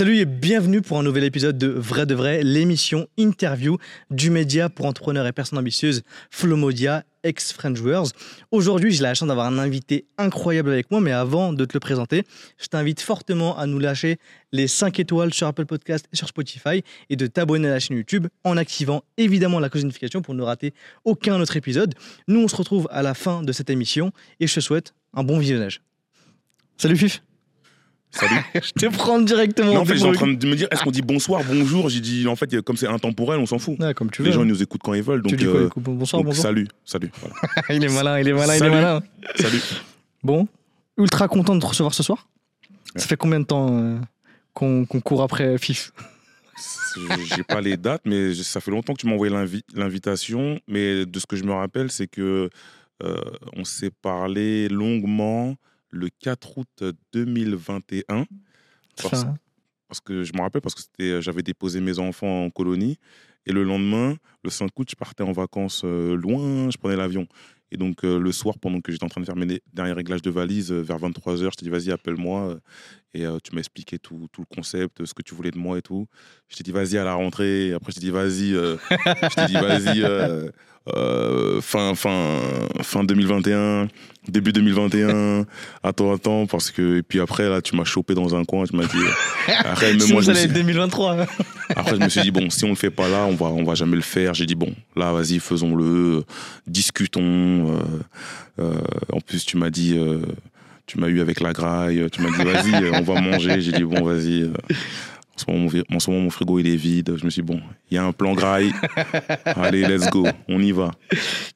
Salut et bienvenue pour un nouvel épisode de Vrai de Vrai, l'émission interview du média pour entrepreneurs et personnes ambitieuses Flomodia, ex-French. Aujourd'hui, j'ai la chance d'avoir un invité incroyable avec moi, mais avant de te le présenter, je t'invite fortement à nous lâcher les 5 étoiles sur Apple Podcast et sur Spotify et de t'abonner à la chaîne YouTube en activant évidemment la cloche de notification pour ne rater aucun autre épisode. Nous, on se retrouve à la fin de cette émission et je te souhaite un bon visionnage. Salut Fif Salut. Je te prends directement. Non, en fait, j'étais en train de me dire, est-ce qu'on dit bonsoir, bonjour? J'ai dit, en fait, comme c'est intemporel, on s'en fout. Comme tu veux. Les gens, ils nous écoutent quand ils veulent. Donc, tu dis quoi euh, Bonsoir, donc, bonjour? salut, salut. Voilà. il est malin, il est malin, il est malin. salut. Bon, ultra content de te recevoir ce soir. Ouais. Ça fait combien de temps euh, qu'on court après FIF J'ai pas les dates, mais ça fait longtemps que tu m'as envoyé l'invi- l'invitation. Mais de ce que je me rappelle, c'est que euh, on s'est parlé longuement le 4 août 2021. Parce, parce que je me rappelle parce que c'était, j'avais déposé mes enfants en colonie et le lendemain, le 5 août, je partais en vacances euh, loin, je prenais l'avion. Et donc euh, le soir, pendant que j'étais en train de faire mes derniers réglages de valise, euh, vers 23h, je t'ai dit vas-y, appelle-moi. Et euh, tu m'as expliqué tout, tout le concept, ce que tu voulais de moi et tout. Je t'ai dit vas-y à la rentrée. Et après, je t'ai dit vas-y. euh, je t'ai dit vas-y euh, euh, fin, fin, fin 2021, début 2021. Attends, attends, parce que. Et puis après, là, tu m'as chopé dans un coin. Tu m'as dit. Après, même moi, je ça me allait suis- être 2023. après, je me suis dit, bon, si on le fait pas là, on va, on va jamais le faire. J'ai dit, bon, là, vas-y, faisons-le, discutons. en plus, tu m'as dit, tu m'as eu avec la graille, tu m'as dit, vas-y, euh, on va manger. J'ai dit, bon, vas-y. En, ce moment, mon vi- en ce moment, mon frigo, il est vide. Je me suis dit, bon, il y a un plan graille. Allez, let's go, on y va.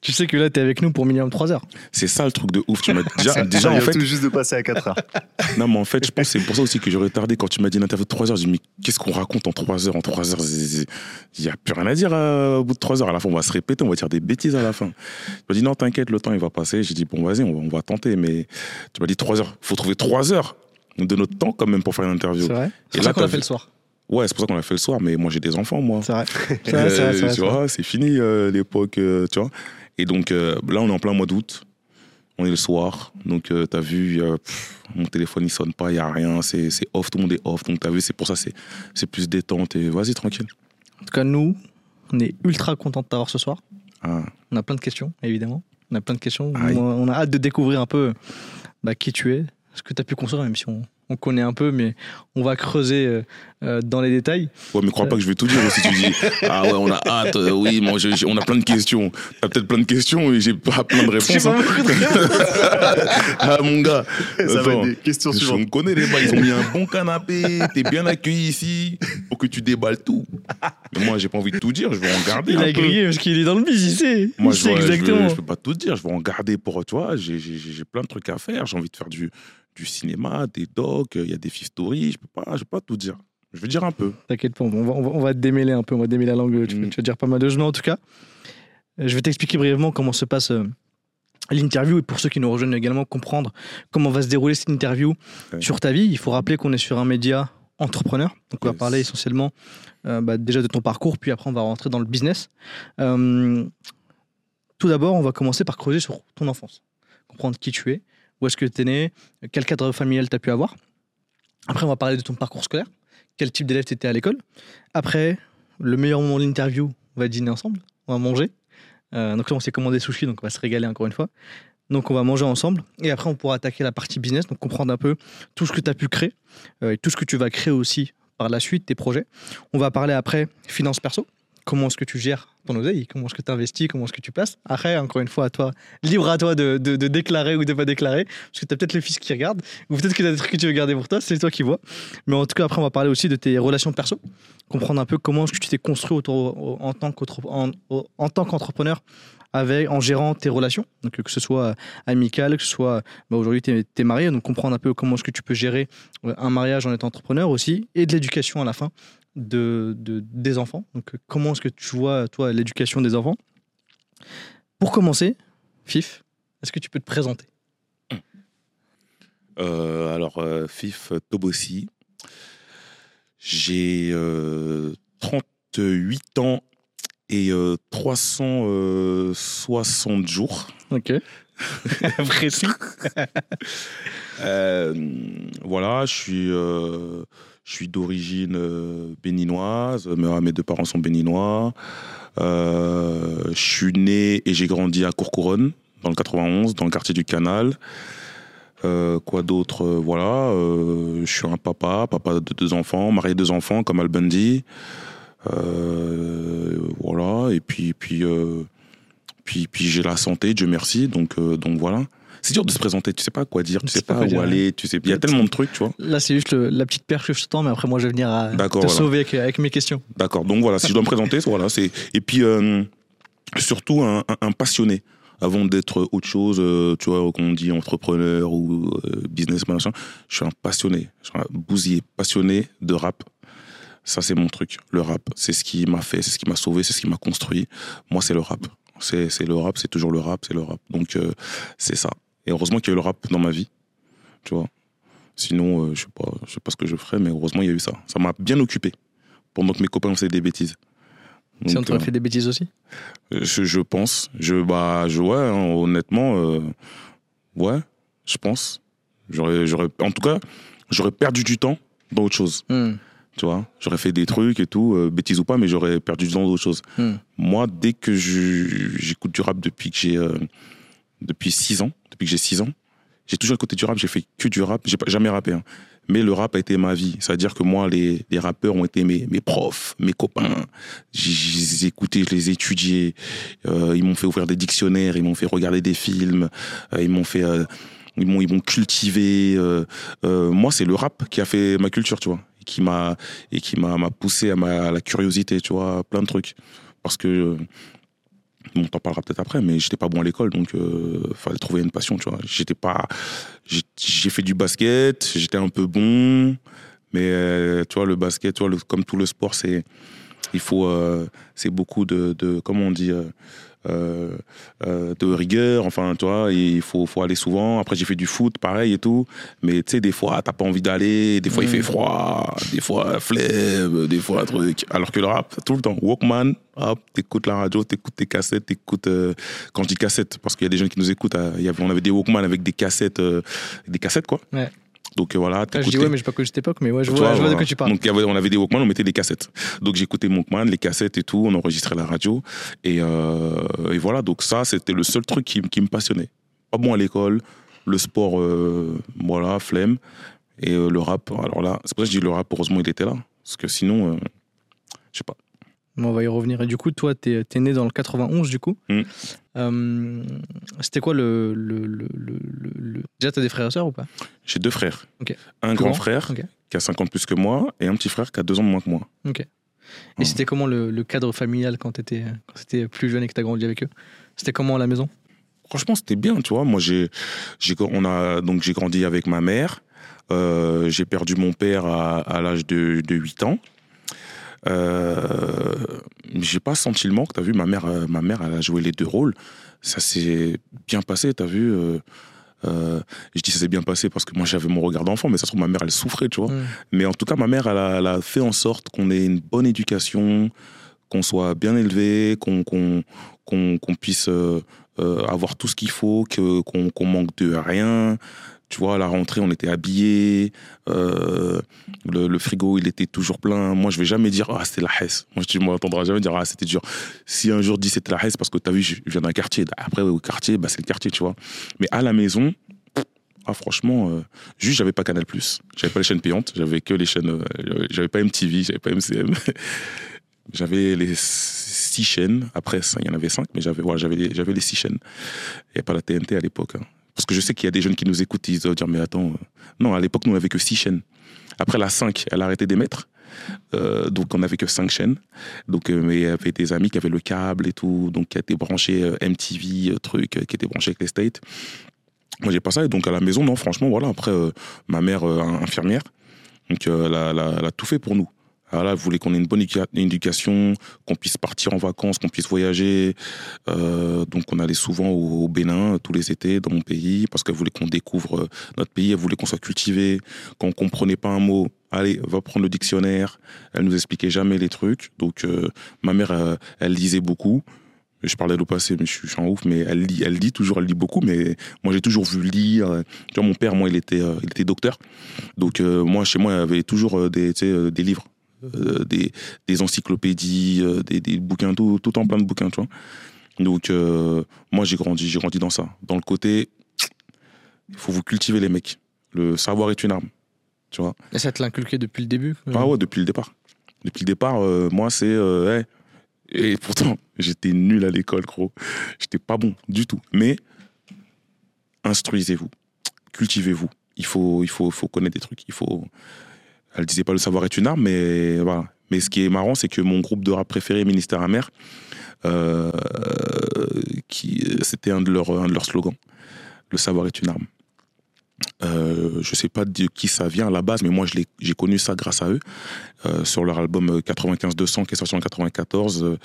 tu sais que là, tu es avec nous pour minimum 3 heures. C'est ça le truc de ouf. Tu m'as déjà, déjà en fait, tout juste de passer à 4 heures. Non, mais en fait, je pense que c'est pour ça aussi que j'ai retardé quand tu m'as dit une interview de 3 heures. J'ai dit, mais qu'est-ce qu'on raconte en 3 heures En 3 heures, il n'y a plus rien à dire euh, au bout de 3 heures. À la fin, on va se répéter, on va dire des bêtises à la fin. Tu m'as dit, non, t'inquiète, le temps, il va passer. J'ai dit, bon, vas-y, on va, on va tenter. Mais tu m'as dit 3 heures. Il faut trouver 3 heures de notre temps quand même pour faire une interview. C'est vrai C'est ça là, qu'on l'a t'as fait vu- le soir. Ouais, c'est pour ça qu'on a fait le soir, mais moi, j'ai des enfants, moi. C'est vrai. Vrai, Euh, tu vois, c'est fini euh, l'époque, euh, tu vois. Et donc euh, là, on est en plein mois d'août. On est le soir. Donc, tu t'as vu, euh, pff, mon téléphone, il sonne pas, il n'y a rien. C'est off, tout le monde est off. Donc, t'as vu, c'est pour ça, c'est c'est plus détente. Et vas-y, tranquille. En tout cas, nous, on est ultra contents de t'avoir ce soir. Ah, On a plein de questions, évidemment. On a plein de questions. On a hâte de découvrir un peu bah, qui tu es, ce que tu as pu construire, même si on, on connaît un peu, mais on va creuser euh, euh, dans les détails. Ouais, mais crois pas que je vais tout dire aussi. Tu dis, ah ouais, on a hâte, euh, oui, moi, je- je- on a plein de questions. T'as peut-être plein de questions et j'ai pas plein de réponses. hein. ah, mon gars. Ça va Attends. être des questions Je suivantes. me connais les ils ont mis un bon canapé, t'es bien accueilli ici, pour que tu déballes tout. Mais moi, j'ai pas envie de tout dire, je vais en garder Il un a peu. grillé parce qu'il est dans le biz, il sait. Moi, il je, sait vois- je, veux- exactement. je peux pas tout dire, je vais en garder pour toi. J'ai plein de trucs à faire, j'ai envie de faire du, du cinéma, des docs, il y a des fiches stories, je peux pas, je peux pas tout dire. Je vais dire un peu. T'inquiète pas, on va, on, va, on va te démêler un peu, on va démêler la langue, tu, Mm. tu vas dire pas mal de choses. Mais en tout cas, euh, je vais t'expliquer brièvement comment se passe euh, l'interview et pour ceux qui nous rejoignent également, comprendre comment va se dérouler cette interview Ouais. sur ta vie. Il faut rappeler qu'on est sur un média entrepreneur. Donc on va parler essentiellement euh, bah, déjà de ton parcours, puis après on va rentrer dans le business. Euh, tout d'abord, on va commencer par creuser sur ton enfance, comprendre qui tu es, où est-ce que tu es né, quel cadre familial tu as pu avoir? Après, on va parler de ton parcours scolaire, quel type d'élève tu étais à l'école? Après, le meilleur moment de l'interview, on va dîner ensemble, on va manger. Euh, donc là, on s'est commandé sushi, donc on va se régaler encore une fois. Donc on va manger ensemble et après on pourra attaquer la partie business, donc comprendre un peu tout ce que tu as pu créer euh, et tout ce que tu vas créer aussi par la suite, tes projets. On va parler après finance perso, comment est-ce que tu gères ton oseille, comment est-ce que tu investis, comment est-ce que tu places. Après, encore une fois, à toi, libre à toi de, de- déclarer ou de pas déclarer, parce que tu as peut-être le fils qui regarde, ou peut-être que tu as des trucs que tu veux garder pour toi, c'est toi qui vois. Mais en tout cas, après, on va parler aussi de tes relations perso, comprendre un peu comment est-ce que tu t'es construit en tant qu'entrepreneur avec, en gérant tes relations, donc que ce soit amical, que ce soit bah, aujourd'hui tu es, marié, donc comprendre un peu comment est-ce que tu peux gérer euh, un mariage en étant entrepreneur aussi, et de l'éducation à la fin de, de- des enfants. Donc euh, comment est-ce que tu vois toi l'éducation des enfants? Pour commencer, Fif, est-ce que tu peux te présenter? Euh, alors, euh, Fif Tobossi, j'ai euh, 38 ans et euh, 360 jours. Ok. Précis. Voilà, je suis, Je suis d'origine euh, béninoise. Mes, deux parents sont béninois. Euh, je suis né et j'ai grandi à Courcouronne, dans le 91, dans le quartier du Canal. Euh, quoi d'autre Voilà, je suis un papa, papa de deux enfants, marié de deux enfants comme Al Bundy. Voilà, et puis, puis, puis, puis j'ai la santé, Dieu merci, donc, donc voilà. C'est dur de se présenter, tu sais pas quoi dire, tu Je sais pas où dire, aller, tu sais, il y a tellement de trucs, tu vois. Là, c'est juste le- la petite perche que je t'entends, mais après, moi, je vais venir à te voilà. sauver avec, avec mes questions. D'accord. Donc voilà, si je dois me présenter, voilà, c'est et puis euh, surtout un, un- un passionné avant d'être autre chose, euh, tu vois, qu'on dit entrepreneur ou euh, businessman, machin. Je suis un passionné, je suis un bousier passionné de rap. Ça, c'est mon truc. Le rap, c'est ce qui m'a fait, c'est ce qui m'a sauvé, c'est ce qui m'a construit. Moi, c'est le rap. C'est c'est le rap, c'est toujours le rap, c'est le rap. Donc euh, c'est ça. Et heureusement qu'il y a eu le rap dans ma vie, tu vois. Sinon, euh, je sais pas, je sais pas ce que je ferais, mais heureusement il y a eu ça. Ça m'a bien occupé pendant que mes copains faisaient des bêtises. Si on euh, fait des bêtises aussi? je, je pense, je bah je ouais, hein, honnêtement, euh, ouais, je pense. J'aurais j'aurais en tout cas j'aurais perdu du temps dans autre chose. Hmm. Tu vois, j'aurais fait des trucs et tout, euh, bêtises ou pas, mais j'aurais perdu du temps dans autre chose. Hmm. Moi, dès que j'écoute du rap depuis que j'ai euh, depuis 6 ans, depuis que j'ai 6 ans, j'ai toujours écouté du rap, j'ai fait que du rap, j'ai jamais rappé. hein. Mais le rap a été ma vie. C'est-à-dire que moi, les, les rappeurs ont été mes, mes profs, mes copains. J'ai- écoutés, je les ai étudiés. Euh, ils m'ont fait ouvrir des dictionnaires, ils m'ont fait regarder des films, euh, ils m'ont fait... euh, ils m'ont ils m'ont cultivé. moi, c'est le rap qui a fait ma culture, tu vois, et qui m'a et qui m'a poussé à, ma, à la curiosité, tu vois, plein de trucs. Parce que bon, t'en parlera peut-être après, mais j'étais pas bon à l'école, donc euh, fallait trouver une passion, tu vois. J'étais pas, j'ai fait du basket, j'étais un peu bon, mais euh, tu vois le basket, tu comme tout le sport, c'est il faut, euh, c'est beaucoup de, de, comment on dit. Euh, euh, de rigueur, enfin, tu vois, il faut, faut aller souvent. Après, j'ai fait du foot, pareil et tout. Mais tu sais, des fois, t'as pas envie d'aller, des fois, il Mm. fait froid, des fois, flemme, des fois, un truc. Alors que le rap, tout le temps, Walkman, hop, t'écoutes la radio, t'écoutes tes cassettes, t'écoutes. euh, quand je dis cassettes, parce qu'il y a des gens qui nous écoutent, on avait des Walkman avec des cassettes, des cassettes, quoi. Ouais. Donc euh, voilà, Ah, je dis ouais, mais j'ai pas connu cette époque, mais ouais, je vois, je vois de quoi tu parles. Donc on avait des Walkman, on mettait des cassettes. Donc j'écoutais mon Walkman, les cassettes et tout, on enregistrait la radio. Et, euh, et voilà, donc ça, c'était le seul truc qui, qui me passionnait. Pas bon à l'école, le sport, euh, voilà, flemme. Et euh, le rap, alors là, c'est pour ça que je dis le rap, heureusement, il était là. Parce que sinon, je sais pas. On va y revenir. Et du coup, toi, t'es es né dans le 91, du coup. Mm. Euh, C'était quoi le, le, le, le, le- le- Déjà, t'as des frères et sœurs ou pas? J'ai deux frères. Un Plus grand grand frère qui a 50 plus que moi et un petit frère qui a deux ans de moins que moi. Et c'était comment le, cadre familial quand quand t'étais plus jeune et que t'as grandi avec eux? C'était comment à la maison? Franchement, c'était bien, tu vois. Moi, j'ai, grandi avec ma mère. Euh, j'ai perdu mon père à, à l'âge de, de 8 ans. Euh, j'ai pas senti le manque. T'as vu, ma mère, euh, ma mère, elle a joué les deux rôles. Ça s'est bien passé, t'as vu. euh, euh, je dis ça s'est bien passé parce que moi j'avais mon regard d'enfant, mais ça se trouve ma mère elle souffrait, tu vois. Mais en tout cas, ma mère, elle a, elle a fait en sorte qu'on ait une bonne éducation, qu'on soit bien élevé, qu'on qu'on qu'on puisse avoir tout ce qu'il faut, qu'on manque de rien. Tu vois, à la rentrée, on était habillés, euh, le, frigo, il était toujours plein. Moi, je vais jamais dire, ah, c'était la Hesse. Moi, tu m'entendras jamais dire, ah, c'était dur. Si un jour dis c'était la Hesse, parce que tu as vu, je viens d'un quartier. Après, au quartier, bah, c'est le quartier, tu vois. Mais à la maison, ah, franchement, euh, juste, j'avais pas Canal+. J'avais pas les chaînes payantes, j'avais que les chaînes. euh, j'avais pas MTV, j'avais pas MCM. j'avais les six chaînes. Après, il y en avait cinq, mais j'avais les, les six chaînes. Il n'y a pas la TNT à l'époque. hein. Parce que je sais qu'il y a des jeunes qui nous écoutent, ils doivent dire, mais attends. euh, Non, à l'époque, nous, on avait que six chaînes. Après, la 5, elle a arrêté d'émettre. Euh, donc, on n'avait que cinq chaînes. Donc, euh, mais il y avait des amis qui avaient le câble et tout, donc qui étaient branchés euh, MTV, euh, truc, euh, qui étaient branchés avec les States. Moi, j'ai pas ça. Et donc, à la maison, non, franchement, voilà. Après, ma mère, infirmière, donc, elle, a, elle a- elle a tout fait pour nous. Voilà, elle voulait qu'on ait une bonne éduca- éducation, qu'on puisse partir en vacances, qu'on puisse voyager. Euh, donc, on allait souvent au, Bénin tous les étés dans mon pays parce qu'elle voulait qu'on découvre euh, notre pays. Elle voulait qu'on soit cultivé. Quand on comprenait pas un mot, allez, va prendre le dictionnaire. Elle nous expliquait jamais les trucs. Donc, euh, ma mère, euh, elle lisait beaucoup. je parlais au passé, mais je suis, en ouf, mais elle lit, elle lit toujours, elle lit beaucoup, mais moi j'ai toujours vu lire. Tu vois, mon père, moi, il était, euh, il était docteur. Donc, euh, moi, chez moi, il y avait toujours euh, euh, des livres, euh, des, des encyclopédies, euh, des, des bouquins, tout, tout en plein de bouquins, tu vois. Donc, euh, moi, j'ai grandi, j'ai grandi dans ça. Dans le côté, il faut vous cultiver les mecs. Le savoir est une arme, tu vois. Et ça te l'a inculqué depuis le début Ah ouais, depuis le départ. Depuis le départ, moi, c'est. hey. Et pourtant, j'étais nul à l'école, gros. J'étais pas bon du tout. Mais instruisez-vous, cultivez-vous. Il faut, il faut, faut connaître des trucs. Il faut. Elle disait pas le savoir est une arme, mais voilà. Mais ce qui est marrant, c'est que mon groupe de rap préféré, Ministère amer, euh, qui, c'était un de leurs, un de leurs slogans. Le savoir est une arme. Euh, je sais pas de qui ça vient à la base, mais moi j'ai connu ça grâce à eux. Euh, sur leur album 95-200 qui est sorti en 94, euh,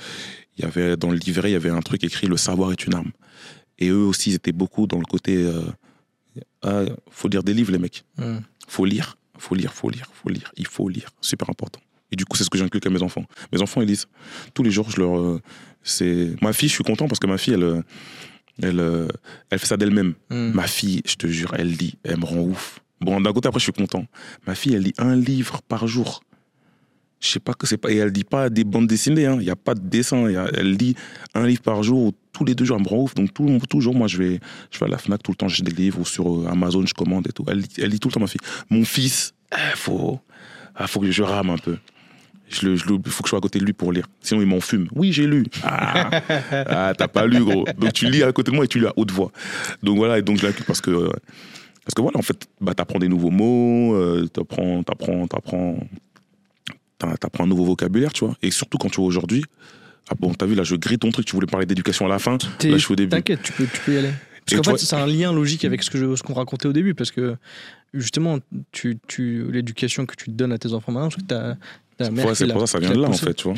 il y avait dans le livret il y avait un truc écrit le savoir est une arme. Et eux aussi ils étaient beaucoup dans le côté euh, ah, faut lire des livres les mecs, Hmm. faut lire, faut lire, faut lire, faut lire, il faut lire, super important. Et du coup c'est ce que j'inculque à mes enfants. Mes enfants ils lisent tous les jours. Je leur euh, c'est ma fille je suis content parce que ma fille elle euh, elle, euh, elle fait ça d'elle-même. Hmm. Ma fille, je te jure, elle lit, elle me rend ouf. Bon, d'un côté, après, je suis content. Ma fille, elle lit un livre par jour. Je sais pas que c'est pas. Et elle lit pas des bandes dessinées, hein. il n'y a pas de dessin. il y a- elle lit un livre par jour, tous les deux jours, elle me ouf. Donc, tout, toujours, moi, je vais, je vais à la Fnac tout le temps, j'ai des livres, sur euh, Amazon, je commande et tout. Elle, elle lit tout le temps, ma fille. Mon fils, il faut, ah, faut que je rame un peu. Je je faut que je sois à côté de lui pour lire. Sinon, il m'en fume. Oui, j'ai lu. Ah, ah, t'as pas lu, gros. Donc, tu lis à côté de moi et tu lis à haute voix. Donc, voilà, et donc, je l'inculque parce que, euh, parce que voilà, en fait, bah, t'apprends des nouveaux mots, euh, t'apprends, t'apprends, t'apprends, t'apprends un nouveau vocabulaire, tu vois. Et surtout quand tu vois aujourd'hui, ah bon, t'as vu, là, je grille ton truc, tu voulais parler d'éducation à la fin. Là, je suis au début. T'inquiète, tu peux, tu peux y aller. Parce qu'en fait, c'est un lien logique avec ce qu'on racontait au début, parce que justement, tu, tu, l'éducation que tu donnes à tes enfants maintenant, parce que ta, ta mère. Ouais, c'est pour ça, ça vient de là, en fait, tu vois.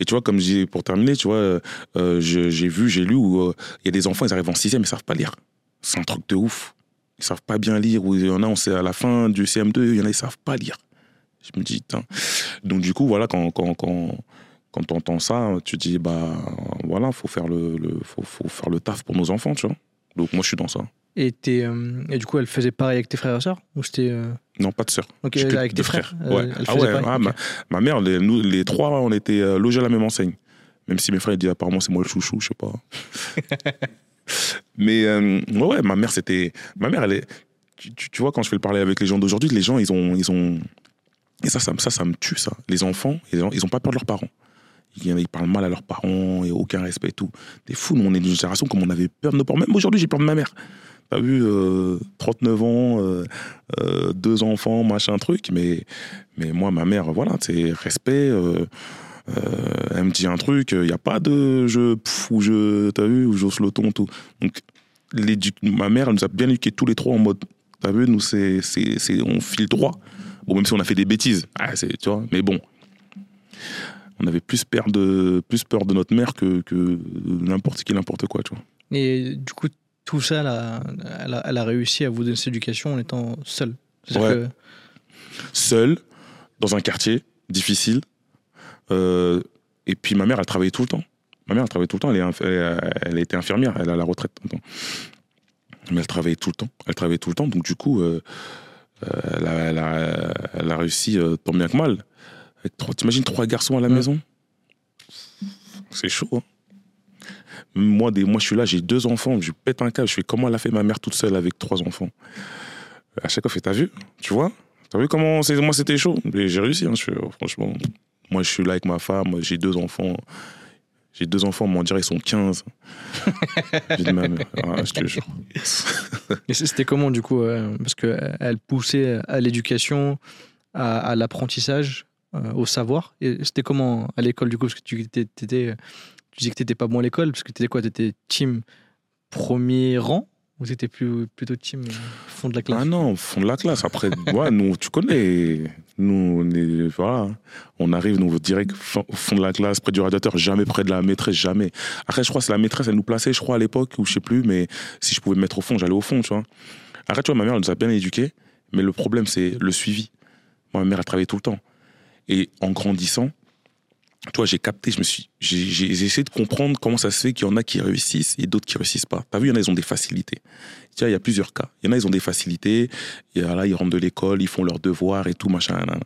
Et tu vois, comme je dis, pour terminer, tu vois, euh, euh, j'ai vu, j'ai lu où euh, il y a des enfants, ils arrivent en sixième, ils savent pas lire. C'est un truc de ouf. Ils savent pas bien lire. Ou il y en a, on sait à la fin du CM2, il y en a, ils savent pas lire. Je me dis, putain. Donc, du coup, voilà, quand, quand, quand, quand tu entends ça, tu dis, bah, voilà, faut faire le, le- faut, faut faire le taf pour nos enfants, tu vois. Donc, moi, je suis dans ça. Et, euh, et du coup, elle faisait pareil avec tes frères et sœurs Ou c'était. euh, Non, pas de sœur. Ok, avec tes frères, euh, Ouais. elle Ah ouais, ah, Ok. ma, ma mère, les, nous, les trois, on était euh, logés à la même enseigne. Même si mes frères ils disent apparemment c'est moi le chouchou, je sais pas. Mais euh, ouais, ma mère c'était, ma mère elle est, tu, tu- vois quand je fais le parler avec les gens d'aujourd'hui, les gens ils ont, ils ont, et ça, ça, me- ça, ça me tue ça. Les enfants, ils ont, ils ont pas peur de leurs parents. Ils parlent mal à leurs parents et aucun respect et tout. T'es fou, nous on est d'une génération comme on avait peur de nos parents. Même aujourd'hui j'ai peur de ma mère. T'as vu, euh, 39 ans, euh, euh, deux enfants, machin truc, mais, mais moi, ma mère, voilà, c'est respect. euh, elle me dit un truc, il n'y a pas de je, pff, ou je, t'as vu, ou j'ose le ton, tout. Donc, ma mère, elle nous a bien éduqués tous les trois en mode, t'as vu, nous, c'est, c'est, on file droit. Bon, même si on a fait des bêtises, ah, tu vois, mais bon. On avait plus peur de, plus peur de notre mère que, que n'importe qui, n'importe quoi, tu vois. Et du coup, tout ça, elle a, elle a, elle a réussi à vous donner cette éducation en étant seule. Ouais. que- seul, dans un quartier difficile. Euh, et puis ma mère, elle travaillait tout le temps. Ma mère, elle travaillait tout le temps. Elle, est été infirmière, elle est à la retraite maintenant. Mais elle travaillait tout le temps. Elle travaillait tout le temps. Donc du coup, euh, euh, elle, a, elle a- elle a réussi euh, tant bien que mal. Avec trois- T'imagines trois garçons à la Ouais. maison? C'est chaud. hein. Moi, des, moi, je suis là, j'ai deux enfants, je pète un câble. Je fais comment elle a fait ma mère toute seule avec trois enfants? À chaque fois, je fais, t'as vu? Tu vois? T'as vu comment moi c'était chaud? J'ai réussi, hein, je fais, franchement. Moi je suis là avec ma femme, j'ai deux enfants. J'ai deux enfants, mais on dirait ils sont 15. j'ai de ma mère. Ah, je te jure. Et c'était comment du coup euh, Parce qu'elle poussait à l'éducation, à, à l'apprentissage, euh, au savoir. Et c'était comment à l'école du coup Parce que tu, étais, tu disais que tu n'étais pas bon à l'école, parce que tu étais quoi Tu étais team premier rang ou tu étais plus, plutôt team euh, fond de la classe? Ah non, fond de la classe. Après, ouais, nous, tu connais. Nous, on est, voilà. On arrive, nous, direct au fond de la classe, près du radiateur, jamais près de la maîtresse, jamais. Après, je crois que c'est la maîtresse, elle nous plaçait, je crois, à l'époque, ou je sais plus, mais si je pouvais me mettre au fond, j'allais au fond, tu vois. Après, tu vois, ma mère, elle nous a bien éduqués, mais le problème, c'est le suivi. Moi, ma mère, elle travaillait tout le temps. Et en grandissant, tu vois, j'ai capté, je me suis, j'ai, essayé de comprendre comment ça se fait qu'il y en a qui réussissent et d'autres qui réussissent pas. T'as vu, il y en a, ils ont des facilités. Tiens, il y a plusieurs cas. Il y en a, ils ont des facilités. Il y a là, ils rentrent de l'école, ils font leurs devoirs et tout, machin. nan, nan.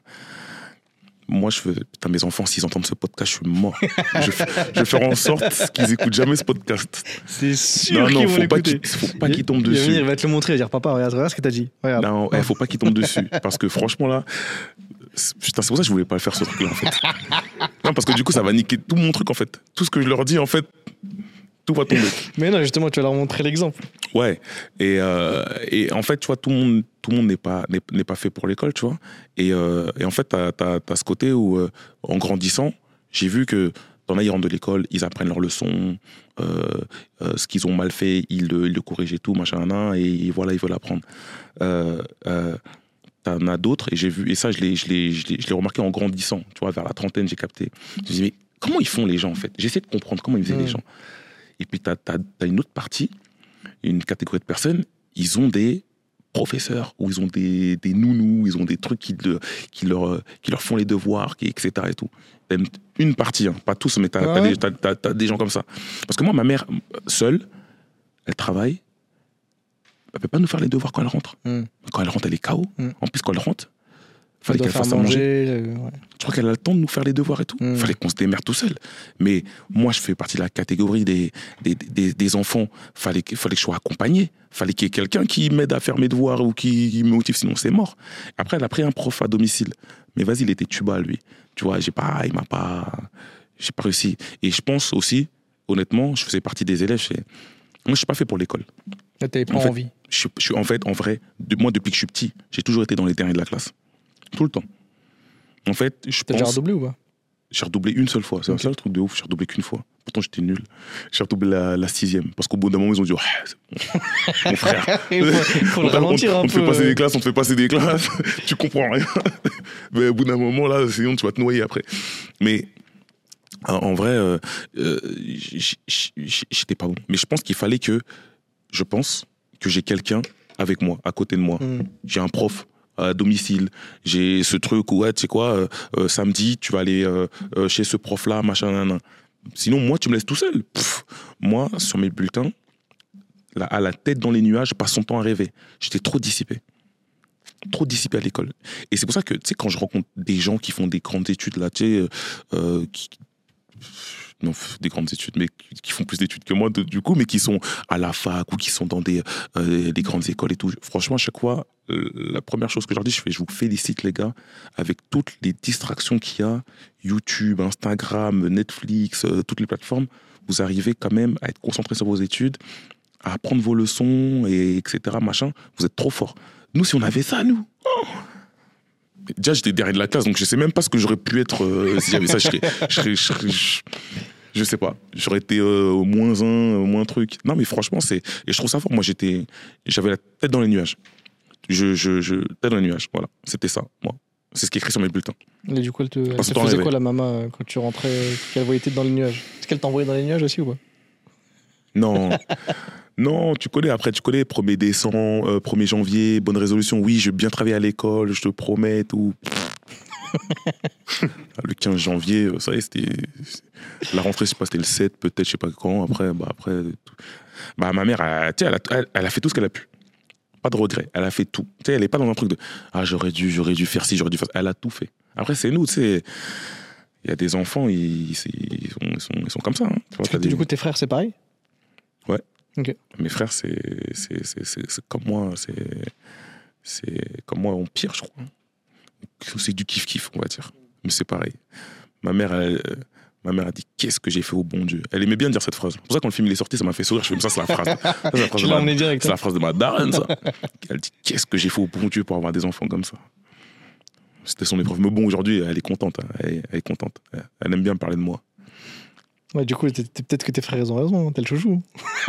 Moi, je fais, putain, mes enfants, s'ils entendent ce podcast, je suis mort. je, vais faire en sorte qu'ils écoutent jamais ce podcast. C'est sûr non, non, qu'ils vont faut pas l'écouter. qu'ils, faut pas qu'ils tombent Il dessus. il va te le montrer, il va dire papa, regarde, regarde ce que t'as dit. Regarde. Non, il faut pas qu'ils tombent dessus. Parce que franchement, là, putain, c'est pour ça que je voulais pas le faire ce truc-là, en fait. Non, parce que du coup, ça va niquer tout mon truc, en fait. Tout ce que je leur dis, en fait, tout va tomber. Mais non, justement, tu vas leur montrer l'exemple. Ouais. Et, euh, et en fait, tu vois, tout le monde tout le monde n'est pas, n'est, n'est pas fait pour l'école, tu vois. Et, euh, et en fait, tu as, ce côté où, euh, en grandissant, j'ai vu que t'en as, ils rentrent de l'école, ils apprennent leurs leçons, euh, euh, ce qu'ils ont mal fait, ils le, ils le corrigent et tout, machin, nan, et voilà, ils veulent apprendre. T'en as d'autres, et j'ai vu, et ça, je l'ai, je, l'ai, je, l'ai, je l'ai remarqué en grandissant, tu vois, vers la trentaine, j'ai capté. Je me dit, mais comment ils font les gens, en fait? J'essaie de comprendre comment ils faisaient les gens. Et puis, tu as, une autre partie, une catégorie de personnes, ils ont des professeurs, ou ils ont des, des nounous, ils ont des trucs qui, le- qui, leur, qui leur font les devoirs, qui, etc. Et tout. T'as Une, partie, hein, pas tous, mais tu as, Ouais. des, t'as- t'as- t'as des gens comme ça. Parce que moi, ma mère, seule, elle travaille, elle peut pas nous faire les devoirs quand elle rentre. Mm. Quand elle rentre, elle est KO. Mm. En plus, quand elle rentre, Il fallait qu'elle fasse à manger. euh, ouais. Je crois qu'elle a le temps de nous faire les devoirs et tout. Mm. Fallait qu'on se démerde tout seul. Mais moi, je fais partie de la catégorie des, des, des, des enfants. Fallait, fallait que je sois accompagné. Fallait qu'il y ait quelqu'un qui m'aide à faire mes devoirs ou qui, me motive, sinon c'est mort. Après, elle a pris un prof à domicile. Mais vas-y, il était tuba, lui. Tu vois, j'ai pas, il m'a pas, j'ai pas réussi. Et je pense aussi, honnêtement, je faisais partie des élèves. Moi, je suis pas fait pour l'école. T'avais pas En fait, envie. Je, je en fait, en vrai, de- moi, depuis que je suis petit, j'ai toujours été dans les derniers de la classe. Tout le temps. En fait, je T'as déjà pense. redoublé ou pas? J'ai redoublé une seule fois. C'est Ok. un seul truc de ouf. J'ai redoublé qu'une fois. Pourtant, j'étais nul. J'ai redoublé la, la sixième. Parce qu'au bout d'un moment, ils ont dit c'est bon. Mon frère. Faut, faut le on, on- on te fait passer euh. des classes, on te fait passer des classes. tu comprends rien. Mais au bout d'un moment, là, sinon, tu vas te noyer après. Mais en, vrai, euh, euh, j'étais pas bon. Mais je pense qu'il fallait que. Je pense que j'ai quelqu'un avec moi, à côté de moi Mm. j'ai un prof à domicile, j'ai ce truc où, ouais, tu sais quoi, euh, euh, samedi, tu vas aller euh, euh, chez ce prof-là, machin, nan, nan. Sinon, moi, tu me laisses tout seul. Pff, moi, sur mes bulletins, là, à la tête dans les nuages, je passe son temps à rêver. J'étais trop dissipé. Trop dissipé à l'école. Et c'est pour ça que, tu sais, quand je rencontre des gens qui font des grandes études, là, tu sais, qui, non, des grandes études, mais qui- font plus d'études que moi, du coup, mais qui sont à la fac ou qui sont dans des, euh, des grandes écoles et tout. Franchement, à chaque fois, euh, la première chose que je leur dis, je vous félicite les gars, avec toutes les distractions qu'il y a, YouTube, Instagram, Netflix, euh, toutes les plateformes, vous arrivez quand même à être concentré sur vos études, à apprendre vos leçons, et etc. Machin, vous êtes trop fort. Nous, si on avait ça, nous. oh Déjà, j'étais derrière de la classe, donc je sais même pas ce que j'aurais pu être euh, si j'avais ça. Je serais, je serais- je serais- je- je sais pas. J'aurais été euh, au moins un, au moins truc. Non, mais franchement, c'est. Et je trouve ça fort. Moi, j'étais. J'avais la tête dans les nuages. Je, je, je, tête dans les nuages. Voilà. C'était ça, moi. C'est ce qui est écrit sur mes bulletins. Et du coup, elle te, elle te faisait quoi la maman euh, quand tu rentrais Qu'elle voyait dans les nuages? Est-ce qu'elle t'envoyait dans les nuages aussi ou pas? Non. non, tu connais, après, tu connais, 1er décembre, euh, 1er janvier, bonne résolution. Oui, je vais bien travailler à l'école, je te promets, tout. le 15 janvier, euh, ça y est, c'était. La rentrée, je sais pas, c'était le 7, peut-être, je sais pas quand. Après, bah, après. tout. Bah, ma mère, elle, elle, a, elle- a fait tout ce qu'elle a pu. Pas de regret. Elle a fait tout. Tu sais, elle est pas dans un truc de Ah, j'aurais dû, j'aurais dû faire ci, j'aurais dû faire ça. Elle a tout fait. Après, c'est nous, tu sais. Il y a des enfants, ils, sont, ils, sont, ils sont comme ça. hein. Tu vois, des- du coup, tes frères, c'est pareil? Mes frères, c'est comme moi, c'est comme moi en pire, je crois. C'est du kiff kiff, on va dire. Mais c'est pareil. Ma mère, elle, euh, ma mère a dit qu'est-ce que j'ai fait au bon Dieu? Elle aimait bien dire cette phrase. C'est pour ça quand le film il est sorti, ça m'a fait sourire. Je fais ça, c'est la phrase. C'est la hein la phrase de ma daronne, ça. Elle dit qu'est-ce que j'ai fait au bon Dieu pour avoir des enfants comme ça? C'était son épreuve. Mais bon, aujourd'hui, elle est contente. hein. Elle, est- elle est contente. Elle, elle aime bien parler de moi. Ouais, du coup, peut-être que tes frères ils ont raison, hein, t'es le chouchou.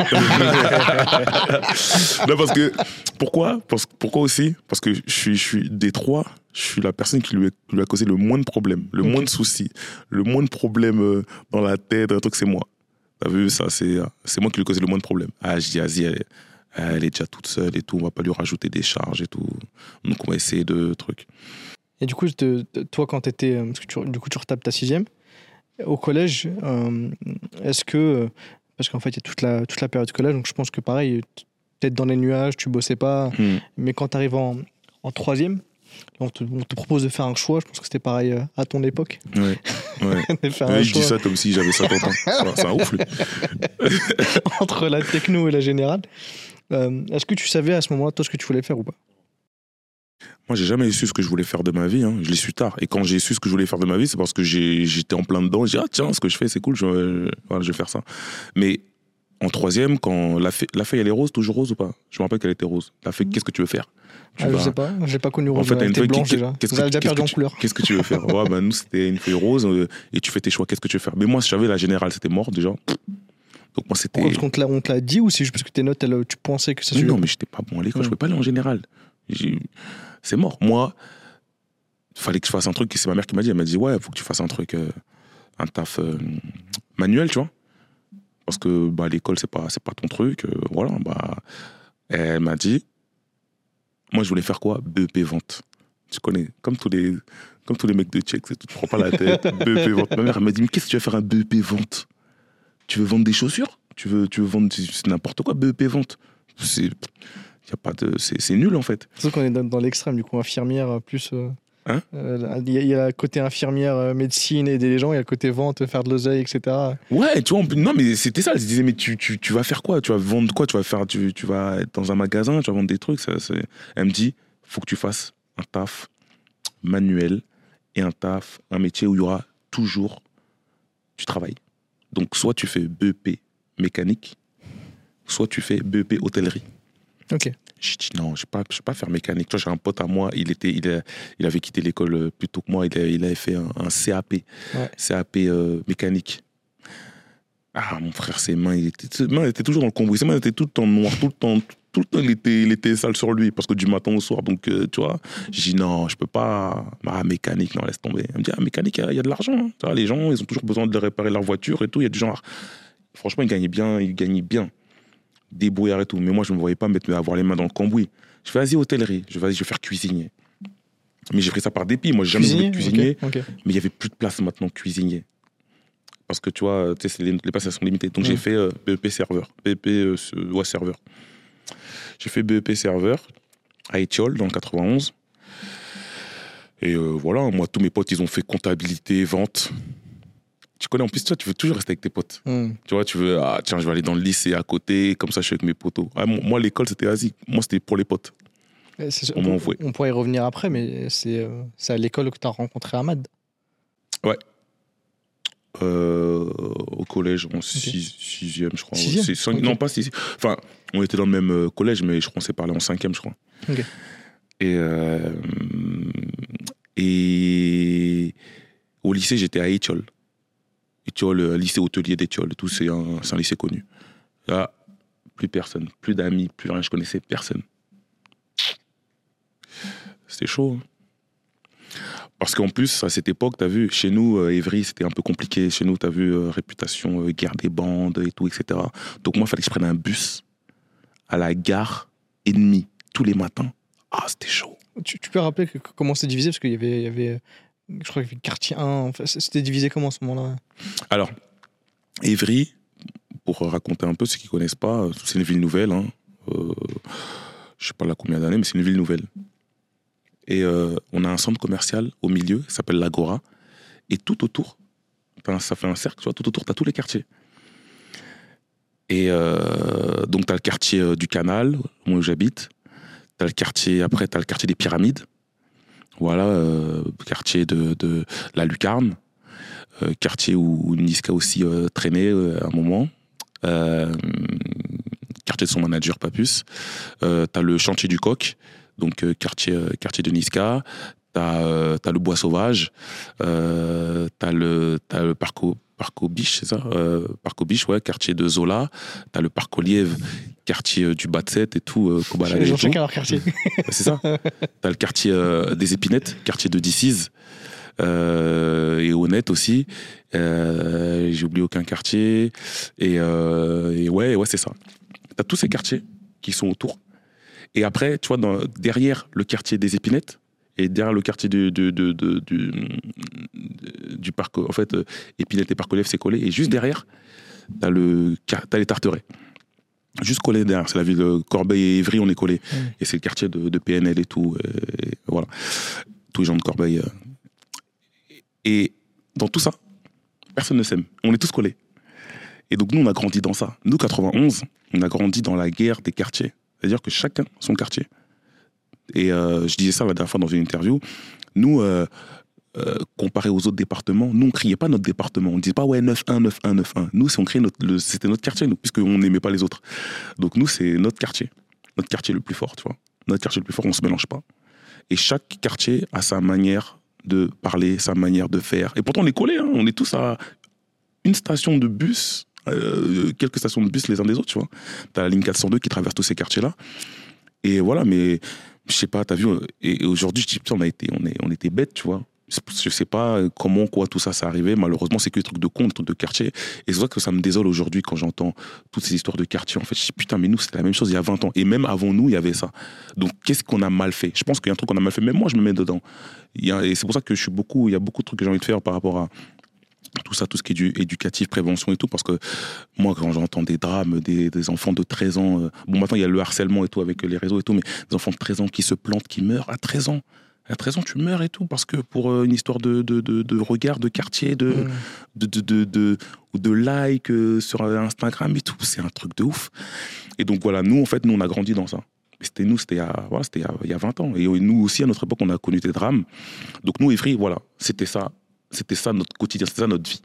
non, parce que. Pourquoi? Parce, Pourquoi aussi? Parce que je suis, je suis des trois, je suis la personne qui lui, a- qui lui a causé le moins de problèmes, le moins de soucis, le moins de problèmes euh, dans la tête, un truc, c'est moi. T'as vu, ça, c'est c'est moi qui lui ai causé le moins de problèmes. Ah, je dis, vas-y, elle, elle est déjà toute seule et tout, on va pas lui rajouter des charges et tout. Donc, on va essayer de trucs. Et du coup, te- toi, quand t'étais. euh, Parce que tu, du coup, tu retapes ta sixième. Au collège, euh, est-ce que. Parce qu'en fait, il y a toute la, toute la période collège, donc je pense que pareil, peut-être dans les nuages, tu bossais pas. Hmm. Mais quand tu arrives en, en troisième, on te, on te propose de faire un choix. Je pense que c'était pareil euh, à ton époque. Ouais, ouais. un je dis ça comme si j'avais 50 ans. C'est un ouf, entre la techno et la générale. Euh, Est-ce que tu savais à ce moment-là, toi, ce que tu voulais faire ou pas? Moi, j'ai jamais su ce que je voulais faire de ma vie. hein. Je l'ai su tard. Et quand j'ai su ce que je voulais faire de ma vie, c'est parce que j'étais en plein dedans. J'ai dit, ah tiens, ce que je fais, c'est cool, je, je- voilà, je vais faire ça. Mais en troisième, quand la, feuille- la feuille, elle est rose, toujours rose ou pas? Je me rappelle qu'elle était rose. La feuille, qu'est-ce que tu veux faire? Tu ah, vas- Je sais pas, j'ai pas connu En Rose. fait, t'as elle une était blanche déjà. qu'est-ce que- déjà perdu en couleur. Qu'est-ce que tu veux faire? Ouais, bah, nous, c'était une feuille rose euh, et tu fais tes choix. Qu'est-ce que tu veux faire? Mais moi, si j'avais la générale, c'était mort déjà. Donc, moi, c'était. On te l'a dit ou c'est juste parce que tes notes, elles, tu pensais que ça Mais non, mais j'étais pas bon à l'école, je pouvais pas aller en général. C'est mort. Moi, il fallait que je fasse un truc, c'est ma mère qui m'a dit, elle m'a dit, ouais, faut que tu fasses un truc, euh, un taf euh, manuel, tu vois. Parce que bah, l'école, c'est pas, pas ton truc. euh, voilà, bah, elle m'a dit, moi, je voulais faire quoi? BEP vente. Tu connais, comme tous les, comme tous les mecs de Tchèque, tu te prends pas la tête. BEP vente. Ma mère, elle m'a dit, mais qu'est-ce que tu vas faire un BEP vente? Tu veux vendre des chaussures? Tu veux, tu veux vendre n'importe quoi, BEP vente. C'est, y a pas de, c'est, c'est nul en fait. Surtout qu'on est dans, dans l'extrême, du coup, infirmière euh, plus. euh, Hein euh, Il y, a- le côté infirmière, médecine, aider les gens, il y a le côté vente, faire de l'oseille, etc. Ouais, tu vois, on non, mais c'était ça. Elle se disait, mais tu, tu, tu vas faire quoi? Tu vas vendre quoi? Tu vas faire, tu, tu vas être dans un magasin, tu vas vendre des trucs. Ça, c'est- Elle me dit, faut que tu fasses un taf manuel et un taf, un métier où il y aura toujours du travail. Donc, soit tu fais BEP mécanique, soit tu fais BEP hôtellerie. Ok. J'ai dit non, je ne vais, pas faire mécanique. J'ai un pote à moi, il, était, il, a- il avait quitté l'école euh, plus tôt que moi, il, a- il avait fait un, un CAP, Ouais. CAP euh, mécanique. Ah, mon frère, ses mains, il était, ses mains étaient toujours dans le cambouis. Ses mains étaient tout le temps noires, tout le temps, tout le temps il, était, il était sale sur lui, parce que du matin au soir. Donc, euh, tu vois, j'ai dit non, je peux pas. Ah, mécanique, non, laisse tomber. Elle me dit, ah, mécanique, il y a- il y, a de l'argent. hein. Les gens, ils ont toujours besoin de réparer leur voiture et tout. Il y a du genre. Franchement, il gagnait bien, il gagnait bien débrouillard et tout. Mais moi, je ne me voyais pas mettre, avoir les mains dans le cambouis. Je fais, vas-y, hôtellerie. Je vais, je vais faire cuisinier. Mais j'ai pris ça par dépit. Moi, j'ai jamais voulu ok. Mais il n'y avait plus de place maintenant, cuisinier. Parce que tu vois, les, les places, elles sont limitées. Donc, j'ai Mm. fait euh, BEP serveur. BEP, euh, ouais, serveur. J'ai fait BEP serveur à Étiole, dans le 91. Et euh, voilà, moi, tous mes potes, ils ont fait comptabilité, vente. Tu connais, en plus, toi, tu veux toujours rester avec tes potes. Hmm. Tu vois, tu veux, ah, tiens, je vais aller dans le lycée à côté, comme ça, je suis avec mes potos. Ah, moi, l'école, c'était vas-y. Moi, c'était pour les potes. C'est- On envoyé. on pourrait y revenir après, mais c'est euh, à l'école que tu as rencontré Ahmad. Euh, au collège, en six- sixième, je crois. Sixième cinq-. Non, pas sixième. Enfin, on était dans le même euh, collège, mais je crois qu'on s'est parlé en cinquième, je crois. Et, euh, et au lycée, j'étais à Étiole. Étiole, lycée hôtelier d'Étiole. Tout, c'est un, c'est lycée connu. Là, plus personne, plus d'amis, plus rien. Je connaissais personne. C'était chaud. hein. Parce qu'en plus, à cette époque, tu vu, chez nous, euh, Évry, c'était un peu compliqué. Chez nous, tu as vu euh, réputation, euh, guerre des bandes et tout, etc. Donc moi, il fallait que je prenne un bus à la gare ennemie tous les matins. Ah, c'était chaud. Tu, peux rappeler comment c'était divisé? Parce qu'il y avait, je crois avait quartier 1. Enfin, c'était divisé comment à ce moment-là? Alors, Évry, pour raconter un peu ceux qui ne connaissent pas, euh, c'est une ville nouvelle. Hein. Euh, je sais pas là combien d'années, mais c'est une ville nouvelle. Et euh, on a un centre commercial au milieu, qui s'appelle l'Agora. Et tout autour, ça fait un cercle, tu tout autour, tu as tous les quartiers. Et donc, tu as le quartier du Canal, où j'habite. Tu le quartier, après, tu as le quartier des Pyramides. Voilà, euh, quartier de, la Lucarne. Euh, quartier où, Niska aussi euh, traînait à un moment. Quartier de son manager Papus. T'as le chantier du coq, donc quartier, de Niska. T'as t'as le bois sauvage. Euh, t'as le, t'as le parc au, biches, c'est ça? Parc aux biches, ouais, quartier de Zola. T'as le parc aux lièvres, quartier euh, du Batset et tout, euh, Ils ont chacun leur quartier. C'est ça. T'as le quartier euh, des épinettes, quartier de Dicize. Euh, et honnête aussi. Euh, J'ai oublié aucun quartier. Et, euh, et ouais, ouais, c'est ça. T'as tous ces quartiers qui sont autour. Et après, tu vois, dans- derrière le quartier des épinettes, Et derrière le quartier du, du, du, du, du, du parc, en fait, euh, Épinette et Parc c'est collé. Et juste derrière, t'as le, as les Tarterets. Juste collé derrière, c'est la ville de Corbeil et Évry, on est collé. Mm. Et c'est le quartier de, de PNL et tout. Et voilà. Tous les gens de Corbeil. euh. Et dans tout ça, personne ne s'aime. On est tous collés. Et donc, nous, on a grandi dans ça. Nous, 91, on a grandi dans la guerre des quartiers. C'est-à-dire que chacun son quartier. Et euh, je disais ça la dernière fois dans une interview. Nous, euh, euh, comparé aux autres départements, nous, on criait pas notre département. On ne disait pas, ouais, 9-1, 9-1, 9-1. Nous, c'est- on criait c'était notre quartier, nous, puisqu'on n'aimait pas les autres. Donc, nous, c'est notre quartier. Notre quartier le plus fort, tu vois. Notre quartier le plus fort, on se mélange pas. Et chaque quartier a sa manière de parler, sa manière de faire. Et pourtant, on est collés, hein. on est tous à une station de bus, euh, quelques stations de bus les uns des autres, tu vois. T'as la ligne 402 qui traverse tous ces quartiers-là. Et voilà, mais je sais pas, t'as vu, euh, et aujourd'hui, je dis, putain, on, a été, on, est, on était bêtes, tu vois. Je sais pas comment, quoi, tout ça, ça arrivait. Malheureusement, c'est que des trucs de con, des trucs de quartier. Et c'est vrai que ça me désole aujourd'hui quand j'entends toutes ces histoires de quartier. En fait, je dis, putain, mais nous, c'était la même chose il y a 20 ans. Et même avant nous, il y avait ça. Donc, qu'est-ce qu'on a mal fait? Je pense qu'il y a un truc qu'on a mal fait. Même moi, je me mets dedans. Et c'est pour ça que je suis beaucoup, il y a beaucoup de trucs que j'ai envie de faire par rapport à tout ça, tout ce qui est du, éducatif, prévention et tout, parce que moi, quand j'entends des drames, des, des enfants de 13 ans, euh, bon, maintenant, il y a le harcèlement et tout avec les réseaux et tout, mais des enfants de 13 ans qui se plantent, qui meurent à 13 ans. À 13 ans, tu meurs et tout, parce que pour euh, une histoire de, de, de, de regard, de quartier, de, Mm. de, de, de, de, ou de like euh, sur Instagram et tout, c'est un truc de ouf. Et donc, voilà, nous, en fait, nous, on a grandi dans ça. C'était nous, c'était il y a- voilà, c'était il y a- il y a 20 ans. Et nous aussi, à notre époque, on a connu des drames. Donc, nous, Evry, voilà, c'était ça. C'était ça notre quotidien, c'était ça notre vie.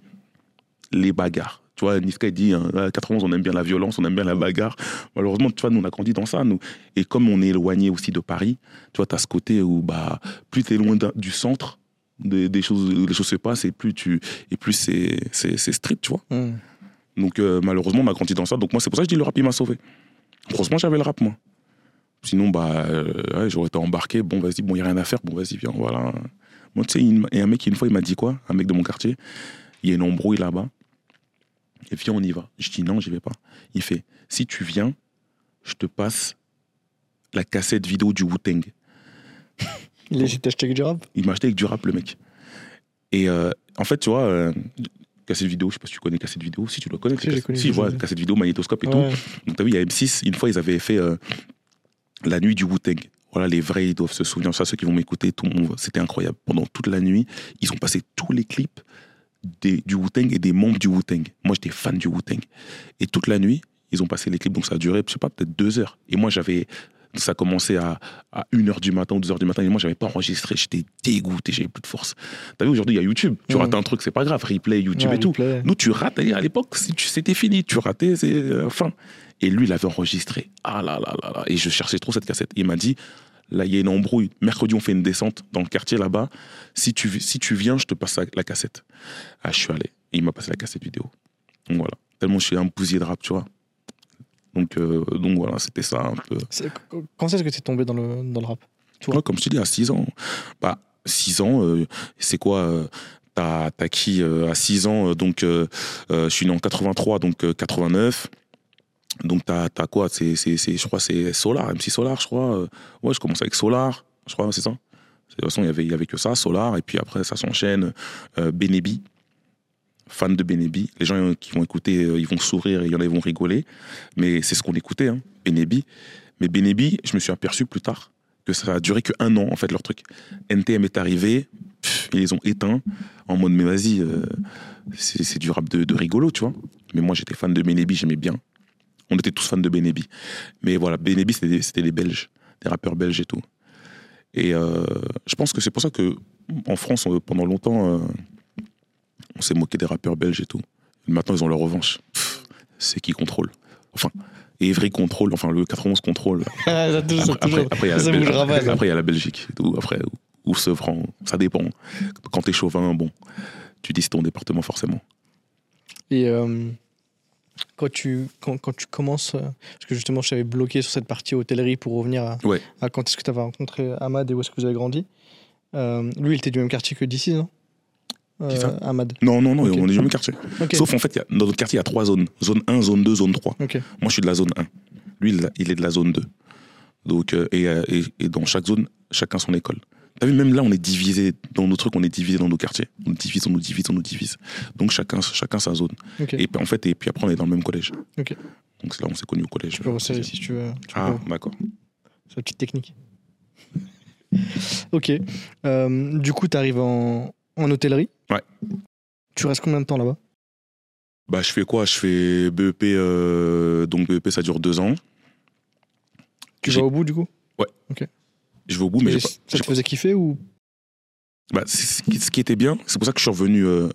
Les bagarres. Tu vois, Niska, il dit, hein, à 91, on aime bien la violence, on aime bien la bagarre. Malheureusement, tu vois, nous, on a grandi dans ça, nous. Et comme on est éloigné aussi de Paris, tu vois, tu as ce côté où, bah, plus tu es loin du centre, des, des choses, les choses se passent, et plus, tu, et plus c'est, c'est, strict, tu vois. Mm. Donc, euh, malheureusement, on a grandi dans ça. Donc, moi, c'est pour ça que je dis le rap, il m'a sauvé. Franchement, j'avais le rap, moi. Sinon, bah, euh, ouais, j'aurais été embarqué. Bon, vas-y, bon, il n'y a rien à faire. Bon, vas-y, viens, voilà. Moi, tu sais, il y a un mec, une fois, il m'a dit quoi? Un mec de mon quartier. Il y a une embrouille là-bas. Et viens, on y va. Je dis non, j'y vais pas. Il fait si tu viens, je te passe la cassette vidéo du Wu-Tang. Il a acheté avec du rap Il m'a acheté avec du rap, le mec. Et euh, en fait, tu vois, euh, cassette vidéo, je sais pas si tu connais cassette vidéo. Si tu dois connaître. Si, cassette- connu, si, connu. cassette vidéo, magnétoscope et tout. Donc, t'as vu, il y a M6, une fois, ils avaient fait euh, la nuit du Wu-Tang. Voilà, les vrais, ils doivent se souvenir. Ça, ceux qui vont m'écouter, tout le monde, c'était incroyable. Pendant toute la nuit, ils ont passé tous les clips des, du Wu-Tang et des membres du Wu-Tang. Moi, j'étais fan du Wu-Tang. Et toute la nuit, ils ont passé les clips. Donc, ça a duré, je sais pas, peut-être deux heures. Et moi, j'avais. Ça a commencé à, à 1h du matin ou 2h du matin. Et moi, j'avais pas enregistré. J'étais dégoûté, j'avais plus de force. T'as vu, aujourd'hui, il y a YouTube. Tu rates un truc, c'est pas grave. Replay, YouTube Ouais, et tout. Nous, tu rates, à l'époque, c'était fini, tu ratais, c'est euh, fin. Et lui, il avait enregistré. Ah là là là là. Et je cherchais trop cette cassette. Il m'a dit, là, il y a une embrouille. Mercredi, on fait une descente dans le quartier là-bas. Si tu, si tu viens, je te passe la, cassette. Ah, je suis allé. Et il m'a passé la cassette vidéo. Donc voilà. Tellement je suis un bousier de rap, tu vois. Donc, euh, donc voilà, c'était ça un peu. C'est- Quand est-ce que tu es tombé dans le, dans le rap. Ouais, comme je te dis, à 6 ans. Bah, 6 ans, euh, c'est quoi euh, T'as t'as qui euh, à 6 ans Donc, je suis né en 83, donc euh, 89. Donc, t'as as quoi? C'est, c'est, c'est- Je crois que c'est Solar, MC Solar, je crois. euh. ouais, je commence avec Solar, je crois, c'est ça. De toute façon, il y avait, y avait que ça, Solar, et puis après, ça s'enchaîne. Euh, Benebi, fan de Benebi. Les gens euh, qui vont écouter, euh, ils vont sourire et il y en a, ils vont rigoler. Mais c'est ce qu'on écoutait, hein, Benebi. Mais Benebi, je me suis aperçu plus tard que ça a duré que un an, en fait, leur truc. NTM est arrivé, ils les ont éteints, en mode, mais vas-y, c'est c'est du rap de, de rigolo, tu vois. Mais moi, j'étais fan de Benebi, j'aimais bien. On était tous fans de Benebi. Mais voilà, Benebi, c'était des, Belges, des rappeurs belges et tout. Et euh, je pense que c'est pour ça que en France, on- pendant longtemps, euh, on s'est moqué des rappeurs belges et tout. Et maintenant, ils ont leur revanche. C'est qui contrôle? Enfin, Evry contrôle, enfin, le 91 contrôle. Après, il y a la Belgique. tout. Après, ou, ou Sevran, ça dépend. Quand t'es chauvin, bon, tu dis c'est ton département forcément. Et euh, quand, tu, quand, quand tu commences, euh, parce que justement je t'avais bloqué sur cette partie hôtellerie pour revenir à, Ouais. à quand est-ce que tu avais rencontré Ahmad et où est-ce que vous avez grandi. Euh, lui, il était du même quartier que d'ici, non? Ça Ahmad. Non, non, non, on est du même quartier. Sauf en fait, il y a- dans notre quartier, il y a trois zones. Zone 1, zone 2, zone 3. Ok. Moi, je suis de la zone 1. Lui, il il est de la zone 2. Donc, euh, et, euh, et, et dans chaque zone, chacun son école. T'as vu, même là, on est divisé dans nos trucs, on est divisé dans nos quartiers. On nous divise, on nous divise, on nous divise. Donc chacun, chacun sa zone. Ok. Et puis en fait, et puis après, on est dans le même collège. Ok. Donc c'est là, on s'est connus au collège. Tu peux resserrer si tu veux. Tu Ah, d'accord. C'est la petite technique. ok. Euh, du coup, tu arrives en, en hôtellerie. Ouais. Tu restes combien de temps là-bas? Bah, je fais quoi? Je fais BEP, euh, donc BEP, ça dure deux ans. Tu vas au bout du coup? Je vais au bout, mais Ça pas- j'ai te faisait kiffer ou? Bah, ce qui- ce qui était bien, c'est pour ça que je suis revenu. euh,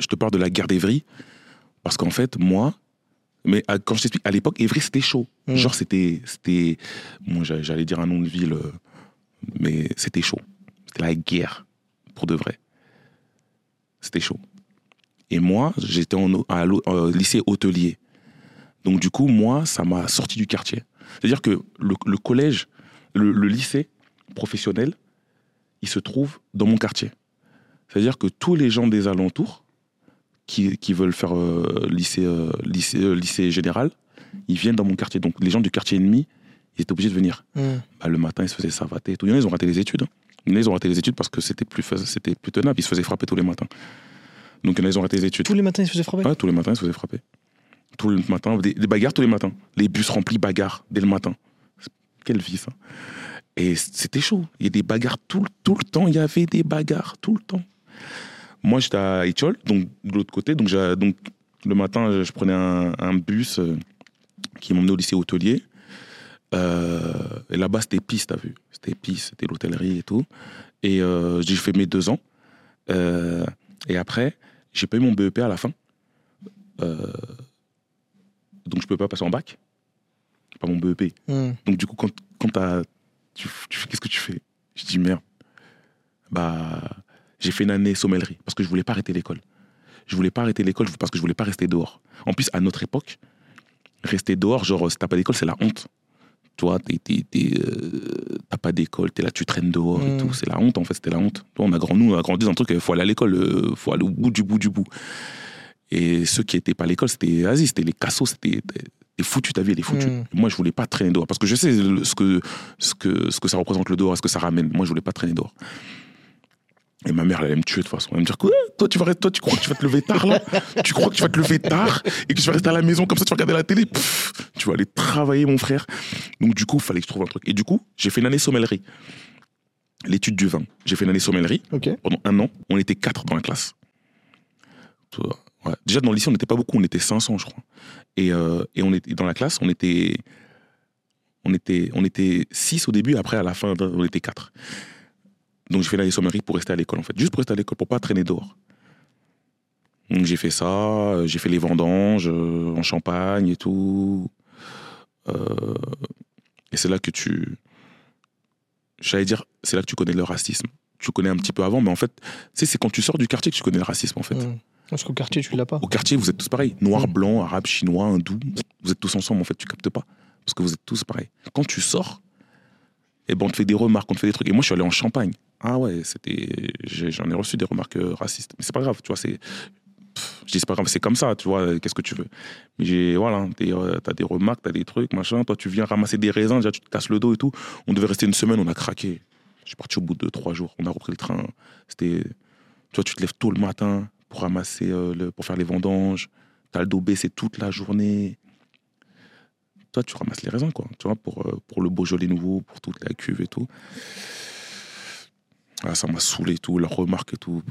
je te parle de la guerre d'Evry. Parce qu'en fait, moi, mais à- quand je t'explique, à l'époque, Evry, c'était chaud. Mm. Genre, c'était. c'était moi, j'a- j'allais dire un nom de ville, euh, mais c'était chaud. C'était la guerre, pour de vrai. C'était chaud. Et moi, j'étais en, au- à euh, lycée hôtelier. Donc, du coup, moi, ça m'a sorti du quartier. C'est-à-dire que le, le collège, le, le lycée professionnel, il se trouve dans mon quartier. C'est-à-dire que tous les gens des alentours qui, qui veulent faire euh, lycée, euh, lycée, euh, lycée général, ils viennent dans mon quartier. Donc les gens du quartier ennemi, ils étaient obligés de venir. Hmm. Bah, le matin, ils se faisaient savater et tout. Il y en a, ils ont raté les études. hein. Il y en a, ils ont raté les études parce que c'était plus, c'était plus tenable. Ils se faisaient frapper tous les matins. Donc il y en a, ils ont raté les études. Tous les matins, ils se faisaient frapper? Ouais, tous les matins, ils se faisaient frapper. Tous les matins, des, des bagarres tous les matins. Les bus remplis bagarres dès le matin. Quelle vie. Et c'était chaud. Il y a des bagarres tout, tout le temps. Il y avait des bagarres tout le temps. Moi, j'étais à Étiole, donc de l'autre côté. Donc, le matin, je prenais un, bus euh, qui m'emmenait au lycée hôtelier. Euh, et là-bas, c'était piste, t'as vu. C'était piste, c'était l'hôtellerie et tout. Et euh, j'ai fait mes deux ans. Et après, j'ai pas eu mon BEP à la fin. Donc, je peux pas passer en bac. Pas mon BEP. Hmm. Donc, du coup, quand, quand t'as- tu, tu fais, qu'est-ce que tu fais? Je dis merde. Bah, j'ai fait une année sommellerie parce que je voulais pas arrêter l'école. Je voulais pas arrêter l'école parce que je voulais pas rester dehors. En plus, à notre époque, rester dehors, genre, si t'as pas d'école, c'est la honte. T'es- t'es, euh, t'as pas d'école, t'es là, tu traînes dehors et Mm. tout. C'est la honte, en fait, c'était la honte. Toi, on a grandi, nous, on a grandi dans un truc, il faut aller à l'école, euh, faut aller au bout du bout du bout. Et ceux qui étaient pas à l'école, c'était, vas-y, c'était les cassos, c'était, t'es foutu, ta vie, elle est foutue. Mm. Moi, je voulais pas traîner dehors parce que je sais le- ce que, ce que, ce que ça représente le dehors, ce que ça ramène. Moi, je voulais pas traîner dehors. Et ma mère, elle allait me tuer de toute façon. Elle allait me dire quoi? Toi, tu vas, toi, tu crois que tu vas te lever tard là? Tu crois que tu vas te lever tard et que tu vas rester à la maison comme ça, tu vas regarder la télé? Pff, Tu vas aller travailler, mon frère. Donc, du coup, il fallait que je trouve un truc. Et du coup, j'ai fait une année sommellerie. L'étude du vin. J'ai fait une année sommellerie pendant un an. On était quatre dans la classe. Déjà, dans le lycée, on n'était pas beaucoup. On était 500, je crois. Et, euh, et on était dans la classe, on était, on était, on était six au début. Après, à la fin, on était quatre. Donc, j'ai fait l'année sommellerie pour rester à l'école, en fait. Juste pour rester à l'école, pour pas traîner dehors. Donc, j'ai fait ça. euh, J'ai fait les vendanges euh, en Champagne et tout. Et c'est là que tu. J'allais dire, c'est là que tu connais le racisme. Tu connais un petit peu avant, mais en fait, c'est quand tu sors du quartier que tu connais le racisme, en fait. Hmm. Parce qu'au quartier, tu l'as pas. Au quartier, vous êtes tous pareils. Noir, Mm. blanc, arabe, chinois, hindou. Vous êtes tous ensemble, en fait, tu captes pas. Parce que vous êtes tous pareils. Quand tu sors, eh ben, on te fait des remarques, on te fait des trucs. Et moi, je suis allé en Champagne. Ah ouais, c'était. J'en ai reçu des remarques euh, racistes. Mais c'est pas grave, tu vois, c'est. Je dis, c'est pas grave, c'est comme ça, tu vois, qu'est-ce que tu veux. Mais j'ai, voilà, euh, t'as des remarques, t'as des trucs, machin. Toi, tu viens ramasser des raisins, déjà, tu te casses le dos et tout. On devait rester une semaine, on a craqué. Je suis parti au bout de trois jours. On a repris le train. C'était. Tu vois, tu te lèves tôt le matin pour ramasser, euh, le, pour faire les vendanges. T'as le dos baissé toute la journée. Toi, tu ramasses les raisins, quoi. Tu vois, pour, euh, pour le Beaujolais nouveau, pour toute la cuve et tout. Ah, ça m'a saoulé et tout, leurs remarques et tout.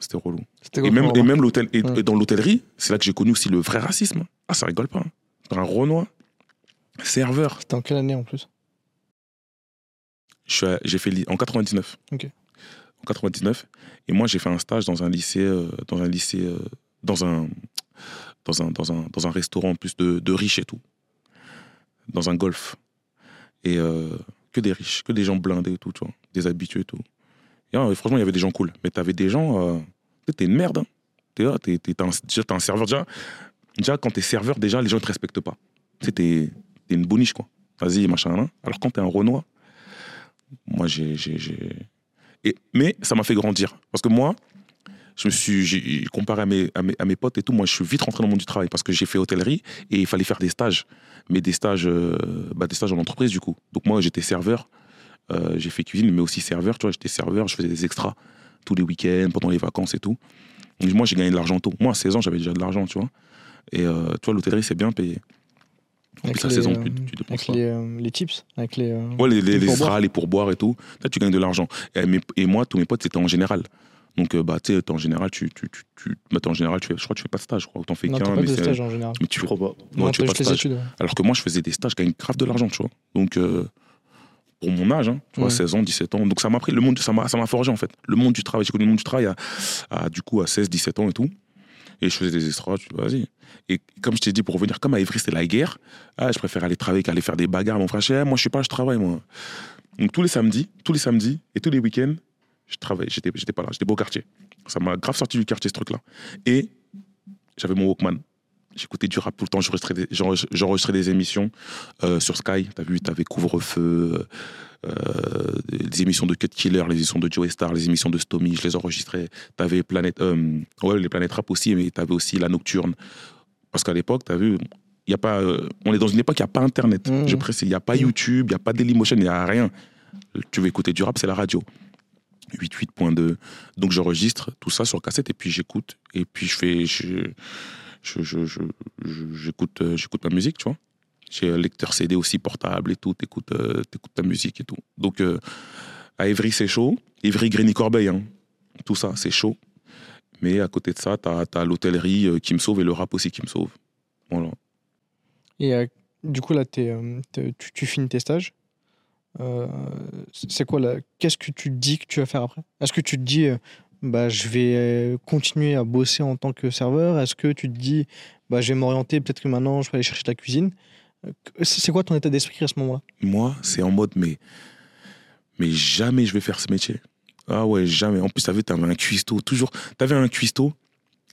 C'était relou. Et même, et même l'hôtel, et, Ouais. et dans l'hôtellerie, c'est là que j'ai connu aussi le vrai racisme. Ah, ça rigole pas. hein. Dans un Renoir, serveur. C'était en quelle année en plus? J'ai fait en 99. Ok. En 99. Et moi, j'ai fait un stage dans un lycée, euh, dans un lycée, euh, dans un, dans un, dans un, dans un restaurant en plus de, riches et tout, dans un golf. Et euh, que des riches, que des gens blindés et tout, tu vois, des habitués et tout. Et, euh, franchement, il y avait des gens cool. Mais t'avais des gens, t'es une merde. hein. T'es t'es, t'es- un, serveur. Déjà, déjà, quand t'es serveur, déjà, les gens te respectent pas. Tu sais, t'es, une boniche, quoi. Vas-y, machin, hein. Alors quand t'es un Renoir, moi, j'ai- Mais ça m'a fait grandir. Parce que moi, je me suis. Comparé à mes, potes et tout, moi, je suis vite rentré dans le monde du travail parce que j'ai fait hôtellerie et il fallait faire des stages. Mais des stages, euh, bah, des stages en entreprise, du coup. Donc moi, j'étais serveur Euh, j'ai fait cuisine, mais aussi serveur. Tu j'étais serveur, je faisais des extras tous les week-ends, pendant les vacances et tout. Moi, j'ai gagné de l'argent tôt. Moi, à 16 ans, j'avais déjà de l'argent, tu vois. Et euh, tu vois, l'hôtellerie, c'est bien payé. En Avec plus, à les, 16 ans, euh, tu, tu dépenses Avec les, euh, les tips, avec les. euh, Ouais, les, les, les pourboires. extras, les pourboires et tout. Là, tu gagnes de l'argent. Et, moi, tous mes potes, c'était en général. Donc, euh, bah, tu sais, en général, tu, tu, tu, tu- bah, t'es en général, tu fais, je crois que tu fais pas de stage, je crois. Ou t'en fais Non, qu'un, t'as pas mais de stage en général. mais tu crois pas. non, Non, tu fais pas de stage. études. ouais. Alors que moi, je faisais des stages, je gagne grave de l'argent, tu vois. Donc, euh, pour mon âge, hein, tu vois, Ouais. 16 ans, 17 ans. Donc, ça m'a pris, le monde, ça m'a, ça m'a forgé, en fait. Le monde du travail. J'ai connu le monde du travail à, à, du coup, à 16, 17 ans et tout. Et je faisais des extras, tu vois, vas-y. Et comme je t'ai dit, pour revenir, comme à Évry, c'était la guerre, ah, je préfère aller travailler qu'aller faire des bagarres. Mon frère, je moi, je suis pas, je travaille, moi. Donc, tous les samedis, tous les samedis et tous les week-ends, je travaillais. J'étais, j'étais pas là, j'étais pas au quartier. Ça m'a grave sorti du quartier, ce truc-là. Et j'avais mon Walkman. J'écoutais du rap tout le temps, j'enregistrais des, émissions euh, sur Sky. T'as vu, t'avais Couvre-feu, euh, les émissions de Cut Killer, les émissions de Joe Star, les émissions de Stomy, je les enregistrais. T'avais Planète, euh, ouais, les Planètes Rap aussi, mais t'avais aussi la Nocturne. Parce qu'à l'époque, t'as vu, y a pas, euh, on est dans une époque, il n'y a pas Internet. Mhm. Je précise, il n'y a pas. YouTube, il n'y a pas Dailymotion, il n'y a rien. Tu veux écouter du rap, c'est la radio. 88.2. Donc j'enregistre tout ça sur cassette et puis j'écoute. Et puis je fais. je- je- je- je- j'écoute euh, j'écoute ma musique, tu vois. J'ai un lecteur CD aussi portable et tout, t'écoutes euh, t'écoutes ta musique et tout. Donc euh, à Évry, c'est chaud. Évry, Grigny, Corbeil, hein. tout ça, c'est chaud. Mais à côté de ça, t'as as, l'hôtellerie euh, qui me sauve et le rap aussi qui me sauve. Voilà. Et euh, du coup, là, t'es, euh, tu, tu finis tes stages. Euh, c'est quoi là Qu'est-ce que tu dis que tu vas faire après? Est-ce que tu te dis, euh, bah, je vais continuer à bosser en tant que serveur? Est-ce que tu te dis, bah, je vais m'orienter, peut-être que maintenant, je vais aller chercher de la cuisine? C'est c'est quoi ton état d'esprit à ce moment-là? Moi, c'est en mode, mais, mais jamais je vais faire ce métier. Ah ouais, jamais. En plus, t'avais, t'avais un cuistot, toujours. T'avais un cuistot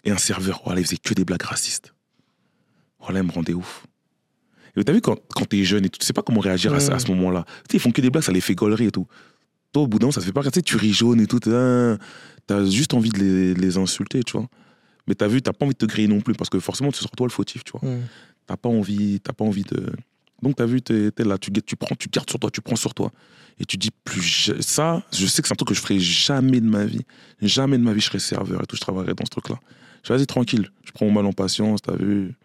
et un serveur. Voilà, il faisait que des blagues racistes. Voilà, il me rendait ouf. Et t'as vu, quand, quand t'es jeune et tout, tu sais pas comment réagir à, ça- à ce moment-là. Tu sais, ils font que des blagues, ça les fait gaulerie et tout. Toi, au bout d'un moment, ça te fait pas. Tu sais, tu ris jaune et tout. t'as- T'as juste envie de les, les insulter, tu vois. Mais t'as vu, t'as pas envie de te griller non plus parce que forcément, ce sera toi le fautif, tu vois t'as pas envie t'as pas envie de donc t'as vu t'es es là tu, tu prends tu gardes sur toi tu prends sur toi. Et tu dis plus ça je sais que c'est un truc que je ferai jamais de ma vie. Jamais de ma vie je serai serveur et tout je travaillerai dans ce truc là je vas-y tranquille. Je prends mon mal en patience t'as vu.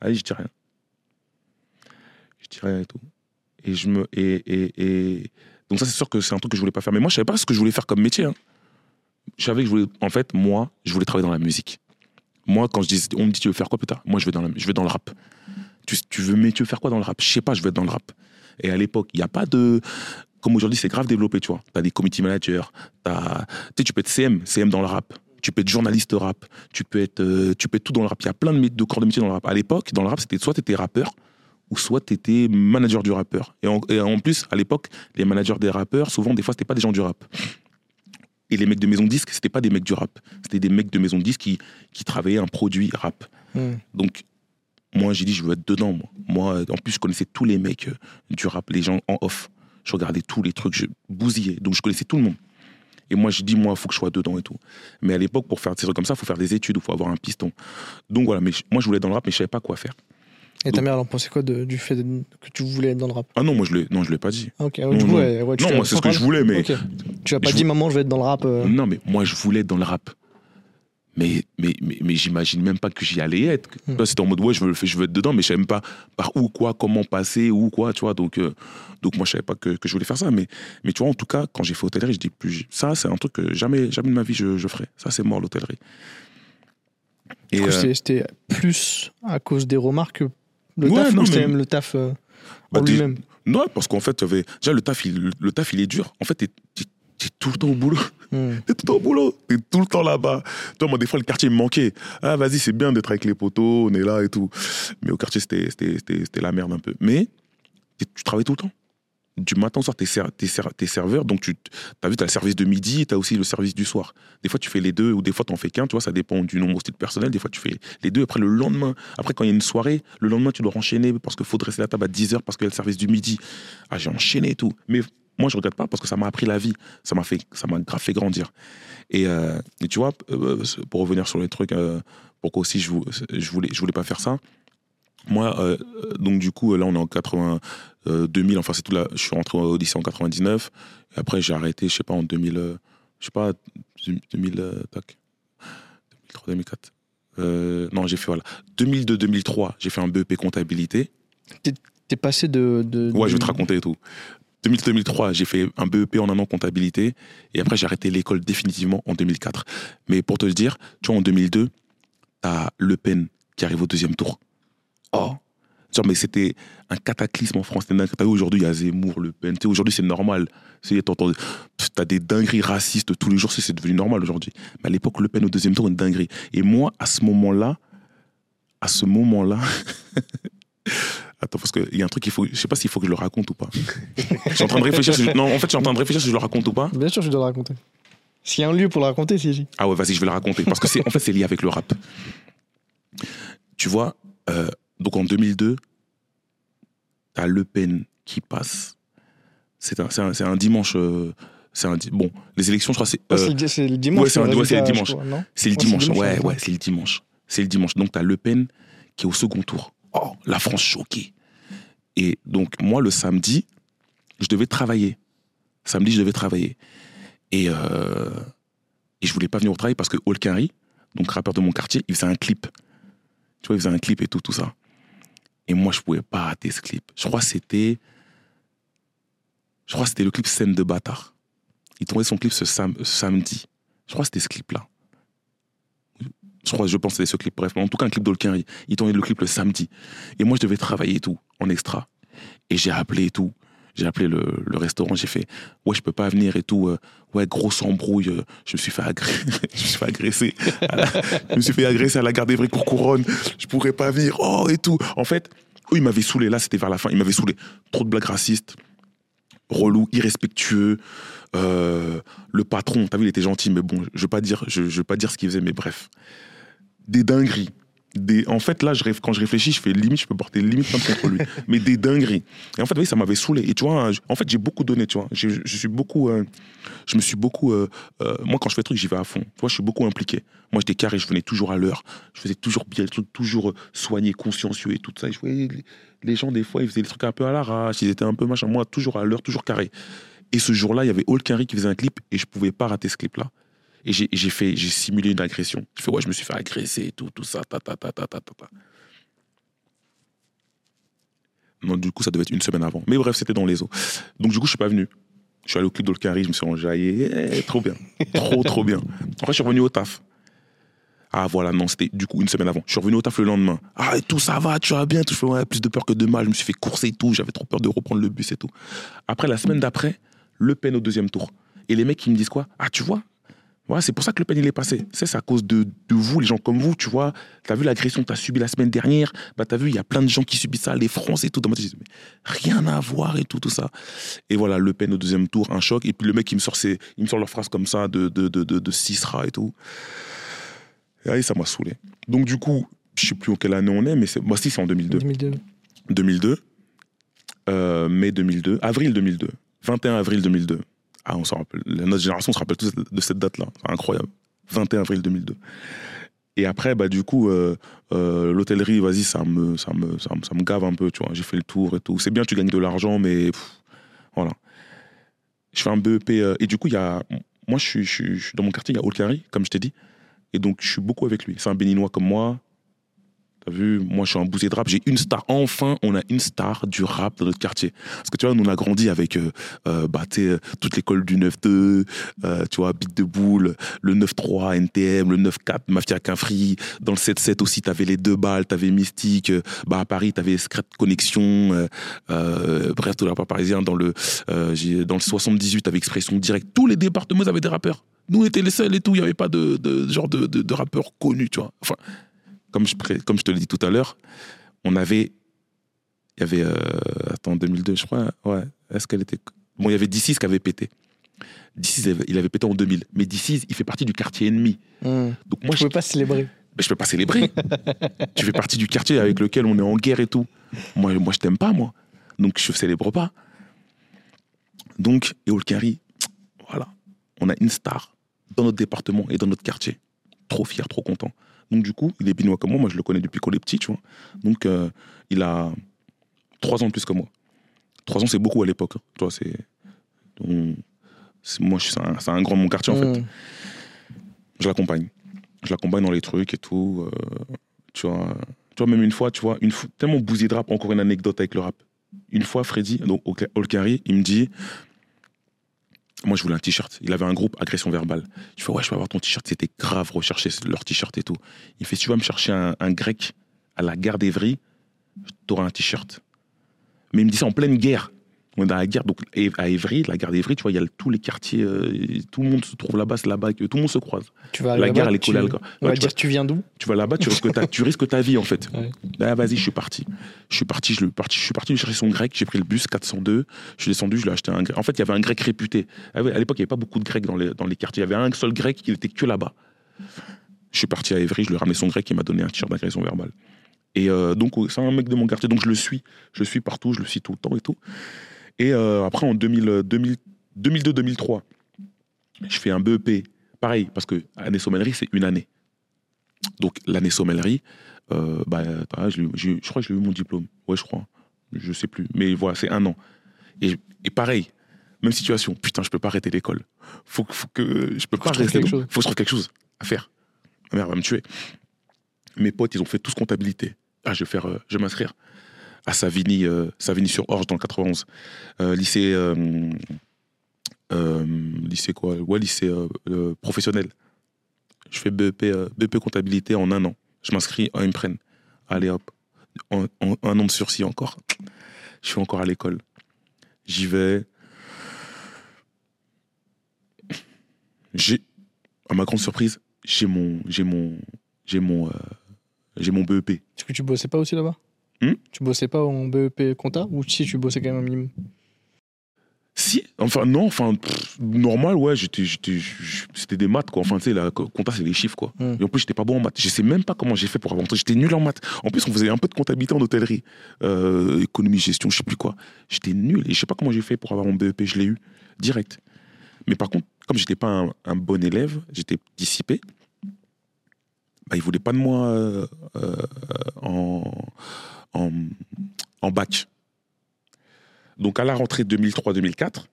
Allez je dis rien. Je dis rien et tout. Et je me et, et, et- donc ça c'est sûr que c'est un truc que je voulais pas faire. Mais moi je savais pas ce que je voulais faire comme métier hein. je savais que je voulais en fait moi je voulais travailler dans la musique. Moi quand je dis on me dit tu veux faire quoi plus moi je vais dans la, je vais dans le rap tu, tu veux mais tu veux faire quoi dans le rap? Je sais pas je vais être dans le rap. Et à l'époque il y a pas de comme aujourd'hui c'est grave développé tu vois. T'as des committee managers t'as tu sais tu peux être CM CM dans le rap. Tu peux être journaliste rap. Tu peux être euh, tu peux être tout dans le rap. Il y a plein de, de corps de métier dans le rap. À l'époque dans le rap c'était soit t'étais rappeur ou soit t'étais manager du rappeur. Et en, et en plus à l'époque les managers des rappeurs souvent des fois c'était pas des gens du rap. Et les mecs de maison disque c'était pas des mecs du rap. C'était des mecs de maison disque qui qui travaillaient un produit rap. Hmm. donc, moi, j'ai dit, je veux être dedans, moi. Moi, en plus, je connaissais tous les mecs euh, du rap, les gens en off. Je regardais tous les trucs, je bousillais. Donc, je connaissais tout le monde. Et moi, je dis, moi, il faut que je sois dedans et tout. Mais à l'époque, pour faire des trucs comme ça, il faut faire des études, il faut avoir un piston. Donc, voilà. Mais moi, je voulais être dans le rap, mais je savais pas quoi faire. Et ta mère, elle en pensait quoi de- du fait de- que tu voulais être dans le rap? Ah non, moi, je l'ai, non, je l'ai pas dit. Ah, Ok, Non, du coup, non. ouais, ouais, tu non, l'as- moi, c'est ce que je voulais, mais. Tu as pas Je dit, vou- maman, je vais être dans le rap. euh. Non, mais moi, je voulais être dans le rap. Mais, mais, mais, mais j'imagine même pas que j'y allais être. Toi, C'était en mode, ouais, je veux, je veux être dedans, mais je savais même pas par où, quoi, comment passer, où, quoi, tu vois. Donc, euh, donc moi, je savais pas que, que je voulais faire ça. Mais, mais tu vois, en tout cas, quand j'ai fait hôtellerie, je dis, plus, ça, c'est un truc que jamais, jamais de ma vie je, je ferai. Ça, c'est mort, l'hôtellerie. Et, euh, c'était- plus à cause des remarques que le Ouais, taf non, mais- même le taf euh, Bah, en lui-même? Non, parce qu'en fait, déjà, le taf, il, le taf, il est dur. En fait, t'es, tout le temps au boulot. Hmm. T'es tout le temps au boulot, t'es tout le temps là-bas. Toi, moi, des fois, le quartier me manquait. Ah, vas-y, c'est bien d'être avec les poteaux, on est là et tout. Mais au quartier, c'était, la merde un peu. Mais tu travailles tout le temps. Du matin au soir, t'es, ser- ser- serveur, donc tu as vu, t'as le service de midi et t'as aussi le service du soir. Des fois, tu fais les deux, ou des fois, t'en fais qu'un, tu vois, ça dépend du nombre aussi de personnel. Des fois, tu fais les deux. Après, le lendemain, après, quand il y a une soirée, le lendemain, tu dois enchaîner parce qu'il faut dresser la table à 10h parce qu'il y a le service du midi. Ah, j'ai enchaîné et tout. Mais moi, je regrette pas parce que ça m'a appris la vie. Ça m'a fait, ça m'a grave fait grandir. Et, euh, et tu vois, euh, pour revenir sur les trucs, euh, pourquoi aussi je, je voulais, je voulais pas faire ça. Moi, euh, donc du coup, là, on est en 80, euh, 2000, enfin, c'est tout là. Je suis rentré au lycée en 99. Et après, j'ai arrêté, je sais pas, en 2000, euh, je sais pas, 2000, euh, tac, 2003, 2004. Euh, non, j'ai fait, voilà. 2002-2003, j'ai fait un BEP comptabilité. T'es passé de, de- Ouais, de- je vais te raconter et tout. 2000-2003, j'ai fait un BEP en un an comptabilité. Et après, j'ai arrêté l'école définitivement en 2004. Mais pour te le dire, tu vois, en 2002, t'as Le Pen qui arrive au deuxième tour. Oh mais c'était un cataclysme en France. Aujourd'hui, il y a Zemmour, Le Pen. Aujourd'hui, c'est normal. Tu T'as des dingueries racistes tous les jours. C'est devenu normal aujourd'hui. Mais à l'époque, Le Pen au deuxième tour, une dinguerie. Et moi, à ce moment-là, à ce moment-là, Attends, parce qu'il y a un truc qu'il faut. Je sais pas s'il faut que je le raconte ou pas. je suis en train de réfléchir. si je- Non, en fait, je suis en train de réfléchir si je le raconte ou pas. Bien sûr, je dois le raconter. S'il y a un lieu pour le raconter, si. Ah ouais, vas-y, je vais le raconter. Parce que c'est, en fait, c'est lié avec le rap. Tu vois, euh, donc en 2002, t'as Le Pen qui passe. C'est un, c'est un, c'est un dimanche. euh, c'est un, di- bon, les élections, je crois, c'est. Euh, c'est le- c'est le dimanche. ouais, c'est le ouais, dimanche. c'est le Ouais, dimanche. ouais. ouais, c'est le dimanche. C'est le dimanche. Donc, t'as Le Pen qui est au second tour. Oh, la France choquée. Et donc, moi, le samedi, je devais travailler. Samedi, je devais travailler. Et, euh, et je voulais pas venir au travail parce que Holkari, donc rappeur de mon quartier, il faisait un clip. Tu vois, il faisait un clip et tout, tout ça. Et moi, je pouvais pas rater ce clip. Je crois que c'était. Je crois c'était le clip Scène de bâtard. Il tournait son clip ce sam- samedi. Je crois que c'était ce clip-là. Je crois, je pense que c'était ce clip. Bref, en tout cas, un clip d'Olkinry. Il tournait le clip le samedi. Et moi, je devais travailler et tout, en extra. Et j'ai appelé et tout. J'ai appelé le, restaurant, j'ai fait Ouais, je peux pas venir et tout. euh, ouais, grosse embrouille. euh, je me suis fait, agré- je me suis fait agresser. je me suis fait agresser à la garde d'Evry Couronne. Je pourrais pas venir. Oh, et tout. En fait, eux, ils m'avaient saoulé. Là, c'était vers la fin. Ils m'avaient saoulé. Trop de blagues racistes, relou, irrespectueux. Euh, le patron, t'as vu, il était gentil, mais bon, je veux pas dire, je veux pas dire ce qu'il faisait, mais bref, des dingueries. Des, en fait, là, je, quand je réfléchis, je fais limite, je peux porter limite plainte contre lui, mais des dingueries. Et en fait, oui, ça m'avait saoulé. Et tu vois, en fait, j'ai beaucoup donné, tu vois. Je suis beaucoup, euh, je me suis beaucoup, euh, euh, moi, quand je fais des trucs, j'y vais à fond. Tu vois, je suis beaucoup impliqué. Moi, j'étais carré, je venais toujours à l'heure. Je faisais toujours bien, le truc, toujours soigné, consciencieux et tout ça. Et je voyais les, gens, des fois, ils faisaient des trucs un peu à l'arrache, ils étaient un peu machin. Moi, toujours à l'heure, toujours carré. Et ce jour-là, il y avait All Carry qui faisait un clip et je pouvais pas rater ce clip-là. Et j'ai j'ai simulé une agression. Je fais ouais, je me suis fait agresser et tout, tout ça, ta ta ta ta ta ta. Non, du coup, ça devait être une semaine avant. Mais bref, c'était dans les eaux. Donc du coup, je suis pas venu. Je suis allé au clip d'All Carry, je me suis enjaillé. Eh, trop bien, trop trop bien. Après, je suis revenu au taf. Ah voilà, non, c'était du coup une semaine avant. Je suis revenu au taf le lendemain. Ah, et tout ça va, tu vas bien. Tout, je fais ouais, plus de peur que de mal. Je me suis fait courser et tout. J'avais trop peur de reprendre le bus et tout. Après, la semaine d'après, Le Pen au deuxième tour. Et les mecs, ils me disent quoi? Ah, tu vois voilà, c'est pour ça que Le Pen, il est passé. C'est à cause de, de vous, les gens comme vous, tu vois. T'as vu l'agression que t'as subie la semaine dernière? Bah, t'as vu, il y a plein de gens qui subissent ça, les Français et tout. Dans ma tête, mais rien à voir et tout, tout ça. Et voilà, Le Pen au deuxième tour, un choc. Et puis le mec, il me sort, ses, il me sort leur phrase comme ça de, de, de, de, de Cicera et tout. Et allez, ça m'a saoulé. Donc, du coup, je sais plus en quelle année on est, mais c'est, moi, si, c'est en 2002. 2002. 2002, euh, mai 2002, avril 2002, 21 avril 2002. Ah, on s'en rappelle. Notre génération se rappelle tous de cette date-là. C'est incroyable. 21 avril 2002. Et après, bah, du coup, euh, euh, l'hôtellerie, vas-y, ça me, ça, me, ça, me, ça me gave un peu, tu vois. J'ai fait le tour et tout. C'est bien, tu gagnes de l'argent, mais voilà. Je fais un BEP. euh, et du coup, y a. Moi, je suis dans mon quartier, il y a Olkari, comme je t'ai dit. Et donc, je suis beaucoup avec lui. C'est un béninois comme moi. T'as vu, moi je suis un bousier de rap, j'ai une star. Enfin, on a une star du rap dans notre quartier. Parce que tu vois, nous on a grandi avec euh, euh, bah, euh, toute l'école du 9-2, euh, tu vois, Beat de Boule, le 9-3, NTM, le 9-4, Mafia Quinfri. Dans le 7-7 aussi, t'avais les deux balles, t'avais Mystique. bah, à Paris, t'avais Secret Connexion. bref, tout le rap parisien. Dans le, dans le 78, t'avais Expression Directe. Tous les départements avaient des rappeurs. Nous, on était les seuls et tout. Il n'y avait pas de, de genre de, de, de rappeurs connus, tu vois. Enfin, comme je, pré- comme je te l'ai dit tout à l'heure, on avait. Il y avait. euh, attends, 2002, je crois. Ouais. Est-ce qu'elle était. Bon, il y avait D6 qui avait pété. D6, il avait- pété en 2000. Mais D6, il fait partie du quartier ennemi. Hum. Donc moi, Je je, pouvais pas célébrer. mais je peux pas célébrer. tu fais partie du quartier avec lequel on est en guerre et tout. Moi, moi je t'aime pas, moi. Donc, je célèbre pas. Donc, et Olkari, voilà. On a une star dans notre département et dans notre quartier. trop fier, trop content. Donc, du coup, il est binois comme moi. Moi, je le connais depuis qu'on est petit, tu vois. Donc, euh, il a trois ans de plus que moi. Trois ans, c'est beaucoup à l'époque. hein. Tu vois, c'est. donc, moi, je suis- c'est un, un grand mon quartier, en fait. Mm. Je l'accompagne. Je l'accompagne dans les trucs et tout. euh, tu vois, tu vois, même une fois, tu vois, une tellement bousillé de rap, encore une anecdote avec le rap. Une fois, Freddy, donc Olkari, il me dit Moi, je voulais un t-shirt. Il avait un groupe agression verbale. Je fais Ouais, je peux avoir ton t-shirt. C'était grave recherché, leur t-shirt et tout. Il fait Si tu vas me chercher un, un grec à la gare d'Evry, t'auras un t-shirt. Mais il me dit ça en pleine guerre. On est dans la guerre, donc à Évry, la gare d'Evry, tu vois, il y a tous les quartiers, euh, tout le monde se trouve là-bas, c'est là-bas, que tout le monde se croise. Tu vas La guerre, elle est tu- collée gare. On va tu, dire tu viens d'où? tu vas là-bas, tu risques, ta, tu risques ta vie en fait. Ouais. Là, vas-y, je suis parti. Je suis parti, je, parti, je suis parti chercher son grec, j'ai pris le bus 402, je suis descendu, je lui ai acheté un grec. En fait, il y avait un grec réputé. Ah À l'époque, il n'y avait pas beaucoup de grecs dans les, dans les quartiers. Il y avait un seul grec qui n'était que là-bas. Je suis parti à Évry, je lui ai ramené son grec, il m'a donné un t-shirt d'agression verbale. Et euh, donc, c'est un mec de mon quartier, donc je le suis. Je le suis partout, je le suis tout le temps et tout. Et euh, après, en 2000, 2000 2002-2003, je fais un BEP. Pareil, parce que année sommellerie, c'est une année. Donc, l'année sommellerie, euh, bah, je, crois que j'ai eu mon diplôme. Ouais, je crois. Je sais plus. Mais voilà, c'est un an. Et, et pareil, même situation. Putain, je peux pas arrêter l'école. Faut, faut que je peux pas je trouve rester. quelque chose. Faut que je trouve quelque chose à faire. Ma mère va me tuer. Mes potes, ils ont fait tous comptabilité. Ah, je vais faire, euh, je vais m'inscrire à Savigny, euh, Savigny sur Orge dans le 91. Euh, lycée, euh, lycée quoi? Ouais, lycée professionnel. Je fais BEP, BEP comptabilité en un an. Je m'inscris, me prennent. Allez hop, un an de sursis encore. Je suis encore à l'école. J'y vais. J'ai, à ma grande surprise, j'ai mon, j'ai mon, j'ai mon, j'ai mon BEP. Est-ce que tu bossais pas aussi là-bas? Hmm Tu bossais pas en BEP compta ou si tu bossais quand même un minimum? Si, enfin non, enfin pff, normal, ouais, c'était des maths quoi. Enfin tu sais, la co- compta c'est les chiffres quoi. Mm. Et en plus j'étais pas bon en maths. Je sais même pas comment j'ai fait pour avancer. J'étais nul en maths. En plus on faisait un peu de comptabilité en hôtellerie, euh, économie, gestion, je sais plus quoi. J'étais nul et je sais pas comment j'ai fait pour avoir mon BEP. Je l'ai eu direct. Mais par contre, comme j'étais pas un, un bon élève, j'étais dissipé. Bah, ils voulaient pas de moi euh, euh, en, en, en bac. Donc à la rentrée 2003-2004,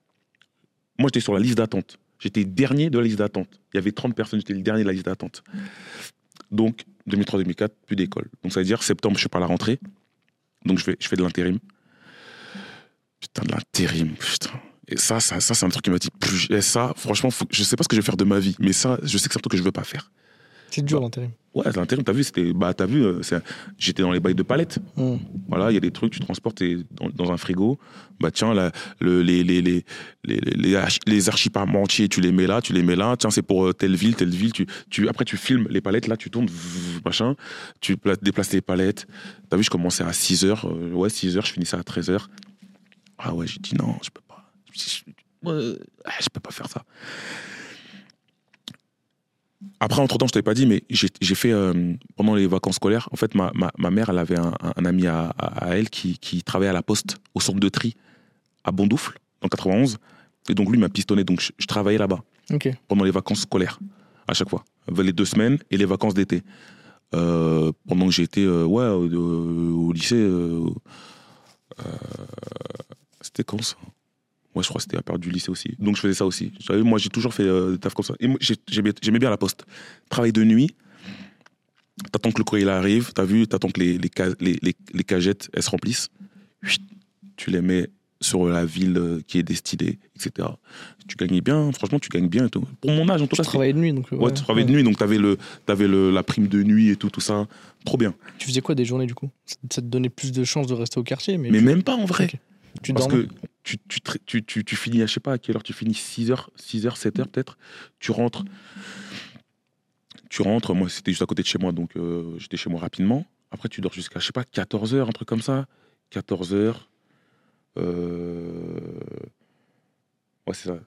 moi j'étais sur la liste d'attente. J'étais dernier de la liste d'attente. Il y avait 30 personnes, j'étais le dernier de la liste d'attente. Donc 2003-2004, plus d'école. Donc ça veut dire septembre, je suis pas à la rentrée. Donc je fais, je fais de l'intérim. Putain, de l'intérim. Et ça, ça, ça c'est un truc qui m'a dit, plus, et ça, franchement, faut- je sais pas ce que je vais faire de ma vie, mais ça, je sais que c'est un truc que je veux pas faire. C'est dur Bah. l'intérim. Ouais, l'intérim, t'as vu, c'était, bah, t'as vu, euh, j'étais dans les bails de palettes. Hmm. Voilà, il y a des trucs, tu transportes t'es dans, dans un frigo. Bah tiens, la- le- les, les, les, les, les, tu les mets là, tu les mets là. Tiens, c'est pour euh, telle ville, telle ville. Tu, tu, après, tu filmes les palettes, là, tu tournes, machin. Tu pla- déplaces les palettes. T'as vu, je commençais à 6h. ouais, 6h, je finissais à 13h. Ah ouais, j'ai dit non, je peux pas. Je, je- je peux pas faire ça. Après, entre-temps, je t'avais pas dit, mais j'ai fait, euh, pendant les vacances scolaires, en fait, ma, ma, ma mère, elle avait un, un ami à, à- à elle qui, qui travaillait à la poste, au centre de tri, à Bondoufle, en 91. Et donc, lui m'a pistonné. Donc, je, je travaillais là-bas pendant les vacances scolaires, à chaque fois. Les deux semaines et les vacances d'été. Euh, pendant que j'étais euh, ouais, au, au- lycée. c'était quand ça? Ouais, je crois que c'était à période du lycée aussi. Donc je faisais ça aussi. Moi, j'ai toujours fait euh, des tafs comme ça. Et j'aimais bien la poste. Travail de nuit, t'attends que le courrier arrive, t'as vu, t'attends que les, les, les, les, les cagettes elles se remplissent. Tu les mets sur la ville euh, qui est destinée, etc. Tu gagnes bien, franchement, tu gagnes bien et tout. Pour mon âge, en tout Tu cas, c'est- travaillais de nuit donc. Ouais, tu travaillais de nuit, donc t'avais le, avais le, la prime de nuit et tout, tout ça. Trop bien. Tu faisais quoi des journées du coup? Ça te donnait plus de chances de rester au quartier, mais, Mais tu, même pas en vrai. Tu Parce dormais. que tu, tu, tu, tu, tu finis, à, je sais pas à quelle heure tu finis, 6h, 6h, 7h peut-être. Tu rentres. Tu rentres, moi c'était juste à côté de chez moi, donc euh, j'étais chez moi rapidement. Après tu dors jusqu'à, je sais pas, 14h, un truc comme ça. 14h. Euh... Ouais, c'est ça.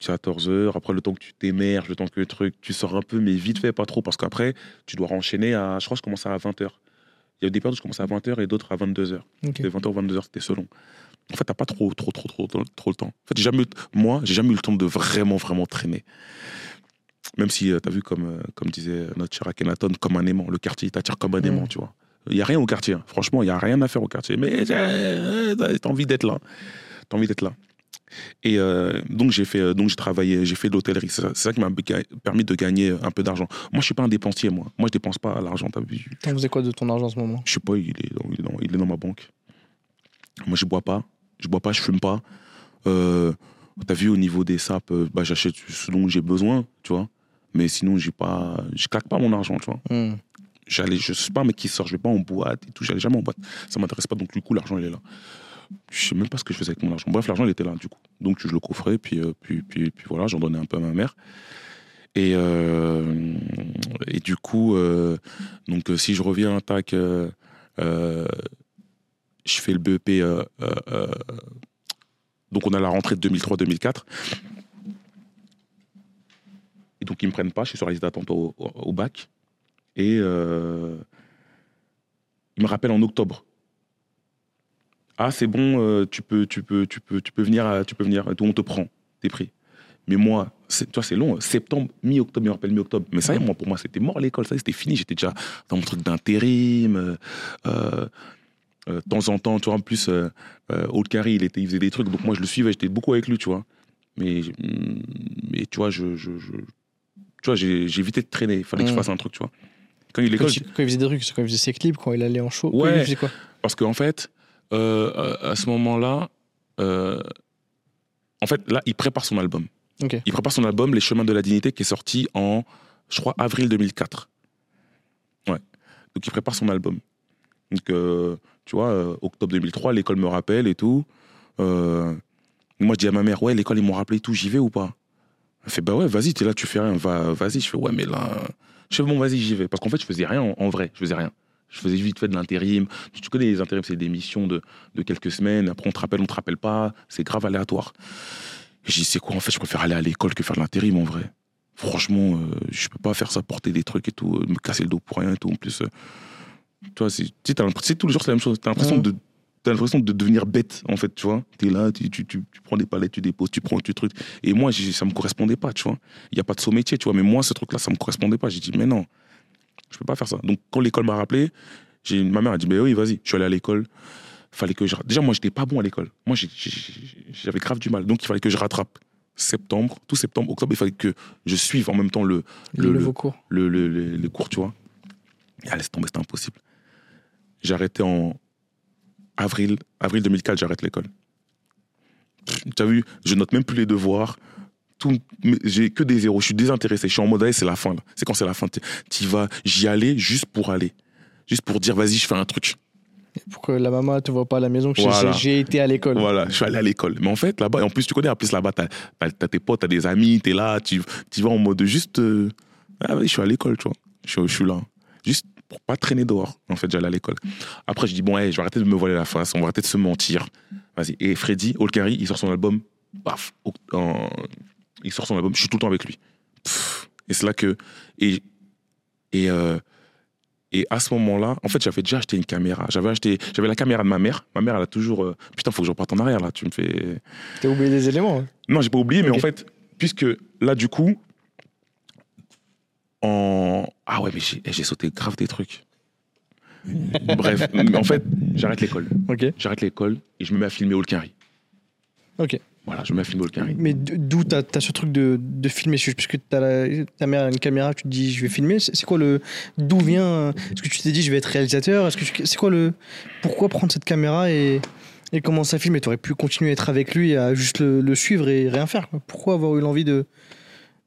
14h. Après, le temps que tu t'émerges, le temps que le truc, tu sors un peu, mais vite fait, pas trop. Parce qu'après, tu dois enchaîner à. Je crois que je commençais à 20h. Il y a des périodes où je commençais à 20h et d'autres à 22h. Ok. C'était 20h ou 22h, c'était selon. En fait, t'as pas trop, trop, trop, trop, trop, le temps. En fait, jamais, moi, j'ai jamais eu le temps de vraiment, vraiment traîner. Même si, tu as vu, comme, euh, comme disait notre cher Akhenaton, comme un aimant, le quartier t'attire comme un aimant, tu vois. Il n'y a rien au quartier, hein. franchement, il n'y a rien à faire au quartier. Mais euh, t'as envie d'être là. T'as envie d'être là. Et euh, donc j'ai fait, euh, donc j'ai travaillé, j'ai fait de l'hôtellerie. C'est ça, qui m'a permis de gagner un peu d'argent. Moi, je suis pas un dépensier, moi. Moi, je dépense pas l'argent. T'as vu T'en faisais quoi de ton argent en ce moment? Je sais pas, il est, dans, il, est dans, il est dans ma banque. Moi, je bois pas. Je bois pas, je fume pas. Euh, T'as vu au niveau des sapes, euh, bah, j'achète ce dont j'ai besoin, tu vois. Mais sinon, j'ai pas, je claque pas mon argent, tu vois. Hmm. J'allais, je suis pas un mec qui sort, je vais pas en boîte et tout. J'allais jamais en boîte. Ça m'intéresse pas. Donc du coup, l'argent il est là. Je sais même pas ce que je faisais avec mon argent. Bref, l'argent il était là du coup. Donc je le coffrais, puis euh, puis puis, puis voilà, j'en donnais un peu à ma mère. Et euh, et du coup, donc si je reviens tac, je fais le BEP. euh, euh, euh, donc on a la rentrée de 2003-2004. Et donc ils me prennent pas. Je suis sur la liste d'attente au, bac. Et euh, il me rappelle en octobre. Ah, c'est bon, tu, peux, tu, peux, tu, peux, tu peux venir, tu peux venir, on te prend, t'es pris. Mais moi, vois, c'est long, septembre, mi-octobre, il me rappelle mi-octobre. Mais ça moi, pour moi, c'était mort l'école, ça c'était fini. J'étais déjà dans mon truc d'intérim. De temps en temps, tu vois, en plus, euh, euh, Old Carry, il, était, il faisait des trucs, donc moi, je le suivais, j'étais beaucoup avec lui, tu vois. Mais, hum, mais tu vois, je, je, je- tu vois, j'ai j'ai évité de traîner, il fallait que je Mm. fasse un truc, tu vois. Quand il Quand, quand il faisait des trucs, c'est quand il faisait ses clips, quand il allait en show. Ouais. Il faisait quoi Parce qu'en fait, euh, à à ce moment-là, euh, en fait, là, il prépare son album. Il prépare son album Les Chemins de la Dignité qui est sorti en, je crois, avril 2004. Ouais. Donc il prépare son album. Donc, euh, tu vois, euh, octobre 2003, l'école me rappelle et tout. Euh, moi, je dis à ma mère, ouais, l'école, ils m'ont rappelé et tout, j'y vais ou pas? Elle fait, bah ouais, vas-y, t'es là, tu fais rien, va, vas-y. Je fais, ouais, mais là, je fais, bon, vas-y, j'y vais. Parce qu'en fait, je faisais rien en, vrai, je faisais rien. Je faisais vite fait de l'intérim. Tu connais les intérims, c'est des missions de, de quelques semaines. Après, on te rappelle, on te rappelle pas. C'est grave aléatoire. Et je dis, c'est quoi En fait, je préfère aller à l'école que faire de l'intérim, en vrai. Franchement, euh, je peux pas faire ça, porter des trucs et tout, euh, me casser le dos pour rien et tout. En plus, tu vois, tu sais, c'est tous les jours, c'est la même chose. T'as l'impression de T'as l'impression de devenir bête, en fait, tu vois. T'es là, tu, tu, tu, tu prends des palettes, tu déposes, tu prends tu truc. Et moi, ça me correspondait pas, tu vois. Il n'y a pas de saut métier, tu vois. Mais moi, ce truc-là, ça me correspondait pas. J'ai dit, mais non, je peux pas faire ça. Donc, quand l'école m'a rappelé, j'ai, ma mère a dit, mais oui, vas-y. Je suis allé à l'école. Fallait que je... Déjà, moi, j'étais pas bon à l'école. Moi, j'avais grave du mal. Donc, il fallait que je rattrape. Septembre, tout septembre, octobre, il fallait que je suive en même temps le, Le, cours. le, le- le- les cours, tu vois. Et allez, laisse tomber, c'était impossible. J'ai arrêté en avril, avril 2004, j'arrête l'école. Tu as vu, je note même plus les devoirs. Tout, j'ai que des zéros, je suis désintéressé. Je suis en mode, c'est la fin. C'est quand c'est la fin. Tu vas, j'y allais juste pour aller. Juste pour dire, vas-y, je fais un truc. Pour que la maman te voit pas à la maison, que j'ai- Voilà. j'ai été à l'école. Voilà, je suis allé à l'école. Mais en fait, là-bas, en plus, tu connais, en plus, là-bas, t'as as, tes potes, t'as des amis, t'es là, tu, tu vas en mode juste. euh, ah je suis à l'école, tu vois. Je, je suis là. Juste pour pas traîner dehors. En fait, j'allais à l'école. Après, je dis, bon, hey, je vais arrêter de me voiler la face, on va arrêter de se mentir. Vas-y. Et Freddy, Olkari, il sort son album. Paf. en- il sort son album, je suis tout le temps avec lui. Pff. Et c'est là que. Et. Et. euh, et à ce moment-là, en fait, j'avais déjà acheté une caméra. J'avais acheté, j'avais la caméra de ma mère. Ma mère, elle a toujours. euh, Putain, faut que je reparte en arrière là. Tu me fais. T'as oublié des éléments. hein? Non, j'ai pas oublié, mais en fait, puisque là, du coup, en. Ah ouais, mais j'ai eh, j'ai sauté grave des trucs. Bref, en fait, j'arrête l'école. Ok. J'arrête l'école et je me mets à filmer Olkari. Ok. Voilà, je me mets à filmer Olkari. Mais d'où t'as as ce truc de, de filmer? Puisque ta mère a une caméra, tu te dis je vais filmer. C'est quoi le. D'où vient. Est-ce que tu t'es dit je vais être réalisateur? Est-ce que C'est quoi le. Pourquoi prendre cette caméra et, et commencer à filmer Tu aurais pu continuer à être avec lui, à juste le, le suivre et rien faire. quoi. Pourquoi avoir eu l'envie de,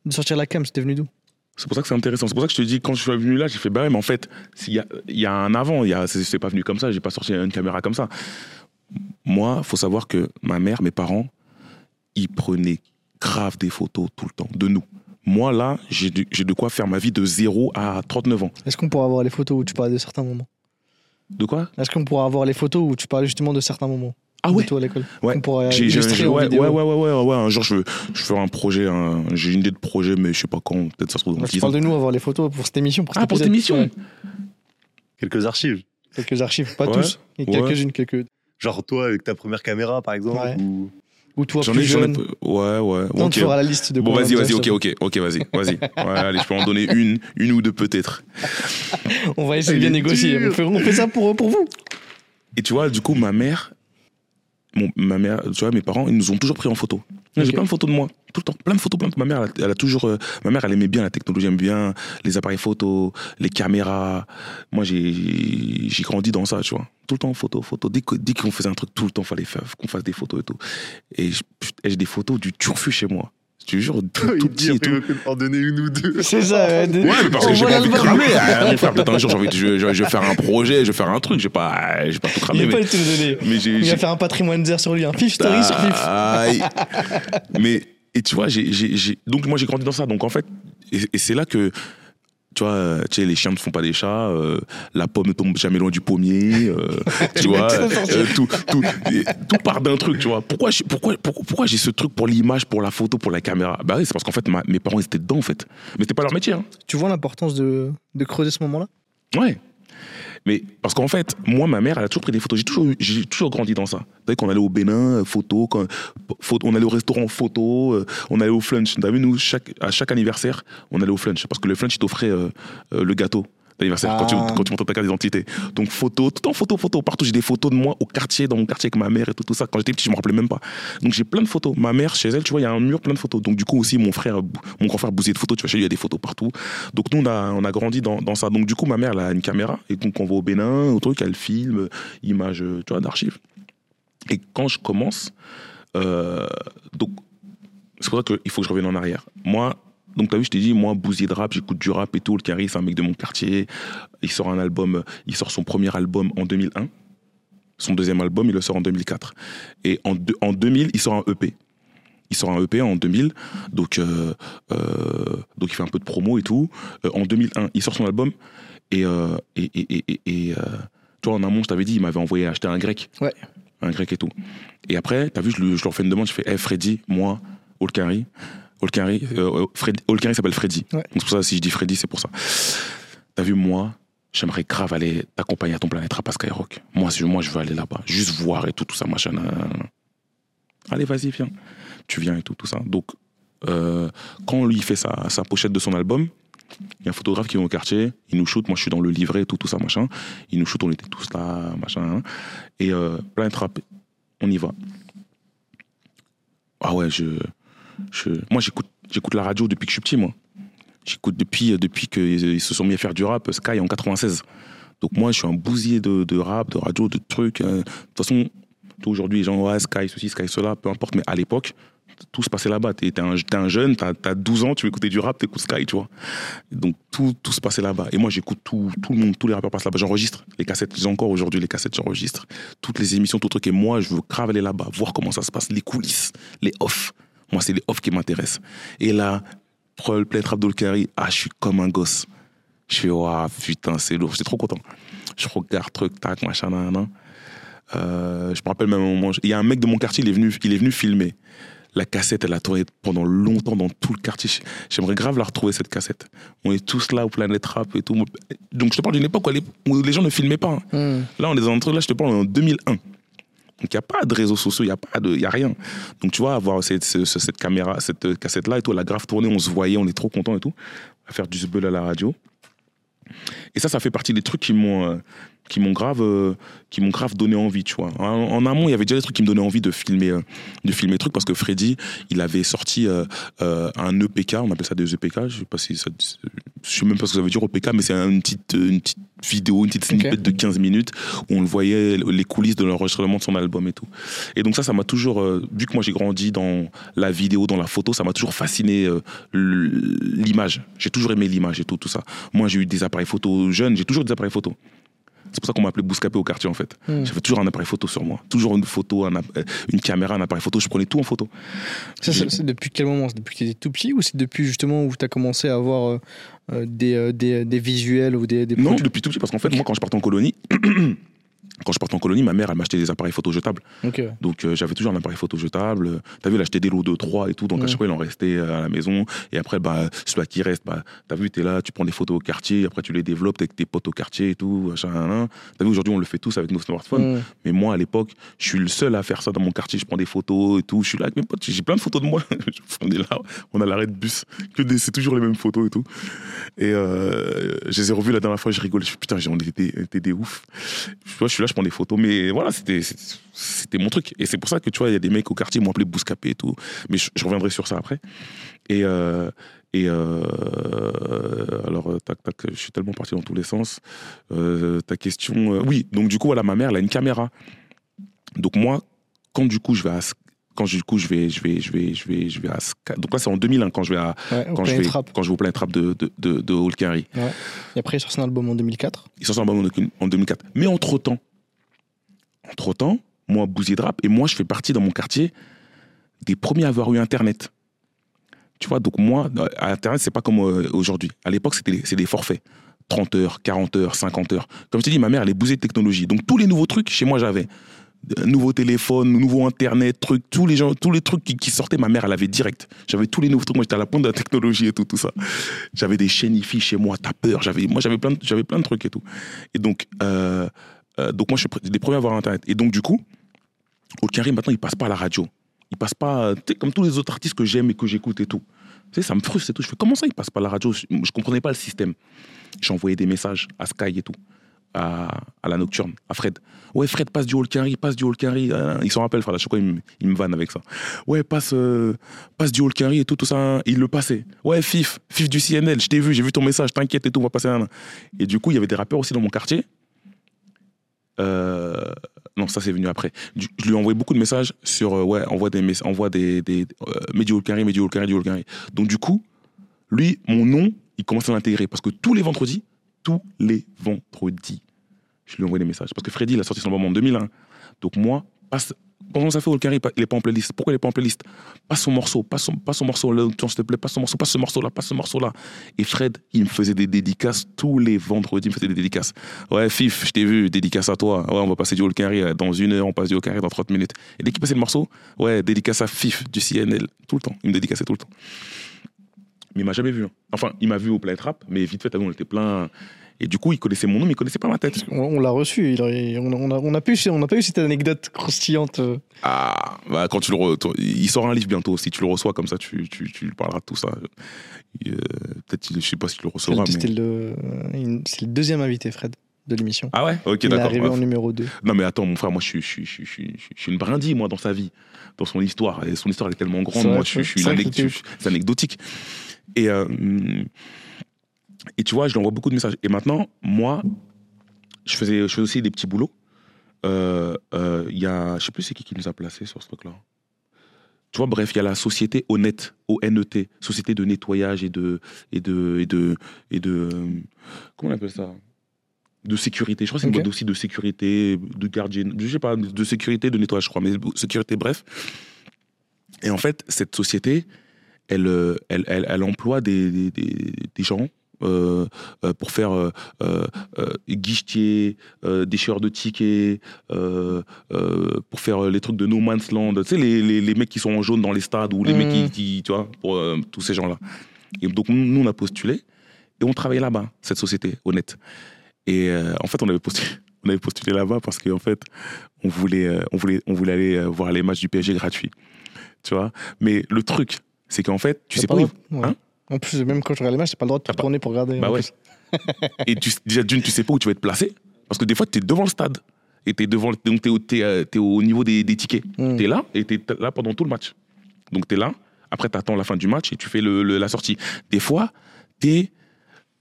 de sortir la cam? C'était venu d'où? C'est pour ça que c'est intéressant. C'est pour ça que je te dis, quand je suis venu là, j'ai fait, bah ouais, mais en fait, s'il y a, il y a un avant, y a, c'est, pas venu comme ça, j'ai pas sorti une caméra comme ça. Moi, faut savoir que ma mère, mes parents, ils prenaient grave des photos tout le temps, de nous. Moi, là, j'ai de, quoi faire ma vie de 0 à 39 ans. Est-ce qu'on pourra avoir les photos où tu parlais de certains moments? De quoi? Est-ce qu'on pourra avoir les photos où tu parlais justement de certains moments? Ah ouais de toi à l'école Ouais. J'ai- j'ai- j'ai- ouais, ouais, ouais, ouais, ouais, ouais, un jour je veux, je veux faire un projet, un- j'ai une idée de projet, mais je sais pas quand, peut-être ça se trouve dans Moi, je 10 ans. parle de nous avoir les photos pour cette émission. Pour cet Ah, pour cette émission. Quelques archives. Quelques archives, pas Ouais. tous, et Ouais. quelques-unes, quelques. Genre toi avec ta première caméra par exemple Ouais. ou Ou toi J'en plus ai, j'en ai jeune. Ouais, ouais. Non, ok. tu feras la liste de Bon, vas-y, vas-y, ok, ok, ok, vas-y, vas-y. Ouais, allez, je peux en donner une, une ou deux peut-être. On va essayer de bien négocier. On fait, on fait ça pour, pour vous. Et tu vois, du coup, ma mère, mon, ma mère, tu vois, mes parents, ils nous ont toujours pris en photo. J'ai plein de photos de moi, tout le temps, plein de photos, plein de. Ma mère, elle a, elle a toujours, euh, ma mère, elle aimait bien la technologie, elle aime bien les appareils photo, les caméras. Moi, j'ai, grandi dans ça, tu vois, tout le temps photo, photo. Dès qu'on faisait un truc, tout le temps, fallait faire, qu'on fasse des photos et tout. Et j'ai des photos du turfu chez moi. Je te jure, tout, tout Il petit dit et tout. après, en donner une ou deux. C'est ça. ouais, Ouais, mais parce que on j'ai pas envie de cramer. Mon frère, peut-être un jour, j'ai envie de, je, je- je vais faire un projet, je vais faire un truc, j'ai pas, j'ai pas tout Il cramé. est pas mais- le tout donné. mais j'ai- Il j'ai- va faire un patrimoine zère sur lui, un fif story sur fif. Aïe. Mais et tu vois, j'ai, j'ai- j'ai- donc moi j'ai grandi dans ça. Donc en fait, et, et c'est là que tu vois, euh, tu sais, les chiens ne font pas des chats, euh, la pomme ne tombe jamais loin du pommier, euh, tu vois, tout sorti. euh, tout, tout, et tout part d'un truc, tu vois. Pourquoi, j'ai- pourquoi, pourquoi, ce truc pour l'image, pour la photo, pour la caméra? Bah oui, c'est parce qu'en fait, ma- mes parents ils étaient dedans en fait. Mais c'était pas leur métier. Hein. Tu vois l'importance de, de creuser ce moment-là? Ouais. Mais parce qu'en fait, moi, ma mère, elle a toujours pris des photos. J'ai toujours, j'ai toujours grandi dans ça. Vous savez, quand on allait au Bénin, euh, photo, on allait au restaurant, photo, euh, on allait au flunch. T'as vu, nous, à chaque anniversaire, on allait au flunch. Parce que le flunch, il t'offrait euh, le gâteau d'anniversaire quand, tu, Ah. quand tu montres ta carte d'identité. Donc, photo, tout en photo, photo. Partout, j'ai des photos de moi au quartier, dans mon quartier avec ma mère et tout, tout ça. Quand j'étais petit, je me rappelais même pas. Donc, j'ai plein de photos. Ma mère, chez elle, tu vois, il y a un mur plein de photos. Donc, du coup, aussi, mon frère, mon grand frère bousillait de photos. Tu vois, chez lui, il y a des photos partout. Donc nous, on a, on a grandi dans, dans ça. Donc du coup, ma mère, elle a une caméra. Et donc, on va au Bénin, au truc, elle filme, images, tu vois, d'archives. Et quand je commence, euh, donc, c'est pour ça qu'il faut que je revienne en arrière. Moi, donc t'as vu, je t'ai dit, moi, bousier de rap, j'écoute du rap et tout. Le Carré, c'est un mec de mon quartier. Il sort un album, il sort son premier album en 2001. Son deuxième album, il le sort en 2004. Et en, en 2000, il sort un EP. Il sort un EP en 2000, donc, euh, euh, donc il fait un peu de promo et tout. Euh, en 2001, il sort son album et, et, et, et, vois, en amont, je t'avais dit, il m'avait envoyé acheter un grec. Ouais. Un grec et tout. Et après, t'as vu, je, lui- je leur fais une demande, je fais, hey, Freddy, moi, Olkari, Olkari, euh, Fred, Olkari s'appelle Freddy. Ouais. Donc c'est pour ça, si je dis Freddy, c'est pour ça. T'as vu, moi, j'aimerais grave aller t'accompagner à ton planète rap à Skyrock. Moi, si- moi, je veux aller là-bas, juste voir et tout, tout ça, machin. Allez, vas-y, viens. Tu viens et tout, tout ça. Donc, euh, quand lui fait sa, sa pochette de son album, il y a un photographe qui est au quartier, il nous shoot, moi je suis dans le livret, tout, tout ça, machin. Il nous shoot, on était tous là, machin. Et euh, Planet Rap, on y va. Ah ouais, je. Moi j'écoute, j'écoute la radio depuis que je suis petit, moi. J'écoute depuis, depuis qu'ils ils se sont mis à faire du rap, Sky en 96. Donc moi je suis un bousier de, de rap, de radio, de trucs. hein. De toute façon, aujourd'hui les gens, ouais, Sky, ceci, Sky, cela, peu importe, mais à l'époque, tout se passait là-bas. T'es un, un jeune, t'as as 12 ans, tu veux écouter du rap, t'écoutes Sky, tu vois. Donc tout, tout se passait là-bas. Et moi, j'écoute tout, tout le monde, tous les rappeurs passent là-bas. J'enregistre les cassettes, encore aujourd'hui les cassettes, j'enregistre. Toutes les émissions, tout truc. Et moi, je veux grave aller là-bas, voir comment ça se passe, les coulisses, les off. Moi, c'est les off qui m'intéressent. Et là, le plein trap d'Olkari, ah, je suis comme un gosse. Je fais, waouh, putain, c'est lourd. J'étais trop content. Je regarde, truc, tac, machin, nan, nan. Euh, je me rappelle même un moment, il y a un mec de mon quartier, il est venu, il est venu filmer. La cassette, elle a tourné pendant longtemps dans tout le quartier. J'aimerais grave la retrouver, cette cassette. On est tous là au Planète Rap et tout. Donc, je te parle d'une époque où les, gens ne filmaient pas. hein. Hmm. Là, on est dans un truc, là, je te parle en 2001. Donc, il n'y a pas de réseaux sociaux, il n'y a, a rien. Donc, tu vois, avoir cette, ce- ce- cette caméra, cette euh, cassette-là et tout, elle a grave tourné, on se voyait, on est trop content et tout. À faire du zbeul à la radio. Et ça, ça fait partie des trucs qui m'ont euh, qui m'ont grave euh, qui m'ont grave donné envie, tu vois. En, en amont, il y avait déjà des trucs qui me donnaient envie de filmer euh, de filmer des trucs parce que Freddy, il avait sorti euh, un EPK, on appelle ça des EPK, je sais pas si ça je sais même pas ce que ça veut dire EPK mais c'est une petite une petite vidéo, une petite snippet Ok. de 15 minutes où on le voyait les coulisses de l'enregistrement de son album et tout. Et donc ça ça m'a toujours vu que moi j'ai grandi dans la vidéo, dans la photo, ça m'a toujours fasciné l'image. J'ai toujours aimé l'image et tout tout ça. Moi j'ai eu des appareils photo jeunes, j'ai toujours des appareils photo. C'est pour ça qu'on m'appelait Bouscapé au quartier en fait. Hmm. J'avais toujours un appareil photo sur moi, toujours une photo, un euh, une caméra, un appareil photo, je prenais tout en photo. Ça, c'est depuis quel moment? C'est depuis que tu étais tout petit ou c'est depuis justement où tu as commencé à avoir euh, euh, des, euh, des, des visuels ou des, des Non, depuis tout petit, parce qu'en fait, moi, quand je partais en colonie, quand je partais en colonie, ma mère, elle m'achetait des appareils photo jetables. Donc euh, j'avais toujours un appareil photo jetable. T'as vu, elle achetait des lots de 3 et tout. Donc à Mm. chaque fois, il en restait euh, à la maison. Et après, bah, celui qui reste, bah, t'as vu, t'es là, tu prends des photos au quartier. Après, tu les développes avec tes potes au quartier et tout. T'as vu, aujourd'hui, on le fait tous avec nos smartphones. Mm. Mais moi, à l'époque, je suis le seul à faire ça dans mon quartier. Je prends des photos et tout. Je suis là avec mes potes. J'ai plein de photos de moi. on est là, on a l'arrêt de bus. Des- c'est toujours les mêmes photos et tout. Et euh, je les ai revues la dernière fois. Je rigole. Je suis putain, j'ai- on était, était des ouf. Vois, je suis là, je prends des photos. Mais voilà, c'était, c'était- mon truc. Et c'est pour ça que tu vois, il y a des mecs au quartier qui m'ont appelé Bouscapé et tout. Mais je, je reviendrai sur ça après. Et. euh, et euh, alors, euh, tac, tac, je suis tellement parti dans tous les sens. Euh, ta question. oui, donc du coup, voilà, ma mère, elle a une caméra. Donc moi, quand du coup je vais à quand du coup je vais je vais je vais je vais je vais à donc là c'est en 2001 quand je vais à Ouais, quand je vais quand je vais au Planet Rap de de de, de Hall Carry. Et après, il sort son album en 2004. Il sort un album en 2004. Mais entre temps, entre temps, moi Bouzy de rap et moi je fais partie dans mon quartier des premiers à avoir eu Internet. Tu vois, donc moi, Internet, c'est pas comme euh, aujourd'hui. À l'époque, c'était des forfaits. 30 heures, 40 heures, 50 heures. Comme je t'ai dit, ma mère, elle est bousée de technologie. Donc tous les nouveaux trucs, chez moi, j'avais. Un nouveau téléphone, nouveau internet, trucs, tous les gens, tous les trucs qui, sortaient, ma mère, elle avait direct. J'avais tous les nouveaux trucs, moi j'étais à la pointe de la technologie et tout, tout ça. J'avais des chaînes IFI chez moi, t'as peur, j'avais, moi j'avais plein, de- plein de trucs et tout. Et donc, euh, euh, donc moi je suis les premiers à avoir internet. Et donc du coup, au Karim maintenant il passe pas à la radio, il passe pas, sais, comme tous les autres artistes que j'aime et que j'écoute et tout. Tu ça me frustre et tout. Je fais comment ça il passe pas à la radio? Je, comprenais pas le système. Envoyé des messages à Sky et tout, à, la nocturne, à Fred. Ouais, Fred, passe du Carry, passe du Hall Carry. Ah, Il s'en rappelle, Fred, à chaque fois, il me, il me vanne avec ça. Ouais, passe, euh, passe du Carry et tout, tout ça. Il le passait. Ouais, Fif, Fif du CNL, je t'ai vu, j'ai vu ton message, t'inquiète et tout, on va passer. nan. Et du coup, il y avait des rappeurs aussi dans mon quartier. Euh, non, ça c'est venu après. Je lui ai envoyé beaucoup de messages sur euh, ouais, envoie des mess- envoie des des euh, Hall Carry, du Hall Carry. Donc du coup, lui, mon nom, il commence à l'intégrer parce que tous les vendredis, tous les vendredis, je lui envoie des messages. Parce que Freddy, il a sorti son album en 2001. Donc moi, passe, comment ça fait Hall Carry, il est pas en playlist Pourquoi il est pas en playlist? Passe son morceau, passe son, passe son morceau, s'il te plaît, passe son morceau, passe ce morceau-là, passe ce morceau-là. Et Fred, il me faisait des dédicaces tous les vendredis, il me faisait des dédicaces. Ouais, Fif, je t'ai vu, dédicace à toi. Ouais, on va passer du Carry euh, dans une heure, on passe du Carry dans 30 minutes. Et dès qu'il passait le morceau, ouais, dédicace à Fif du CNL, tout le temps. Il me dédicaçait tout le temps. Mais il m'a jamais vu. hein. Enfin, il m'a vu au Planet Rap, mais vite fait, on était plein. Et du coup, il connaissait mon nom, mais il connaissait pas ma tête. On, on l'a reçu. il a- on, on a, on a pas eu, on n'a pas eu cette anecdote croustillante. euh. Ah, bah, quand tu le re- il sort un livre bientôt. Si tu le reçois comme ça, tu, tu, parleras de tout ça. Euh, Peut-être, je sais pas si tu le recevras. mais- le, c'est le deuxième invité, Fred, de l'émission. Ah ouais? Ok, il est d'accord. arrivé Ouais. en numéro 2. Non, mais attends, mon frère, moi, je suis, je suis, je suis, je suis, je suis une brindille, moi, dans sa vie, dans son histoire. Et son histoire, elle est tellement grande. Vrai, moi, je suis, je suis c'est une vrai anec- qu'il était je suis- c'est anecdotique. Et, euh, et tu vois, je lui envoie beaucoup de messages. Et maintenant, moi, je faisais, je faisais aussi des petits boulots. Euh, euh, Il y a, je sais plus c'est qui qui nous a placés sur ce truc-là. Tu vois, bref, il y a la société Honnête, O-N-E-T, société de nettoyage et de, et de, et de, et de, comment on appelle ça? De sécurité. Je crois que c'est une boîte aussi de sécurité, de gardien, je sais pas, de sécurité, de nettoyage, je crois, mais sécurité, bref. Et en fait, cette société, elle, euh, elle, elle, elle emploie des, des, des gens euh, euh, pour faire euh, euh, guichetier, déchireur de tickets, pour faire les trucs de No Man's Land. Tu sais, les, les, les mecs qui sont en jaune dans les stades ou les mecs qui, qui- tu vois, pour tous ces gens-là. Et donc, nous, on a postulé et on travaillait là-bas, cette société, honnête. Et en fait, on avait postulé, on avait postulé là-bas parce qu'en fait, on voulait, on, voulait, on voulait aller voir les matchs du PSG gratuits. Tu vois? Mais le truc, c'est qu'en fait, tu sais pas pas, où. ouais. Hein? En plus, même quand je regarde les matchs, t'as pas le droit de te tourner pour regarder. Bah ouais. Et tu, déjà, d'une, tu sais pas où tu vas être placé? Parce que des fois, tu es devant le stade. Et tu es, devant, donc t'es au, t'es, euh, t'es au niveau des, des tickets. Mm. Tu es là et tu es là pendant tout le match. Donc tu es là. Après, tu attends la fin du match et tu fais le, le- la sortie. Des fois, tu es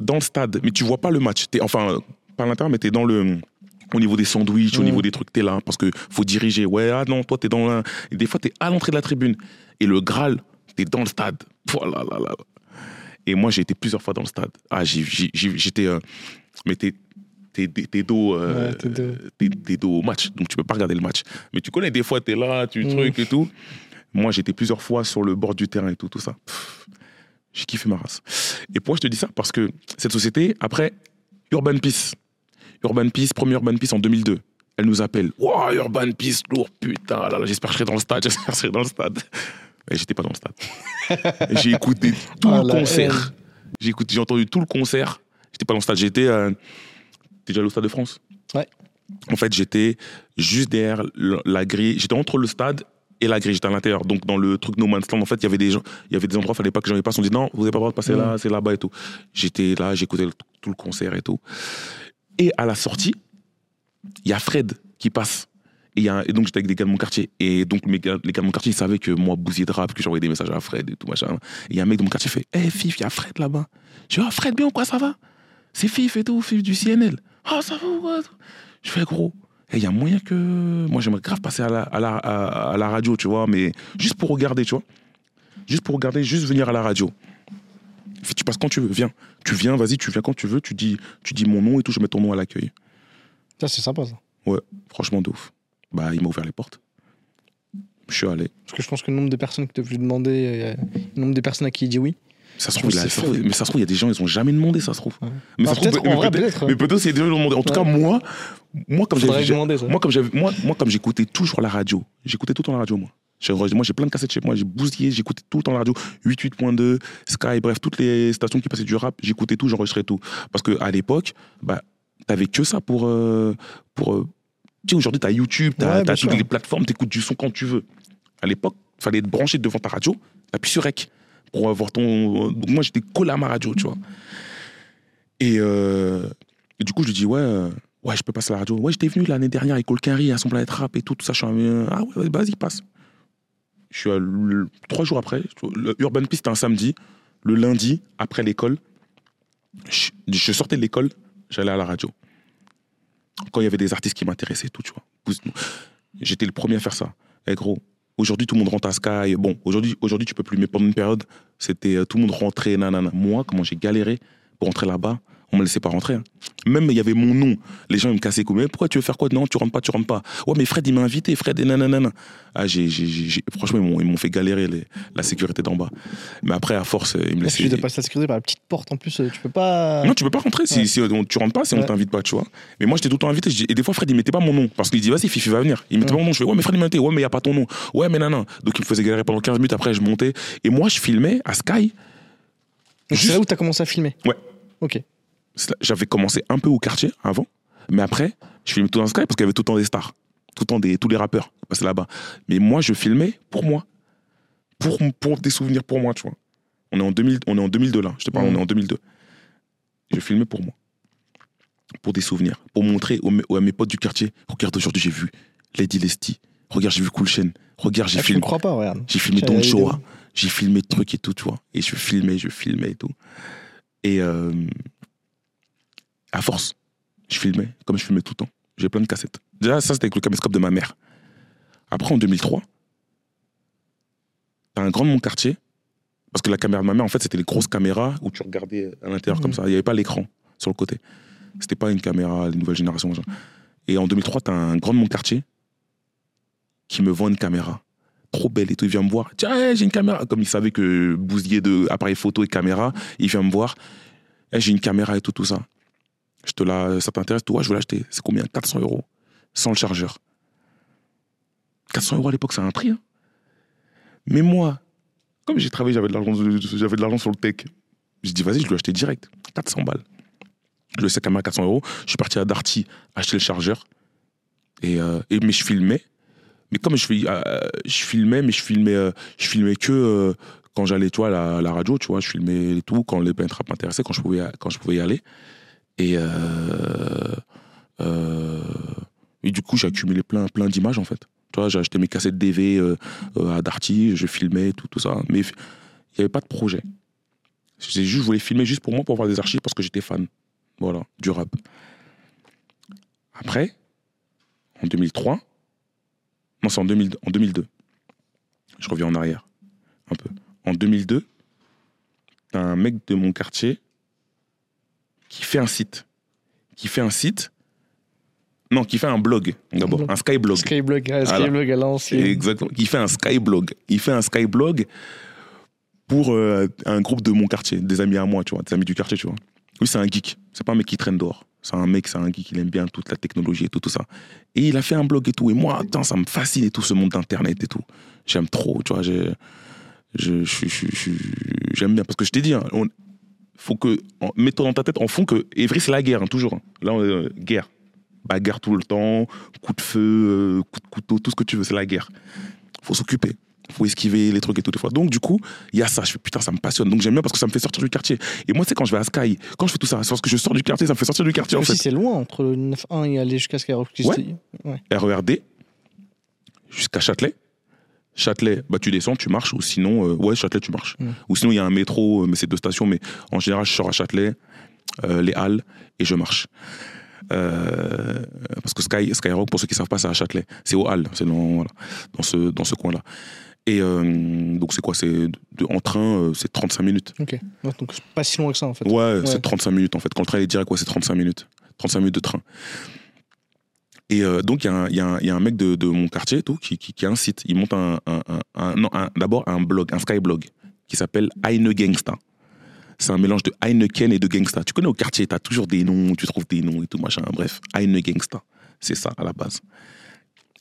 dans le stade, mais tu vois pas le match. T'es- enfin, pas à l'intérieur, mais tu es dans le. Au niveau des sandwichs, au Mm. niveau des trucs, tu es là. Parce que faut diriger. Ouais, ah non, toi, tu es dans la. Et des fois, tu es à l'entrée de la tribune. Et le Graal, tu es dans le stade. Voilà, là, là. Et moi, j'ai été plusieurs fois dans le stade. Ah, j'étais. euh, mais t'es. Dos, euh, Ouais, dos. au match, donc tu peux pas regarder le match. Mais tu connais, des fois, tu es là, tu Mm. trucs et tout. Moi, j'étais plusieurs fois sur le bord du terrain et tout, tout ça. J'ai kiffé ma race. Et pourquoi je te dis ça? Parce que cette société, après, Urban Peace. Urban Peace, premier Urban Peace en 2002. Elle nous appelle. Wow, Urban Peace, lourd, putain. Là, là, j'espère que je serai dans le stade. J'espère que je serai dans le stade. Et j'étais pas dans le stade. J'ai écouté tout Ah, le la concert. J'ai écouté, j'ai entendu tout le concert. J'étais pas dans le stade. J'étais. euh, déjà au stade de France Ouais. En fait, j'étais juste derrière la grille. J'étais entre le stade et la grille. J'étais à l'intérieur. Donc, dans le truc No Man's Land, en fait, il y avait des gens, il y avait des endroits, il fallait pas que j'en ai pas. Ils ont dit non, vous n'avez pas le droit de passer Mm. là, c'est là-bas et tout. J'étais là, j'écoutais tout le concert et tout. Et à la sortie, il y a Fred qui passe. Et, il y a un- et donc, j'étais avec des gars de mon quartier. Et donc, mes gars- les gars de mon quartier, ils savaient que moi, bousier de rap, que j'envoyais des messages à Fred et tout, machin. Et il y a un mec de mon quartier qui fait Hé, Fif, il y a Fred là-bas. Je dis Ah, Fred, bien ou quoi, ça va? C'est Fif et tout, Fif du CNL. Ah, ça va ou quoi Je fais gros. Et il y a moyen que. Moi, j'aimerais grave passer à la, à, la, à, à la radio, tu vois, mais juste pour regarder, tu vois. Juste pour regarder, juste venir à la radio. Tu passes quand tu veux, viens. Tu viens, vas-y, tu viens quand tu veux, tu dis, tu dis mon nom et tout, je mets ton nom à l'accueil. Ça, c'est sympa, ça. Franchement, de ouf. Bah, il m'a ouvert les portes. Je suis allé. Parce que je pense que le nombre de personnes qui te voulu demander, euh, le nombre de personnes à qui il dit oui. Ça se trouve, il a- ça mais ça se trouve, il y a des gens, ils ont jamais demandé, ça se trouve. Ouais. Mais Ah, trouve, peut-être, peut-être. mais peut-être, c'est des gens qui l'ont demandé. En tout Ouais. cas, moi, moi, comme j'avais, moi, comme j'avais, moi, moi, comme j'écoutais toujours la radio, j'écoutais tout le temps la radio, moi. J'ai- Moi, j'ai plein de cassettes chez moi, j'ai bousillé, j'écoutais tout le temps la radio, 88.2, Sky, bref, toutes les stations qui passaient du rap, j'écoutais tout, j'enregistrais tout. Parce que à l'époque, bah, t'avais que ça pour, euh, pour. Tu sais, aujourd'hui, t'as YouTube, t'as Ouais, t'as bien toutes les plateformes, t'écoutes du son quand tu veux. À l'époque, fallait être branché devant ta radio, t'appuies sur rec pour avoir ton. Donc moi, j'étais collé à ma radio, tu vois. Et, euh, et du coup, je lui dis, ouais, euh, ouais, je peux passer à la radio. Ouais, j'étais venu l'année dernière avec Colquinry à son planète rap et tout, tout ça. Je suis un- ah ouais, vas-y, passe. Je suis à trois jours après, le Urban Peace, c'était un samedi. Le lundi, après l'école, je, je sortais de l'école, j'allais à la radio. Quand il y avait des artistes qui m'intéressaient, tout, tu vois. J'étais le premier à faire ça. Eh gros, aujourd'hui, tout le monde rentre à Sky. Bon, aujourd'hui, aujourd'hui tu peux plus, mais pendant une période, c'était euh, tout le monde rentrait, nanana. Moi, comment j'ai galéré pour rentrer là-bas, on me laissait pas rentrer. hein. Même il y avait mon nom. Les gens ils me cassaient comme mais pourquoi tu veux faire quoi? Non, tu rentres pas, tu rentres pas. Ouais, mais Fred il m'a invité, Fred et nanana. Ah, j'ai, franchement ils m'ont, ils m'ont fait galérer les- la sécurité d'en bas. Mais après à force ils me laissaient. de passer la sécurité par la petite porte en plus, euh, tu peux pas. Non, tu peux pas rentrer si, Ouais. si on- tu rentres pas, si on Ouais. t'invite pas, tu vois. Mais moi, j'étais tout le temps invité. Et des fois, Fred, il mettait pas mon nom. Parce qu'il dit, vas-y, Fifi va venir. Il mettait Ouais. pas mon nom. Je fais, ouais, mais Fred, il m'a invité. Ouais, mais il y a pas ton nom. Ouais, mais non. Donc, il me faisait galérer pendant 15 minutes. Après, je montais. Et moi, je filmais à Sky. Donc, c'est Juste- là où tu as commencé à filmer Ouais. Ok. J'avais commencé un peu au quartier avant. Mais après, je filmais tout dans Sky parce qu'il y avait tout le temps des stars. Tout le temps des, tous les rappeurs qui passaient là-bas. Mais moi, je filmais pour moi. Pour, pour des souvenirs pour moi, tu vois. On est en, 2000, on est en 2002 là. Je te parle, on est en 2002. Je filmais pour moi. Pour des souvenirs. Pour montrer aux, à mes potes du quartier. Regarde, aujourd'hui, j'ai vu Lady Lesty. Regarde, j'ai vu Cool Chain. Regarde, j'ai Ah, filmé. crois pas, regarde. J'ai filmé Don. Shoah. J'ai filmé trucs et tout, tu vois. Et je filmais, je filmais et tout. Et euh, à force, je filmais, comme je filmais tout le temps. J'ai plein de cassettes. Déjà, ça, c'était avec le caméscope de ma mère. Après, en 2003, t'as un grand de mon quartier. Parce que la caméra de ma mère, en fait, c'était les grosses caméras où tu regardais à l'intérieur comme Mhm. ça. Il n'y avait pas l'écran sur le côté. C'était pas une caméra, les nouvelles générations. machin. Et en 2003, t'as un grand de mon quartier qui me vend une caméra trop belle et tout. Il vient me voir. Tiens, hey, j'ai une caméra. Comme il savait que bousiller de appareil photo et caméra, il vient me voir. Hey, j'ai une caméra et tout, tout ça. Je te la, ça t'intéresse Toi, je veux l'acheter. C'est combien? 400 euros. Sans le chargeur. 400 euros à l'époque, c'est un prix. hein. Mais moi, comme j'ai travaillé, j'avais de l'argent, sur le tech. J'ai dit, vas-y, je ai acheté direct. 400 balles. Je ai acheté la caméra à 400 euros. Je suis parti à Darty acheter le chargeur. Et, euh, et, mais je filmais. Mais comme je, euh, filmais, mais je filmais, euh, je filmais que quand j'allais, à la, la radio, tu vois, je filmais tout, quand les rap m'intéressaient, quand je pouvais, quand je pouvais y aller. Et, euh, euh, et du coup, j'ai accumulé plein, plein d'images, en fait. Tu vois, j'ai acheté mes cassettes DV euh, à Darty, je filmais, tout, tout ça. Mais il n'y avait pas de projet. Juste, je voulais filmer juste pour moi, pour avoir des archives, parce que j'étais fan. Voilà, du rap. Après, en 2003, non, c'est en, 2000 en 2002. Je reviens en arrière, un peu. En 2002, t'as un mec de mon quartier qui fait un site. Qui fait un site. Non, qui fait un blog, d'abord. Un skyblog. Skyblog, ah. Skyblog à l'ancienne. Exactement. Il fait un skyblog. Il fait un skyblog pour euh, un groupe de mon quartier, des amis à moi, tu vois, des amis du quartier, tu vois. Lui, c'est un geek. C'est pas un mec qui traîne dehors. C'est un mec, c'est un geek, il aime bien toute la technologie et tout, tout ça. Et il a fait un blog et tout. Et moi, attends, ça me fascine et tout, ce monde d'Internet et tout. J'aime trop, tu vois. j'ai- je- je- je- J'aime bien. Parce que je t'ai dit, hein, on- faut que, en- mets-toi dans ta tête en fond que Evry, c'est la guerre, hein, toujours. hein. Là, on euh, guerre. Bagarre tout le temps, coup de feu, euh, coup de couteau, tout ce que tu veux, c'est la guerre. faut s'occuper. faut esquiver les trucs et tout des fois. Donc, du coup, il y a ça. Je fais putain, ça me passionne. Donc, j'aime bien parce que ça me fait sortir du quartier. Et moi, tu sais, quand je vais à Sky, quand je fais tout ça, c'est parce que je sors du quartier, ça me fait sortir du quartier, en Aussi, fait. c'est loin entre le 9-1 et aller jusqu'à Skyrock. Ouais. RERD jusqu'à Châtelet. Châtelet, bah, tu descends, tu marches, ou sinon, euh, ouais, Châtelet, tu marches. Mm. Ou sinon, il y a un métro, euh, mais c'est deux stations, mais en général, je sors à Châtelet, euh, les Halles, et je marche. Euh, parce que Sky, Skyrock, pour ceux qui ne savent pas, c'est à Châtelet. C'est aux Halles, c'est dans, voilà, dans ce, dans ce coin-là. Et donc, c'est quoi? C'est En train, c'est 35 minutes. Ok. Ouais, donc, c'est pas si loin que ça, en fait. Ouais, c'est 35 minutes en fait. Quand le train est direct, ouais, c'est 35 minutes. 35 minutes de train. Et euh, donc, il y, a un- mec de, mon quartier tout, qui, qui, qui a un site. Il monte un, un- un- un- d'abord un blog, un skyblog, qui s'appelle Heine Gangsta. C'est un mélange de Heineken et de Gangsta. Tu connais au quartier, tu as toujours des noms, tu trouves des noms et tout, machin. Bref, Heine Gangsta. C'est ça à la base.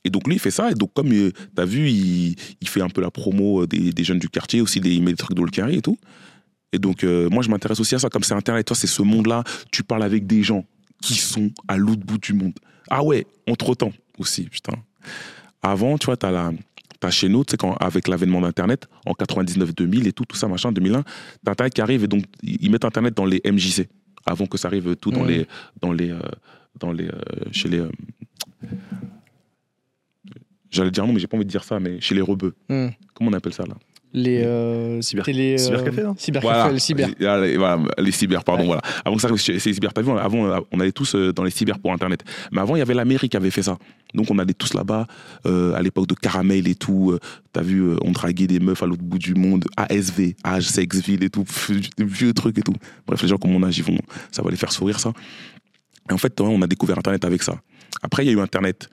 Et donc, lui, il fait ça. Et donc, comme tu as vu, il, fait un peu la promo euh, des, jeunes du quartier, aussi il met des trucs dans le carré et tout. Et donc, euh, moi, je m'intéresse aussi à ça. Comme c'est Internet, toi, c'est ce monde-là. Tu parles avec des gens qui sont à l'autre bout du monde. Ah ouais, entre-temps aussi, putain. Avant, tu vois, t'as la... T'as chez nous, tu sais, quand, avec l'avènement d'Internet, en 99-2000 et tout, tout ça, machin, 2001, t'as Internet qui arrive et donc ils mettent Internet dans les MJC, avant que ça arrive tout dans les, dans les, euh, dans les, euh, chez les, euh, j'allais dire non, mais j'ai pas envie de dire ça, mais chez les rebeux. Hmm. Comment on appelle ça là? Les euh, Cyber- télé, cybercafé, cybercafé, voilà. les cyber. Les, ah, les- voilà, les cyber, pardon, Ouais. voilà. Avant que ça c'est les cyber. T'as vu, avant, euh, on allait tous euh, dans les cyber pour Internet. Mais avant, il y avait l'Amérique qui avait fait ça. Donc, on allait tous là-bas, euh, à l'époque de Caramel et tout. T'as vu, on draguait des meufs à l'autre bout du monde, ASV, Age, Sexville et tout, des vieux trucs et tout. Bref, les gens comme mon âge, ils vont, ça va les faire sourire, ça. Et en fait, on a découvert Internet avec ça. Après, il y a eu Internet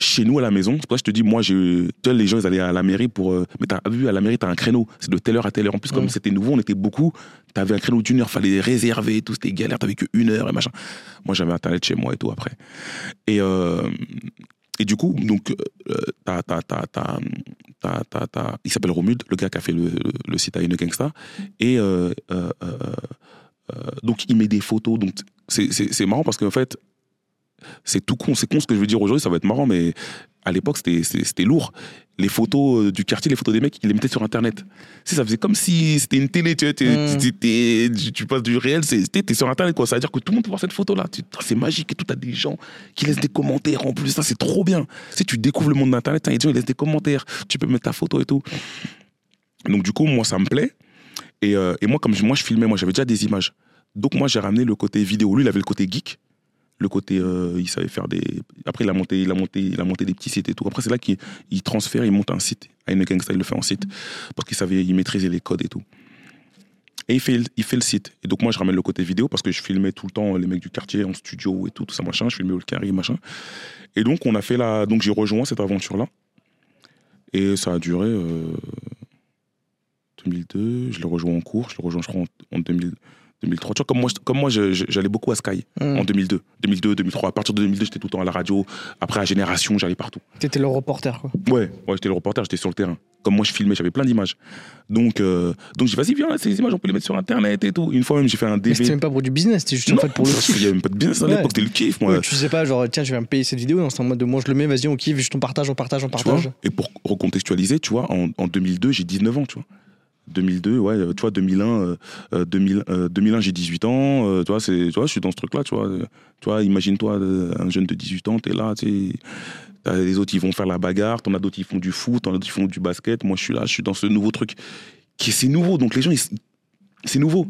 chez nous à la maison. C'est pour ça que je te dis, moi, tu sais, les gens, ils allaient à la mairie pour. euh, mais t'as vu, à la mairie, t'as un créneau. C'est de telle heure à telle heure. En plus, comme Mm. c'était nouveau, on était beaucoup. T'avais un créneau d'une heure, fallait réserver tout. C'était galère, t'avais que une heure et machin. Moi, j'avais Internet chez moi et tout après. Et, euh, et du coup, donc, euh, t'as, il s'appelle Romuald, le gars qui a fait le, le, le site à une Gangsta. Et donc, il met des photos. Donc, c'est marrant parce qu'en fait, c'est tout con. C'est con ce que je veux dire aujourd'hui, ça va être marrant, mais à l'époque, c'était, lourd. Les photos euh, du quartier, les photos des mecs, ils les mettaient sur Internet. Sais, ça faisait comme si c'était une télé, tu vois. Mm. t'es- tu, tu passes du réel, c'est, t'es, sur Internet, quoi. Ça veut dire que tout le monde peut voir cette photo-là. C'est magique et tout. T'as des gens qui laissent des commentaires en plus. Ça, c'est trop bien. Sais, tu découvres le monde d'Internet, t'as des gens, ils laissent des commentaires. Tu peux mettre ta photo et tout. Donc, du coup, moi, ça me plaît. Et, euh, et moi, comme je, moi, je filmais, moi, j'avais déjà des images. Donc, moi, j'ai ramené le côté vidéo. Lui, il avait le côté geek. Le côté, euh, il savait faire des. Après, il a monté, il a monté, il a monté des petits sites et tout. Après, c'est là qu'il il transfère, il monte un site. À une gangsta, il le fait en site. Parce qu'il savait, il maîtrisait les codes et tout. Et il fait, il fait le site. Et donc, moi, je ramène le côté vidéo parce que je filmais tout le temps les mecs du quartier en studio et tout, tout ça, machin. Je filmais le carré, machin. Et donc, on a fait la. Donc, j'ai rejoint cette aventure-là. Et ça a duré. euh, 2002, je l'ai rejoint en cours, je l'ai rejoint, je crois, en, en 2000 2003. Tu vois, comme moi, comme moi j'allais beaucoup à Sky Hmm. en 2002. 2002, 2003. À partir de 2002, j'étais tout le temps à la radio. Après, à Génération, j'allais partout. T'étais le reporter, quoi. Ouais, ouais j'étais le reporter, j'étais sur le terrain. Comme moi, je filmais, j'avais plein d'images. Donc, euh, donc j'ai dit, vas-y, viens, ces images, on peut les mettre sur Internet et tout. Une fois même, j'ai fait un Mais DV. c'était même pas pour du business, c'était juste en fait pour le kiff. y avait même pas de business à Ouais. l'époque, c'était le kiff, moi. Ouais, tu sais pas, genre, tiens, je vais me payer cette vidéo, non, c'est en mode de moi je le mets, vas-y, on kiffe, juste on partage, on partage, on partage. et pour recontextualiser, tu vois, en, en 2002, j'ai 19 ans, tu vois. 2002, ouais, euh, tu vois, 2001, euh, euh, 2000, euh, 2001 j'ai 18 ans, euh, tu vois, je suis dans ce truc-là, tu vois. euh, imagine-toi, euh, un jeune de 18 ans, t'es là, tu les autres, ils vont faire la bagarre, t'en as d'autres, ils font du foot, t'en as d'autres, ils font du basket, moi, je suis là, je suis dans ce nouveau truc, qui c'est nouveau, donc les gens, c'est nouveau,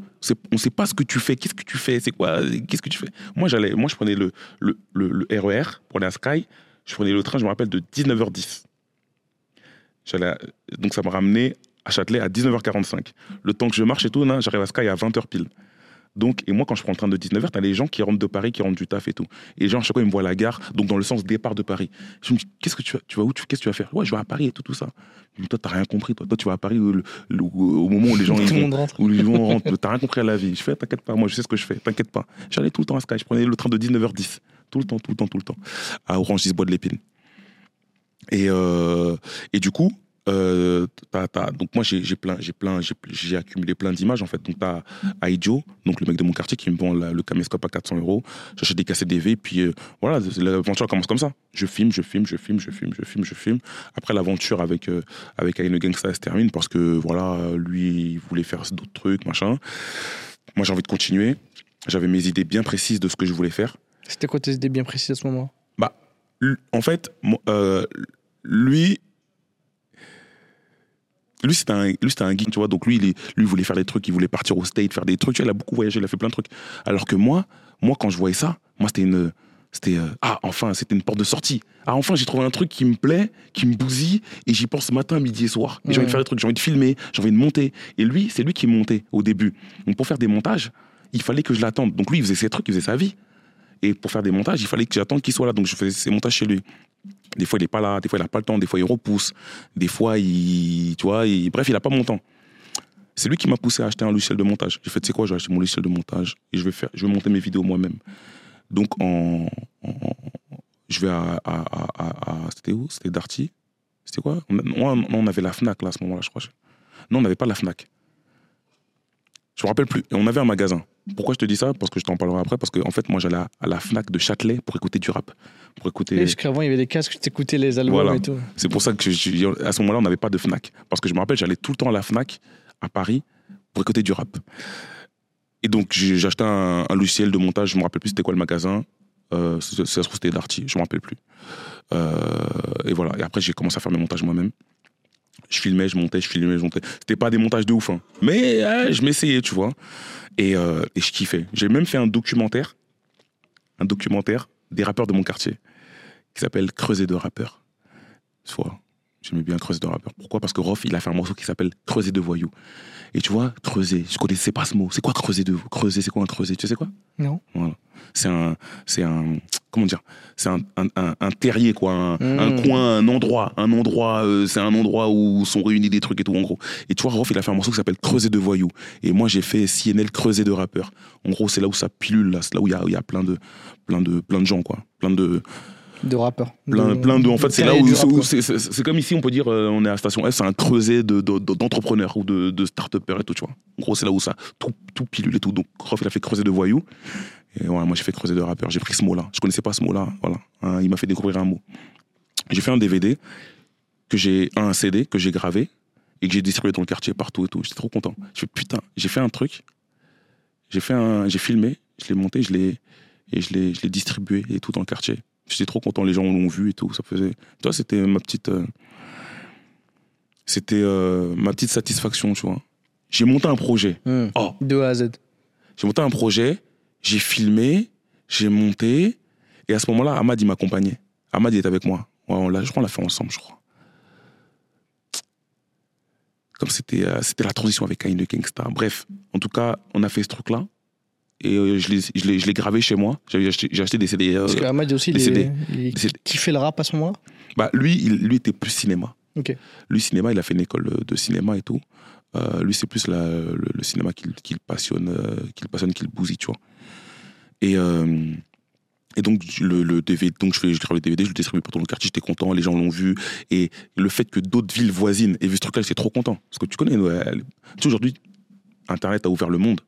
on sait pas ce que tu fais, qu'est-ce que tu fais, c'est quoi, qu'est-ce que tu fais. Moi, j'allais, moi, je prenais le, le, le, RER pour aller à Sky, je prenais le train, je me rappelle, de 19h10. J'allais à- donc ça m'a ramené à Châtelet à 19h45. Le temps que je marche et tout, j'arrive à Sky à 20h pile. Donc, et moi, quand je prends le train de 19h, t'as les gens qui rentrent de Paris, qui rentrent du taf et tout. Et les gens, à chaque fois, ils me voient à la gare, donc dans le sens départ de Paris. Je me dis, qu'est-ce que tu vas, tu vas où tu, Qu'est-ce que tu vas faire? Ouais, je vais à Paris et tout, tout ça. Dis, toi, t'as rien compris, toi. Toi, tu vas à Paris au, moment où les gens. ils vont- où les gens rentrent. T'as rien compris à la vie. Je fais, t'inquiète pas, moi, je sais ce que je fais, t'inquiète pas. J'allais tout le temps à Sky, je prenais le train de 19h10. Tout le temps, tout le temps, tout le temps. À Orange 10 Bois de l'Épine. Et, euh, et du coup, euh, donc moi j'ai plein, j'ai plein, j'ai accumulé plein d'images en fait. Donc t'as Aidjo, donc le mec de mon quartier qui me vend la- le caméscope à 400 euros. J'achète des cassettes DV, puis euh, voilà, l'aventure commence comme ça. Je filme, je filme, je filme, je filme, je filme, je filme. Après l'aventure avec euh, avec Aïe le Gangsta elle se termine parce que voilà, lui il voulait faire d'autres trucs, machin. Moi j'ai envie de continuer. J'avais mes idées bien précises de ce que je voulais faire. C'était quoi tes idées bien précises à ce moment L- en fait, euh, lui, lui c'était un, lui c'était un geek, tu vois. Donc lui, il, est- lui il voulait faire des trucs, il voulait partir au state, faire des trucs. Tu vois, il a beaucoup voyagé, il a fait plein de trucs. Alors que moi, moi quand je voyais ça, moi c'était une, c'était euh, ah enfin, c'était une porte de sortie. Ah enfin, j'ai trouvé un truc qui me plaît, qui me bousille, et j'y pense matin, midi et soir. Et J'ai envie de faire des trucs, j'ai envie de filmer, j'ai envie de monter. Et lui, c'est lui qui montait au début. Donc pour faire des montages, il fallait que je l'attende. Donc lui, il faisait ses trucs, il faisait sa vie. Et pour faire des montages, il fallait que j'attende qu'il soit là. Donc je faisais ses montages chez lui. Des fois, il n'est pas là, des fois, il n'a pas le temps, des fois, il repousse, des fois, il. Tu vois, bref, il n'a pas mon temps. C'est lui qui m'a poussé à acheter un logiciel de montage. J'ai fait, tu sais quoi, je vais acheter mon logiciel de montage et je vais, faire, je vais monter mes vidéos moi-même. Donc, en, je vais à- C'était où? C'était Darty C'était quoi? On, on- on avait la Fnac là à ce moment-là, je crois. Non, on n'avait pas la Fnac. Je me rappelle plus. Et on avait un magasin. Pourquoi je te dis ça? Parce que je t'en parlerai après. Parce que, en fait, moi, j'allais à- à la Fnac de Châtelet pour écouter du rap. Pour écouter. Et Parce qu'avant, il y avait des casques, tu t'écoutais les albums Voilà. et tout. C'est pour ça que je- à ce moment-là, on n'avait pas de Fnac. Parce que je me rappelle, j'allais tout le temps à la Fnac à Paris pour écouter du rap. Et donc, acheté un, un logiciel de montage. Je me rappelle plus c'était quoi le magasin. Euh, ça ça se trouve, c'était Darty. Je me rappelle plus. Euh, et voilà. Et après, j'ai commencé à faire mes montages moi-même. Je filmais, je montais, je filmais, je montais. C'était pas des montages de ouf, hein. mais je m'essayais, tu vois. Et, euh, et je kiffais. J'ai même fait un documentaire, un documentaire des rappeurs de mon quartier, qui s'appelle Creuser de rappeurs. Soit, j'aimais bien Creuser de rappeurs. Pourquoi? Parce que Rof, il a fait un morceau qui s'appelle Creuser de voyous. Et tu vois, creuser, je connaissais pas ce mot. C'est quoi creuser de creuser C'est quoi un creuser Tu sais quoi? Non. Voilà. C'est un, c'est un, comment dire? C'est un, un, un- un terrier quoi, un, Mm. un coin, un endroit, un endroit. euh, c'est un endroit où sont réunis des trucs et tout en gros. Et tu vois, Rof, il a fait un morceau qui s'appelle Creuser de voyous. Et moi, j'ai fait CNL Creuser de rappeurs. En gros, c'est là où ça pilule là, c'est là où il y a, y a plein de, plein de, plein de gens quoi, plein de, De rappeurs. plein, plein de. En fait, c'est là où, c'est, comme ici, on peut dire, euh, on est à Station F, c'est un creuset de, de- de- d'entrepreneurs ou de, de start-upers et tout, tu vois. En gros, c'est là où ça tout, tout pilule et tout. Donc, Rof, il a fait creuser de voyous. Et voilà, moi, j'ai fait creuser de rappeurs. J'ai pris ce mot-là. Je connaissais pas ce mot-là. Voilà. Hein, il m'a fait découvrir un mot. J'ai fait un DVD, que j'ai, un CD que j'ai gravé et que j'ai distribué dans le quartier partout et tout. J'étais trop content. Je fais putain, j'ai fait un truc. J'ai fait un, j'ai filmé, je l'ai monté, je l'ai, et je l'ai distribué et tout dans le quartier. J'étais trop content, les gens l'ont vu et tout. Ça faisait, tu vois, c'était ma petite, euh, c'était euh, ma petite satisfaction, tu vois. J'ai monté un projet. Hmm. Oh, De A à Z. j'ai monté un projet, j'ai filmé, j'ai monté, et à ce moment-là, Ahmad, il m'accompagnait. Ahmad, il était avec moi. Ouais, on je crois qu'on l'a fait ensemble, je crois. Comme c'était, euh, c'était la transition avec Kain de Gangsta. Bref, en tout cas, on a fait ce truc-là, et euh, je, l'ai, je, l'ai, gravé chez moi. J'ai acheté, des CD. euh, Parce que Ahmad aussi, est- CD. il des CD. kiffait le rap à ce moment-là? Bah, lui, il, lui était plus cinéma. Ok. Lui, cinéma, il a fait une école de cinéma et tout. Euh, lui, c'est plus la- le, le cinéma qui, qui le passionne, qui le passionne, qui le bousille, tu vois. Et, et donc, le, le DVD, donc je, fais, je grave le DVD, je le distribue pour tout le quartier, j'étais content, les gens l'ont vu. Et le fait que d'autres villes voisines aient vu ce truc-là, j'étais trop content. Parce que tu connais, tu sais, aujourd'hui, Internet a ouvert le monde.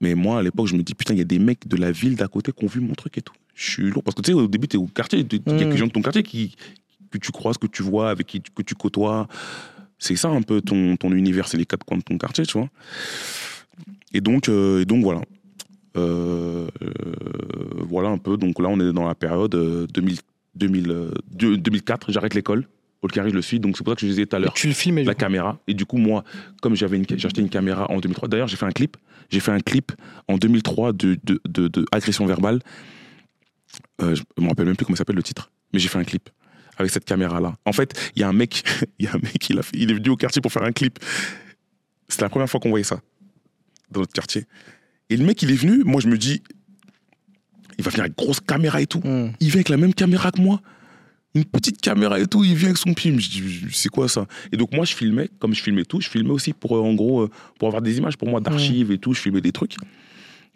Mais moi, à l'époque, je me dis, putain, il y a des mecs de la ville d'à côté qui ont vu mon truc et tout. Je suis lourd. Parce que tu sais, au début, tu es au quartier, il y a quelques gens de ton quartier qui, que tu croises, que tu vois, avec qui que tu côtoies. C'est ça un peu ton, ton univers, c'est les quatre coins de ton quartier, tu vois. Et donc, euh, et donc voilà. Euh, euh, voilà un peu. Donc là, on est dans la période euh, 2000, 2000, euh, deux- 2004. J'arrête l'école. Au carré, je le suis. Donc c'est pour ça que je disais tout à l'heure tu le filmais. la caméra. Et du coup, moi, comme j'avais une, j'ai acheté une caméra en 2003, d'ailleurs, j'ai fait un clip. J'ai fait un clip en 2003 de, de, de, de agression verbale. Euh, je me rappelle même plus comment s'appelle le titre, mais j'ai fait un clip avec cette caméra-là. En fait, il y a un mec, il y a un mec, il, a fait- il est venu au quartier pour faire un clip. C'est la première fois qu'on voyait ça dans notre quartier. Et le mec, il est venu, moi je me dis, il va venir avec grosse caméra et tout. Hmm. Il vient avec la même caméra que moi. Une petite caméra et tout, il vient avec son pied. Je dis, c'est quoi ça? Et donc, moi, je filmais, comme je filmais tout, je filmais aussi pour, euh, en gros, euh, pour avoir des images pour moi d'archives et tout. Je filmais des trucs.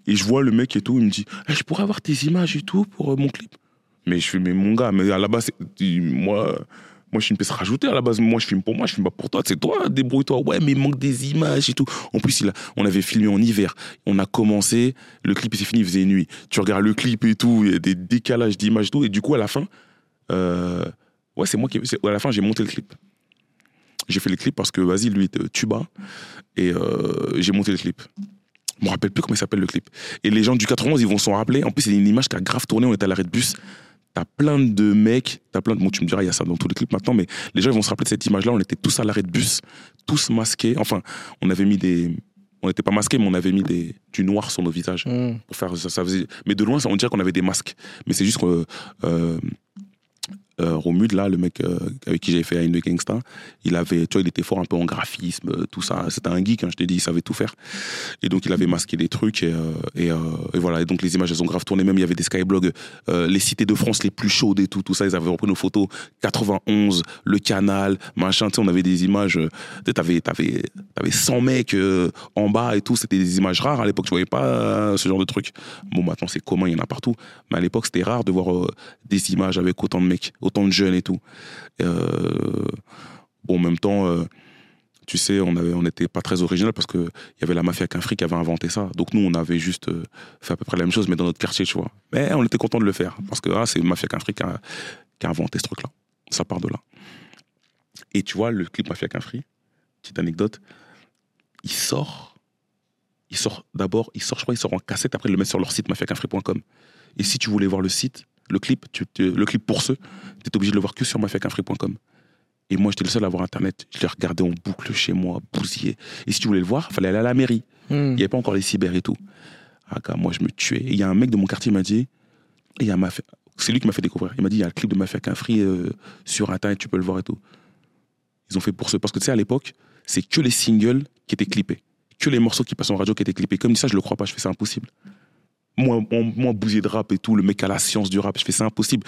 Et je vois le mec et tout, il me dit, Eh, je pourrais avoir tes images et tout pour euh, mon clip? Mais je fais, mon gars, mais à la base, c'est- moi, moi, je suis une pièce rajoutée. À la base, moi, je filme pour moi, je filme pas pour toi. C'est toi, débrouille-toi. Ouais, mais il manque des images et tout. En plus, il a- on avait filmé en hiver. On a commencé, le clip, il s'est fini, il faisait nuit. Tu regardes le clip et tout, il y a des décalages d'images et tout. Et du coup, à la fin, euh, ouais, c'est moi qui. À la fin, j'ai monté le clip. J'ai fait le clip parce que, vas-y, lui, était tuba. Et euh, j'ai monté le clip. Je me rappelle plus comment il s'appelle le clip. Et les gens du 91, ils vont s'en rappeler. En plus, c'est une image qui a grave tourné. On était à l'arrêt de bus. T'as plein de mecs, t'as plein de. Bon, tu me diras, il y a ça dans tous les clips maintenant, mais les gens ils vont se rappeler de cette image-là. On était tous à l'arrêt de bus, tous masqués. Enfin, on avait mis des. On n'était pas masqués, mais on avait mis des, du noir sur nos visages Hmm. pour faire ça, ça faisait mais de loin ça, on dirait qu'on avait des masques mais c'est juste que euh, euh, là le mec euh, avec qui j'avais fait une Gangsta il avait tu vois il était fort un peu en graphisme euh, tout ça. C'était un geek hein, je t'ai dit il savait tout faire. Et donc il avait masqué des trucs et, euh, voilà. Et donc les images elles ont grave tourné. Même il y avait des skyblogs les cités de France les plus chaudes et tout tout ça. Ils avaient repris nos photos 91 le canal machin. Tu sais on avait des images tu t'avais t'avais t'avais 100 mecs en bas et tout. C'était des images rares à l'époque. Je voyais pas ce genre de trucs Bon, maintenant, c'est commun, il y en a partout. Mais à l'époque, c'était rare de voir des images avec autant de mecs, autant de jeunes et tout. Euh, bon, en même temps, euh, tu sais, on n'était pas très original parce qu'il y avait la mafia Quinfri qui avait inventé ça. Donc, nous, on avait juste euh, fait à peu près la même chose, mais dans notre quartier, tu vois. Mais on était content de le faire parce que ah, c'est Mafia Quinfri qui a, qui a inventé ce truc-là. Ça part de là. Et tu vois, le clip Mafia Quinfri, petite anecdote, il sort il sort d'abord, il sort, je crois, il sort en cassette, après ils le mettent sur leur site mafiaquinfri.com. Et si tu voulais voir le site, le clip, tu, tu- le clip pour ceux, tu étais obligé de le voir que sur mafiaquinfri.com. Et moi, j'étais le seul à avoir internet. Je l'ai regardé en boucle chez moi, bousillé. Et si tu voulais le voir, il fallait aller à la mairie. Hmm. Il n'y avait pas encore les cyber et tout. Ah, gars, moi, je me tuais. Il y a un mec de mon quartier qui m'a dit, il y a Mafia- c'est lui qui m'a fait découvrir. Il m'a dit, il y a le clip de Mafia euh, sur internet, tu peux le voir et tout. Ils ont fait pour ceux. Parce que tu sais, à l'époque, c'est que les singles qui étaient clippés. Que les morceaux qui passaient en radio qui étaient clippés. Comme ça, je le crois pas. Je fais ça impossible. Moi, moi, de rap et tout, le mec a la science du rap, je fais ça impossible.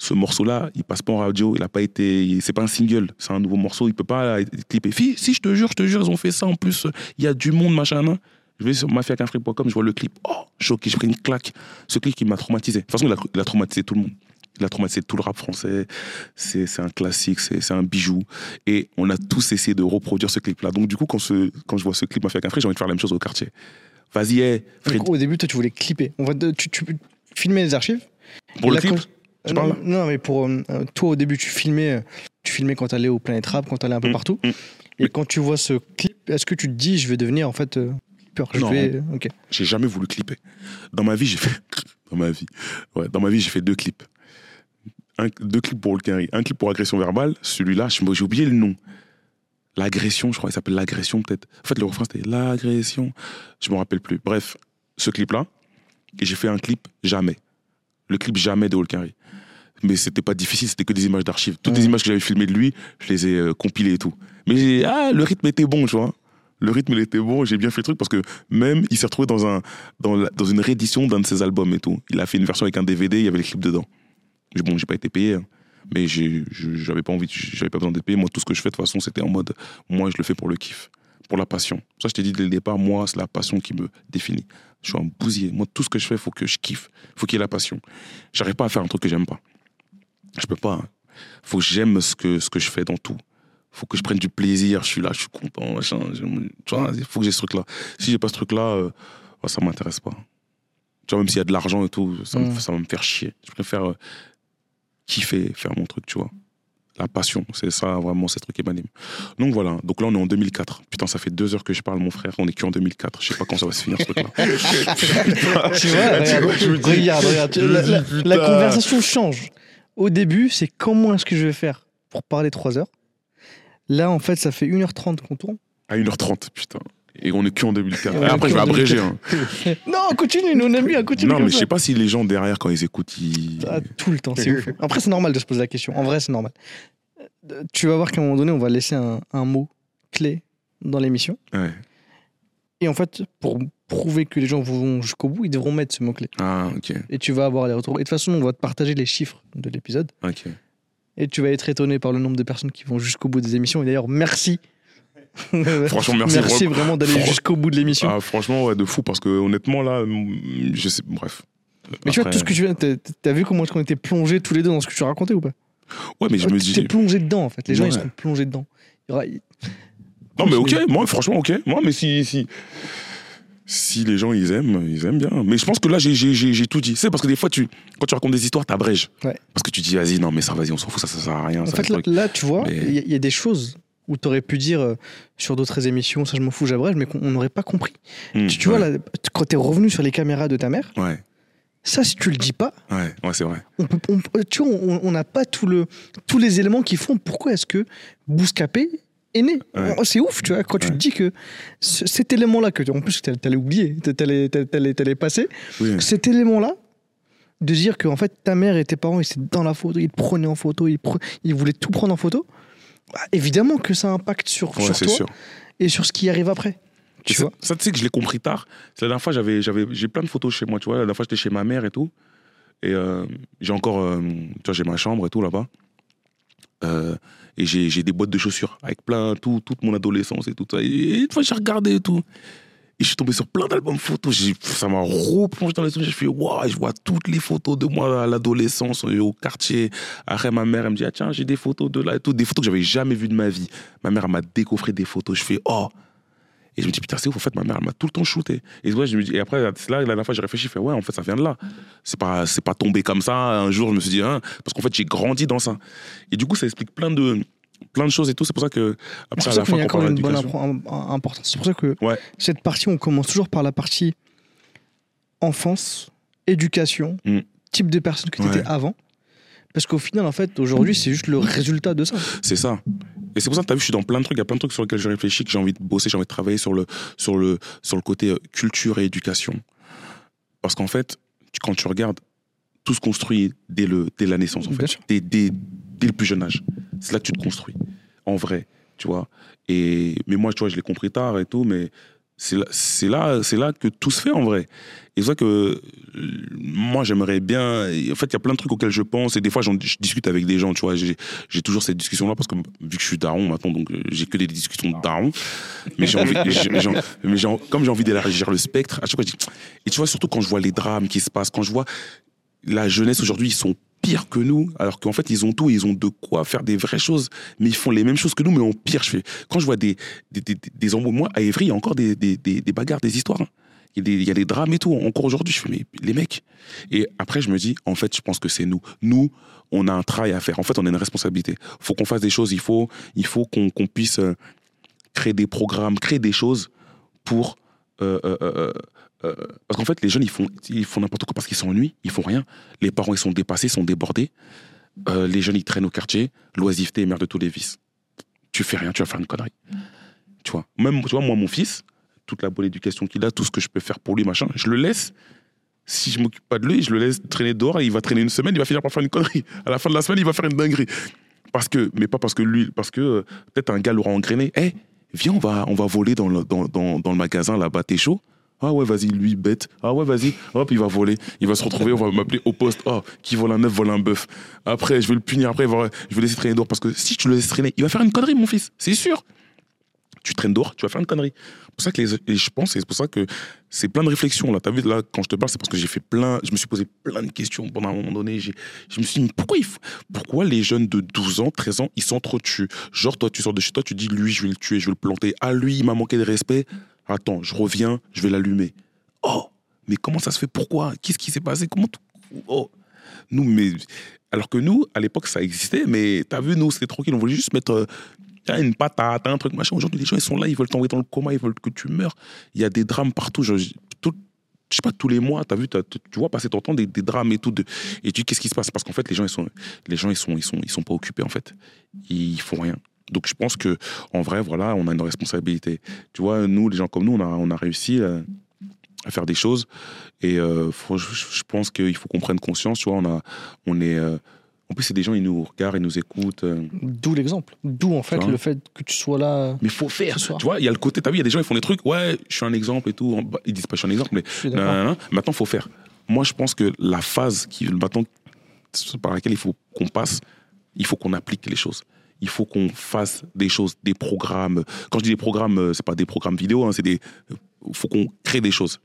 Ce morceau-là, il passe pas en radio, il a pas été, c'est pas un single, c'est un nouveau morceau, il peut pas être clippé. Si, si, je te jure, je te jure, ils ont fait ça en plus. Il y a du monde, machin, nan. Je vais sur mafiaquinfri.com, je vois le clip. Oh, choqué, je pris une claque. Ce clip qui m'a traumatisé. De toute façon, il a, il traumatisé tout le monde. Il a traumatisé tout le rap français. C'est c'est un classique, c'est c'est un bijou. Et on a tous essayé de reproduire ce clip-là. Donc, du coup, quand, je vois ce clip Mafia j'ai envie de faire la même chose au quartier. Vas-y, hey, Fred. Donc, au début, toi, tu voulais clipper. On va te- tu, tu filmais les archives. Pour Et le là, clip quand- Tu Euh, parles non, non, mais pour euh, euh, toi, au début, tu filmais, euh, tu filmais quand t'allais au Planet Rap, quand t'allais un peu Mm, partout. mm. Et quand tu vois ce clip, est-ce que tu te dis, je vais devenir en fait euh, clipper je Non. vais... Ok. J'ai jamais voulu clipper. Dans ma vie, j'ai fait. Dans ma vie. Ouais, dans ma vie, j'ai fait deux clips. Un- deux clips pour le Quinry. Un clip pour agression verbale. Celui-là, je- j'ai oublié le nom. L'agression, je crois, il s'appelle l'agression peut-être. En fait, le refrain, c'était l'agression. Je me rappelle plus. Bref, ce clip-là. J'ai fait un clip jamais. Le clip jamais de Holkari. Mais c'était pas difficile, c'était que des images d'archives. Toutes les images que j'avais filmées de lui, je les ai euh, compilées et tout. Mais ah, le rythme était bon, tu vois. Le rythme, il était bon, j'ai bien fait le truc parce que même, il s'est retrouvé dans, un, dans, la- dans une réédition d'un de ses albums et tout. Il a fait une version avec un DVD, il y avait les clips dedans. Mais Bon, j'ai pas été payé, hein. Mais j'avais pas envie, j'avais pas besoin d'être payé. Moi, tout ce que je fais, de toute façon, c'était en mode, moi, je le fais pour le kiff, pour la passion. Ça, je t'ai dit dès le départ, moi, c'est la passion qui me définit. Je suis un bousier. Moi, tout ce que je fais, faut que je kiffe. faut qu'il y ait la passion. J'arrive pas à faire un truc que j'aime pas. Je peux pas. hein. Faut que j'aime ce que, ce que je fais dans tout. Faut que je prenne du plaisir. Je suis là, je suis content. Machin. Tu vois, il faut que j'ai ce truc-là. Si j'ai pas ce truc-là, euh, oh, ça m'intéresse pas. Tu vois, même s'il y a de l'argent et tout, ça, me- Mm. ça va me faire chier. Je préfère euh, kiffer, faire mon truc, tu vois. La passion, c'est ça vraiment, c'est le truc qui m'anime. Donc voilà, donc là on est en 2004. Putain, ça fait deux heures que je parle, mon frère, on est qu'en 2004. Je sais pas quand ça va se finir ce truc-là. Tu vois, regarde, je me dis- regarde, tu- la, dis, la- conversation change. Au début, c'est comment est-ce que je vais faire pour parler 3 heures? Là, en fait, ça fait 1h30 qu'on tourne. À 1h30, putain. Et on est 2004. Et on est Après, je vais abréger. hein. Non, continue, nous on aime bien, continue. Non, mais je sais pas si les gens derrière, quand ils écoutent, ils. Ah, tout le temps, c'est ouf. Après, c'est normal de se poser la question. En vrai, c'est normal. Euh, Tu vas voir qu'à un moment donné, on va laisser un, un mot clé dans l'émission. Ouais. Et en fait, pour prouver que les gens vont jusqu'au bout, ils devront mettre ce mot-clé. Ah, ok. Et tu vas avoir les retours. Et de toute façon, on va te partager les chiffres de l'épisode. Ok. Et tu vas être étonné par le nombre de personnes qui vont jusqu'au bout des émissions. Et d'ailleurs, merci. Franchement, merci. merci vraiment d'aller Fran- jusqu'au bout de l'émission. Ah, franchement, ouais, de fou, parce que honnêtement, là, je sais. Bref. Mais tu vois, tout ce que tu viens, t'as vu comment on était plongés tous les deux dans ce que tu racontais ou pas? Ouais, mais je me dis. t'es plongé dedans, en fait. Les gens, Ouais. ils seront plongés dedans. Il y aura- Non, mais ok, moi, franchement, ok. Moi, mais si, si, si les gens, ils aiment, ils aiment bien. Mais je pense que là, j'ai- tout dit. C'est parce que des fois, tu, quand tu racontes des histoires, t'abrèges. Ouais. Parce que tu dis, vas-y, non, mais ça, vas-y, on s'en fout, ça, ça sert à rien. En ça, fait, là, tu vois, Mais- y, il y a des choses où tu aurais pu dire euh, sur d'autres émissions, ça je m'en fous, j'abrège, mais qu'on n'aurait pas compris. Hmm, tu, tu vois, là, quand tu es revenu sur les caméras de ta mère, Ouais, ça, si tu le dis pas, ouais, ouais, c'est vrai. on peut, on- tu vois, on on n'a pas tout le, tous les éléments qui font pourquoi est-ce que Bouscapé est né. Oh, C'est ouf, tu vois, quand tu te dis que ce- cet élément-là, que en plus, tu allais oublier, tu allais passer, Oui. cet élément-là, de dire que en fait, ta mère et tes parents, ils étaient dans la photo, ils te prenaient en photo, ils, pre- ils voulaient tout prendre en photo, bah, évidemment que ça impacte sur, Ouais, sur toi sûr. et sur ce qui arrive après. Tu vois ça, tu sais que je l'ai compris tard. La dernière fois, j'avais, j'avais, j'ai plein de photos chez moi, tu vois. La dernière fois, j'étais chez ma mère et tout. Et euh, j'ai encore, euh, tu vois, j'ai ma chambre et tout là-bas. Euh, et j'ai, j'ai des boîtes de chaussures avec plein, tout, toute mon adolescence et tout ça. Et une fois, j'ai regardé et tout. Et je suis tombé sur plein d'albums photos. Ça m'a replongé dans les souvenirs. Je fais, waouh, je vois toutes les photos de moi à l'adolescence, au quartier. Après, ma mère, elle me dit, ah, tiens, j'ai des photos de là et tout. Des photos que j'avais jamais vues de ma vie. Ma mère, elle m'a décoffré des photos. Je fais, oh. Et je me dis, putain, c'est ouf, en fait, ma mère, elle m'a tout le temps shooté. Et, ouais, je me dis, et après, là, la dernière fois, j'ai réfléchi, je fais, ouais, en fait, ça vient de là. C'est pas, c'est pas tombé comme ça. Un jour, je me suis dit, hein, parce qu'en fait, j'ai grandi dans ça. Et du coup, ça explique plein de, plein de choses et tout. C'est pour ça que, après, à ça la fin, quand on parle une bonne d'éducation. importance. C'est pour ça que Ouais. cette partie, on commence toujours par la partie enfance, éducation, Mm. type de personne que tu étais Ouais. avant. Parce qu'au final, en fait, aujourd'hui, c'est juste le résultat de ça. C'est ça. Et c'est pour ça que tu as vu, je suis dans plein de trucs. Il y a plein de trucs sur lesquels je réfléchis, que j'ai envie de bosser, j'ai envie de travailler sur le, sur le, sur le côté euh, culture et éducation. Parce qu'en fait, quand tu regardes, tout se construit dès, le, dès la naissance, en fait. Dès, dès, dès le plus jeune âge. C'est là que tu te construis, en vrai, tu vois. Et, mais moi, tu vois, je l'ai compris tard et tout, mais c'est là, c'est là, là que tout se fait en vrai. Et c'est vrai que euh, moi, j'aimerais bien. En fait, il y a plein de trucs auxquels je pense, et des fois, je discute avec des gens, tu vois. J'ai toujours cette discussion-là parce que vu que je suis daron maintenant, donc euh, j'ai que des discussions de daron. Mais envie, mais comme j'ai envie d'élargir le spectre, à chaque fois, je dis. Et tu vois, surtout quand je vois les drames qui se passent, quand je vois la jeunesse aujourd'hui, ils sont pires que nous, alors qu'en fait, ils ont tout, ils ont de quoi faire des vraies choses, mais ils font les mêmes choses que nous, mais en pire. Je fais, quand je vois des, des, des, des moi, à Évry, il y a encore des, bagarres, des histoires. hein. Il y, a des, drames et tout, encore aujourd'hui. Je fais, mais les mecs. Et après, je me dis, en fait, je pense que c'est nous. Nous, on a un travail à faire. En fait, on a une responsabilité. Il faut qu'on fasse des choses, il faut, qu'on puisse euh, créer des programmes, créer des choses pour. euh, euh, euh, parce qu'en fait, les jeunes, ils font, ils font n'importe quoi parce qu'ils s'ennuient, ils font rien. Les parents, ils sont dépassés, ils sont débordés. Euh, les jeunes, ils traînent au quartier. L'oisiveté est mère de tous les vices. Tu fais rien, tu vas faire une connerie. Tu vois, même, tu vois, moi, mon fils, toute la bonne éducation qu'il a, tout ce que je peux faire pour lui, machin, je le laisse. Si je m'occupe pas de lui, je le laisse traîner dehors et il va traîner une semaine, il va finir par faire une connerie. À la fin de la semaine, il va faire une dinguerie. Parce que, mais pas parce que lui, parce que euh, peut-être un gars l'aura engrainé. Eh, viens, on va, on va voler dans le, dans, dans, dans le magasin là-bas, t'es chaud? Ah ouais, vas-y, lui, bête. Ah ouais, vas-y. Hop, il va voler. Il va se retrouver, on va m'appeler au poste. Oh, qui vole un œuf, vole un bœuf. Après, je vais le punir. Après, je vais le laisser traîner dehors. Parce que si tu le laisses traîner, il va faire une connerie, mon fils. C'est sûr. Tu traînes dehors, tu vas faire une connerie. C'est pour ça que je pense, c'est pour ça que c'est plein de réflexions. Là, t'as vu, là, quand je te parle, c'est parce que j'ai fait plein, je me suis posé plein de questions pendant un moment donné. Je me suis dit, mais pourquoi, il pourquoi les jeunes de 12 ans, 13 ans, ils s'entretuent? Genre, toi, tu sors de chez toi, tu dis, lui, je vais le tuer, je vais le planter. Ah, lui, il m'a manqué de respect. Attends, je reviens, je vais l'allumer. Oh, mais comment ça se fait? Pourquoi? Qu'est-ce qui s'est passé? Comment. Oh, nous, mais alors que nous, à l'époque, ça existait, mais t'as vu, nous, c'était tranquille, on voulait juste mettre euh, une patate, un truc, machin. Aujourd'hui, les gens, ils sont là, ils veulent t'envoyer dans le coma, ils veulent que tu meurs. Il y a des drames partout. genre, tout- je sais pas, tous les mois, t'as vu, tu vois passer ton temps des, drames et tout. Et tu dis, qu'est-ce qui se passe? Parce qu'en fait, les gens, ils sont, les gens, ils sont, ils sont, ils sont pas occupés, en fait. Ils font rien. Donc, je pense que, en vrai, voilà, on a une responsabilité. Tu vois, nous, les gens comme nous, on a, on a réussi euh, à faire des choses. Et euh, faut- je, je pense qu'il faut qu'on prenne conscience. Tu vois, on, a, on est. euh, En plus, c'est des gens, ils nous regardent, ils nous écoutent. D'où l'exemple. D'où en fait le fait que tu sois là. Mais faut faire. Ce. Tu vois, il y a le côté, t'as vu, il y a des gens, ils font des trucs, ouais, je suis un exemple et tout. Bah, Ils disent pas je suis un exemple, mais Je suis maintenant, faut faire. Moi, je pense que la phase qui, maintenant, par laquelle il faut qu'on passe, il faut qu'on applique les choses. Il faut qu'on fasse des choses, des programmes. Quand je dis des programmes, euh, c'est pas des programmes vidéo, hein, c'est des. Il faut qu'on crée des choses.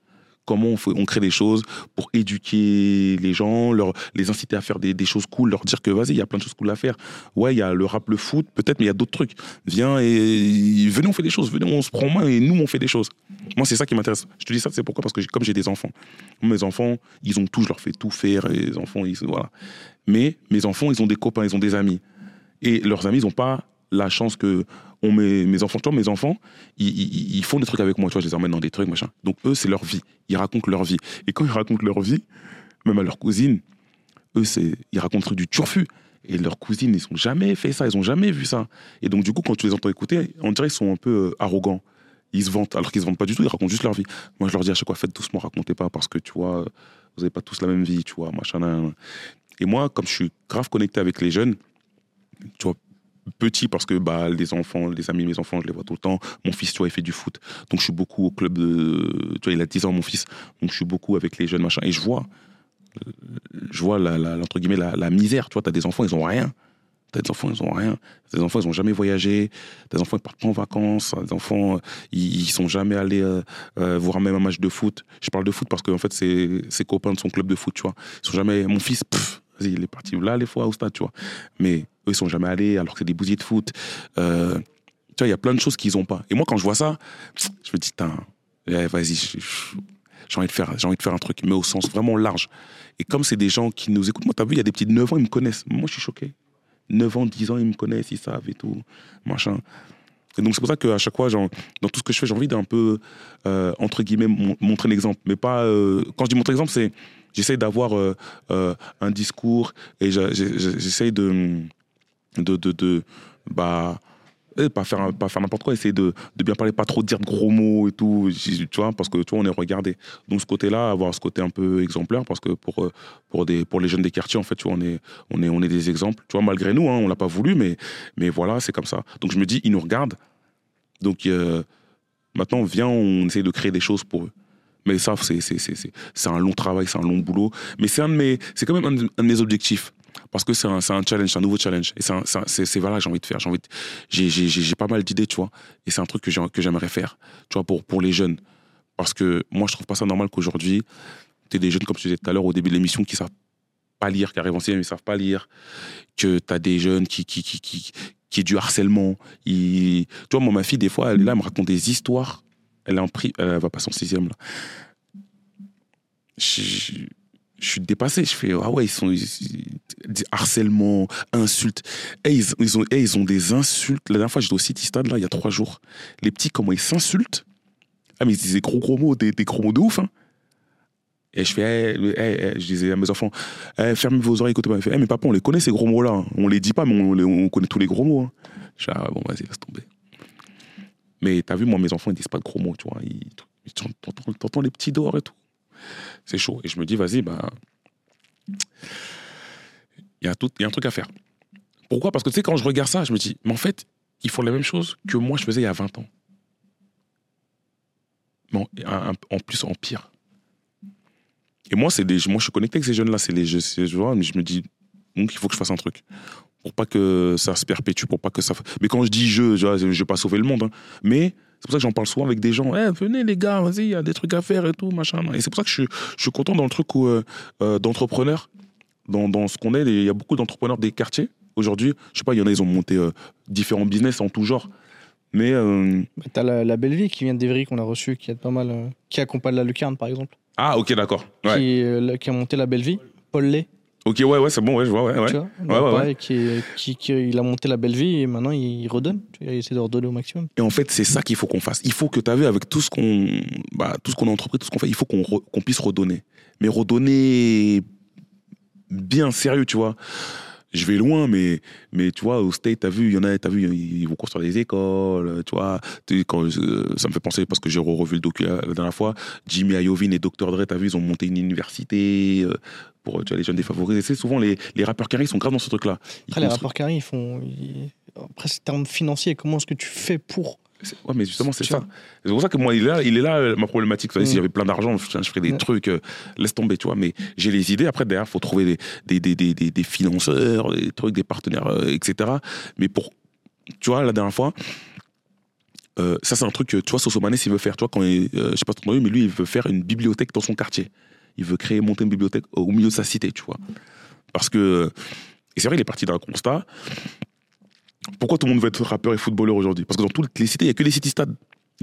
Comment on, fait, on crée des choses pour éduquer les gens, leur, les inciter à faire des, des choses cool, leur dire que vas-y, il y a plein de choses cool à faire. Ouais, il y a le rap, le foot, peut-être, mais il y a d'autres trucs. Viens et venez, on fait des choses. Venez, on se prend en main et nous, on fait des choses. Moi, c'est ça qui m'intéresse. Je te dis ça, c'est pourquoi? Parce que comme j'ai des enfants, mes enfants, ils ont tout, je leur fais tout faire. Les enfants, ils, voilà. Mais mes enfants, ils ont des copains, ils ont des amis. Et leurs amis, ils n'ont pas la chance que on met, mes enfants, tu vois, mes enfants, ils, ils- font des trucs avec moi, tu vois, je les emmène dans des trucs, machin. Donc eux, c'est leur vie. Ils racontent leur vie. Et quand ils racontent leur vie, même à leurs cousines, eux, ils racontent du turfu. Et leurs cousines, ils n'ont jamais fait ça, ils n'ont jamais vu ça. Et donc, du coup, quand tu les entends écouter, on dirait qu'ils sont un peu euh, arrogants. Ils se vantent, alors qu'ils se vantent pas du tout, ils racontent juste leur vie. Moi, je leur dis à chaque fois, faites doucement, racontez pas, parce que tu vois, vous n'avez pas tous la même vie, tu vois, machin. Et moi, comme je suis grave connecté avec les jeunes, tu vois, petit parce que bah, les enfants, les amis de mes enfants, je les vois tout le temps. Mon fils, tu vois, il fait du foot. Donc je suis beaucoup au club de. Tu vois, il a 10 ans, mon fils. Donc je suis beaucoup avec les jeunes, machin. Et je vois, je vois la, la- entre guillemets, la, misère. Tu vois, t'as des enfants, ils ont rien. T'as des enfants, ils ont rien. T'as des enfants, ils ont jamais voyagé. T'as des enfants, ils partent pas en vacances. T'as des enfants, euh, ils, ils sont jamais allés euh, euh, voir même un match de foot. Je parle de foot parce qu'en fait, c'est ses copains de son club de foot, tu vois. Ils sont jamais. Mon fils, pff, il est parti là, les fois au stade, tu vois. Mais eux, ils sont jamais allés alors que c'est des bousiers de foot. Euh, tu vois, il y a plein de choses qu'ils ont pas. Et moi, quand je vois ça, je me dis, Tain, eh, vas-y, j'ai envie de faire, j'ai envie de faire un truc, mais au sens vraiment large. Et comme c'est des gens qui nous écoutent, moi, t'as vu, il y a des petits de 9 ans, ils me connaissent. Moi, je suis choqué. 9 ans, 10 ans, ils me connaissent, ils savent et tout, machin. Et donc, c'est pour ça qu'à chaque fois, genre, dans tout ce que je fais, j'ai envie d'un peu, euh, entre guillemets, mon- montrer l'exemple. Mais pas. euh, quand je dis montrer l'exemple, c'est. J'essaye d'avoir euh, euh, un discours et j'essaye de. de, de, bah, eh, pas faire, pas faire n'importe quoi, essayer de, de bien parler, pas trop dire de gros mots et tout, tu vois, parce que tu vois, on est regardé. Donc ce côté-là, avoir ce côté un peu exemplaire, parce que pour, euh, pour, des, pour les jeunes des quartiers, en fait, tu vois, on est, on est, on est des exemples, tu vois, malgré nous, hein, on l'a pas voulu, mais, mais voilà, c'est comme ça. Donc je me dis, ils nous regardent, donc maintenant, viens, on essaye de créer des choses pour eux. Mais ça, c'est un long travail, c'est un long boulot. Mais c'est quand même un de, mes objectifs. Parce que c'est un, un challenge, c'est un nouveau challenge. Et c'est voilà que j'ai envie de faire. J'ai pas mal d'idées, tu vois. Et c'est un truc que j'ai- que j'aimerais faire, tu vois, pour, pour les jeunes. Parce que moi, je trouve pas ça normal qu'aujourd'hui, tu des jeunes, comme je disais tout à l'heure au début de l'émission, qui savent pas lire, qui arrivent en sixième, ils savent pas lire. Que tu as des jeunes qui, qui, qui, qui, qui du harcèlement. Ils- Tu vois, moi, ma fille, des fois, elle là, elle me raconte des histoires. Elle est en pri... elle va passer en sixième, là. Je, suis dépassé. Je fais, ah ouais, ils sont. ils- ils- des harcèlements, insultes. Et ils, ils ont, eh, ils ont des insultes. La dernière fois, j'étais au City Stade, là, il y a trois jours. Les petits, comment ils s'insultent? Ah, mais ils des gros, gros mots, des, des gros mots de ouf, hein. Et je fais, eh, eh, eh, je disais à mes enfants, eh, fermez vos oreilles, écoutez pas. Ils fait, eh, mais papa, on les connaît ces gros mots-là. hein. On les dit pas, mais on, on connaît tous les gros mots. hein. Je fais, ah, bon, vas-y, laisse tomber. Mais t'as vu, moi, mes enfants, ils disent pas de gros mots, tu vois. Ils, t'entends, les petits dehors et tout. C'est chaud. Et je me dis, vas-y, bah. Il y, a y a un truc à faire. Pourquoi? Parce que tu sais, quand je regarde ça, je me dis, mais en fait, ils font la même chose que moi, je faisais il y a 20 ans. Mais en, plus, en pire. Et moi, c'est des, moi, je suis connecté avec ces jeunes-là. C'est les, je, je me dis, donc il faut que je fasse un truc. Pour pas que ça se perpétue, pour pas que ça. Mais quand je dis je, je, je vais pas sauver le monde. hein. Mais c'est pour ça que j'en parle souvent avec des gens. Eh, venez les gars, vas-y, il y a des trucs à faire et tout, machin. Et c'est pour ça que je, suis- je suis content dans le truc où, euh, euh, d'entrepreneurs, dans, dans ce qu'on est. Il y a beaucoup d'entrepreneurs des quartiers. Aujourd'hui, je sais pas, il y en a, ils ont monté euh, différents business en tout genre. Mais euh, Bah, T'as la, la belle vie qui vient d'Evry qu'on a reçu, qui aide pas mal, euh, qui accompagne la lucarne par exemple, ah, ok, d'accord. Ouais. qui, a monté la belle vie. Paul Lay, Ok, ouais, ouais, c'est bon, ouais, je vois, ouais, ouais. tu vois, ouais, ouais. pareil, Qui, qui, qui- il a monté la belle vie et maintenant il redonne. Il essaie de redonner au maximum. Et en fait, c'est ça qu'il faut qu'on fasse. Il faut que tu as vu avec tout ce qu'on bah, tout ce qu'on a entrepris, tout ce qu'on fait, il faut qu'on re- puisse redonner. Mais redonner bien sérieux, tu vois. Je vais loin, mais, mais tu vois, au State, t'as vu, il y en a, t'as vu, ils vont construire des écoles, tu vois. Quand, euh, ça me fait penser, parce que j'ai revu le docu la, la dernière fois, Jimmy Iovine et Dr. Dre, t'as vu, ils ont monté une université. Pour tu vois, les jeunes défavorisés. C'est souvent les, les rappeurs carrés sont grave dans ce truc-là. Après, les rapports carrés, ils font. ils- Après, c'est termes financiers. Comment est-ce que tu fais pour. Ouais, mais justement, c'est Tu ça. C'est pour ça que moi, il est là, il est là euh, ma problématique. Tu vois, Si Mm. j'avais plein d'argent, je, je ferais des Ouais. trucs, euh, laisse tomber, tu vois. Mais j'ai les idées. Après, derrière, il faut trouver des, des, des, des, des, des financeurs, des trucs, des partenaires, euh, etc. Mais pour. Tu vois, la dernière fois, euh, ça, c'est un truc que, tu vois, Sosomanes, il veut faire. Tu vois, quand il, je sais pas si entendu, mais lui, il veut faire une bibliothèque dans son quartier. Il veut créer, monter une bibliothèque au milieu de sa cité, tu vois. Parce que. Et c'est vrai, il est parti d'un constat. Pourquoi tout le monde veut être rappeur et footballeur aujourd'hui? Parce que dans toutes les cités, il n'y a que des city-stades.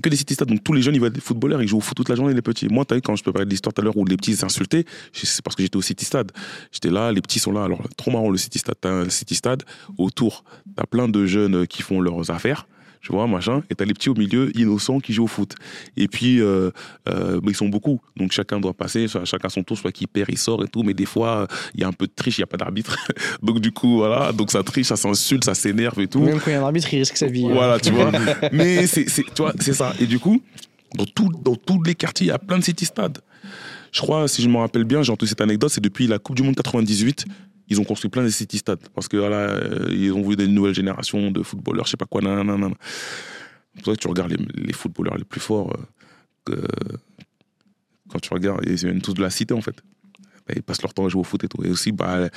Que des city-stades. Donc tous les jeunes, ils veulent être footballeurs, ils jouent au foot toute la journée, les petits. Moi, tu vu, quand je te parlais de l'histoire tout à l'heure où les petits s'insultaient, c'est parce que j'étais au city-stade. J'étais là, les petits sont là. Alors, trop marrant le city-stade. T'as un city-stade, autour, t'as plein de jeunes qui font leurs affaires. Tu vois, machin, et t'as les petits au milieu, innocents, qui jouent au foot. Et puis, euh, euh, bah, ils sont beaucoup. Donc, chacun doit passer, soit- chacun son tour, soit qui perd, il sort et tout. Mais des fois, il y a un peu de triche, il n'y a pas d'arbitre. donc, du coup, voilà. Donc, ça triche, ça s'insulte, ça s'énerve et tout. Même quand il y a un arbitre, il risque sa vie. Voilà, tu vois. Mais c'est, c'est- tu vois, c'est ça. Et du coup, dans, tout, dans tous les quartiers, il y a plein de city-stades. Je crois, si je me rappelle bien, j'ai entendu cette anecdote, c'est depuis la Coupe du Monde 98, ils ont construit plein de city-stades. Parce que voilà, euh, ils ont voulu des nouvelles générations de footballeurs, je sais pas quoi, nanana. C'est pour ça que tu regardes les, footballeurs les plus forts, euh, quand tu regardes, ils viennent tous de la cité en fait. Ils passent leur temps à jouer au foot et tout. Et aussi, bah,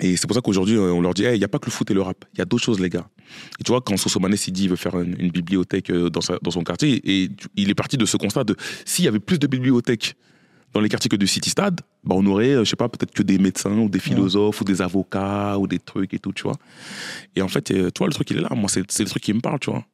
et c'est pour ça qu'aujourd'hui, euh, on leur dit, Hey, il n'y a pas que le foot et le rap, il y a d'autres choses, les gars. Et tu vois, quand Sosomanes il dit qu'il veut faire une, bibliothèque dans, dans son quartier, et il est parti de ce constat de s'il y avait plus de bibliothèques dans les quartiers que de City Stade, bah on aurait, euh, je sais pas, peut-être que des médecins ou des philosophes ou des avocats ou des trucs et tout, tu vois. Et en fait, euh, tu vois, le truc, il est là. Moi, c'est c'est le truc qui me parle, tu vois.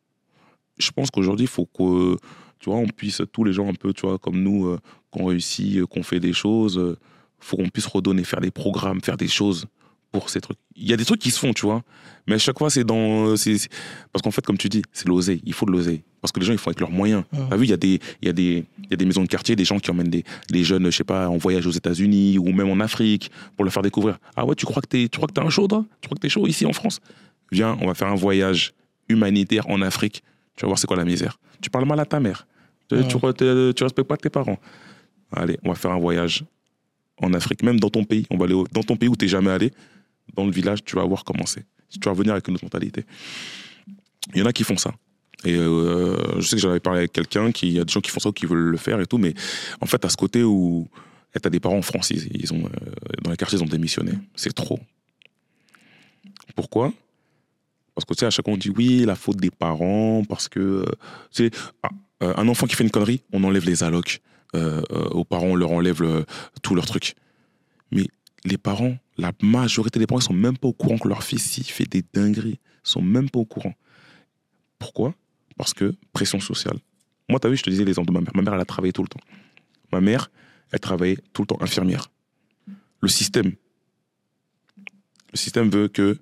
Je pense qu'aujourd'hui, il faut que, tu vois, on puisse, tous les gens un peu, tu vois, comme nous, euh, qu'on réussit, euh, qu'on fait des choses, euh, faut qu'on puisse redonner, faire des programmes, faire des choses pour ces trucs. Il y a des trucs qui se font, tu vois. Mais à chaque fois, c'est dans. c'est- c'est- Parce qu'en fait, comme tu dis, c'est l'oseille. Il faut de l'oseille. Parce que les gens, ils font avec leurs moyens. Mhm. T'as vu, il y, a des- il y, a des- il y a des maisons de quartier, des gens qui emmènent des, des jeunes, je sais pas, en voyage aux États-Unis ou même en Afrique pour leur faire découvrir. Ah ouais, tu crois que t'es, tu crois que t'es un chaud, toi? Tu crois que t'es chaud ici en France? Viens, on va faire un voyage humanitaire en Afrique. Tu vas voir c'est quoi la misère? Tu parles mal à ta mère. Tu, tu, re- tu respectes pas tes parents. Allez, on va faire un voyage en Afrique, même dans ton pays. On va aller au- dans ton pays où t'es jamais allé, dans le village, tu vas voir comment c'est. Tu vas venir avec une autre mentalité. Il y en a qui font ça. Et euh, je sais que j'en avais parlé avec quelqu'un, qui- y a des gens qui font ça ou qui veulent le faire et tout, mais en fait, à ce côté où tu as des parents en France, ils, ont, euh, dans les quartiers, ils ont démissionné. C'est trop. Pourquoi? Parce que tu sais, à chaque fois, on dit oui, la faute des parents, parce que euh, tu sais, ah, un enfant qui fait une connerie, on enlève les allocs. Aux parents, on leur enlève le- tous leurs trucs. Mais les parents, la majorité des parents, ils sont même pas au courant que leur fils, s'il fait des dingueries, ils sont même pas au courant. Pourquoi? Parce que pression sociale. Moi, tu as vu, je te disais l'exemple de ma mère. Ma mère, elle a travaillé tout le temps. Ma mère, elle travaillait tout le temps infirmière. Le système, le système veut que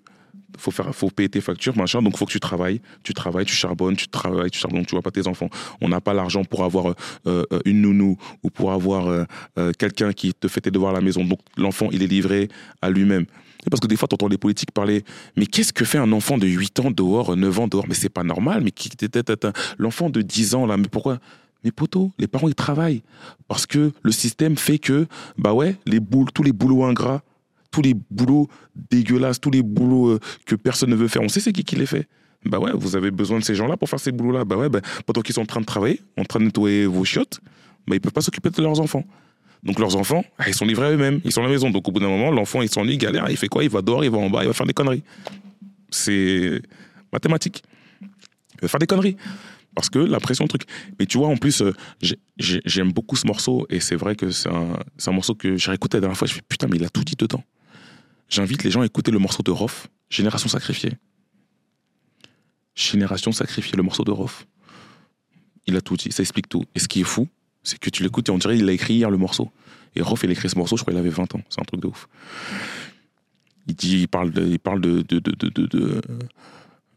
faut faire, faut payer tes factures, machin. Donc, faut que tu travailles, tu travailles, tu charbonnes, tu travailles, tu charbonnes. Tu vois pas tes enfants. On n'a pas l'argent pour avoir euh, euh, une nounou ou pour avoir euh, quelqu'un qui te fait tes devoirs à la maison. Donc, l'enfant, il est livré à lui-même. Parce que des fois, tu entends les politiques parler, mais qu'est-ce que fait un enfant de 8 ans dehors, 9 ans dehors? Mais c'est pas normal. Mais qui- l'enfant de 10 ans, là, mais pourquoi? Mais poteau, les parents ils travaillent parce que le système fait que bah ouais, les boules, tous les boulots ingrats, tous les boulots dégueulasses, tous les boulots euh, que personne ne veut faire, on sait c'est qui qui les fait. Bah ouais, vous avez besoin de ces gens-là pour faire ces boulots-là. Bah ouais, bah, pendant qu'ils sont en train de travailler, en train de nettoyer vos chiottes, bah ils peuvent pas s'occuper de leurs enfants. Donc leurs enfants, ah, ils sont livrés à eux-mêmes, ils sont à la maison. Donc au bout d'un moment, l'enfant il s'ennuie, galère, il fait quoi? Il va dehors, il va en bas, il va faire des conneries. C'est mathématique. Il va faire des conneries. Parce que la pression, truc. Mais tu vois, en plus, euh, j'ai- j'ai- j'aime beaucoup ce morceau et c'est vrai que c'est un, morceau que j'ai réécouté la dernière fois. Je fais putain, mais il a tout dit dedans. J'invite les gens à écouter le morceau de Rof, Génération sacrifiée. Génération sacrifiée, le morceau de Rof. Il a tout dit, ça explique tout. Et ce qui est fou, c'est que tu l'écoutes et on dirait qu'il a écrit hier le morceau. Et Rof, il a écrit ce morceau, je crois qu'il avait 20 ans. C'est un truc de ouf. Il dit, il parle de, il parle de, de, de, de,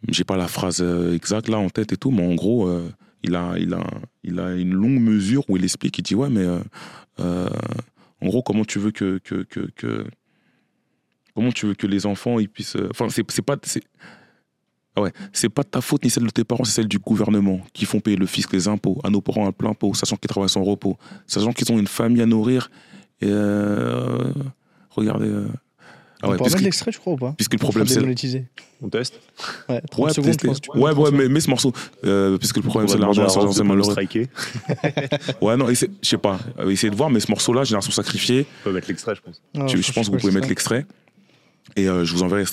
j'ai pas la phrase euh, exacte là en tête et tout, mais en gros, euh, il a, il a, il a une longue mesure où il explique, il dit ouais, mais euh, en gros, comment tu veux que, que, que- comment tu veux que les enfants ils puissent, euh, enfin, c'est, c'est pas, c'est, ah ouais, c'est pas ta faute ni celle de tes parents, c'est celle du gouvernement qui font payer le fisc, les impôts à nos parents à plein pot, sachant qu'ils travaillent sans repos, sachant qu'ils ont une famille à nourrir Et euh, regardez. euh, Ah on ouais, peut puisque, remettre l'extrait, je crois, ou pas puisque le problème c'est. On teste Ouais, 30 Ouais, secondes, pense. ouais, mettre ouais, 30 mais, mais ce morceau, euh, puisque le problème c'est On va l'argent, c'est malheureux. pas le striker. Ouais, non, je sais pas, essayez de voir, mais ce morceau-là, Génération Sacrifiée, On peut mettre l'extrait, je pense. Ah, tu- je pense que vous pouvez mettre l'extrait. Et euh, je vous enverrai.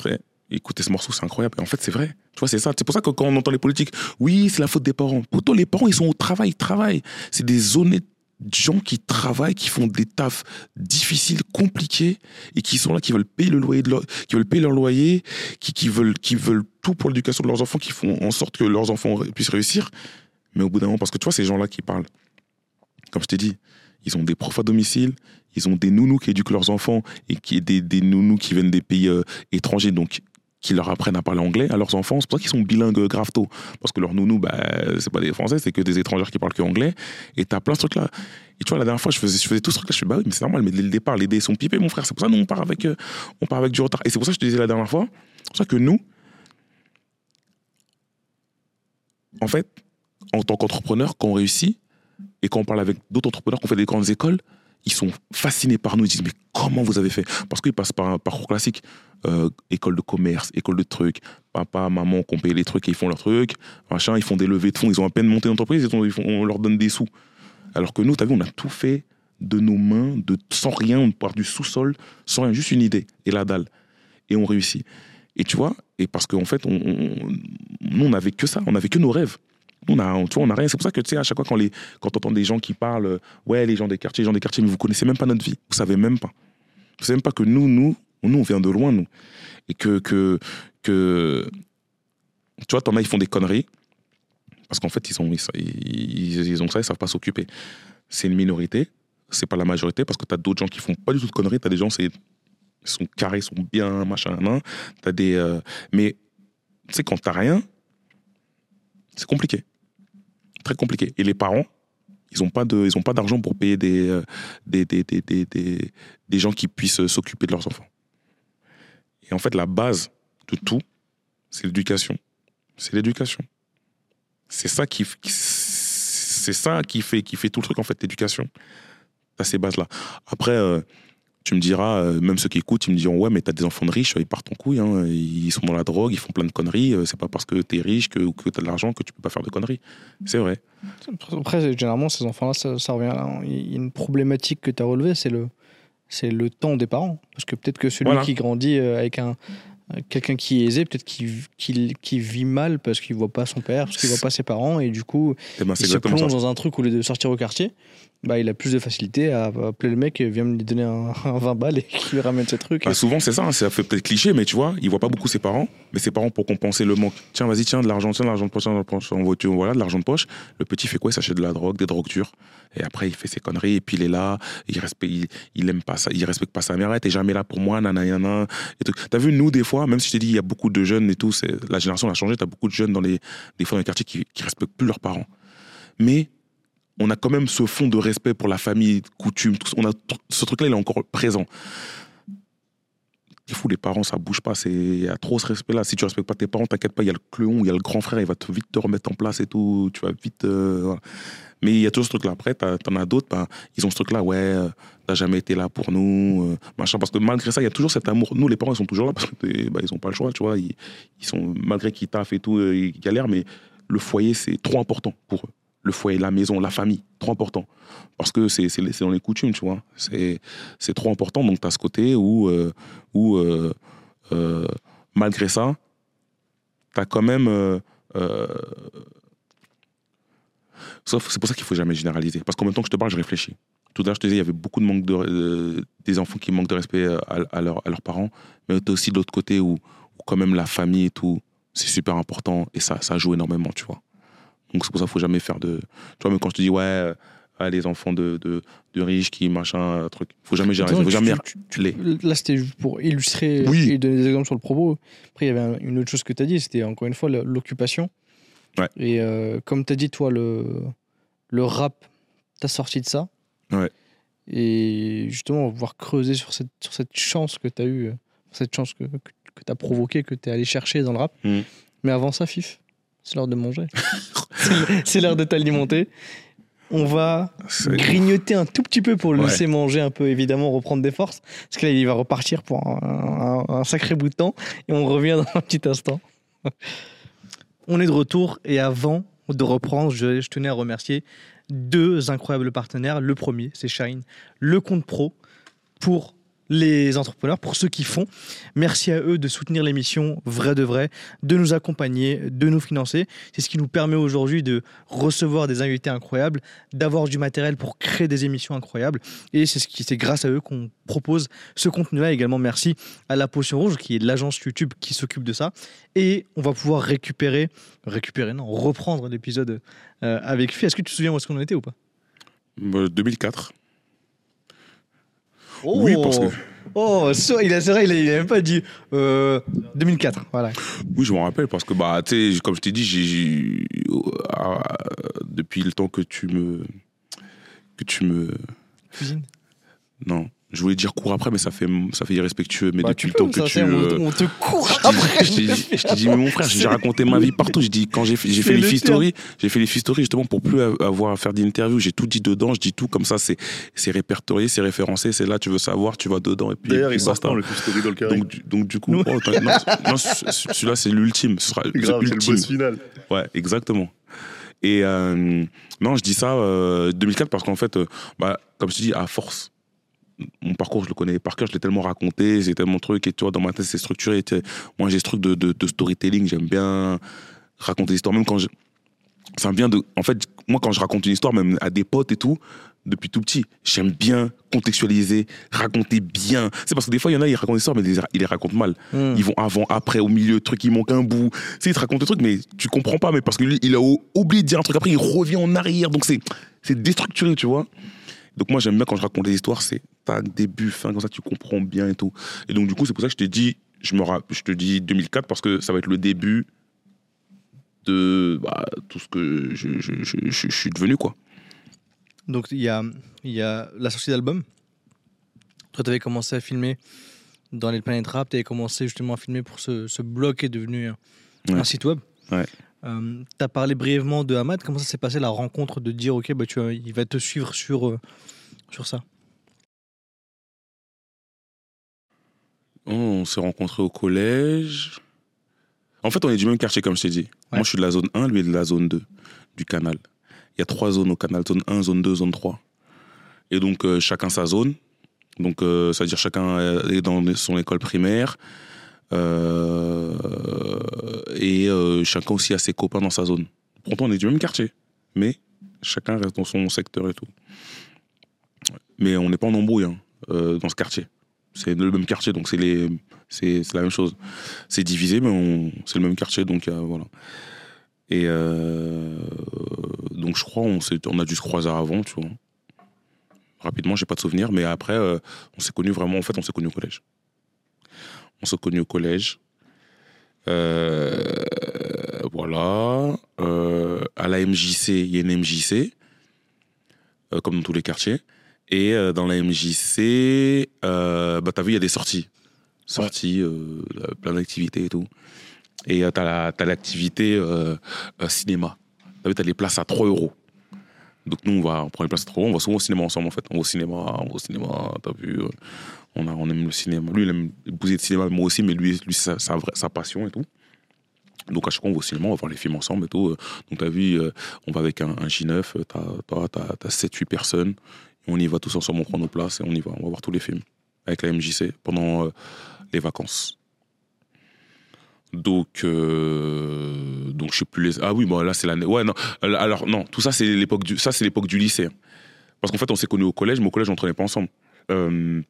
Écoutez ce morceau, c'est incroyable. Et en fait, c'est vrai. Tu vois, c'est ça. C'est pour ça que quand on entend les politiques, oui, c'est la faute des parents. Pourtant, les parents, ils sont au travail, ils travaillent. C'est des honnêtes gens qui travaillent, qui font des tafs difficiles, compliqués, et qui sont là, qui veulent payer le loyer leur, qui veulent payer leur loyer, qui, qui veulent, qui veulent tout pour l'éducation de leurs enfants, qui font en sorte que leurs enfants puissent réussir. Mais au bout d'un moment, parce que tu vois, ces gens-là qui parlent, comme je t'ai dit, ils ont des profs à domicile, ils ont des nounous qui éduquent leurs enfants et qui des, nounous qui viennent des pays euh, étrangers, donc qui leur apprennent à parler anglais à leurs enfants. C'est pour ça qu'ils sont bilingues euh, grave tôt. Parce que leurs nounous, bah, c'est pas des Français, c'est que des étrangers qui parlent que anglais. Et t'as plein de trucs là. Et tu vois, la dernière fois, je faisais, je faisais tout ce truc là. Je fais, bah oui, mais c'est normal, mais dès le départ, les dés sont pipés, mon frère. C'est pour ça que nous, on part avec, euh, on part avec du retard. Et c'est pour ça que je te disais la dernière fois, c'est pour ça que nous, en fait, en tant qu'entrepreneur, quand on réussit et quand on parle avec d'autres entrepreneurs qui ont fait des grandes écoles, ils sont fascinés par nous. Ils disent, mais comment vous avez fait? Parce qu'ils passent par un parcours classique. Euh, école de commerce, école de trucs, papa, maman qui ont payé les trucs et ils font leurs trucs, machin, ils font des levées de fonds, ils ont à peine monté l'entreprise, on leur donne des sous. Alors que nous, t'as vu, on a tout fait de nos mains, de, sans rien, on part du sous-sol, sans rien, juste une idée et la dalle. Et on réussit. Et tu vois, et parce qu'en fait, nous, on n'avait que ça, on n'avait que nos rêves. On a, on rien. C'est pour ça que, tu sais, à chaque fois, quand, les, quand des gens qui parlent, euh, ouais, les gens des quartiers, les gens des quartiers, mais vous connaissez même pas notre vie. Vous savez même pas. Vous savez même pas que nous, nous, nous, on vient de loin, nous. Et que, que, que tu vois, t'en as, ils font des conneries. Parce qu'en fait, ils, sont, ils, ils, ont ça, ils savent pas s'occuper. C'est une minorité, c'est pas la majorité, parce que tu as d'autres gens qui font pas du tout de conneries. Tu as des gens, c'est, sont carrés, sont bien, machin, nan. T'as des, euh, mais, tu sais, quand t'as rien, c'est compliqué. Très compliqué. Et les parents, ils n'ont pas d'argent pour payer des, euh, des, des, des, des, gens qui puissent euh, s'occuper de leurs enfants. Et en fait, la base de tout, c'est l'éducation. C'est l'éducation. C'est ça qui, c'est ça qui fait, qui fait tout le truc en fait, l'éducation. T'as ces bases-là. Après, euh, tu me diras, euh, même ceux qui écoutent, ils me diront ouais, mais t'as des enfants de riches, ils partent en couille, hein, ils sont dans la drogue, ils font plein de conneries. euh, C'est pas parce que t'es riche que, ou que t'as de l'argent que tu peux pas faire de conneries. C'est vrai. Après, généralement, ces enfants-là, ça, ça revient. à- Il y a une problématique que tu as relevée, c'est le, c'est le temps des parents. Parce que peut-être que celui Voilà. qui grandit euh, avec un euh, quelqu'un qui est aisé, peut-être qu'il qu'il- qu'il vit mal parce qu'il voit pas son père, parce qu'il voit pas ses parents, et du coup, Eh ben, il se ça. plonge dans un truc au lieu de sortir au quartier. Bah, il a plus de facilité à appeler le mec, et viens me lui donner un, un 20 balles et qu'il lui ramène ses trucs. Bah, souvent, c'est ça, hein, ça fait peut-être cliché, mais tu vois, il voit pas beaucoup ses parents, mais ses parents, pour compenser le manque, tiens, vas-y, tiens, de l'argent, tiens, de l'argent de poche, tiens, de l'argent de poche, en voiture, voilà, de l'argent de poche. Le petit fait quoi? Il s'achète de la drogue, des drogues dures. Et après, il fait ses conneries, et puis il est là, il respecte, il, il aime pas ça, il respecte pas sa mère, t'es jamais là pour moi, nanana, et. T'as vu, nous, des fois, même si je t'ai dit, il y a beaucoup de jeunes et tout, la génération a changé, t'as beaucoup de jeunes dans les, des fois dans quartiers qui, qui respectent plus leurs parents. Mais, on a quand même ce fond de respect pour la famille, coutume, tout on a ce truc-là, il est encore présent. C'est fou, les parents, ça bouge pas. Il y a trop ce respect-là. Si tu respectes pas tes parents, t'inquiète pas, il y a le cléon, il y a le grand frère, il va te, vite te remettre en place et tout. Tu vas vite. euh. Mais il y a toujours ce truc-là. Après, t'en as d'autres, ben, ils ont ce truc-là, ouais, euh, t'as jamais été là pour nous, euh, machin. Parce que malgré ça, il y a toujours cet amour. Nous, les parents, ils sont toujours là parce qu'ils bah, ils pas le choix, tu vois. Ils sont, malgré qu'ils taffent et tout, euh, ils galèrent, mais le foyer, c'est trop important pour eux. Le foyer, la maison, la famille, trop important. Parce que c'est dans les coutumes, tu vois. C'est trop important. Donc, tu as ce côté où, euh, où euh, euh, malgré ça, tu as quand même. Sauf c'est pour ça qu'il faut jamais généraliser. Parce qu'en même temps que je te parle, je réfléchis. Tout à l'heure, je te disais, il y avait beaucoup de manque de, des enfants qui manquent de respect à, leur- à leurs parents. Mais tu aussi de l'autre côté où, où quand même la famille et tout, c'est super important et ça, ça joue énormément, tu vois. Donc c'est pour ça qu'il faut jamais faire de. Tu vois, même quand je te dis, ouais, euh, ah, les enfants de, de, de riches qui machin, euh, truc. faut jamais généraliser. faut jamais. tu- tu- les- Là, c'était pour illustrer Oui. et donner des exemples sur le propos. Après, il y avait un- une autre chose que tu as dit, c'était encore une fois l'occupation. Ouais. Et euh, comme tu as dit, toi, le, le rap, t'as sorti de ça. Ouais. Et justement, on va pouvoir creuser sur cette, sur cette chance que tu as eue, cette chance que, que, tu as provoquée, que tu es allé chercher dans le rap. Mhm. Mais avant ça, Fif, c'est l'heure de manger. C'est- l'heure de t'alimenter. On va grignoter un tout petit peu pour le Ouais. laisser manger un peu, évidemment, reprendre des forces. Parce que là, il va repartir pour un, un- un sacré bout de temps. Et on revient dans un petit instant. On est de retour. Et avant de reprendre, je, je tenais à remercier deux incroyables partenaires. Le premier, c'est Shine, le compte pro pour les entrepreneurs, pour ceux qui font. Merci à eux de soutenir l'émission Vrai de Vrai, de nous accompagner, de nous financer. C'est ce qui nous permet aujourd'hui de recevoir des invités incroyables, d'avoir du matériel pour créer des émissions incroyables. Et c'est ce qui, c'est grâce à eux qu'on propose ce contenu-là. Également, merci à La Potion Rouge, qui est l'agence YouTube qui s'occupe de ça. Et on va pouvoir récupérer, récupérer, non, reprendre l'épisode euh, avec Fi. Est-ce que tu te souviens où est-ce qu'on en était ou pas? 2004. Oh. Oui, parce que. Oh, c'est vrai, il n'a même pas dit euh, 2004. Voilà. Oui, je m'en rappelle parce que, bah, tu comme je t'ai dit, j'ai, euh, ah, depuis le temps que tu me. que tu me. Cuisine Non je voulais dire cours après, mais ça fait, ça fait irrespectueux. Mais Bah, depuis tu le temps que ça, tu. euh, on te court après. je t'ai dit- mais mon frère, j'ai raconté ma vie partout. J'ai dit, quand j'ai fait, j'ai C'est fait les le fistories, j'ai fait les fistories justement pour plus avoir à faire d'interviews. J'ai tout dit dedans, je dis tout comme ça, c'est, c'est répertorié, c'est référencé, c'est là, tu veux savoir, tu vas dedans et puis, D'ailleurs, il sort le story dans le carré Donc, du- donc du coup, oh, celui-là c'est l'ultime, ce sera Grave, c'est le l'ultime. boss final. Ouais, exactement. Et euh, non, je dis ça euh, 2004 parce qu'en fait, euh, bah, comme je te dis, à force, mon parcours, je le connais par cœur, je l'ai tellement raconté, c'est tellement de trucs, et tu vois, dans ma tête, c'est structuré. et tu sais, moi, j'ai ce truc de, de, de storytelling, j'aime bien raconter des histoires, même quand je. Ça me vient de. En fait, moi, quand je raconte une histoire, même à des potes et tout, depuis tout petit, j'aime bien contextualiser, raconter bien. C'est parce que des fois, il y en a, ils racontent des histoires, mais ils les- ils racontent mal. Hmm. Ils vont avant, après, au milieu, truc, il manque un bout. Tu sais, il te raconte le truc, mais tu comprends pas, mais parce que lui, il a oublié de dire un truc, après, il revient en arrière. Donc, c'est déstructuré, tu vois. Donc, moi, j'aime bien quand je raconte des histoires, c'est tac, début, fin, comme ça, tu comprends bien et tout. Et donc, du coup, c'est pour ça que je te dis, je, me je te dis 2004, parce que ça va être le début de bah, tout ce que je, suis devenu, quoi. Donc il y a, y a la sortie d'album. Toi, tu avais commencé à filmer dans les Planet Rap, tu avais commencé justement à filmer pour ce, ce blog qui est devenu un, Ouais. un site web. Ouais. tu as parlé brièvement de Hamad. Comment ça s'est passé la rencontre de dire, OK, bah, tu il va te suivre sur, euh, sur ça? On s'est rencontrés au collège. En fait, on est du même quartier, comme je t'ai dit. Ouais. Moi, je suis de la zone 1, lui est de la zone 2 du canal. Il y a trois zones au canal zone 1, zone 2, zone 3. Et donc, euh, chacun sa zone. Donc, euh, c'est-à-dire chacun est dans son école primaire. Euh, et chacun aussi a ses copains dans sa zone. Pourtant, on est du même quartier. Mais chacun reste dans son secteur et tout. Mais on n'est pas en embrouille hein, dans ce quartier. C'est le même quartier, donc c'est les, c'est la même chose. C'est divisé, mais c'est le même quartier, donc euh, voilà. Et euh, donc je crois on on a dû se croiser avant, tu vois. Rapidement, j'ai pas de souvenir, mais après euh, on s'est connus vraiment. En fait, on s'est connus au collège. On s'est connus au collège. Voilà. À la MJC, il y a une MJC, comme dans tous les quartiers. Et euh, dans la MJC, euh, bah, t'as vu, il y a des sorties. Sorties, euh, plein d'activités et tout. Et euh, t'as la- l'activité euh, cinéma. T'as vu, t'as les places à 3 euros. Donc nous, on, va, on prend les places à 3 euros, on va souvent au cinéma ensemble en fait. On va au cinéma, on va au cinéma, t'as vu. on, a, on aime le cinéma. Lui, il aime bouger de cinéma, moi aussi, mais lui, lui c'est sa, sa vraie- sa passion et tout. Donc à chaque fois, on va au cinéma, on va voir les films ensemble et tout. Donc t'as vu, on va avec un, un J9, euh, t'as, toi, t'as, t'as 7-8 personnes. On y va tous ensemble, on prend nos places et on y va. On va voir tous les films avec la MJC pendant euh, les vacances. Donc, euh, donc je sais plus les. Ah oui, bon là c'est l'année. Ouais non. Alors non, tout ça c'est l'époque du. C'est l'époque du lycée. Parce qu'en fait on s'est connus au collège, mais au collège on traînait pas ensemble. Euh,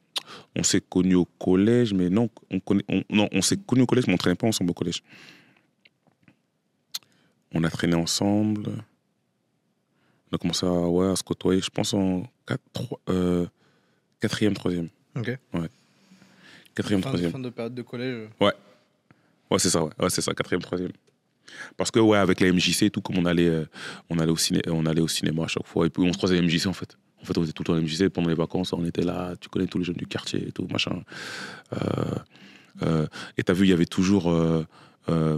on s'est connus au collège, mais non, on connaît. on- non, on s'est connus au collège, mais on traînait pas ensemble au collège. On a traîné ensemble. On a commencé à, ouais, à se côtoyer, je pense en 4, 3, euh, quatrième, troisième. Ok. Quatrième, Fin, troisième. fin de période de collège. Ouais, c'est ça, ouais. Ouais, c'est ça, quatrième, troisième. Parce que, ouais, avec la MJC et tout, comme on allait, euh, on allait, au, ciné, on allait au cinéma à chaque fois. Et puis, on se croisait à la MJC, en fait. En fait, on était tout le temps à la MJC. Pendant les vacances, on était là. Tu connais tous les jeunes du quartier et tout, machin. Euh, euh, et t'as vu, il y avait toujours. euh, euh,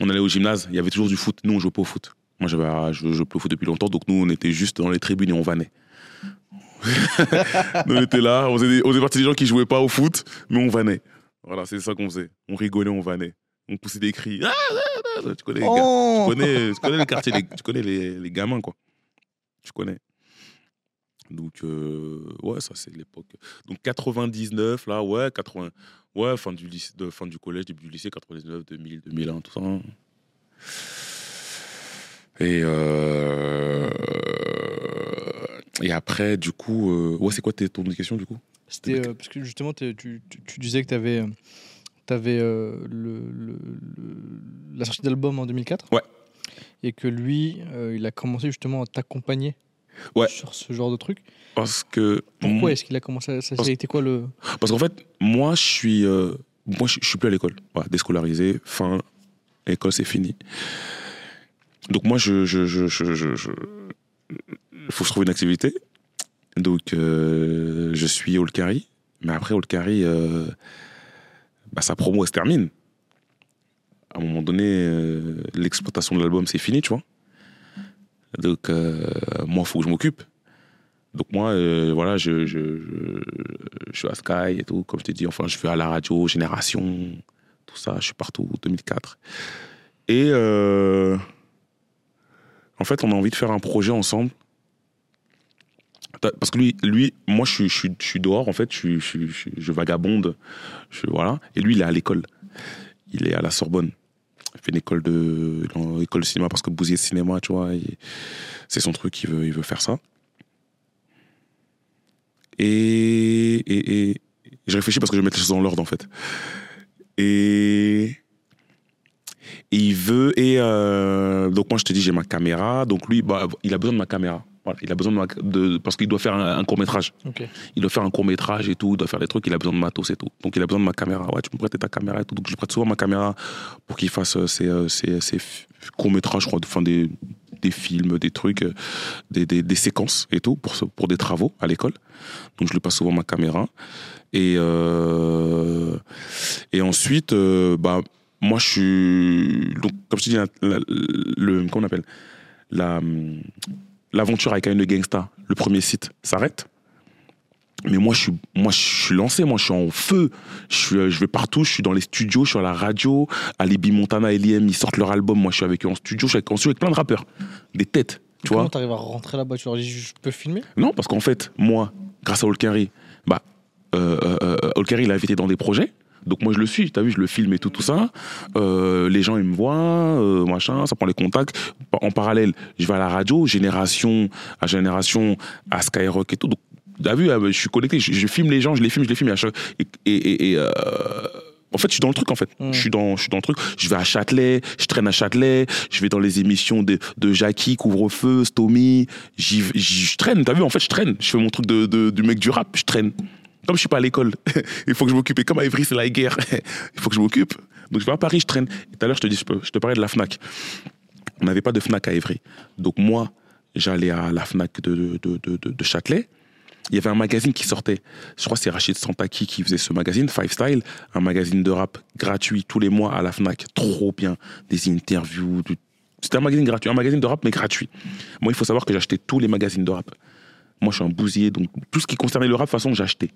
on allait au gymnase, il y avait toujours du foot. Nous, on jouait pas au foot. Moi, j'avais, ah, je, je peux foot depuis longtemps, donc nous, on était juste dans les tribunes et on vannait. nous, on était là, on faisait, des- on faisait partie des gens qui jouaient pas au foot, mais on vannait. Voilà, c'est ça qu'on faisait. On rigolait, on vannait. On poussait des cris. Ah, ah, ah, tu connais les gars. Oh Tu connais, tu connais le quartier, les- tu connais les, les gamins, quoi. Tu connais. Donc, euh, ouais, ça, c'est l'époque. Donc, 99, là, ouais, 80. Ouais, fin du, lycée, de, fin du collège, début du lycée, 99, 2000, 2001, tout ça. hein. Et, euh, et après, du coup, euh, ouais, c'est quoi ton question, du coup? C'était euh, parce que justement, tu, tu- tu disais que tu avais, le, le- le- la sortie d'album en 2004. Ouais. Et que lui, il a commencé justement à t'accompagner Ouais. sur ce genre de truc. Parce que. Pourquoi est-ce qu'il a commencé à, Ça, ça Parce- a été quoi le? Parce qu'en fait, moi, je suis, moi, je, je suis plus à l'école. Voilà, déscolarisé, fin, école, c'est fini. Donc moi, je, je, je, je, faut que je trouve une activité. Donc, euh, je suis Olkari. Mais après, Olkari, euh, bah, sa promo, elle se termine. À un moment donné, euh, l'exploitation de l'album, c'est fini, tu vois. Donc, euh, moi, il faut que je m'occupe. Donc moi, voilà, je, je, suis à Sky et tout, comme je t'ai dit. Enfin, je vais à la radio, Génération, tout ça. Je suis partout, 2004. Et en fait, on a envie de faire un projet ensemble. Parce que lui, lui moi, je suis, je, je suis dehors, en fait, je, je, vagabonde. Voilà. Et lui, il est à l'école. Il est à la Sorbonne. Il fait une école de, école cinéma parce que Bousier de cinéma, tu vois, c'est son truc, il veut, il veut faire ça. Et, et, et je réfléchis parce que je vais mettre les choses dans l'ordre en fait. Et, et il veut et euh, donc moi je te dis j'ai ma caméra. Donc lui bah, il a besoin de ma caméra. Voilà il a besoin de, ma, de parce qu'il doit faire un, court métrage. Il doit faire un court métrage et tout il doit faire des trucs il a besoin de matos et tout. Donc il a besoin de ma caméra. Ouais tu peux me prêter ta caméra et tout. Donc je prête souvent ma caméra pour qu'il fasse euh, ses, euh, ses, ses courts métrages je crois enfin des des films, des trucs, des, des, des séquences et tout pour, pour des travaux à l'école. Donc je lui passe souvent ma caméra. Et, euh, et ensuite, euh, bah, moi je suis. Donc, comme je te dis, la- la- le, comment on appelle? La, L'aventure avec Aïe le Gangsta, le premier site, s'arrête. Mais moi je, suis, moi, je suis lancé, moi, je suis en feu. Je, suis, je vais partout, je suis dans les studios, je suis à la radio. Alibi Montana et Liem, ils sortent leur album. Moi, je suis avec eux en studio, je suis avec, en studio avec plein de rappeurs, des têtes, tu vois. Comment t'arrives à rentrer là-bas? Tu leur dis je peux filmer? Non, parce qu'en fait, moi, grâce à Olkari, bah, euh, euh, euh, Olkari, il a invité dans des projets. Donc moi je le suis, t'as vu, je le filme et tout, tout ça. Euh, les gens ils me voient, euh, machin, ça prend les contacts. En parallèle, je vais à la radio, génération à génération, à Skyrock et tout. Donc t'as vu, euh, je suis connecté, je, je filme les gens, je les filme, je les filme. Et, à chaque- et, et- et, euh, en fait, je suis dans le truc en fait. Mm. Je suis dans, je suis dans le truc. Je vais à Châtelet, je traîne à Châtelet, je vais dans les émissions de, de Jackie, Couvre-feu, Stomy. Je traîne, t'as vu, en fait, je traîne. Je fais mon truc de, de- du mec du rap, je traîne. Comme je suis pas à l'école, il faut que je m'occupe. Et comme à Ivry, c'est la guerre, il faut que je m'occupe. Donc je vais à Paris, je traîne. Tout à l'heure, je te dis, je, te parlais de la Fnac. On n'avait pas de Fnac à Ivry. Donc moi, j'allais à la Fnac de, de, de, de- Châtelet. Il y avait un magazine qui sortait. Je crois que c'est Rachid Santaki qui faisait ce magazine, Five Style, un magazine de rap gratuit tous les mois à la Fnac. Trop bien. Des interviews. C'était un magazine gratuit, un magazine de rap, mais gratuit. Moi, il faut savoir que j'achetais tous les magazines de rap. Moi, je suis un bousier, donc tout ce qui concernait le rap, de toute façon, j'achetais.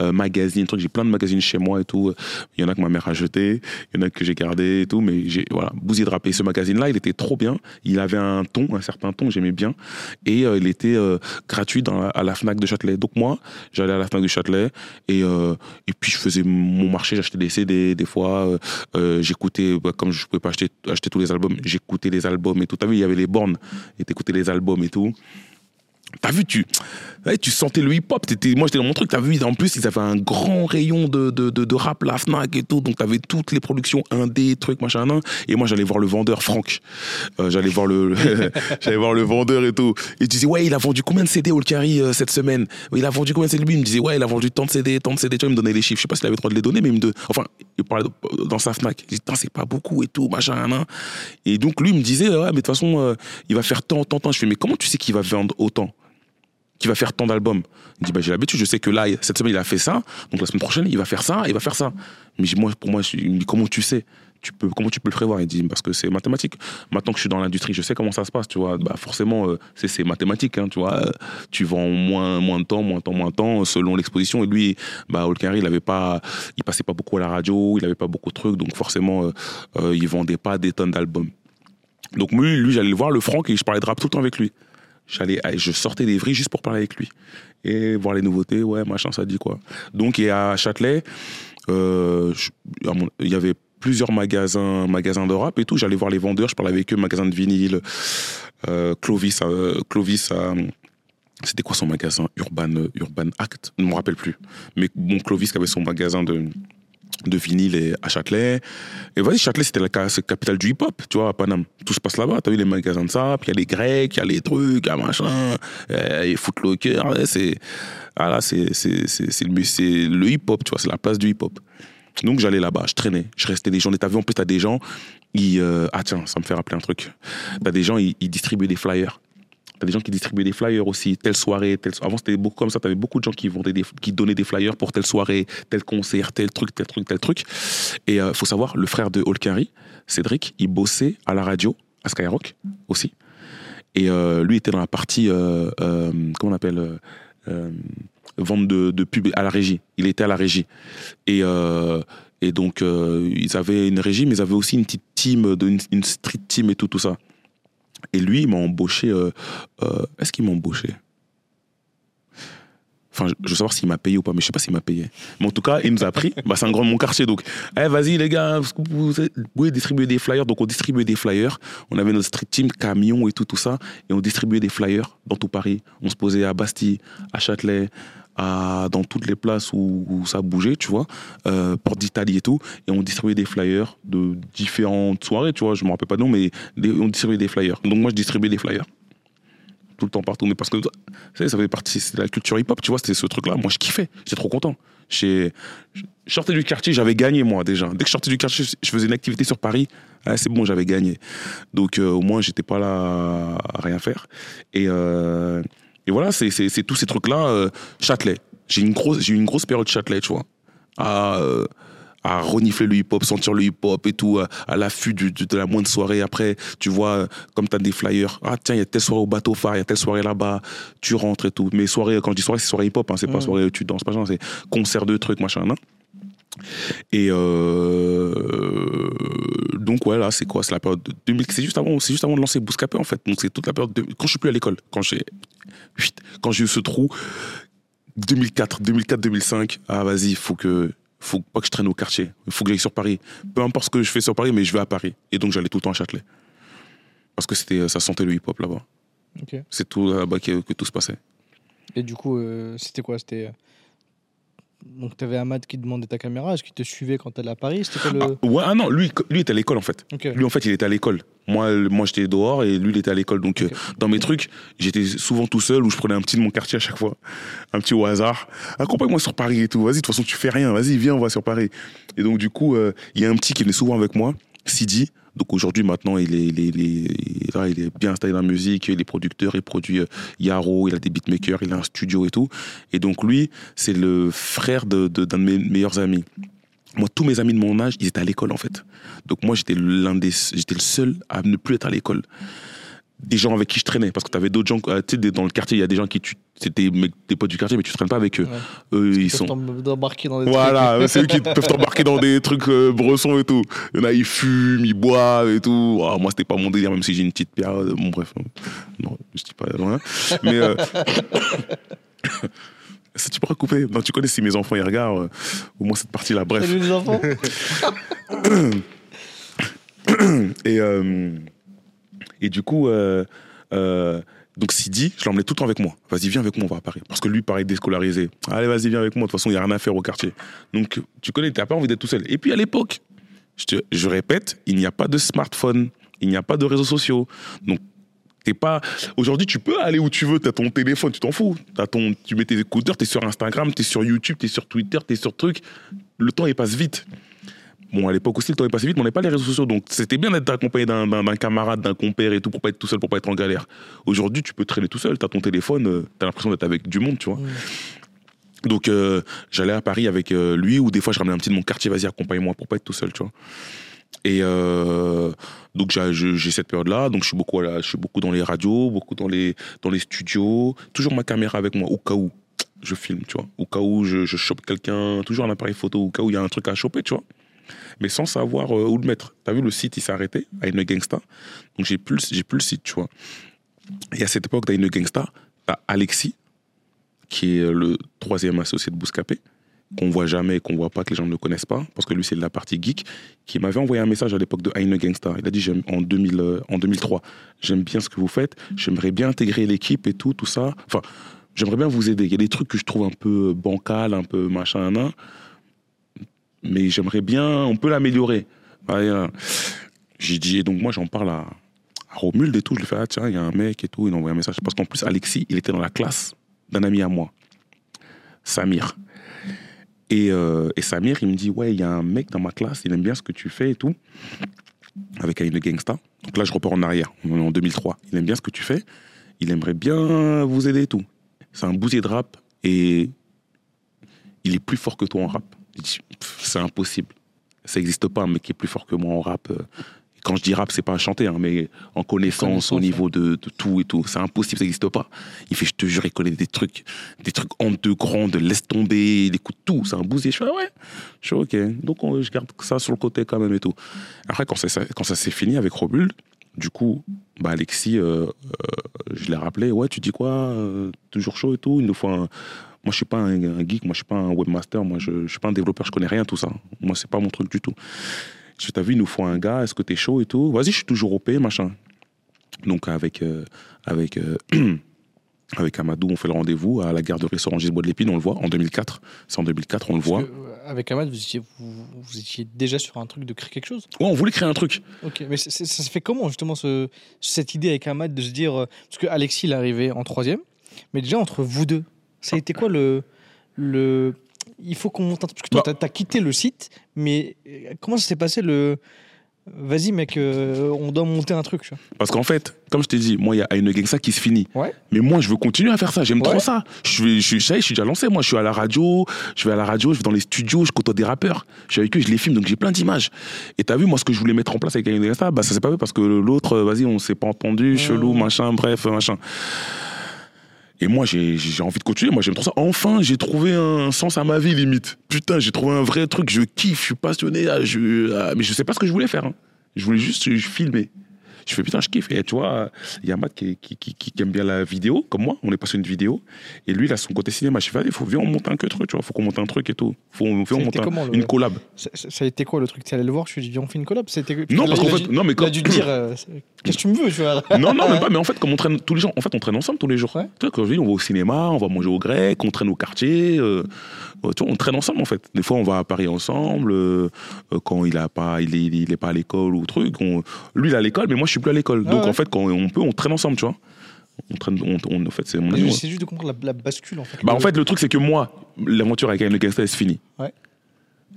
Euh, magazines, trucs, j'ai plein de magazines chez moi et tout. Il y en a que ma mère a jeté, il y en a que j'ai gardé et tout, mais j'ai, voilà, bousier de rap. Et ce magazine-là, il était trop bien. Il avait un ton, un certain ton, j'aimais bien. Et euh, il était euh, gratuit dans à la Fnac de Châtelet. Donc moi, j'allais à la Fnac de Châtelet et, euh, et puis je faisais mon marché, j'achetais des CD, des fois, euh, j'écoutais, bah, comme je pouvais pas acheter, acheter tous les albums, j'écoutais les albums et tout. T'as vu, il y avait les bornes, et t'écoutais les albums et tout. T'as vu, tu, tu sentais le hip-hop. Moi, j'étais dans mon truc. T'as vu, en plus, ils avaient un grand rayon de, de, de, rap, la Fnac et tout. Donc, t'avais toutes les productions indé, trucs, machin. nan. Et moi, j'allais voir le vendeur, Franck. Euh, j'allais voir le, voir le vendeur et tout. Et tu disais, ouais, il a vendu combien de CD, Olkari, euh, cette semaine? Il a vendu combien de CD Lui, il me disait, ouais, il a vendu tant de CD, tant de CD. Tu vois, il me donnait les chiffres. Je sais pas s'il avait le droit de les donner, mais il me de... Enfin, il parlait dans sa Fnac. Il disait, c'est pas beaucoup et tout, machin. nan. Et donc, lui, il me disait, ouais, mais de toute façon, euh, il va faire tant, tant, tant. Je fais, mais comment tu sais qu'il va vendre autant? Qui va faire tant d'albums. Il dit bah j'ai l'habitude, je sais que là cette semaine il a fait ça, donc la semaine prochaine il va faire ça, il va faire ça. Mais moi pour moi il me dit comment tu sais? Tu peux, comment tu peux le prévoir? Il dit parce que c'est mathématique. Maintenant que je suis dans l'industrie, je sais comment ça se passe, tu vois. Bah forcément, euh, c'est mathématique, hein, tu vois. Euh, tu vends moins moins de temps, moins de temps, moins de temps selon l'exposition. Et lui, bah Olkari, il avait pas, il passait pas beaucoup à la radio, il avait pas beaucoup de trucs, donc forcément, euh, euh, il vendait pas des tonnes d'albums. Donc lui, lui j'allais le voir le Franck et je parlais de rap tout le temps avec lui. J'allais, je sortais des vrilles juste pour parler avec lui et voir les nouveautés. Ouais, machin, ça dit quoi. Donc et à Châtelet, euh, mon- il y avait plusieurs magasins, magasins de rap et tout. J'allais voir les vendeurs, je parlais avec eux, magasin de vinyle. Euh, Clovis, euh, Clovis, c'était quoi son magasin? Urban, Urban Act, je ne me rappelle plus. Mais bon, Clovis qui avait son magasin de de vinyle à Châtelet. Et vas-y, Châtelet, c'était la capitale du hip-hop, tu vois, à Paname. Tout se passe là-bas. T'as vu les magasins de ça, puis il y a les Grecs, il y a les trucs, il y a machin, euh, et Footlocker. ouais, c'est, c'est, c'est, le, hip-hop, tu vois, c'est la place du hip-hop. Donc j'allais là-bas, je traînais, je restais des journées. T'as vu, en plus, t'as des gens, ils, euh, ah tiens, ça me fait rappeler un truc. T'as des gens, ils, ils distribuaient des flyers. T'as des gens qui distribuaient des flyers aussi, telle soirée, telle so- Avant, c'était beaucoup comme ça. T'avais beaucoup de gens qui, vendaient des, qui donnaient des flyers pour telle soirée, tel concert, tel truc, tel truc, tel truc. Et il faut savoir, le frère de Holkari, Cédric, il bossait à la radio, à Skyrock aussi. Et euh, lui était dans la partie, euh, euh, comment on appelle euh, euh, Vente de, de pub à la régie. Il était à la régie. Et, euh, et donc, euh, ils avaient une régie, mais ils avaient aussi une petite team, une, une street team et tout, tout ça. Et lui, il m'a embauché. euh, euh, Est-ce qu'il m'a embauché? Enfin, je veux savoir s'il m'a payé ou pas, mais je sais pas s'il m'a payé. Mais en tout cas, il nous a pris. Bah, c'est un grand de mon quartier, donc, eh, vas-y les gars, vous vous pouvez distribuer des flyers. Donc, on distribuait des flyers. On avait notre street team, camion et tout, tout ça. Et on distribuait des flyers dans tout Paris. On se posait à Bastille, à Châtelet, dans toutes les places où, ça bougeait, tu vois, euh, Porte d'Italie et tout. Et on distribuait des flyers de différentes soirées, tu vois. Je me rappelle pas de nom, mais on distribuait des flyers. Donc, moi, je distribuais des flyers tout le temps partout. Mais parce que, sais, ça fait partie, c'est la culture hip-hop, tu vois, c'était ce truc-là. Moi, je kiffais, j'étais trop content. Je sortais du quartier, j'avais gagné, moi, déjà. Dès que je sortais du quartier, je faisais une activité sur Paris, ah, c'est bon, j'avais gagné. Donc, euh, au moins, j'étais pas là à rien faire. Et, euh, et voilà, c'est tous ces trucs-là. euh, Châtelet. J'ai une, grosse- j'ai une grosse période Châtelet, tu vois. À, euh, à renifler le hip-hop, sentir le hip-hop et tout, à, à l'affût de la moindre soirée. Après, tu vois, euh, comme tu as des flyers, ah tiens, il y a telle soirée au bateau phare, il y a telle soirée là-bas, tu rentres et tout. Mais soirée, quand je dis soirée, c'est soirée hip-hop, hein, c'est pas Ouais. soirée tu danses, pas genre, c'est concert de trucs, machin, hein. Et euh, donc ouais là c'est quoi? C'est la période de 2000 c'est juste avant c'est juste avant de lancer Bouscapé en fait donc c'est toute la période de, quand je suis plus à l'école quand j'ai quand j'ai eu ce trou 2004 2004 2005 ah vas-y il faut que faut pas que je traîne au quartier. Il faut que j'aille sur Paris. Peu importe ce que je fais sur Paris mais je vais à Paris. Et donc j'allais tout le temps à Châtelet. Parce que c'était ça sentait le hip hop là-bas. Ok. c'est tout là-bas que, que tout se passait. Et du coup, euh, c'était quoi? C'était. Donc, tu avais Ahmad qui demandait ta caméra. Est-ce qu'il te suivait quand t'allais à Paris? C'était quoi le. ah, ouais ah non lui lui était à l'école en fait Ok. Lui, en fait, il était à l'école. Moi, moi j'étais dehors et lui, il était à l'école. Donc, euh, dans mes trucs, j'étais souvent tout seul ou je prenais un petit de mon quartier à chaque fois. Un petit au hasard. Accompagne-moi sur Paris et tout. Vas-y, de toute façon, tu fais rien. Vas-y, viens, on va sur Paris. Et donc, du coup, euh, il y a un petit qui venait souvent avec moi, Sidi. Donc, aujourd'hui, maintenant, il est, il, est, il, est, là, il est bien installé dans la musique. Il est producteur, il produit euh, Yaro, il a des beatmakers, il a un studio et tout. Et donc, lui, c'est le frère de- de- d'un de, mes meilleurs amis. Moi, tous mes amis de mon âge, ils étaient à l'école, en fait. Donc moi, j'étais l'un des, j'étais le seul à ne plus être à l'école. Des gens avec qui je traînais, parce que tu avais d'autres gens, euh, tu sais, dans le quartier, il y a des gens qui, tu, c'était des potes du quartier, mais tu traînes pas avec eux. Ouais. Eux, ils Ils sont. d'embarquer dans des Voilà, c'est eux qui peuvent t'embarquer dans des trucs euh, bressons et tout. Il y en a, ils fument, ils boivent et tout. Ah, moi, c'était pas mon délire, même si j'ai une petite euh, Bon, bref. Non, je dis pas loin. Mais. euh, Ça, tu pourras couper. Non, tu connais si mes enfants ils regardent, euh, au moins cette partie-là. Bref. Salut les enfants Et, euh, et du coup, euh, euh, donc Sidi, je l'emmenais tout le temps avec moi. Vas-y, viens avec moi, on va à Paris. Parce que lui, pareil, déscolarisé. Allez, vas-y, viens avec moi. De toute façon, il n'y a rien à faire au quartier. Donc, tu connais, tu n'as pas envie d'être tout seul. Et puis, à l'époque, je, te- je répète, il n'y a pas de smartphone, il n'y a pas de réseaux sociaux. Donc, t'es pas. Aujourd'hui, tu peux aller où tu veux. Tu as ton téléphone, tu t'en fous. As ton... Tu mets tes écouteurs, tu es sur Instagram, tu es sur YouTube, tu es sur Twitter, tu es sur truc. Le temps, il passe vite. Bon, à l'époque aussi, le temps est passé vite, mais on n'avait pas les réseaux sociaux. Donc, c'était bien d'être accompagné d'un, camarade, d'un compère et tout, pour pas être tout seul, pour pas être en galère. Aujourd'hui, tu peux traîner tout seul. Tu as ton téléphone, euh, tu as l'impression d'être avec du monde, tu vois. Mm. Donc, euh, j'allais à Paris avec euh, lui, ou des fois, je ramenais un petit de mon quartier, vas-y, accompagne-moi pour pas être tout seul, tu vois. Et euh, donc j'ai- cette période-là, donc je suis beaucoup, je suis beaucoup dans les radios, beaucoup dans les, dans les studios, toujours ma caméra avec moi au cas où je filme, tu vois, au cas où je, je chope quelqu'un, toujours un appareil photo, au cas où il y a un truc à choper, tu vois. Mais sans savoir euh, où le mettre. T'as vu, le site, il s'est arrêté à une gangsta. Donc j'ai plus, j'ai plus le site, tu vois. Et à cette époque, dans une gangsta, t'as Alexis, qui est le troisième associé de Bouscapé, qu'on voit jamais, qu'on voit pas, que les gens ne connaissent pas, parce que lui, c'est la partie geek, qui m'avait envoyé un message à l'époque de Heine Gangsta. Il a dit j'aime- en, 2000, euh, en 2003, j'aime bien ce que vous faites, j'aimerais bien intégrer l'équipe et tout, tout ça. Enfin, j'aimerais bien vous aider. Il y a des trucs que je trouve un peu bancal, un peu machin, nan, mais j'aimerais bien, on peut l'améliorer. Euh, J'ai dit, et donc moi, j'en parle à, à Romuald et tout. Je lui fais, ah tiens, il y a un mec et tout, il m'a envoyé un message. Parce qu'en plus, Alexis, il était dans la classe d'un ami à moi, Samir. Et, euh, Samir, il me dit, ouais, il y a un mec dans ma classe, il aime bien ce que tu fais et tout, avec une gangsta. Donc là, je repars en arrière, en 2003. Il aime bien ce que tu fais, il aimerait bien vous aider et tout. C'est un bousier de rap et il est plus fort que toi en rap. C'est impossible. Ça n'existe pas un mec qui est plus fort que moi en rap. euh. Quand je dis rap, c'est pas à chanter, hein, mais en connaissance, au niveau de, de tout et tout. C'est impossible, ça n'existe pas. Il fait, je te jure, il connaît des trucs, des trucs en deux grands, de laisse tomber, il écoute tout. C'est un bousier. Je fais, ah ouais. Je fais, ok. Donc, on- je garde ça sur le côté quand même et tout. Après, quand ça, ça- quand ça s'est fini avec Robul, du coup, bah, Alexis, euh, euh, je l'ai rappelé, ouais, tu dis quoi euh, Toujours chaud et tout. Il nous faut un. Moi, je suis pas un, un geek, moi, je suis pas un webmaster, moi, je, je suis pas un développeur, je connais rien, tout ça. Moi, c'est pas mon truc du tout. Je t'as vu, il nous faut un gars, est-ce que t'es chaud et tout? Vas-y, je suis toujours OP, machin. Donc, avec, euh, avec, euh, avec Amadou, on fait le rendez-vous à la garderie Sorangis Bois de l'Épine, on le voit, en 2004. C'est en 2004, on le voit. Euh, avec Ahmad, vous étiez, vous, vous étiez déjà sur un truc de créer quelque chose? Ouais, on voulait créer un truc. Ok, mais ça se fait comment justement ce, cette idée avec Ahmad de se dire. Parce que Alexis, il est arrivé en troisième, mais déjà entre vous deux, ça a été quoi le. le il faut qu'on monte un truc. Parce que toi, Bah. t'as- quitté le site, mais euh, comment ça s'est passé le. Vas-y, mec, euh, on doit monter un truc. tu vois. Parce qu'en fait, comme je t'ai dit, moi, il y a une gangsta qui se finit. Ouais. Mais moi, je veux continuer à faire ça. J'aime Ouais. trop ça. Je suis, je ça je suis déjà lancé. Moi, je suis à la radio. Je vais à la radio, je vais dans les studios, je côtoie des rappeurs. Je suis avec eux, je les filme, donc j'ai plein d'images. Et t'as vu, moi, ce que je voulais mettre en place avec une gangsta, bah, ça s'est pas fait parce que l'autre, euh, vas-y, on s'est pas entendu, chelou, machin, bref, machin. Et moi, j'ai envie de continuer. Moi, j'aime trop ça. Enfin, j'ai trouvé un sens à ma vie, limite. Putain, j'ai trouvé un vrai truc. Je kiffe, je suis passionné. Je, mais je sais pas ce que je voulais faire. hein. Je voulais juste filmer. Je fais putain, je kiffe. Et tu vois, il y a Matt qui, qui, qui, qui aime bien la vidéo, comme moi. On est passionné de vidéo. Et lui, il a son côté cinéma. Je fais, allez, faut, viens, on monte un que truc, tu vois. Faut qu'on monte un truc et tout. Faut, viens, on monte un- comment, le- une collab. Ça, a été quoi le truc? Tu allé le voir, je lui ai dit, viens, on fait une collab. C'était- Non, parce qu'en il a fait, dû- non, mais dû dire, euh, qu'est-ce que tu me veux tu vois? Non, non, même pas. Mais en fait, comme on traîne tous les jours, en fait, on traîne ensemble tous les jours. Ouais. Tu vois, quand je dis, on va au cinéma, on va manger au grec, on traîne au quartier. euh, tu vois, on traîne ensemble, en fait. Des fois, on va à Paris ensemble. euh, euh, quand il a pas, il est, il est pas à l'école ou truc. on- lui, il est à l'école, mais moi, je suis plus à l'école. Ah Donc, ouais. en fait, quand on peut, on traîne ensemble, tu vois. On traîne, on, on- en fait, c'est mon. J'essaie juste de comprendre la, la bascule en fait. Bah, Le- en fait, le truc, c'est que moi, l'aventure avec le elle se finit. Ouais.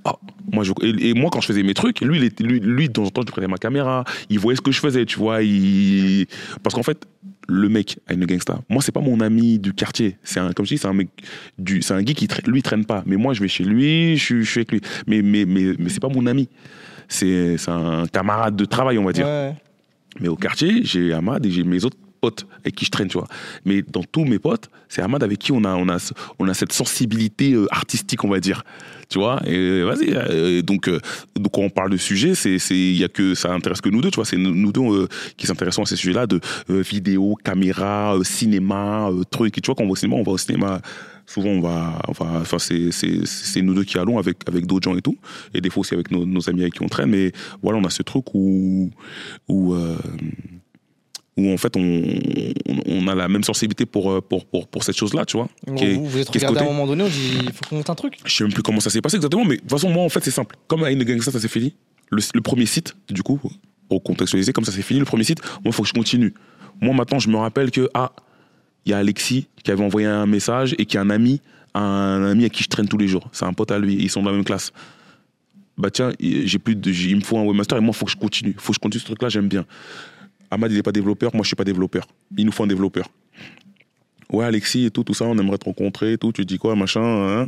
Ah, moi, je, et, et moi, quand je faisais mes trucs, lui, lui, lui, de temps en temps, je prenais ma caméra, il voyait ce que je faisais, tu vois. Il... Parce qu'en fait, le mec, le Gangsta, moi, c'est pas mon ami du quartier. C'est un, comme je dis, c'est un mec, du, c'est un qui, lui, traîne pas. Mais moi, je vais chez lui, je, suis- je suis avec lui. Mais, mais, mais, mais c'est pas mon ami. C'est c'est un camarade de travail, on va dire. Ouais. Mais au quartier, j'ai Ahmad et j'ai mes autres potes avec qui je traîne, tu vois. Mais dans tous mes potes, c'est Ahmad avec qui on a, on a, on a cette sensibilité euh, artistique, on va dire. Tu vois Et vas-y. euh, donc, euh, donc, quand on parle de sujet, c'est, il y a que ça intéresse que nous deux, tu vois. C'est nous, deux euh, qui s'intéressons à ces sujets-là de euh, vidéo, caméra, euh, cinéma, euh, trucs. Tu vois, quand on va au cinéma, on va au cinéma. Souvent, on va, va- enfin, c'est, nous deux qui allons avec, avec d'autres gens et tout. Et des fois aussi avec nos, amis avec qui on traîne. Mais voilà, on a ce truc où, où, euh, où en fait on, a la même sensibilité pour, euh, pour, pour, pour cette chose-là, tu vois. Bon, est- vous, vous êtes est regardé à un moment donné, on dit il faut qu'on monte un truc. Je sais même plus comment ça s'est passé exactement, mais de toute façon, moi, en fait, c'est simple. Comme à une gangsta, ça s'est fini. Le, le premier site, du coup, pour contextualiser, comme ça s'est fini, le premier site, moi, il faut que je continue. Moi, maintenant, je me rappelle que, ah, il y a Alexis qui avait envoyé un message et qui a un ami, un ami à qui je traîne tous les jours. C'est un pote à lui, ils sont dans la même classe. Bah tiens, j'ai plus de, il me faut un webmaster et moi, il faut que je continue. Il faut que je continue ce truc-là, j'aime bien. Ahmad, il n'est pas développeur, moi, je suis pas développeur. Il nous faut un développeur. Ouais, Alexis et tout, tout ça, on aimerait te rencontrer et tout. Tu dis quoi, machin hein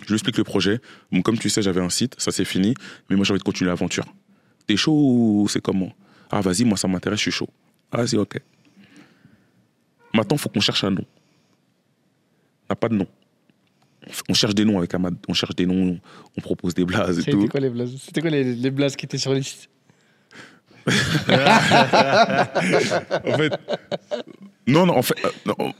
Je lui explique le projet. Bon, comme tu sais, j'avais un site, ça c'est fini. Mais moi, j'ai envie de continuer l'aventure. T'es chaud ou c'est comment? Ah, vas-y, moi, ça m'intéresse, je suis chaud. Ah, vas-y, ok. Maintenant, il faut qu'on cherche un nom. On n'a pas de nom. On cherche des noms avec Ahmad. On cherche des noms, on propose des blazes et C'était tout. quoi les blazes C'était quoi les, les blazes qui étaient sur les listes En fait, non, non, en fait, euh, non,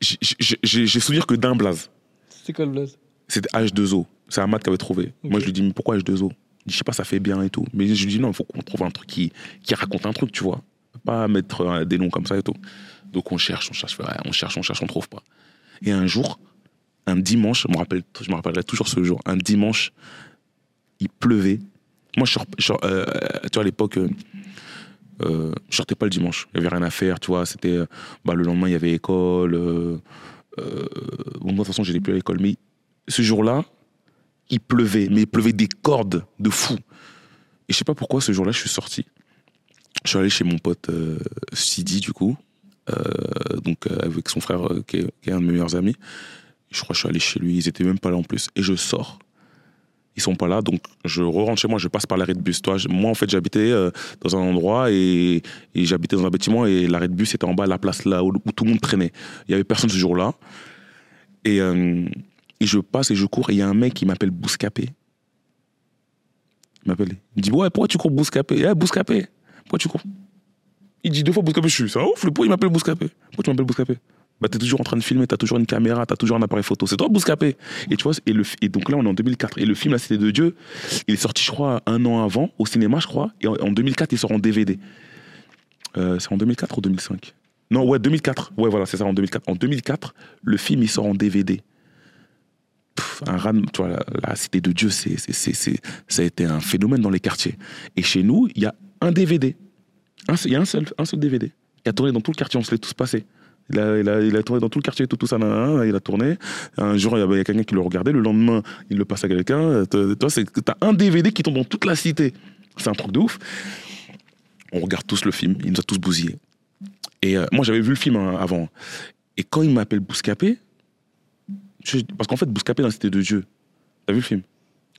j'ai- souvenir que d'un blaze. C'était quoi le blaze? C'était H2O. C'est Ahmad qui avait trouvé. Moi, je lui dis, mais pourquoi H2O Il dit, je sais pas, ça fait bien et tout. Mais je lui dis, non, il faut qu'on trouve un truc qui, qui raconte un truc, tu vois. Pas mettre euh, des noms comme ça et tout. Donc, on cherche, on cherche, on cherche, on cherche, on trouve pas. Et un jour, un dimanche, je me, rappelle, je me rappellerai toujours ce jour, un dimanche, il pleuvait. Moi, je euh, à l'époque, euh, euh, je sortais pas le dimanche. Il y avait rien à faire, tu vois. C'était, bah, le lendemain, il y avait école. bon, de toute façon, j'allais plus à l'école. Mais ce jour-là, il pleuvait, mais il pleuvait des cordes de fou. Et je sais pas pourquoi, ce jour-là, je suis sorti. Je suis allé chez mon pote Sidi, du coup, donc avec son frère, qui, est, qui est un de mes meilleurs amis. Je crois que je suis allé chez lui, ils étaient même pas là en plus. Et je sors. Ils sont pas là, donc je rentre chez moi, je passe par l'arrêt de bus. Toi, moi, en fait, j'habitais euh, dans un endroit et, j'habitais dans un bâtiment et l'arrêt de bus était en bas, la place là où, tout le monde traînait. Il y avait personne ce jour-là. Et, euh, et je passe et je cours et il y a un mec qui m'appelle Bouscapé. Il m'appelle. Il dit Ouais, pourquoi tu cours Bouscapé? Eh, Bouscapé, pourquoi tu cours? Il dit deux fois Bouscapé, je suis. C'est un ouf, le pourquoi il m'appelle Bouscapé Pourquoi tu m'appelles Bouscapé? Bah, t'es toujours en train de filmer, t'as toujours une caméra, t'as toujours un appareil photo. C'est toi, Bouscapé. Et tu vois, et, donc là, on est en 2004. Et le film, La Cité de Dieu, il est sorti, je crois, un an avant, au cinéma, je crois. Et en, en 2004, il sort en DVD. Euh, c'est en 2004 ou 2005 Non, ouais, 2004. Ouais, voilà, c'est ça, en 2004. En 2004, le film, il sort en DVD. Un ran, tu vois, la, la Cité de Dieu, c'est, ça a été un phénomène dans les quartiers. Et chez nous, il y a un DVD. Il y a un seul, un seul DVD qui a tourné dans tout le quartier, on se l'est tous passé. Il a, il, a, il a tourné dans tout le quartier, tout, tout ça, il a tourné. Un jour, il y y a quelqu'un qui le regardait. Le lendemain, il le passe à quelqu'un. Toi, t'as un DVD qui tombe dans toute la cité. C'est un truc de ouf. On regarde tous le film. Il nous a tous bousillés. Et euh, moi, j'avais vu le film hein, avant. Et quand il m'appelle Bouscapé, je- parce qu'en fait, Bouscapé dans Cité de Dieu, t'as vu le film?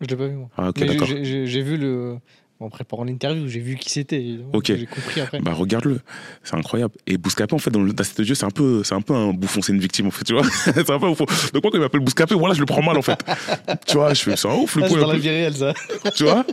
Je l'ai pas vu moi. Ah, ok, Mais j'ai- d'accord. j'ai- j'ai j'ai vu le. En préparant l'interview, j'ai vu qui c'était. Ok. J'ai compris après. Bah regarde-le, c'est incroyable. Et Bouscapé en fait dans le dans Cité de Dieu c'est un peu c'est un peu un bouffon, c'est une victime en fait, tu vois. c'est un peu bouffon. Donc moi quand il m'appelle Bouscapé, voilà je le prends mal en fait. tu vois, je fais c'est un ouf le coup, c'est dans la vie réelle ça. tu vois?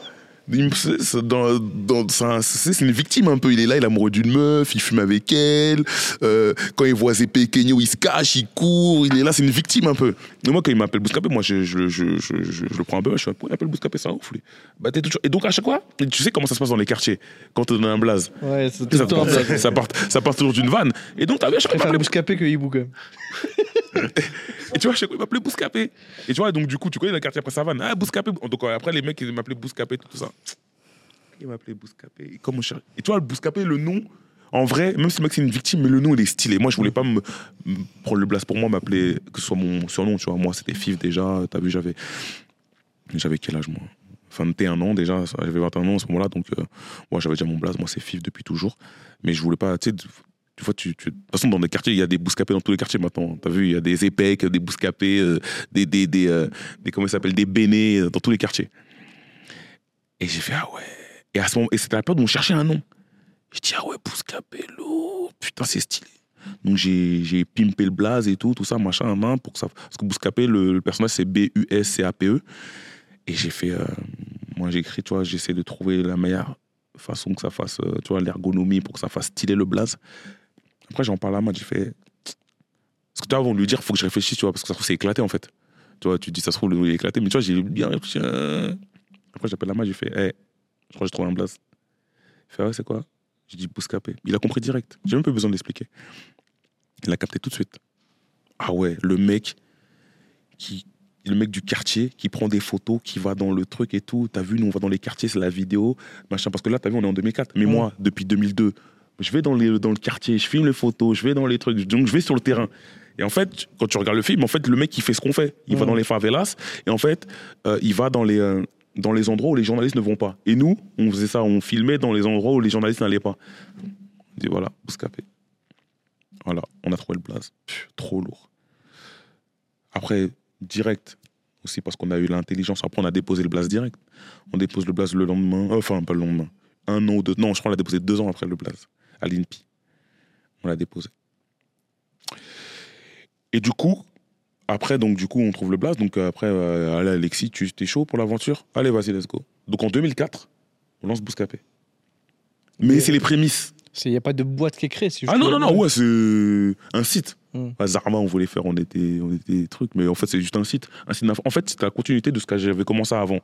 C'est- dans, dans, un- une victime un peu. Il est là, il est amoureux d'une meuf, il fume avec elle. euh, quand il voit ses Kenyo, il se cache, il court. Il est là, c'est une victime un peu. Mais moi, quand il m'appelle Bouscapé, moi, je, je, je, je, je- je le prends un peu. Je suis pourquoi il m'appelle Bouscapé, c'est un ouf. Bah, toujours... Et donc, à chaque fois, tu sais comment ça se passe dans les quartiers quand on donne un blaze. Ouais, Ça, part, Je ça, part, ça part toujours d'une vanne. Et donc, t'as vu, à chaque fois, il préfère Bouscapé que Hibou quand même. et tu vois, chaque fois, il m'appelait Bouscapé. Et tu vois, donc du coup, tu connais le quartier après Savane. Ah, Bouscapé. Donc euh, après, les mecs, ils m'appelaient Bouscapé, tout ça. Il m'appelait Bouscapé. Comme on et tu vois, le Bouscapé, le nom, en vrai, même si le mec c'est une victime, mais le nom, il est stylé. Moi, je voulais pas prendre le blast pour moi, m'appeler, que ce soit mon surnom, tu vois. Moi, c'était FIF déjà. T'as vu, j'avais. J'avais quel âge, moi? 21 ans déjà, j'avais 21 ans à ce moment-là, donc euh, moi j'avais déjà mon blaze, moi c'est FIF depuis toujours. Mais je voulais pas, tu sais, tu vois, tu, de toute façon, dans des quartiers, il y a des bouscapés dans tous les quartiers maintenant. T'as vu, il y a des épecs, des bouscapés, euh, des, des, des, euh, comment ça s'appelle, des bénés euh, dans tous les quartiers. Et j'ai fait, ah ouais. Et à ce moment, et c'était la période où on cherchait un nom. Je dis, ah ouais, bouscapé, l'eau, putain, c'est stylé. Donc j'ai pimpé le blaze et tout, tout ça, machin, main, pour que ça. Parce que bouscapé, le, le personnage, c'est B-U-S-C-A-P-E. Et j'ai fait, euh, moi j'ai écrit, tu vois, j'essaie de trouver la meilleure façon que ça fasse, tu vois, l'ergonomie pour que ça fasse stylé le blaze. Après, j'en parle à Matt, j'ai fait. Parce que tu vois, avant de lui dire, il faut que je réfléchisse, tu vois, parce que ça se trouve, c'est éclaté en fait. Tu vois, tu dis, ça se trouve, le est éclaté, mais tu vois, j'ai bien réfléchi. euh. Après, j'appelle la Matt, j'ai fait, hé, je crois que j'ai trouvé un blaze. Il fait, ah ouais, c'est quoi? J'ai dit, Bouscapé. Il a compris direct. J'ai même pas besoin de l'expliquer. Il a capté tout de suite. Ah ouais, le mec qui. Le mec du quartier qui prend des photos, qui va dans le truc et tout. T'as vu, nous on va dans les quartiers, c'est la vidéo, machin. Parce que là, t'as vu, on est en 2004. Mais moi, depuis 2002, je vais dans, les, dans le quartier, je filme les photos, je vais dans les trucs, donc je vais sur le terrain. Et en fait, quand tu regardes le film, en fait, le mec, il fait ce qu'on fait. Il va Ouais. dans les favelas, et en fait, euh, il va dans les, euh, dans les endroits où les journalistes ne vont pas. Et nous, on faisait ça, on filmait dans les endroits où les journalistes n'allaient pas. On dit voilà, Bouscapé. Voilà, on a trouvé le blaze. Pff, trop lourd. Après, direct, aussi parce qu'on a eu l'intelligence. Après, on a déposé le blast direct. On dépose le blast le lendemain. euh, Enfin, pas le lendemain. Un an ou deux. Non, je crois qu'on l'a déposé deux ans après le blast. À l'INPI. On l'a déposé. Et du coup, après, donc, du coup, on trouve le blast. Donc, euh, après, euh, allez, Alexis, tu es chaud pour l'aventure? Allez, vas-y, let's go. Donc, en 2004, on lance Bouscapé. Mais c'est les prémices. Il n'y a pas de boîte qui est créée. c'est Ah non, non, non, ouais, c'est un site. Hmm. Bah, Zarma, on voulait faire, on était, on était trucs, mais en fait, c'est juste un site. Un site d'info- en fait, c'était la continuité de ce que j'avais commencé avant.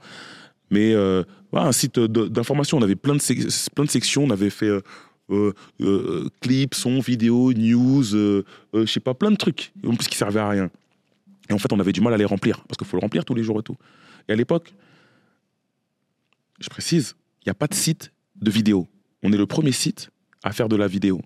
Mais euh, ouais, un site d'information, on avait plein de, plein de sections, on avait fait euh, euh, euh, clips, sons, vidéos, news, euh, je sais pas, plein de trucs, en plus qui servaient à rien. Et en fait, on avait du mal à les remplir, parce qu'il faut le remplir tous les jours et tout. Et à l'époque, je précise, il n'y a pas de site de vidéo. On est le premier site à faire de la vidéo.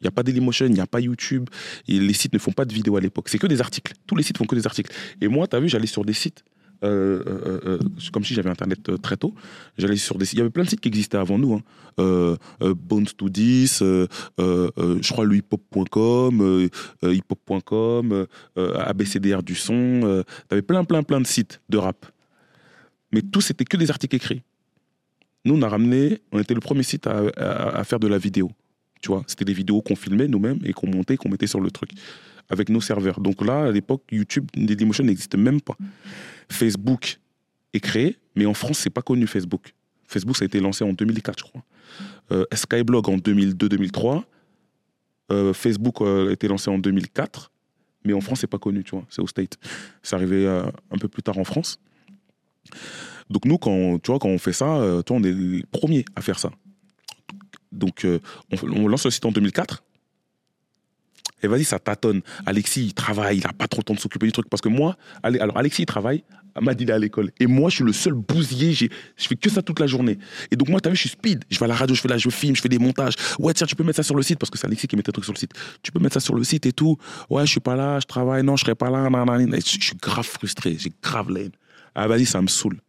Il n'y a pas Dailymotion, il n'y a pas YouTube. Et les sites ne font pas de vidéo à l'époque. C'est que des articles. Tous les sites font que des articles. Et moi, tu as vu, j'allais sur des sites. Euh, euh, euh, comme si j'avais Internet très tôt. J'allais sur des. Il y avait plein de sites qui existaient avant nous. Hein. Bones to 10, je crois le hiphop.com, ABCDR du son. Euh, tu avais plein, plein, plein de sites de rap. Mais tous, c'était que des articles écrits. Nous, on a ramené, on était le premier site à faire de la vidéo. Tu vois, c'était des vidéos qu'on filmait nous-mêmes et qu'on montait, qu'on mettait sur le truc avec nos serveurs. Donc là, à l'époque, YouTube, Dailymotion n'existe même pas. Facebook est créé, mais en France, c'est pas connu Facebook. Facebook, ça a été lancé en 2004, je crois. Euh, Skyblog en 2002-2003. Euh, Facebook euh, a été lancé en 2004, mais en France, c'est pas connu, tu vois. C'est au State. C'est arrivé un peu plus tard en France. Donc nous, quand, on fait ça, on est les premiers à faire ça. Donc on, lance le site en 2004. Et vas-y, ça tâtonne. Alexis, il travaille, il n'a pas trop le temps de s'occuper du truc. Parce que moi, alors Alexis, il travaille, Ahmad, il est à l'école. Et moi, je suis le seul bousier, j'ai- je fais que ça toute la journée. Et donc, moi, tu as vu, je suis speed. Je vais à la radio, je fais là, je filme, je fais des montages. Ouais, tiens, tu peux mettre ça sur le site, parce que c'est Alexis qui met tes trucs sur le site. Tu peux mettre ça sur le site et tout. Ouais, je suis pas là, je travaille, non, je serai pas là. nan, nan, nan. Je suis grave frustré, j'ai grave laine. Ah, vas-y, ça me saoule.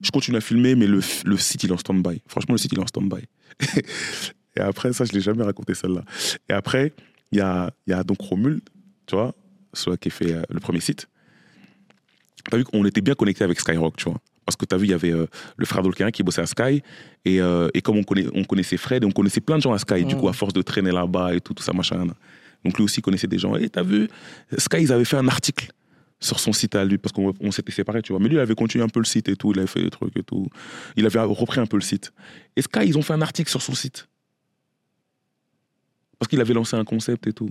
Je continue à filmer, mais le, le site, il est en stand-by. Franchement, le site, il est en stand-by. et après, ça, je l'ai jamais raconté celle-là. Et après, il y a, y a donc Romul, tu vois, celui qui fait euh, le premier site. T'as vu qu'on était bien connecté avec Skyrock, tu vois. Parce que t'as vu, il y avait euh, le frère d'Olkerin qui bossait à Sky. Et, euh, et comme on, connaît, on connaissait Fred, et on connaissait plein de gens à Sky, du Mm. coup, à force de traîner là-bas et tout, tout ça, machin. Donc lui aussi connaissait des gens. Et t'as vu, Sky, ils avaient fait un article sur son site à lui, parce qu'on on s'était séparés, tu vois. Mais lui, il avait continué un peu le site et tout, il avait fait des trucs et tout. Il avait repris un peu le site. Et Sky, ils ont fait un article sur son site. Parce qu'il avait lancé un concept et tout.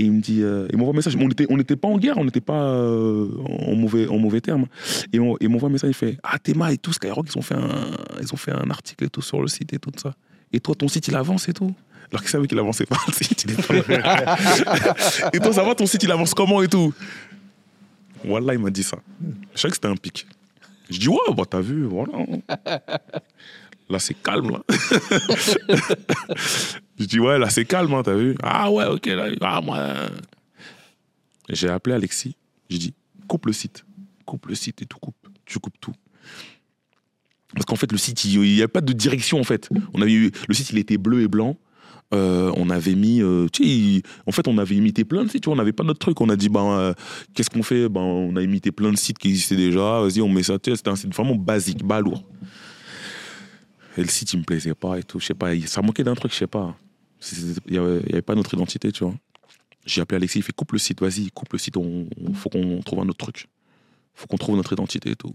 Et il me dit, euh, il m'envoie un message. On n'était on n'était pas en guerre, on n'était pas euh, en, mauvais, en mauvais termes. Et on- il m'envoie un message, il fait Ah, Théma et tout, Skyrock, ils ont, fait un, ils ont fait un article et tout sur le site et tout ça. Et toi, ton site, il avance et tout. Alors qu'il savait qu'il avançait pas, le site. il est pas- et toi, ça va, ton site, il avance comment et tout? Voilà, il m'a dit ça. Je savais que c'était un pic. Je dis Ouais, bah t'as vu, voilà. Là, c'est calme, là. Je dis, ouais, là, c'est calme, hein, t'as vu? Ah ouais, ok, là, ah, moi. euh. J'ai appelé Alexis, j'ai dit, coupe le site. Coupe le site et tout coupe. Tu coupes tout. Parce qu'en fait, le site, il n'y a pas de direction, en fait. On avait le site, il était bleu et blanc. Euh, on avait mis, euh, en fait, on avait imité plein de sites, tu vois, on n'avait pas notre truc. On a dit, ben, qu'est-ce qu'on fait? Ben, On a imité plein de sites qui existaient déjà. Vas-y, on met ça. C'était un site vraiment basique, bas lourd. Et le site, il me plaisait pas et tout. Je sais pas, ça manquait d'un truc, je sais pas. Il n'y avait, pas notre identité, tu vois. J'ai appelé Alexis, il fait coupe le site, vas-y, coupe le site, on, on- faut qu'on trouve un autre truc. faut qu'on trouve notre identité et tout.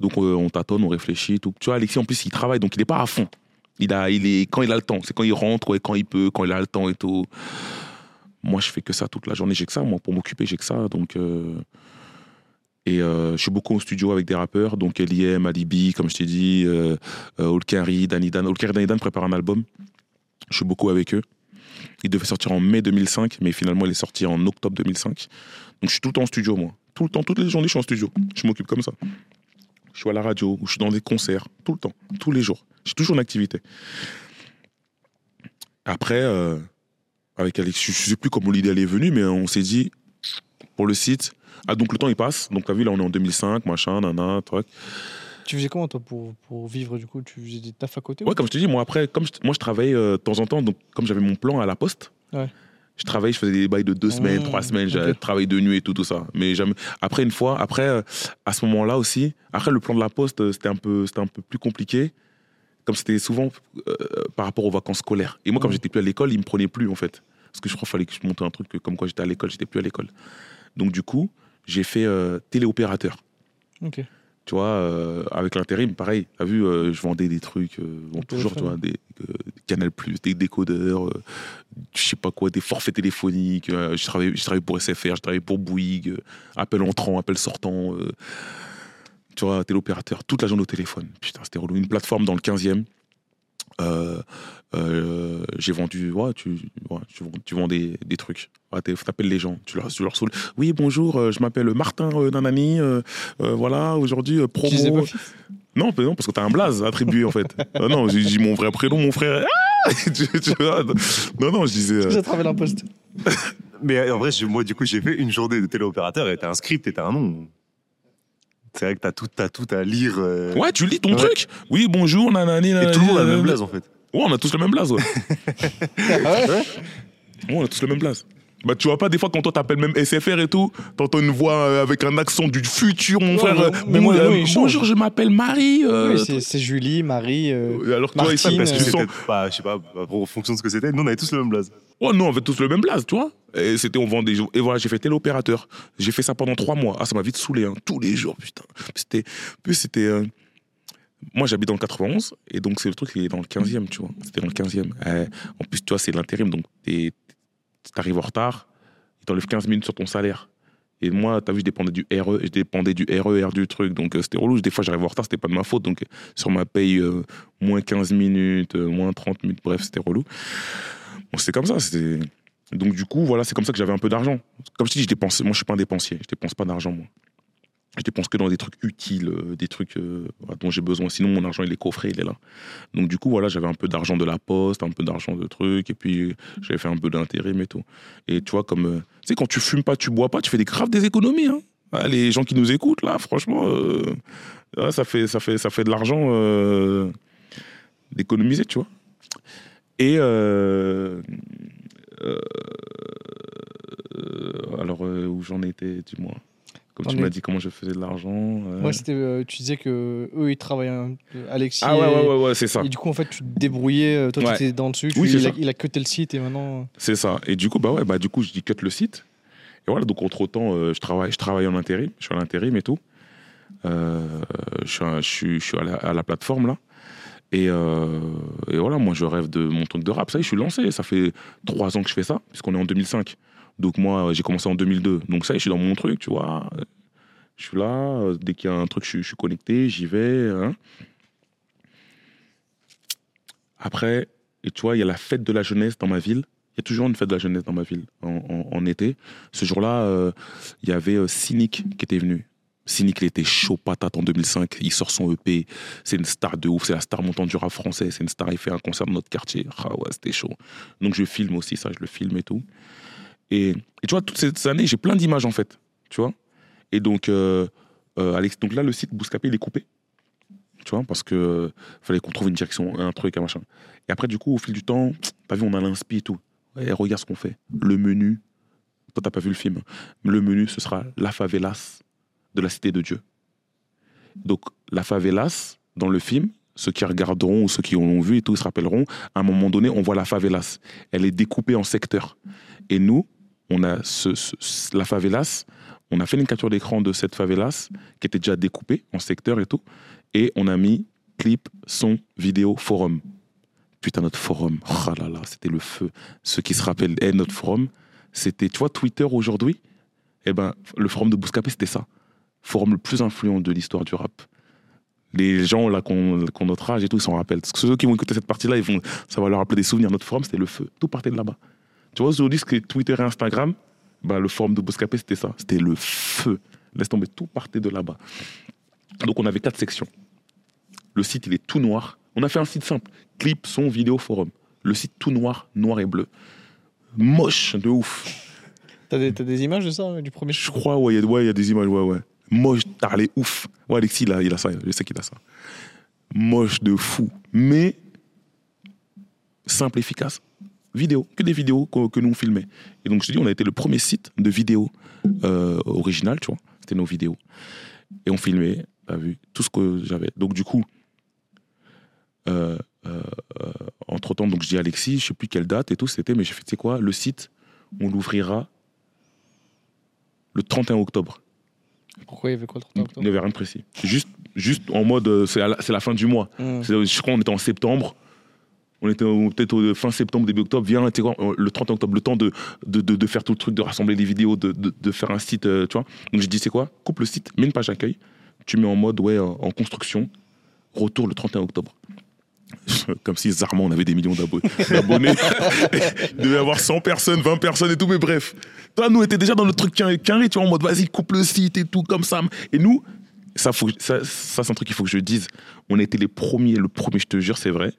Donc euh, on tâtonne, on réfléchit, tout. Tu vois, Alexis, en plus, il travaille, donc il n'est pas à fond. Il a, il est, quand il a le temps, c'est quand il rentre, ouais, quand il peut, quand il a le temps et tout. Moi, je fais que ça toute la journée, j'ai que ça, moi, pour m'occuper, j'ai que ça. Donc, euh, Et euh, je suis beaucoup au studio avec des rappeurs, donc Eliem, Alibi, comme je t'ai dit, euh, euh, Olkari, Danny Dan. Olkari, Danny Dan préparent un album. Je suis beaucoup avec eux. Il devait sortir en mai 2005, mais finalement, il est sorti en octobre 2005. Donc, je suis tout le temps en studio, moi. Tout le temps, toutes les journées, je suis en studio. Je m'occupe comme ça. Je suis à la radio, ou je suis dans des concerts, tout le temps, tous les jours. J'ai toujours une activité. Après, euh, avec Alex, je ne sais plus comment l'idée est venue, mais on s'est dit, pour le site, ah donc le temps il passe, donc t'as vu là on est en 2005, machin, nana, truc. Tu faisais comment, toi, pour, pour vivre, du coup? Tu faisais des tafs à côté Ouais, comme je te dis, moi après, comme je- moi je travaillais euh, de temps en temps, donc comme j'avais mon plan à la poste, Ouais. Je travaillais, je faisais des bails de deux semaines, Mmh, trois semaines, ok. j'avais travaillé de nuit et tout, tout ça. Mais jamais. Après, une fois, après, euh, à ce moment-là aussi, après, le plan de la poste, euh, c'était un peu, c'était un peu plus compliqué. Comme c'était souvent euh, par rapport aux vacances scolaires. Et moi, comme j'étais plus à l'école, ils me prenaient plus, en fait. Parce que je crois qu'il fallait que je monte un truc que, comme quoi j'étais à l'école, j'étais plus à l'école. Donc, du coup, j'ai fait euh, téléopérateur. Ok. Tu vois, euh, avec l'intérim, pareil. T'as vu, euh, je vendais des trucs, bon, toujours, tu vois, des, des Canal+, des décodeurs, je sais pas quoi, des forfaits téléphoniques. je, travaillais, je travaillais pour SFR, je travaillais pour Bouygues, appel entrant, appel sortant. tu vois, téléopérateur, toute la journée au téléphone. Putain, c'était relou. Une plateforme dans le 15e. Euh, euh, j'ai vendu, ouais, tu, ouais, tu, vends- tu vends des, des trucs. Ouais, t'appelles les gens, tu leur, tu leur saoules. Oui, bonjour, euh, je m'appelle Martin euh, Nanani. euh, euh, voilà, aujourd'hui, euh, promo. Non, mais non, parce que t'as un blaze attribué en fait. Ah non, j'ai dit mon vrai prénom, mon frère. Ah Tu- tu vois, non, non, je disais. Ça travaille l'imposte Mais en vrai, j'ai- moi, du coup, j'ai fait une journée de téléopérateur et t'as un script et t'as un nom. C'est vrai que t'as tout, t'as tout à lire. euh, Ouais, tu lis ton Ouais. truc. Oui, bonjour, nanani, Et nanani. tout le monde a le même blaze en fait. Ouais, on a tous le même blaze, ouais. Ah ouais Ouais, on a tous le même blaze. Bah, tu vois pas, des fois, quand toi t'appelles même SFR et tout, t'entends une voix euh, avec un accent du futur, mon Ouais, frère. mais- euh, mais moi, euh, oui, bonjour, je m'appelle Marie. euh, Oui, c'est- Julie, Marie. euh, euh, alors que toi, ici, Martine, parce que tu sens. C'était pas, je sais pas, bah, en fonction de ce que c'était, nous on avait tous le même blaze. Ouais, non, on avait tous le même blaze, tu vois. Et c'était, on vendait. Et voilà, j'ai fait téléopérateur. J'ai fait ça pendant trois mois. Ah, ça m'a vite saoulé, hein, tous les jours, putain. C'était. Plus c'était. euh, Moi, j'habite dans le 91, et donc c'est le truc, il est dans le 15e, tu vois. C'était dans le 15e. Euh, en plus, tu vois, c'est l'intérim, donc t'es- t'arrives en retard, ils t'enlèvent 15 minutes sur ton salaire. Et moi, t'as vu, je dépendais du RE, je dépendais du RER du truc, donc euh, c'était relou. Des fois, j'arrivais en retard, c'était pas de ma faute, donc euh, sur ma paye, euh, moins 15 minutes, moins 30 minutes, bref, c'était relou. Bon, c'était comme ça. Donc, du coup, voilà, c'est comme ça que j'avais un peu d'argent. Comme je te dis, je dépense, moi, je suis pas un dépensier, je dépense pas d'argent, moi. Je dépense que dans des trucs utiles, euh, des trucs euh, dont j'ai besoin. Sinon, mon argent, il est coffré, il est là. Donc, du coup, voilà, j'avais un peu d'argent de la poste, un peu d'argent de trucs, et puis j'avais fait un peu d'intérim et tout. Et tu vois, comme. euh, tu sais, quand tu fumes pas, tu bois pas, tu fais des graves des économies, hein. Ah, les gens qui nous écoutent, là, franchement, euh, ah, ça, fait, ça, fait, ça fait de l'argent d'économiser, tu vois. Et. alors, où j'en étais, dis-moi. Comme tu m'as dit comment je faisais de l'argent. euh. Moi, c'était. euh, tu disais que eux, ils travaillaient. peu- Alexis. Ah ouais, ouais, ouais, ouais, c'est ça. Et du coup, en fait, tu te débrouillais. euh, Toi, Ouais. tu étais dans le dessus. Oui, il, a, il a cuté le site et maintenant. C'est ça. Et du coup, bah ouais, bah du coup, je dis cut le site. Et voilà, donc entre temps, je travaille, je travaille en intérim, je suis à l'intérim et tout. Euh, je suis, à- je suis, je suis à, la, à la plateforme là. Et, euh, et voilà, moi je rêve de mon truc de rap. Ça y est, je suis lancé. Ça fait trois ans que je fais ça, puisqu'on est en 2005. Donc moi, j'ai commencé en 2002. Donc ça je suis dans mon truc, tu vois. Je suis là. euh, Dès qu'il y a un truc, je, suis- connecté, j'y vais. hein. Après, et tu vois, il y a la fête de la jeunesse dans ma ville. Il y a toujours une fête de la jeunesse dans ma ville en été. Ce jour-là, euh, il y avait euh, Cynic qui était venu. Cynic, il était chaud patate en 2005. Il sort son EP. C'est une star de ouf. C'est la star montante du rap français. C'est une star. Il fait un concert dans notre quartier. Ah ouais, c'était chaud. Donc je filme aussi ça. Je le filme et tout. Et, et tu vois, toutes ces années, j'ai plein d'images en fait. Tu vois Et donc, euh, euh, Alex, donc là, le site Bouscapé, il est coupé. Tu vois Parce que euh, fallait qu'on trouve une direction, un truc, un machin. Et après, du coup, au fil du temps, t'as vu, on a l'inspi et tout. Ouais, regarde ce qu'on fait. Le menu. Toi, t'as pas vu le film. Le menu, ce sera la favelas de la cité de Dieu. Donc, la favelas, dans le film, ceux qui regarderont ou ceux qui l'ont vu et tout, ils se rappelleront, à un moment donné, on voit la favelas. Elle est découpée en secteurs. Et nous, on a la favelas, on a fait une capture d'écran de cette favelas qui était déjà découpée en secteurs et tout. Et on a mis clip, son, vidéo, forum. Putain, notre forum, oh là là, c'était le feu. Ceux qui se rappellent, eh, notre forum, c'était, tu vois, Twitter aujourd'hui, eh ben, le forum de Bouscapé, c'était ça. Forum le plus influent de l'histoire du rap. Les gens là qu'on notre âge et tout, ils s'en rappellent. Ceux qui vont écouter cette partie-là, vont, ça va leur rappeler des souvenirs. Notre forum, c'était le feu. Tout partait de là-bas. Tu vois, aujourd'hui, ce qui est Twitter et Instagram, bah, le forum de Bouscapé, c'était ça. C'était le feu. Laisse tomber, tout partait de là-bas. Donc, on avait quatre sections. Le site, il est tout noir. On a fait un site simple. Clip, son, vidéo, forum. Le site tout noir, noir et bleu. Moche de ouf. T'as des, t'as des images de ça, du premier Je crois, ouais, il y, a- ouais, il y a des images, ouais, ouais. Moche, t'as les ouf. Ouais, Alexis, il a, il a ça, je sais qu'il a ça. Moche de fou, mais simple, efficace. Vidéo, que des vidéos que, que nous on filmait. Et donc je te dis, on a été le premier site de vidéos euh, original, tu vois. C'était nos vidéos. Et on filmait, t'as vu, tout ce que j'avais. Donc du coup, euh, euh, entre-temps, donc je dis Alexis, je sais plus quelle date et tout, c'était, mais j'ai fait, tu sais quoi, le site, on l'ouvrira le 31 octobre. Pourquoi il y avait quoi le 31 Il octobre? N'y avait rien de précis. Juste, juste en mode, euh, c'est la, la fin du mois. C'est- Je crois qu'on était en septembre. On était peut-être au fin septembre, début octobre. Viens, le 30 octobre, le temps de, faire tout le truc, de rassembler des vidéos, de, faire un site, euh, tu vois. Donc j'ai dit, c'est quoi? Coupe le site, mets une page d'accueil. Tu mets en mode, ouais, euh, en construction. Retour le 31 octobre. Comme si Zarma, on avait des millions d'abo- d'abonnés. Il devait avoir 100 personnes, 20 personnes et tout, mais bref. Toi, nous, on était déjà dans le truc carré, tu vois, en mode, vas-y, coupe le site et tout, comme ça. Et nous, ça, c'est un truc qu'il faut que je dise. On a été les premiers, le premier, je te jure, c'est vrai,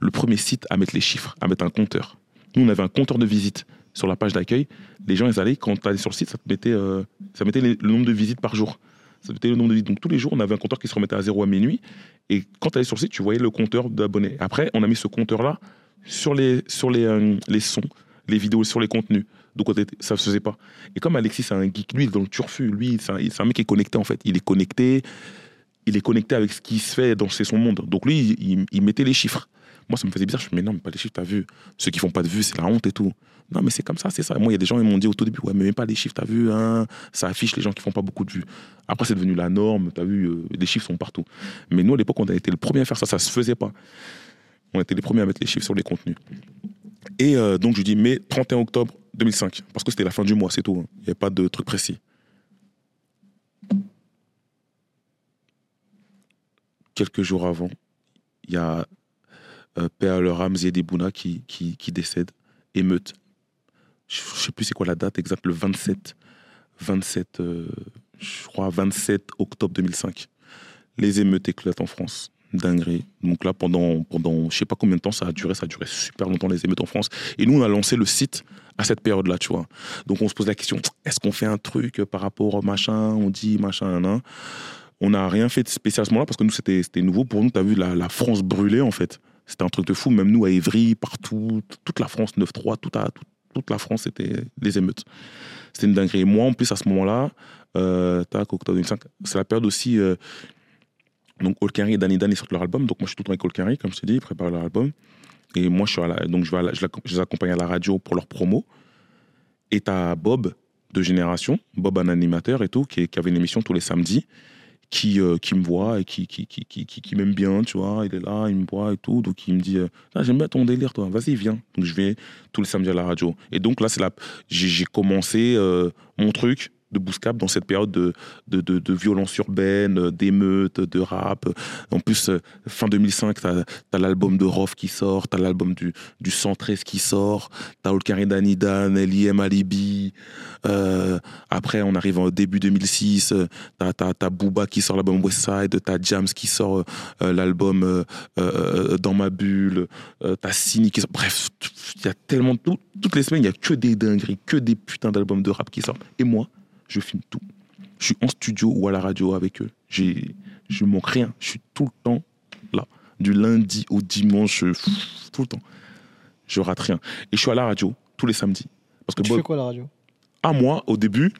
le premier site à mettre les chiffres, à mettre un compteur. Nous, on avait un compteur de visites sur la page d'accueil. Les gens, ils allaient, quand tu allais sur le site, ça te mettait, euh, ça mettait le nombre de visites par jour. Ça mettait le nombre de visites. Donc, tous les jours, on avait un compteur qui se remettait à zéro à minuit. Et quand tu allais sur le site, tu voyais le compteur d'abonnés. Après, on a mis ce compteur-là sur les, sur les, euh, les sons, les vidéos, sur les contenus. Donc, on était- ça se faisait pas. Et comme Alexis, c'est un geek, lui, il est dans le turfu. Lui, c'est un, mec qui est connecté, en fait. Il est connecté. Il est connecté avec ce qui se fait dans son monde. Donc, lui, il, mettait les chiffres. Moi, ça me faisait bizarre. Je me suis dit, mais non, mais pas les chiffres, t'as vu. Ceux qui font pas de vues, c'est la honte et tout. Non, mais c'est comme ça, c'est ça. Moi, il y a des gens, ils m'ont dit au tout début, ouais, mais même pas les chiffres, t'as vu, hein, ça affiche les gens qui font pas beaucoup de vues. Après, c'est devenu la norme, t'as vu, euh, les chiffres sont partout. Mais nous, à l'époque, on a été le premier à faire ça, ça se faisait pas. On était les premiers à mettre les chiffres sur les contenus. Et euh, donc, je dis, mais 31 octobre 2005, parce que c'était la fin du mois, c'est tout. hein. Il n'y avait pas de truc précis. Quelques jours avant, il y a euh, Père Le Ramsey Debouna qui, qui, qui décède, émeute. Je ne sais plus c'est quoi la date exacte, le 27, 27 euh, je crois 27 octobre 2005. Les émeutes éclatent en France. Dinguerie. Donc là, pendant, pendant je sais pas combien de temps ça a duré, ça a duré super longtemps les émeutes en France. Et nous, on a lancé le site à cette période-là, tu vois. Donc on se pose la question, est-ce qu'on fait un truc par rapport au machin On dit machin, nan. On n'a rien fait de spécial à ce moment-là parce que nous, c'était nouveau pour nous. Tu as vu la, France brûler, en fait. C'était un truc de fou. Même nous, à Évry, partout, toute la France, 9-3, toute, la France, c'était les émeutes. C'était une dinguerie. Et moi, en plus, à ce moment-là, euh, tac, octobre 2005, c'est la période aussi. euh, donc, Olkari et Danny Dan, ils sortent leur album. Donc, moi, je suis tout le temps avec Olkari, comme je t'ai dit, ils préparent leur album. Et moi, je, suis donc, je, vais je, les accompagne à la radio pour leur promo. Et t'as Bob de Génération, Bob, un animateur et tout, qui, avait une émission tous les samedis, qui, euh, me voit et qui, m'aime bien, tu vois. Il est là, il me voit et tout. Donc, il me dit euh, Ah, J'aime bien ton délire, toi. Vas-y, viens. Donc, je vais tous les samedis à la radio. Et donc, là, c'est j'ai commencé euh, mon truc de Bouscap dans cette période de, de, de, de violence urbaine, euh, d'émeutes, de rap. En plus, euh, fin 2005, t'as as, l'album de Rof qui sort, t'as l'album du, du 113 qui sort, t'as Olkari Danidan, L.I.M. Alibi. Euh, après, on arrive en début 2006, euh, t'as as, t'as Booba qui sort l'album Westside, t'as Jams qui sort l'album Dans ma bulle, euh, t'as Sini qui sort. Bref, il y a tellement. tout- toutes les semaines, il y a que des dingueries, que des putains d'albums de rap qui sortent. Et moi, je filme tout. Je suis en studio ou à la radio avec eux. J'ai, je manque rien. Je suis tout le temps là. Du lundi au dimanche, pff, tout le temps. Je rate rien. Et je suis à la radio tous les samedis. Parce que Tu Bob- fais quoi à la radio? À moi, au début,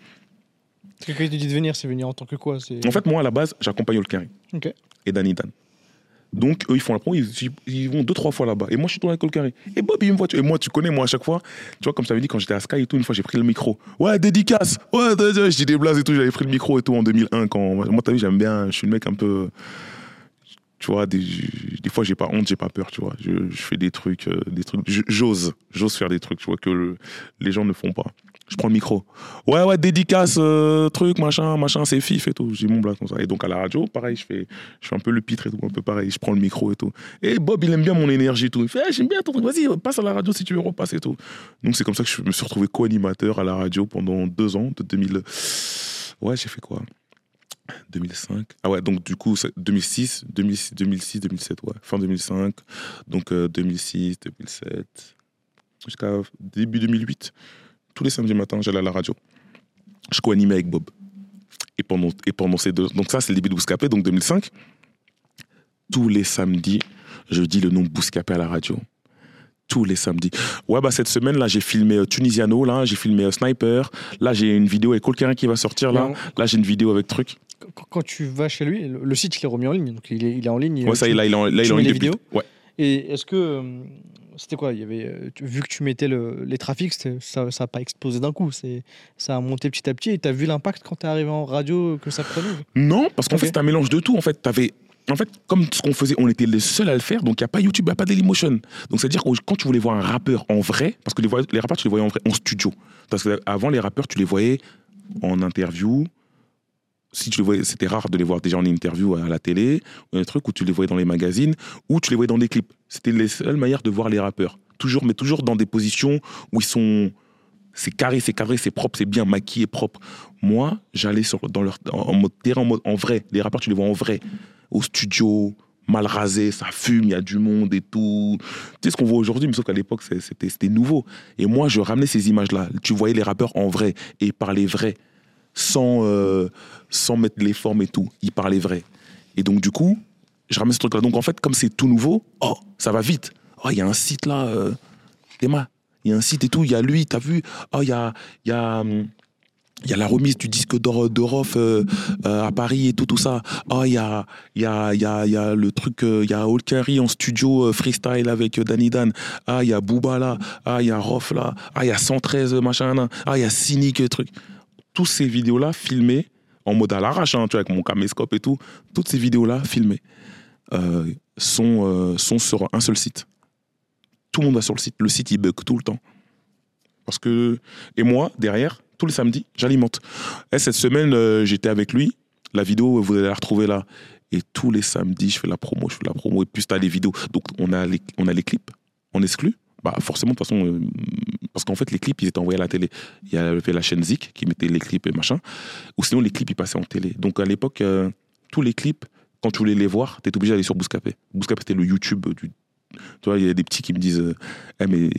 Parce que quand il te dit de venir, c'est venir en tant que quoi? En fait, moi, à la base, j'accompagne Olkari Ok. et Danny Dan. Donc, eux, ils font la promo, ils, vont deux, trois fois là-bas. Et moi, je suis toujours avec Olkari. Et Bob, il me voit. Et moi, tu connais, moi, à chaque fois, tu vois, comme ça veut dit, quand j'étais à Sky et tout, une fois, j'ai pris le micro. Ouais, dédicace Ouais, je dis des blagues et tout, j'avais pris le micro et tout en 2001. Quand... Moi, t'as vu, j'aime bien, je suis le mec un peu. Tu vois, des, des fois, j'ai pas honte, j'ai pas peur, tu vois. Je, fais des trucs, euh, des trucs. J'ose, j'ose faire des trucs, tu vois, que le- les gens ne font pas. Je prends le micro. Ouais, ouais, dédicace, euh, truc, machin, machin, c'est fif et tout. J'ai mon blague comme ça. Et donc, à la radio, pareil, je fais, je fais un peu le pitre et tout, un peu pareil. Je prends le micro et tout. Et Bob, il aime bien mon énergie et tout. Il fait, Eh, j'aime bien ton truc, vas-y, passe à la radio si tu veux repasser et tout. Donc, c'est comme ça que je me suis retrouvé co-animateur à la radio pendant deux ans, de 2000. Ouais, j'ai fait quoi? 2005. Ah ouais, donc du coup, c'est 2006, 2006, 2006, 2007, ouais. Fin 2005. Donc euh, 2006, 2007. Jusqu'à début 2008. Tous les samedis matins, j'allais à la radio. Je co-animais avec Bob. Et pendant, et pendant ces deux... Donc ça, c'est le début de Bouscapé, donc 2005. Tous les samedis, je dis le nom Bouscapé à la radio. Tous les samedis. Ouais, bah cette semaine, là, j'ai filmé euh, Tunisiano, là, j'ai filmé euh, Sniper. Là, j'ai une vidéo avec Colquerin qui va sortir, là. Là, j'ai une vidéo avec truc. Quand- tu vas chez lui, le site il est remis en ligne, donc il est, il est en ligne. Ouais, ça, tu- il a, il a, là, tu il les depuis- vidéos Ouais. Et est-ce que euh, c'était quoi Il y avait euh, tu- vu que tu mettais le- les trafics, ça ça a pas explosé d'un coup. C'est ça a monté petit à petit. Et t'as vu l'impact quand t'es arrivé en radio que ça prenait Non, parce qu'en fait, c'est un mélange de tout. En fait, t'avais. En fait, comme ce qu'on faisait, on était les seuls à le faire, donc il n'y a pas YouTube, il n'y a pas Dailymotion. Donc c'est-à-dire que quand tu voulais voir un rappeur en vrai, parce que les, les rappeurs, tu les voyais en vrai, en studio. Parce qu'avant, les rappeurs, tu les voyais en interview. Si tu les voyais, c'était rare de les voir déjà en interview à la télé, ou un truc où tu les voyais dans les magazines, ou tu les voyais dans des clips. C'était les seules manières de voir les rappeurs. Toujours, mais toujours dans des positions où ils sont. C'est carré, c'est cadré, c'est propre, c'est bien maquillé, propre. Moi, j'allais sur, dans leur, mode terrain, en, mode, en vrai. Les rappeurs, tu les vois en vrai. Au studio, mal rasé, ça fume, il y a du monde et tout. Tu sais ce qu'on voit aujourd'hui, mais sauf qu'à l'époque, c'était nouveau. Et moi, je ramenais ces images-là. Tu voyais les rappeurs en vrai et ils parlaient vrai, sans, euh, sans mettre les formes et tout. Ils parlaient vrai. Et donc, du coup, je ramène ce truc-là. Donc, en fait, comme c'est tout nouveau, oh, ça va vite. Oh, il y a un site là, euh. Il y a un site et tout, il y a lui, t'as vu Oh, il y a, il y a, hum, il y a la remise du disque d'or d'Orof euh, euh, à Paris et tout, tout ça. Oh, il y a, il y, a, il y, a, il y a le truc, euh, il y a Olkari en studio euh, freestyle avec euh, Danny Dan. Ah, il y a Booba là. Ah, il y a Rof là. Ah, il y a 113 euh, machin là. Ah, il y a Cynic euh, truc. Toutes ces vidéos-là filmées en mode à l'arrache, hein, tu vois, avec mon caméscope et tout. Toutes ces vidéos-là filmées euh, sont, euh, sont sur un seul site. Tout le monde va sur le site. Le site, il bug tout le temps. Parce que. Et moi, derrière, tous les samedis, j'alimente. Et cette semaine, euh, j'étais avec lui. La vidéo, vous allez la retrouver là. Et tous les samedis, je fais la promo, je fais la promo. Et plus tu as les vidéos. Donc, on a les, on a les clips en exclu. Bah, forcément, de toute façon, euh, parce qu'en fait, les clips, ils étaient envoyés à la télé. Il y avait la chaîne Zik qui mettait les clips et machin. Ou sinon, les clips, ils passaient en télé. Donc, à l'époque, euh, tous les clips, quand tu voulais les voir, tu étais obligé d'aller sur Bouscapé. Bouscapé, c'était le YouTube. Tu vois, il y a des petits qui me disent euh, Eh, mais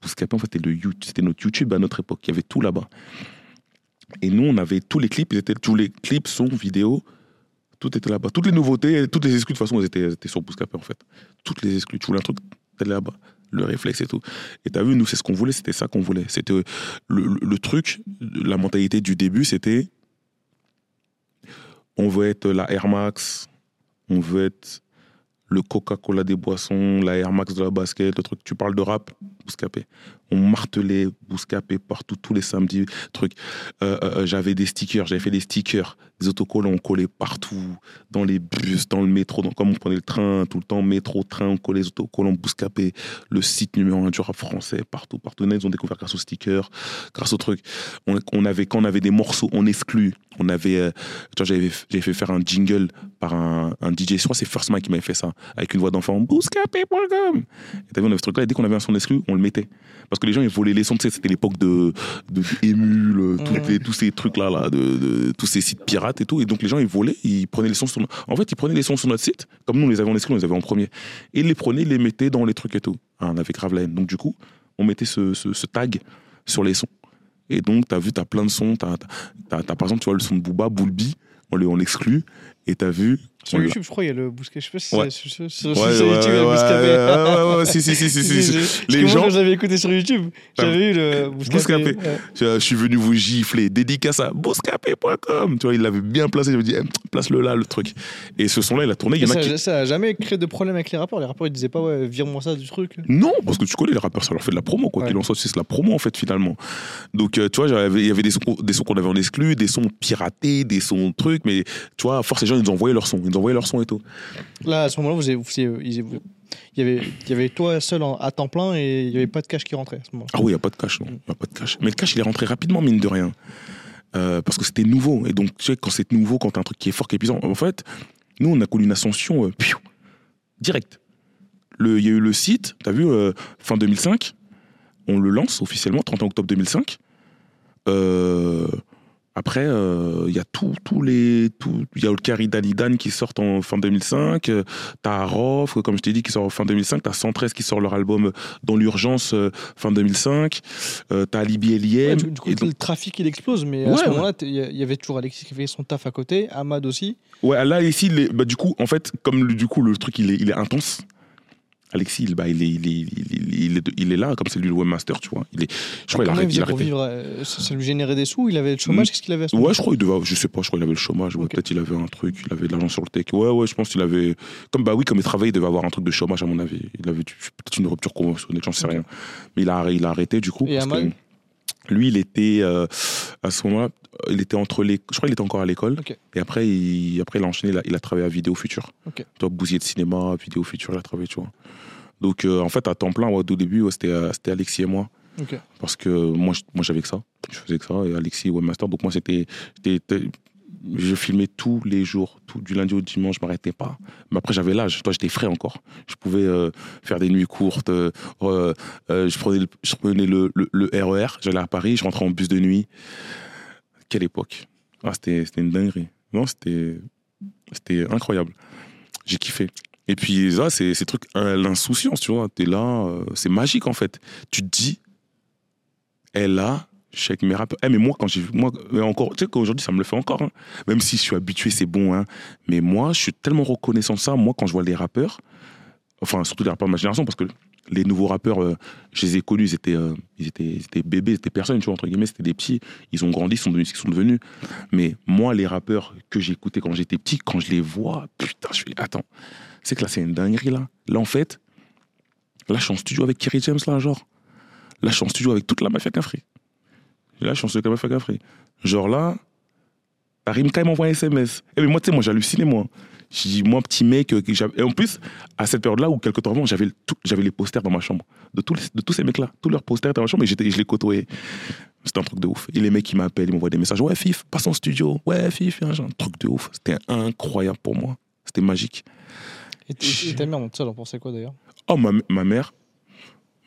Bouscapé, en fait, c'était, le, c'était notre YouTube à notre époque. Il y avait tout là-bas. Et nous, on avait tous les clips, ils tous les clips, sons, vidéos, tout était là-bas. Toutes les nouveautés, toutes les exclus, de toute façon, elles étaient, elles étaient sur Bouscapé, en fait. Toutes les exclus, tu voulais un truc, t'allais là-bas. Le réflexe et tout. Et t'as vu, nous, c'est ce qu'on voulait, c'était ça qu'on voulait. C'était euh, le, le- truc, la mentalité du début, c'était on veut être la Air Max, on veut être le Coca-Cola des boissons, la Air Max de la basket, le truc. Tu parles de rap, Bouscapé. On martelait Bouscapé partout, tous les samedis, truc. Euh, euh, euh, j'avais des stickers, j'avais fait des stickers, des autocollants, on collait partout, dans les bus, dans le métro, dans, comme on prenait le train, tout le temps, métro, train, on collait les autocollants Bouscapé, le site numéro un du rap français, partout, partout. Ils ont découvert grâce aux stickers, grâce au truc. On, avait, quand on avait des morceaux, on exclut. On avait, euh, j'avais, fait faire un jingle par un, un DJ, je crois c'est First qui m'avait fait ça, avec une voix d'enfant, bouscapé.com. Et t'as vu, on avait ce truc-là, et dès qu'on avait un son exclu, on le mettait. Que les gens, ils volaient les sons, tu sais, c'était l'époque de, de, de Emule, toutes les- tous ces trucs-là, là, de, de- tous ces sites pirates et tout. Et donc, les gens, ils volaient, ils prenaient les sons sur, en fait, ils prenaient les sons sur notre site, comme nous, on les avait en exclu, on les avait en premier. Et ils les prenaient, ils les mettaient dans les trucs et tout. Ah, on avait grave la haine. Donc, du coup, on mettait ce, ce, ce tag sur les sons. Et donc, t'as vu, t'as plein de sons. T'as, par exemple, tu vois, le son de Booba, le- on l'exclut. Et t'as vu. Sur YouTube, je crois, il y a le Bouscapé. Je sais pas si Ouais. c'est Ouais, sur ouais, YouTube, il y a ouais, le ouais, Bouscapé. ouais, ouais, ouais, si, si, si, si, si, si. Parce Les moi, gens- quand j'avais écouté sur YouTube, j'avais eu le Bouscapé. Bouscapé. Je suis venu vous gifler, dédicace à bouscapé.com. Tu vois, il l'avait bien placé. Je me dis, eh, place-le là, le truc. Et ce son-là, il a tourné. Il y a ça, qui. ça a jamais créé de problème avec les rappeurs. Les rappeurs, ils disaient pas, ouais, vire-moi ça du truc. Non, parce que tu connais les rappeurs, ça leur fait de la promo, quoi Ouais. qu'il en soit, c'est de la promo en fait finalement. Donc euh, tu vois, il y avait des sons, des sons qu'on avait en exclu, des sons piratés, des sons trucs, mais tu vois, force les gens ils nous envoyaient leurs sons, ils nous envoyaient leurs sons et tout. Là, à ce moment-là, vous avez- vous avez- ils- vous- il y avait, il y avait toi seul en- à temps plein et il y avait pas de cash qui rentrait à ce moment-là. Ah oui, il n'y a pas de cash, non, y a pas de cash. Mais le cash il est rentré rapidement mine de rien, Euh, parce que c'était nouveau. Et donc tu sais, quand c'est nouveau, quand t'as un truc qui est fort, qui est puissant, en fait, nous on a connu une ascension euh, piou, direct. Il y a eu le site, t'as vu, euh, fin 2005, on le lance officiellement, 31 octobre 2005. Euh, après, euh, il y a tous tous les. tout- Il y a Olkari Dalidan qui sort en fin 2005. euh, T'as Rof, comme je t'ai dit, qui sort en fin 2005. T'as 113 qui sort leur album dans l'urgence euh, fin 2005. Euh, T'as Alibi Ouais, Eliem. du du coup, et donc- le trafic il explose, mais à Ouais, ce ouais. moment-là, il y avait toujours Alexis qui fait son taf à côté, Ahmad aussi. Ouais, là, ici, les- bah, du coup, en fait, comme du coup, le truc, il est, il est intense. Alexis, il, bah, il, est, il, est, il, est, il, est, il est là, comme c'est lui le webmaster, tu vois. Il est, je crois qu'il a Comment il arrêté. il faisait a pour vivre euh, ça, lui générait des sous? Il avait le chômage. Qu'est-ce qu'il avait à ce Ouais, je crois qu'il devait, je sais pas, je crois qu'il avait le chômage, ou Ok. peut-être il avait un truc, il avait de l'argent sur le tech. Ouais, ouais, je pense qu'il avait, comme bah oui, comme il travaillait, il devait avoir un truc de chômage à mon avis. Il avait peut-être une rupture conventionnelle, j'en sais rien. Mais il a, il a arrêté du coup. Et parce que lui, il était euh, à ce moment-là, il était entre les, je crois qu'il était encore à l'école. Ok. Et après, il, après, il a enchaîné, il a, il a travaillé à Vidéo Future. Ok. Tu vois, Bousier de cinéma, Vidéo Future, il a travaillé, tu vois. Donc, euh, en fait, à temps plein, ouais, au début, ouais, c'était, euh, c'était Alexis et moi. Parce que moi, je- moi j'avais que ça. Je faisais que ça. Et Alexis, webmaster. Donc, moi, c'était. j'étais- Je filmais tous les jours, tout, du lundi au dimanche, je m'arrêtais pas. Mais après, j'avais l'âge. Toi, j'étais frais encore. Je pouvais euh, faire des nuits courtes. je prenais le, je prenais le, le- le RER. J'allais à Paris, je rentrais en bus de nuit. Quelle époque. Ah, c'était c'était une dinguerie. Non, c'était c'était incroyable. J'ai kiffé. Et puis, ça, c'est ces trucs, l'insouciance, tu vois. T'es là, euh, c'est magique, en fait. Tu te dis, elle suis avec mes rappeurs. Eh, mais moi, quand j'ai vu, moi, encore, tu sais qu'aujourd'hui, ça me le fait encore. hein. Même si je suis habitué, c'est bon. Hein. Mais moi, je suis tellement reconnaissant de ça. Moi, quand je vois les rappeurs, enfin, surtout les rappeurs de ma génération, parce que les nouveaux rappeurs, euh, je les ai connus, ils étaient, euh, ils étaient, ils bébés, ils étaient personnes, tu vois, entre guillemets, c'était des petits. Ils ont grandi, ils sont devenus ce qu'ils sont devenus. Mais moi, les rappeurs que j'écoutais quand j'étais petit, quand je les vois, putain, je fais, attends, c'est que là, c'est une dinguerie, là. Là, en fait, je suis en studio avec Kerry James, là, genre. Je suis en studio avec toute la mafia Cafri. En studio avec la mafia Cafri. Genre là, Rimka, il m'envoie un SMS. Et mais moi, tu sais, moi, j'hallucinais, moi. Je dis, moi, petit mec, euh, et en plus, à cette période-là, ou quelques temps avant, j'avais les posters dans ma chambre. De tous, de tous ces mecs-là. Tous leurs posters dans ma chambre, et je les côtoyais. C'était un truc de ouf. Et les mecs qui m'appellent, ils m'envoient des messages. Ouais, Fif, passe en studio. Ouais, Fif, un truc de ouf. C'était incroyable pour moi. C'était magique. Et, et- et ta mère, ça, elle en pensait quoi d'ailleurs? Oh, ma, ma mère,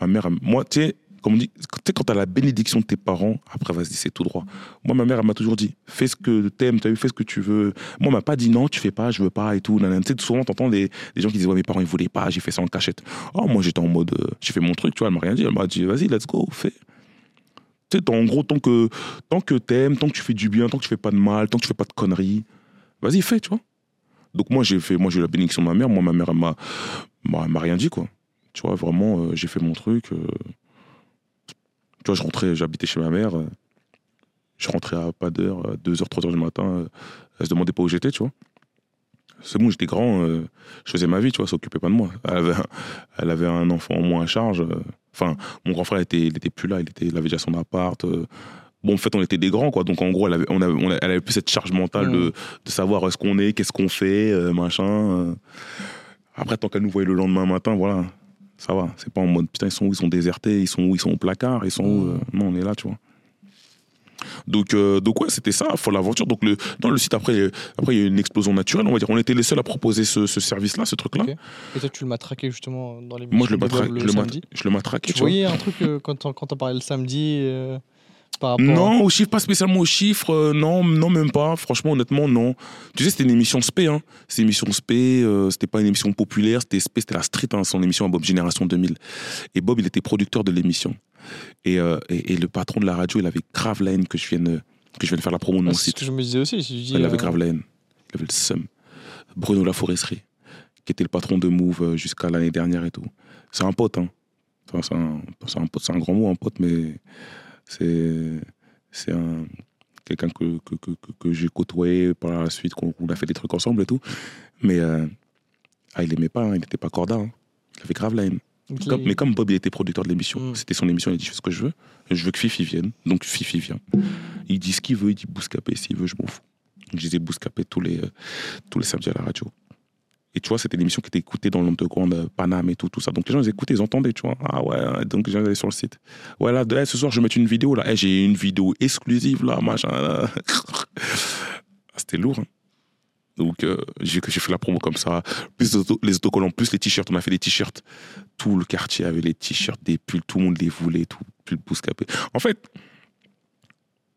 ma mère, moi, tu sais, comme on dit, tu sais, quand t'as la bénédiction de tes parents, après, vas-y, c'est tout droit. Moi, ma mère, elle m'a toujours dit, fais ce que t'aimes, t'as vu, fais ce que tu veux. Moi, elle m'a pas dit non, tu fais pas, je veux pas et tout. Tu sais, souvent, t'entends des, des gens qui disent, ouais, mes parents, ils voulaient pas, j'ai fait ça en cachette. Oh, moi, j'étais en mode, euh, j'ai fait mon truc, tu vois, elle m'a rien dit. Elle m'a dit, vas-y, let's go, fais. Tu sais, en gros, tant que, tant que t'aimes, tant que tu fais du bien, tant que tu fais pas de mal, tant que tu fais pas de conneries, vas-y, fais, tu vois. Donc, moi, j'ai fait, moi, j'ai eu la bénédiction de ma mère. Moi, ma mère, m'a, m'a rien dit, quoi. Tu vois, vraiment, euh, j'ai fait mon truc. euh. Tu vois, je rentrais, j'habitais chez ma mère. euh, je rentrais à pas d'heure, à 2h, 3h du matin. elle se demandait pas où j'étais, tu vois. C'est bon, j'étais grand, je faisais ma vie, tu vois, s'occupait pas de moi. Elle avait, un- elle avait un enfant en moins à charge. Enfin, mon grand frère, était, il était plus là, il, était, il avait déjà son appart. Bon, en fait, on était des grands, quoi. Donc, en gros, elle avait, on avait, on a- elle avait plus cette charge mentale de, de savoir où est-ce qu'on est, qu'est-ce qu'on fait, euh, machin. euh. Après, tant qu'elle nous voyait le lendemain matin, voilà, ça va. C'est pas en mode, putain, ils sont où? Ils sont désertés, ils sont où? Ils sont au placard, ils sont où? Mm. Euh, Non, on est là, tu vois. Donc, euh, donc ouais, c'était ça, faut l'aventure. Donc, le, dans le site, après, il y a- après, il y a eu une explosion naturelle, on va dire. On était les seuls à proposer ce, ce service-là, ce truc-là. Ok. Et toi, tu le matraquais justement dans les Moi, je le, de matra- Bob je, le mat- samedi. je le matraquais, Tu tu vois. voyais un truc euh, quand on, quand on parlait le samedi par rapport Non, aux chiffres, pas spécialement aux chiffres. euh, non, non, même pas. Franchement, honnêtement, non. Tu sais, c'était une émission spé. Hein. C'était une émission spé. euh, c'était pas une émission populaire. C'était spé. C'était la street, hein, son émission à Bob Génération 2000. Et Bob, il était producteur de l'émission. Et, euh, et, et le patron de la radio, il avait grave la haine que je vienne, que je vienne faire la promo de mon Ah, C'est ce site. que je me disais aussi. Dis, Il avait euh, grave la haine. Il avait le seum. Bruno Laforesterie, qui était le patron de Move jusqu'à l'année dernière et tout. C'est un pote, hein. Enfin, c'est un, c'est un pote, c'est un grand mot, un pote, mais c'est, c'est un, quelqu'un que, que, que, que- que j'ai côtoyé par la suite, qu'on on a fait des trucs ensemble et tout. Mais euh, ah, il aimait pas, hein, il n'était pas corda. hein. Il avait grave la haine. Comme- mais comme Bob il était producteur de l'émission, Mm. c'était son émission, il dit je fais ce que je veux. Je veux que Fifi vienne. Donc Fifi vient. Il dit ce qu'il veut, il dit Bouscapé s'il veut, je m'en fous. Je disais Bouscapé tous les, euh, tous les samedis à la radio. Tu vois, c'était une émission qui était écoutée dans l'underground, euh, Paname et tout, tout ça. Donc les gens, ils écoutaient, ils entendaient, tu vois. Ah ouais, ouais. donc les gens allaient sur le site. Ouais, là, eh, ce soir, je vais mettre une vidéo, là. Eh, j'ai une vidéo exclusive, là, machin. Ah, c'était lourd, hein. Donc, euh, j'ai fait la promo comme ça. Plus les, auto- les autocollants, plus les t-shirts. On a fait des t-shirts. Tout le quartier avait les t-shirts, des pulls, tout le monde les voulait, tout, pull Bouscapé. En fait,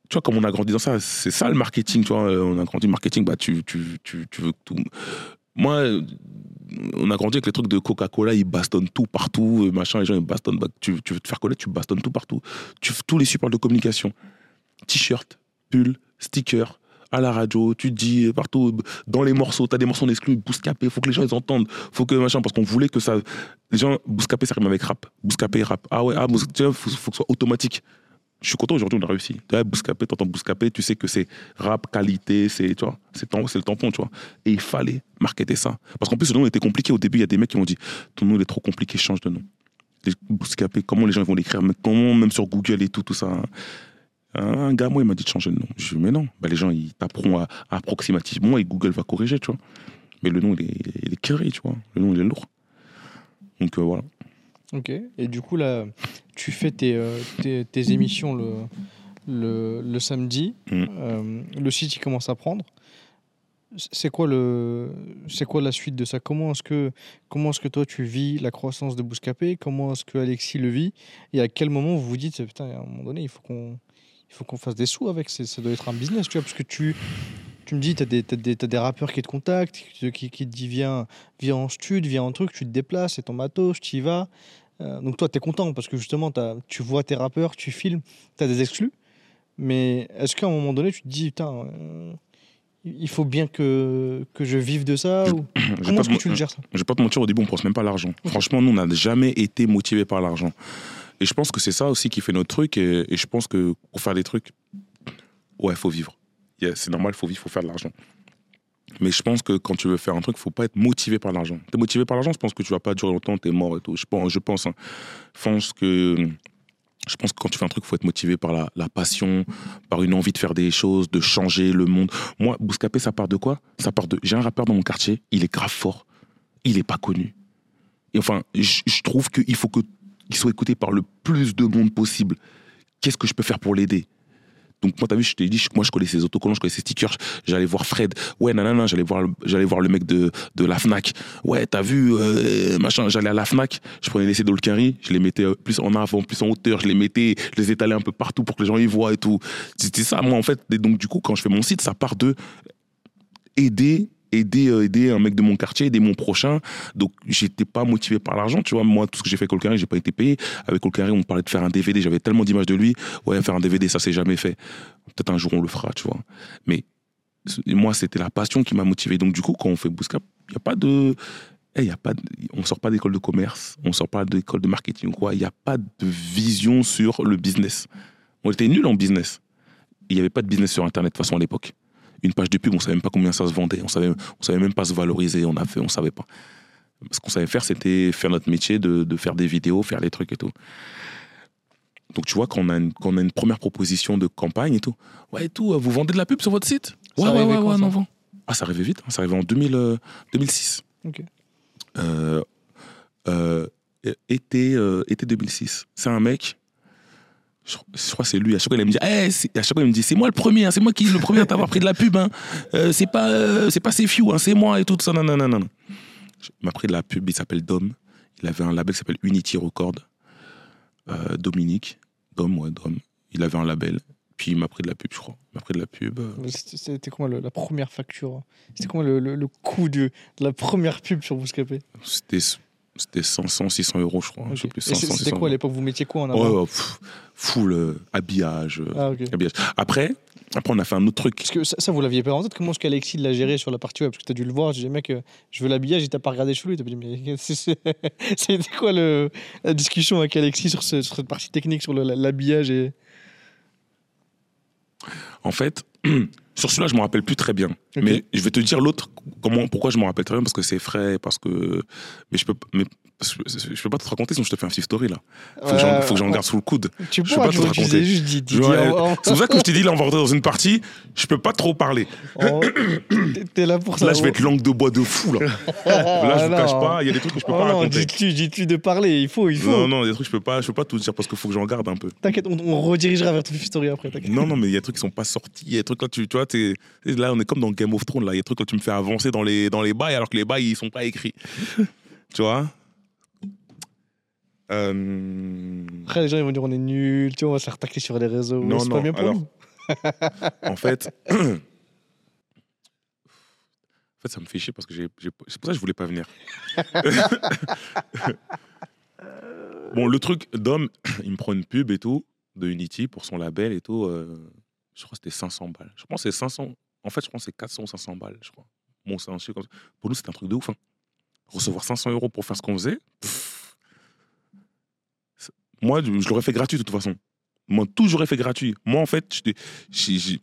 tu vois, comme on a grandi dans ça, c'est ça le marketing, tu vois. euh, On a grandi marketing, bah, tu, tu, tu, tu veux que tout. Moi, on a grandi avec les trucs de Coca-Cola, ils bastonnent tout partout, euh, machin, les gens ils bastonnent. tu, veux te faire connaître, tu bastonnes tout partout. Tu, tous les supports de communication. T-shirt, pull, sticker, à la radio, tu dis euh, partout, dans les morceaux, tu as des morceaux d'exclus, Bouscapé, faut que les gens ils entendent, faut que machin, parce qu'on voulait que ça. Les gens, Bouscapé, ça rime avec rap. Bouscapé, rap. Ah ouais, ah, faut, faut que ce soit automatique. Je suis content aujourd'hui, on a réussi. Tu vois, Bouscapé, t'entends Bouscapé, tu sais que c'est rap, qualité, c'est, c'est, le tampon, tu vois. Et il fallait marketer ça. Parce qu'en plus, le nom était compliqué. Au début, il y a des mecs qui m'ont dit, ton nom il est trop compliqué, change de nom. Bouscapé, comment les gens vont l'écrire, comment, même sur Google et tout, tout ça. hein? Un gars, moi, il m'a dit de changer de nom. Je lui ai dit, mais non, bah, les gens, ils taperont à- approximativement et Google va corriger, tu vois. Mais le nom, il est, il carré, tu vois. Le nom, il est lourd. Donc euh, voilà. Ok. Et du coup, là, tu fais tes, euh, tes, tes émissions le, le, le samedi. Mm. Euh, le site, il commence à prendre. C'est quoi, le, c'est quoi la suite de ça? Comment est-ce, que, comment est-ce que toi, tu vis la croissance de Bouscapé? Comment est-ce que Alexis le vit? Et à quel moment vous vous dites, putain, à un moment donné, il faut qu'on, il faut qu'on fasse des sous avec c'est- Ça doit être un business, tu vois, parce que tu, tu me dis, tu as des, t'as des, rappeurs qui te contactent, qui, qui, qui te disent, viens, viens en studio, viens en truc, tu te déplaces, c'est ton matos, tu y vas. Euh, donc toi, tu es content parce que justement, tu vois tes rappeurs, tu filmes, tu as des exclus. Mais est-ce qu'à un moment donné, tu te dis, putain, euh, il faut bien que, que je vive de ça ou... Comment est-ce que tu le gères ça? Je vais pas te mentir, au début, on pense même pas à l'argent. Franchement, nous, on n'a jamais été motivés par l'argent. Et je pense que c'est ça aussi qui fait notre truc. Et, et je pense que pour faire des trucs, ouais, faut vivre. Yeah, c'est normal, faut vivre, faut faire de l'argent. Mais je pense que quand tu veux faire un truc, faut pas être motivé par l'argent. T'es motivé par l'argent, je pense que tu vas pas durer longtemps, t'es mort et tout. Je pense, je pense. hein. Pense que je pense que quand tu fais un truc, faut être motivé par la, passion, par une envie de faire des choses, de changer le monde. Moi, Bouscapé, ça part de quoi? Ça part de. J'ai un rappeur dans mon quartier, il est grave fort, il est pas connu. Et enfin, je trouve qu'il faut qu'il soit écouté par le plus de monde possible. Qu'est-ce que je peux faire pour l'aider? Donc moi, t'as vu, je t'ai dit, moi je connais ses autocollants, je connais ses stickers, j'allais voir Fred, ouais, nanana, j'allais voir, j'allais voir le mec de, de la FNAC, ouais, t'as vu, euh, machin, j'allais à la FNAC, je prenais les CD Olkari, je les mettais euh, plus en avant, plus en hauteur, je les mettais, je les étalais un peu partout pour que les gens y voient et tout. C'était ça, moi, en fait. Donc, du coup, quand je fais mon site, ça part de aider aider euh, aider un mec de mon quartier aider mon prochain. Donc j'étais pas motivé par l'argent tu vois. Moi tout ce que j'ai fait avec Colcaré j'ai pas été payé. Avec Colcaré on parlait de faire un DVD j'avais tellement d'images de lui. Ouais faire un DVD ça s'est jamais fait. Peut-être un jour on le fera tu vois. Mais moi c'était la passion qui m'a motivé. Donc du coup quand on fait Bouscap il y a pas de eh, y a pas on sort pas d'école de commerce on sort pas d'école de marketing quoi. Il y a pas de vision sur le business. On était nul en business. Il y avait pas de business sur internet de toute façon à l'époque une page de pub, on savait même pas combien ça se vendait, on savait, on savait même pas se valoriser, on a fait, on savait pas. Ce qu'on savait faire, c'était faire notre métier, de, de faire des vidéos, faire des trucs et tout. Donc tu vois, quand on a une, quand on a une première proposition de campagne et tout, ouais et tout, euh, vous vendez de la pub sur votre site? Ça Ouais, ouais, arrivait ouais, ouais, ça? on en vend. Ah, ça arrivait vite, hein, ça arrivait en 2000, euh, 2006. Ok. Euh, euh, été, été 2006. C'est un mec, je, je crois que c'est lui, à chaque fois il me dit, Eh, c'est- à chaque fois il me dit, c'est moi le premier, hein, c'est moi qui le premier à t'avoir pris de la pub, hein. Euh, c'est pas, euh, c'est pas Sefiu, hein, c'est moi et tout ça, non, non, non, non. Il m'a pris de la pub, il s'appelle Dom, il avait un label qui s'appelle Unity Record, Euh, Dominique, Dom, ouais, Dom, il avait un label, puis il m'a pris de la pub, je crois, il m'a pris de la pub. euh, C'était comment la première facture? C'était comment le, le, le coût de, de la première pub sur Bouscapé? C'était, c'était 500, 600 euros, je crois, je sais Ok. plus, Et 500, c'est- 600 C'était quoi à l'époque Vous mettiez quoi en avant pff, full euh, habillage. euh, Ah, habillage. Après, après, on a fait un autre truc. Parce que ça, ça, vous l'aviez pas en tête Comment est-ce qu'Alexis l'a géré sur la partie web? Parce que tu as dû le voir, j'ai dit, mec, euh, je veux l'habillage, il t'a pas regardé chelou, il dit, mais c'était quoi le, la discussion avec Alexis sur, ce- sur cette partie technique, sur l'habillage et... En fait, sur celui-là, je me rappelle plus très bien. Mais je vais te dire l'autre, comment, pourquoi je me rappelle très bien, parce que c'est frais, parce que. Mais je peux, mais, je peux pas te raconter, sinon je te fais un petit story là. Faut que j'en- faut que j'en garde sous le coude. Tu je peux pas te raconter. dis, dis, dis, ouais, en- C'est pour ça que je t'ai dit, là, on va rentrer dans une partie, je peux pas trop parler. en- t'es- là pour ça. Là, je vais être langue de bois de fou, là. Là, je vous cache pas, il y a des trucs que je peux Oh pas non, raconter. dis-tu, dis-tu de parler, il faut, il faut. Non, non, des trucs que je peux pas, je peux pas tout dire parce qu'il faut que j'en garde un peu. T'inquiète, on, on redirigera vers ton story après, t'inquiète. Non, non, mais il y a des trucs qui sont pas sortis. Il y a des trucs là, tu, tu vois, t'es- là, on est comme dans Game of Thrones. Là, il y a des trucs là, tu me fais avancer dans les, dans les bails alors que les bails, ils sont pas écrits. tu vois Euh, Après, les gens ils vont dire on est nuls, tu vois, on va se faire sur les réseaux. Non, c'est non, pas bien pour alors-. En fait. en fait, ça me fait chier parce que j'ai, c'est pour ça que je voulais pas venir. bon, le truc, Dom, il me prend une pub et tout, de Unity pour son label et tout. euh, je crois que c'était 500 balles. Je pense que c'est 500, En fait, je pense que c'est 400 ou 500 balles, je crois. C'est. Pour nous, c'était un truc de ouf. hein. Recevoir 500 euros pour faire ce qu'on faisait. C'est- Moi, je l'aurais fait gratuit de toute façon. Moi, tout, j'aurais fait gratuit. Moi, en fait, je suis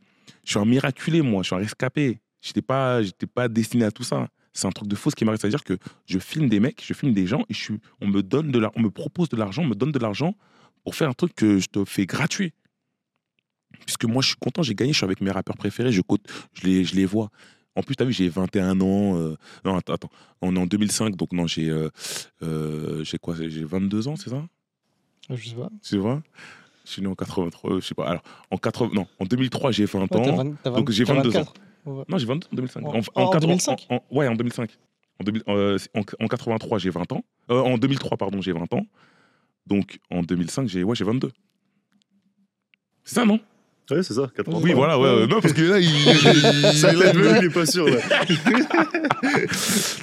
un miraculé, moi. Je suis un rescapé. Je n'étais pas, pas destiné à tout ça. C'est un truc de faux ce qui m'arrive. C'est-à-dire que je filme des mecs, je filme des gens et je me donne de on me propose de l'argent, on me donne de l'argent pour faire un truc que je te fais gratuit. Puisque moi, je suis content, j'ai gagné, je suis avec mes rappeurs préférés, je, côte- je, les, je les vois. En plus, tu as vu, j'ai 21 ans. euh, non, attends, attends, on est en 2005, donc non, j'ai euh, euh, j'ai quoi J'ai 22 ans, c'est ça? Je sais pas. Tu vois? Je suis né en 83, je sais pas. Alors, en, 80, non, en 2003, j'ai 20 Ouais, t'as ans. 20 t'as donc 20 j'ai t'as 22 ans. 24. Ouais. Non, j'ai 22 en 2005. En- En, en 80 2005? en- en- ouais, en 2005. En, 2000 euh, en, en 83, j'ai 20 ans. En 2003, pardon, j'ai 20 ans. Donc, en 2005, j'ai ouais, j'ai 22. C'est ça, non? Ouais, c'est ça, 80. Oui, voilà, ouais. ouais. Non, parce que là, il... Ça il bleue, il est pas sûr. Là.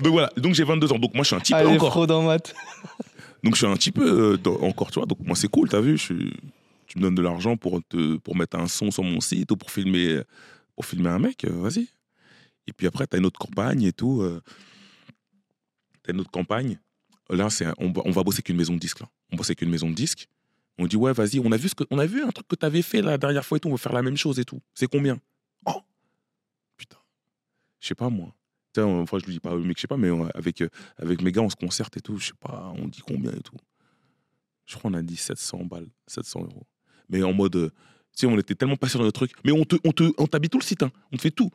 Donc voilà, donc j'ai 22 ans. Donc moi, je suis un petit peu Allez, encore. fraude en maths. Donc je suis un petit peu euh, dans- encore, tu vois. Donc moi, c'est cool, t'as vu je suis- Tu me donnes de l'argent pour, te, pour mettre un son sur mon site ou pour filmer, pour filmer un mec, euh, vas-y. Et puis après, t'as une autre campagne et tout. euh, t'as une autre campagne. Là, c'est un- on, va- on va bosser avec une maison de disques, là. On bosse avec une maison de disques. On dit, ouais, vas-y, on a vu, ce que, on a vu un truc que t'avais fait la dernière fois et tout, on veut faire la même chose et tout. C'est combien? Oh Putain. Je sais pas, moi. Enfin, je lui dis pas, mais je sais pas, mais avec, euh, avec mes gars, on se concerte et tout. Je sais pas, on dit combien et tout. Je crois qu'on a dit 700 balles, 700 euros. Mais en mode, euh, tu sais, on était tellement passé dans le truc. Mais on te, on te, on tout le site, hein. On te fait tout.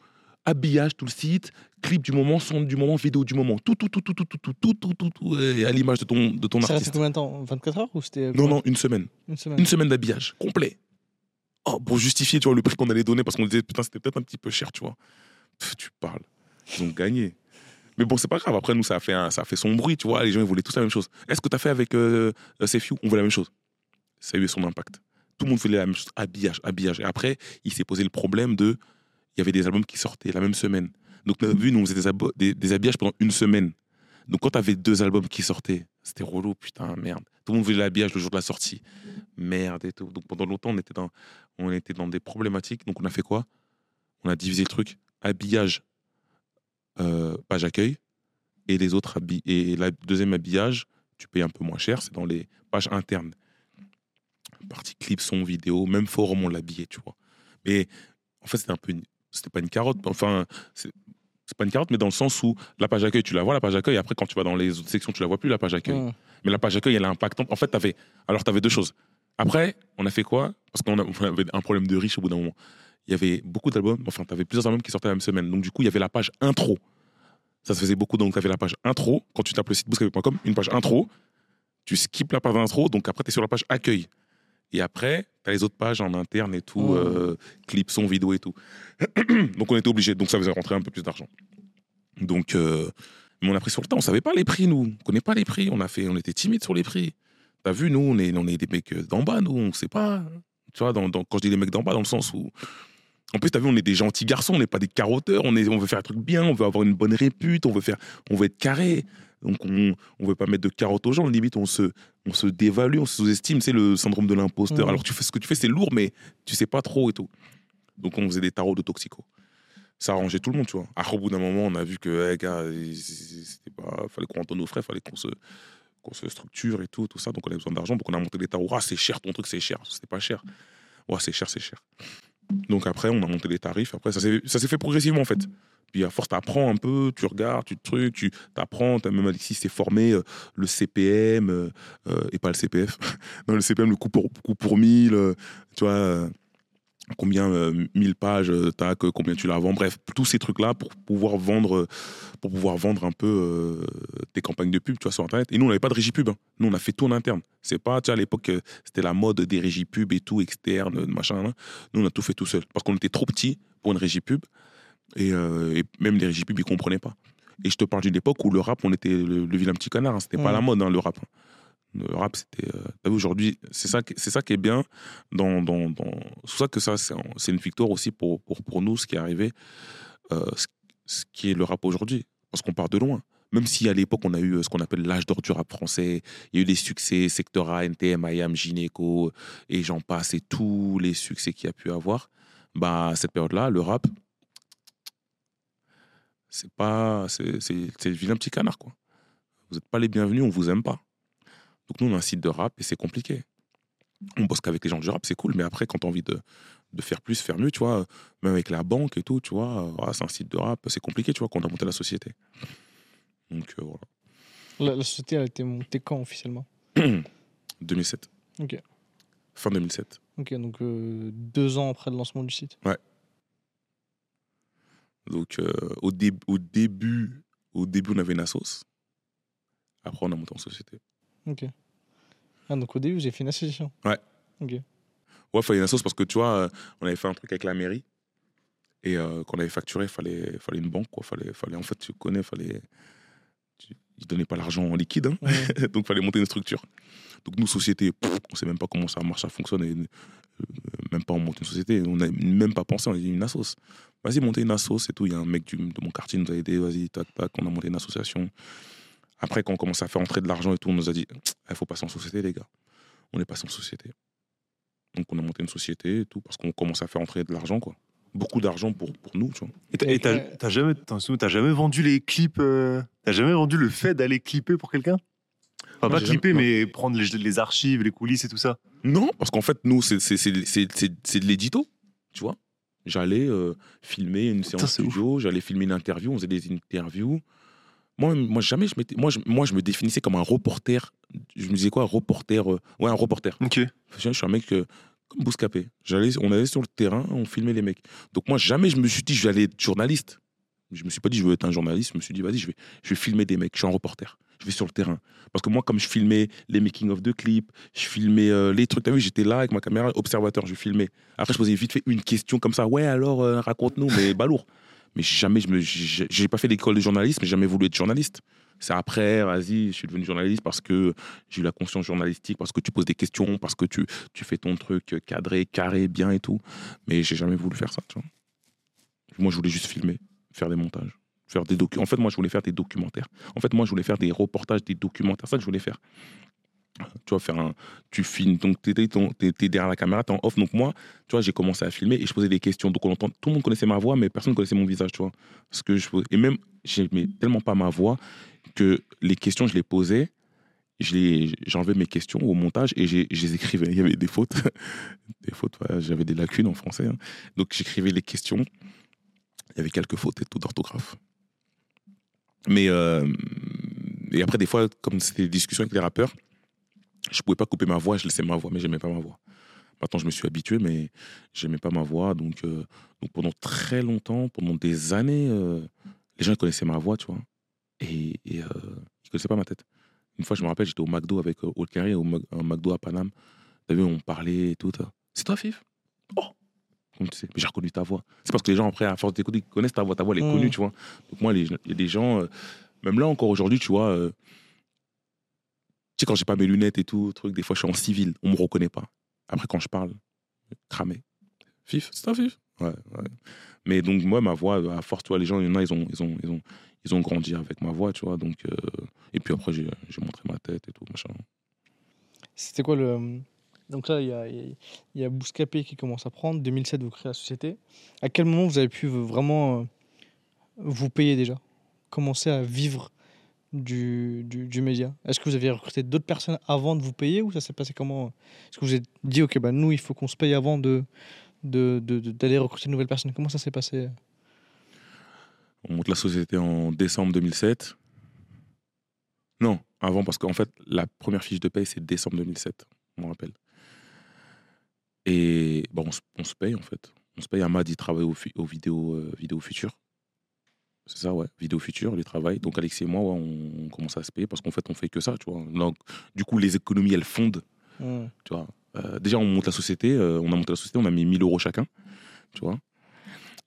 Habillage, tout le site, clip du moment, son du moment, vidéo du moment. Tout, tout, tout, tout, tout, tout, tout, tout, tout, tout, tout, et à l'image de ton, de ton Ça artiste. combien de temps 24 heures ou c'était. Non, non, une semaine. Une semaine. Une semaine d'habillage, complet. Oh, pour justifier, tu vois, le prix qu'on allait donner, parce qu'on disait, putain, c'était peut-être un petit peu cher, tu vois. Pff, tu parles. Ils ont gagné. Mais bon, c'est pas grave. Après, nous, ça a, fait un- ça a fait son bruit, tu vois. Les gens, ils voulaient tous la même chose. Est-ce que tu as fait avec euh, euh, Sefiu On voulait la même chose. Ça a eu son impact. Tout le monde voulait la même chose. Habillage, habillage. Et après, il s'est posé le problème de. Il y avait des albums qui sortaient la même semaine. Donc, nous, on faisait des, habillages pendant une semaine. Donc, quand tu avais deux albums qui sortaient, c'était relou, putain, merde. Tout le monde voulait l'habillage le jour de la sortie. Merde et tout. Donc, pendant longtemps, on était dans, des problématiques. Donc, on a fait quoi? On a divisé le truc habillage, euh, page accueil, et les autres habi- et la deuxième habillage, tu payes un peu moins cher, c'est dans les pages internes. Partie clip, son, vidéo, même forum, on l'habillait, tu vois. Mais en fait, c'était un peu c'était pas une carotte, enfin, c'est pas une carotte, mais dans le sens où la page accueil, tu la vois, la page accueil, et après, quand tu vas dans les autres sections, tu la vois plus, la page accueil. Mmh. Mais la page accueil, elle est impactante. En fait, t'avais, alors, tu avais deux choses. Après, on a fait quoi? Parce qu'on avait un problème de riche au bout d'un moment. Il y avait beaucoup d'albums, enfin, tu avais plusieurs albums qui sortaient la même semaine. Donc, du coup, il y avait la page intro. Ça se faisait beaucoup. Donc, tu avais la page intro. Quand tu tapes le site bouscapé.com, une page intro. Tu skips la page intro. Donc, après, tu es sur la page accueil. Et après, tu as les autres pages en interne et tout, Mhm. euh, clips, son, vidéo et tout. donc, on était obligé. Donc, ça faisait rentrer un peu plus d'argent. Donc, euh, mais on a pris sur le temps. On savait pas les prix, nous. On connaît pas les prix. On, a fait, on était timide sur les prix. T'as vu, nous, on est, on est des mecs euh, d'en bas, nous, on sait pas. Tu vois, dans, dans- quand je dis les mecs d'en bas, dans le sens où. En plus, t'as vu, on est des gentils garçons, on n'est pas des carotteurs, on, est, on veut faire un truc bien, on veut avoir une bonne répute, on veut, faire, on veut être carré. Donc, on ne veut pas mettre de carottes aux gens, limite, on se, on se dévalue, on se sous-estime, c'est le syndrome de l'imposteur. Alors, tu fais ce que tu fais, c'est lourd, mais tu sais pas trop et tout. Donc, on faisait des tarots de toxico. Ça arrangeait tout le monde, tu vois. À, au bout d'un moment, on a vu que, hey, gars, il- c'était pas, fallait qu'on rentre nos frais, fallait qu'on se, qu'on se structure et tout, tout ça. Donc, on avait besoin d'argent. Donc, on a monté des tarots. Ah, c'est cher, ton truc, c'est cher. C'était pas cher. Ouais, c'est cher, c'est cher. Donc, après, on a monté les tarifs. Après, ça s'est fait progressivement, en fait. Puis, à force, tu apprends un peu, tu regardes, tu trucs, tu apprends. Même Alexis s'est formé euh, le CPM, euh, euh, et pas le CPF. non, le CPM, le coût pour, coût pour 1000, euh, tu vois. Euh, combien euh, 1000 pages, euh, tac, euh, combien tu la vends, bref, tous ces trucs-là pour pouvoir vendre, euh, pour pouvoir vendre un peu euh, tes campagnes de pub, tu vois, sur Internet. Et nous, on n'avait pas de régie pub. hein. Nous, on a fait tout en interne. C'est pas, tu sais, à l'époque, euh, c'était la mode des régies pub et tout, externe, euh, machin. là. Nous, on a tout fait tout seul. Parce qu'on était trop petits pour une régie pub. Et, euh, et même les régies pub, ils comprenaient pas. Et je te parle d'une époque où le rap, on était le, le vilain petit canard. hein. C'était pas Mhm. la mode, hein, le rap. Le rap, c'était. euh, aujourd'hui, c'est ça, qui- est bien. Dans, dans, dans... C'est ça que ça, c'est un- c'est une victoire aussi pour, pour, nous, ce qui est arrivé, euh, ce, qui est le rap aujourd'hui. Parce qu'on part de loin. Même si à l'époque, on a eu euh, ce qu'on appelle l'âge d'or du rap français, il y a eu des succès, Sectora, NTM, IAM, Gynéco, et j'en passe, et tous les succès qu'il y a pu avoir, bah, à cette période-là, le rap, c'est pas. C'est le vilain petit canard, quoi. Vous n'êtes pas les bienvenus, on vous aime pas. Donc nous, on a un site de rap et c'est compliqué. On bosse qu'avec les gens du rap, c'est cool, mais après, quand tu as envie de, de faire plus, faire mieux, tu vois, même avec la banque et tout, tu vois, euh, ah, c'est un site de rap, c'est compliqué, tu vois, quand on a monté la société. Donc euh, voilà. La, la société elle a été montée quand officiellement? 2007. Ok. Fin 2007. Ok, donc euh, deux ans après le lancement du site? Donc euh, au, dé- au, début, au début, on avait une assos. Après, on a monté en société. Ok. Ah, donc au début, j'ai fait une association. Ouais, il fallait une assos parce que tu vois, euh, on avait fait un truc avec la mairie. Et euh, quand on avait facturé, il fallait, fallait une banque. Quoi. Fallait, fallait, en fait, tu connais, fallait. tu- Ils ne donnaient pas l'argent en liquide. hein. Ouais. Donc, il fallait monter une structure. Donc, nous, société, pff, on ne sait même pas comment ça marche, ça fonctionne. Et, euh, même pas on monte une société. On n'a même pas pensé, on a dit une assos. Vas-y, montez une assos et tout. Il y a un mec du- de mon quartier qui nous a aidé. Vas-y, tac, tac. On a monté une association. Après, quand on commence à faire entrer de l'argent et tout, on nous a dit il faut passer en société, les gars. On est passé en société. Donc, on a monté une société et tout parce qu'on commence à faire entrer de l'argent, quoi. Beaucoup d'argent pour, pour nous, tu vois. Et t'as- t'as jamais, jamais vendu les clips euh, T'as jamais vendu le fait d'aller clipper pour quelqu'un? Enfin, pas clipper, jamais- mais prendre les, les archives, les coulisses et tout ça. Non, parce qu'en fait, nous, c'est c'est- c'est- c'est- c'est- c'est de l'édito, tu vois. J'allais euh, filmer une séance ouf. studio, j'allais filmer une interview, on faisait des interviews. Moi, moi jamais, je m'étais- moi, je, moi, je me définissais comme un reporter. Je me disais quoi, reporter euh, Ouais, un reporter. Ok. Je suis un mec euh, comme Bouscapé. J'allais, on allait sur le terrain, on filmait les mecs. Donc moi, jamais je me suis dit je vais aller être journaliste. Je me suis pas dit je veux être un journaliste. Je me suis dit vas-y, je vais, je vais filmer des mecs. Je suis un reporter. Je vais sur le terrain. Parce que moi, comme je filmais les making of de clips, je filmais euh, les trucs. T'as vu, j'étais là avec ma caméra observateur. Je filmais. Après, je posais vite fait une question comme ça. Ouais, alors euh, raconte-nous, mais balourd. Mais jamais je me, j'ai pas fait l'école de journalisme, mais jamais voulu être journaliste. C'est après, vas-y, je suis devenu journaliste parce que j'ai eu la conscience journalistique, parce que tu poses des questions, parce que tu, tu fais ton truc cadré, carré, bien et tout. Mais j'ai jamais voulu faire ça. Moi, je voulais juste filmer, faire des montages, faire des docu. En fait, moi, je voulais faire des documentaires. En fait, moi, je voulais faire des reportages, des documentaires. C'est ça que je voulais faire. Tu vois, faire un. Tu filmes, donc t'es, t'es- t'es- derrière la caméra, t'es en off. Donc moi, tu vois, j'ai commencé à filmer et je posais des questions. Donc on entend, tout le monde connaissait ma voix, mais personne ne connaissait mon visage, tu vois. Parce que je, et même, j'aimais tellement pas ma voix que les questions, je les posais je j'enlevais mes questions au montage et je les écrivais. Il y avait des fautes, des fautes. voilà, J'avais des lacunes en français, hein. donc j'écrivais les questions. Il y avait quelques fautes et tout d'orthographe. Mais euh, et après des fois, comme c'était des discussions avec les rappeurs, je pouvais pas couper ma voix. Je laissais ma voix, mais j'aimais pas ma voix. Maintenant, je me suis habitué, mais j'aimais pas ma voix. Donc, euh, donc pendant très longtemps, pendant des années, euh, les gens connaissaient ma voix, tu vois, et, et euh, ils connaissaient pas ma tête. Une fois, je me rappelle, j'étais au McDo avec euh, Old Carré, au un McDo à Paname. T'as vu, on parlait et tout. C'est toi, Fif? Oh Comme tu sais, mais j'ai reconnu ta voix. C'est parce que les gens, après, à force d'écouter, ils connaissent ta voix. Ta voix, elle est Mm. connue, tu vois. Donc, moi, les- il y a des gens, euh, même là encore aujourd'hui, tu vois, euh, sais, quand j'ai pas mes lunettes et tout, truc, des fois, je suis en civil, on me reconnaît pas. Après, quand je parle, cramé. Fif, c'est toi, Fif Ouais, ouais. Mais donc, moi, ma voix, à force, tu vois, les gens, il y en a, ils ont, ils ont, ils ont, ils ont grandi avec ma voix, tu vois. Donc, euh, et puis après, j'ai j'ai montré ma tête et tout, machin. C'était quoi le. Donc là, il y a, il y a- il y a Bouscapé qui commence à prendre. 2007, vous créez la société. À quel moment vous avez pu vraiment euh, vous payer déjà? Commencer à vivre du, du, du média Est-ce que vous avez recruté d'autres personnes avant de vous payer ou ça s'est passé comment Est-ce que vous avez dit, OK, bah, nous, il faut qu'on se paye avant de de- d'aller recruter de nouvelles personnes Comment ça s'est passé On monte la société en décembre 2007. Non, avant, parce qu'en fait, la première fiche de paye, c'est décembre 2007, on me rappelle. Et bon, on, se- paye, en fait. On se paye. Ahmad, il travaille au, au vidéo, euh, vidéo Future. C'est ça, ouais. Vidéo Future, il travaille. Donc, Alexis et moi, ouais, on, on commence à se payer parce qu'en fait, on fait que ça, tu vois. Donc, du coup, les économies, elles fondent Hmm. tu vois. Euh, déjà, on monte la société, euh, on a monté la société, on a mis 1000 euros chacun, tu vois.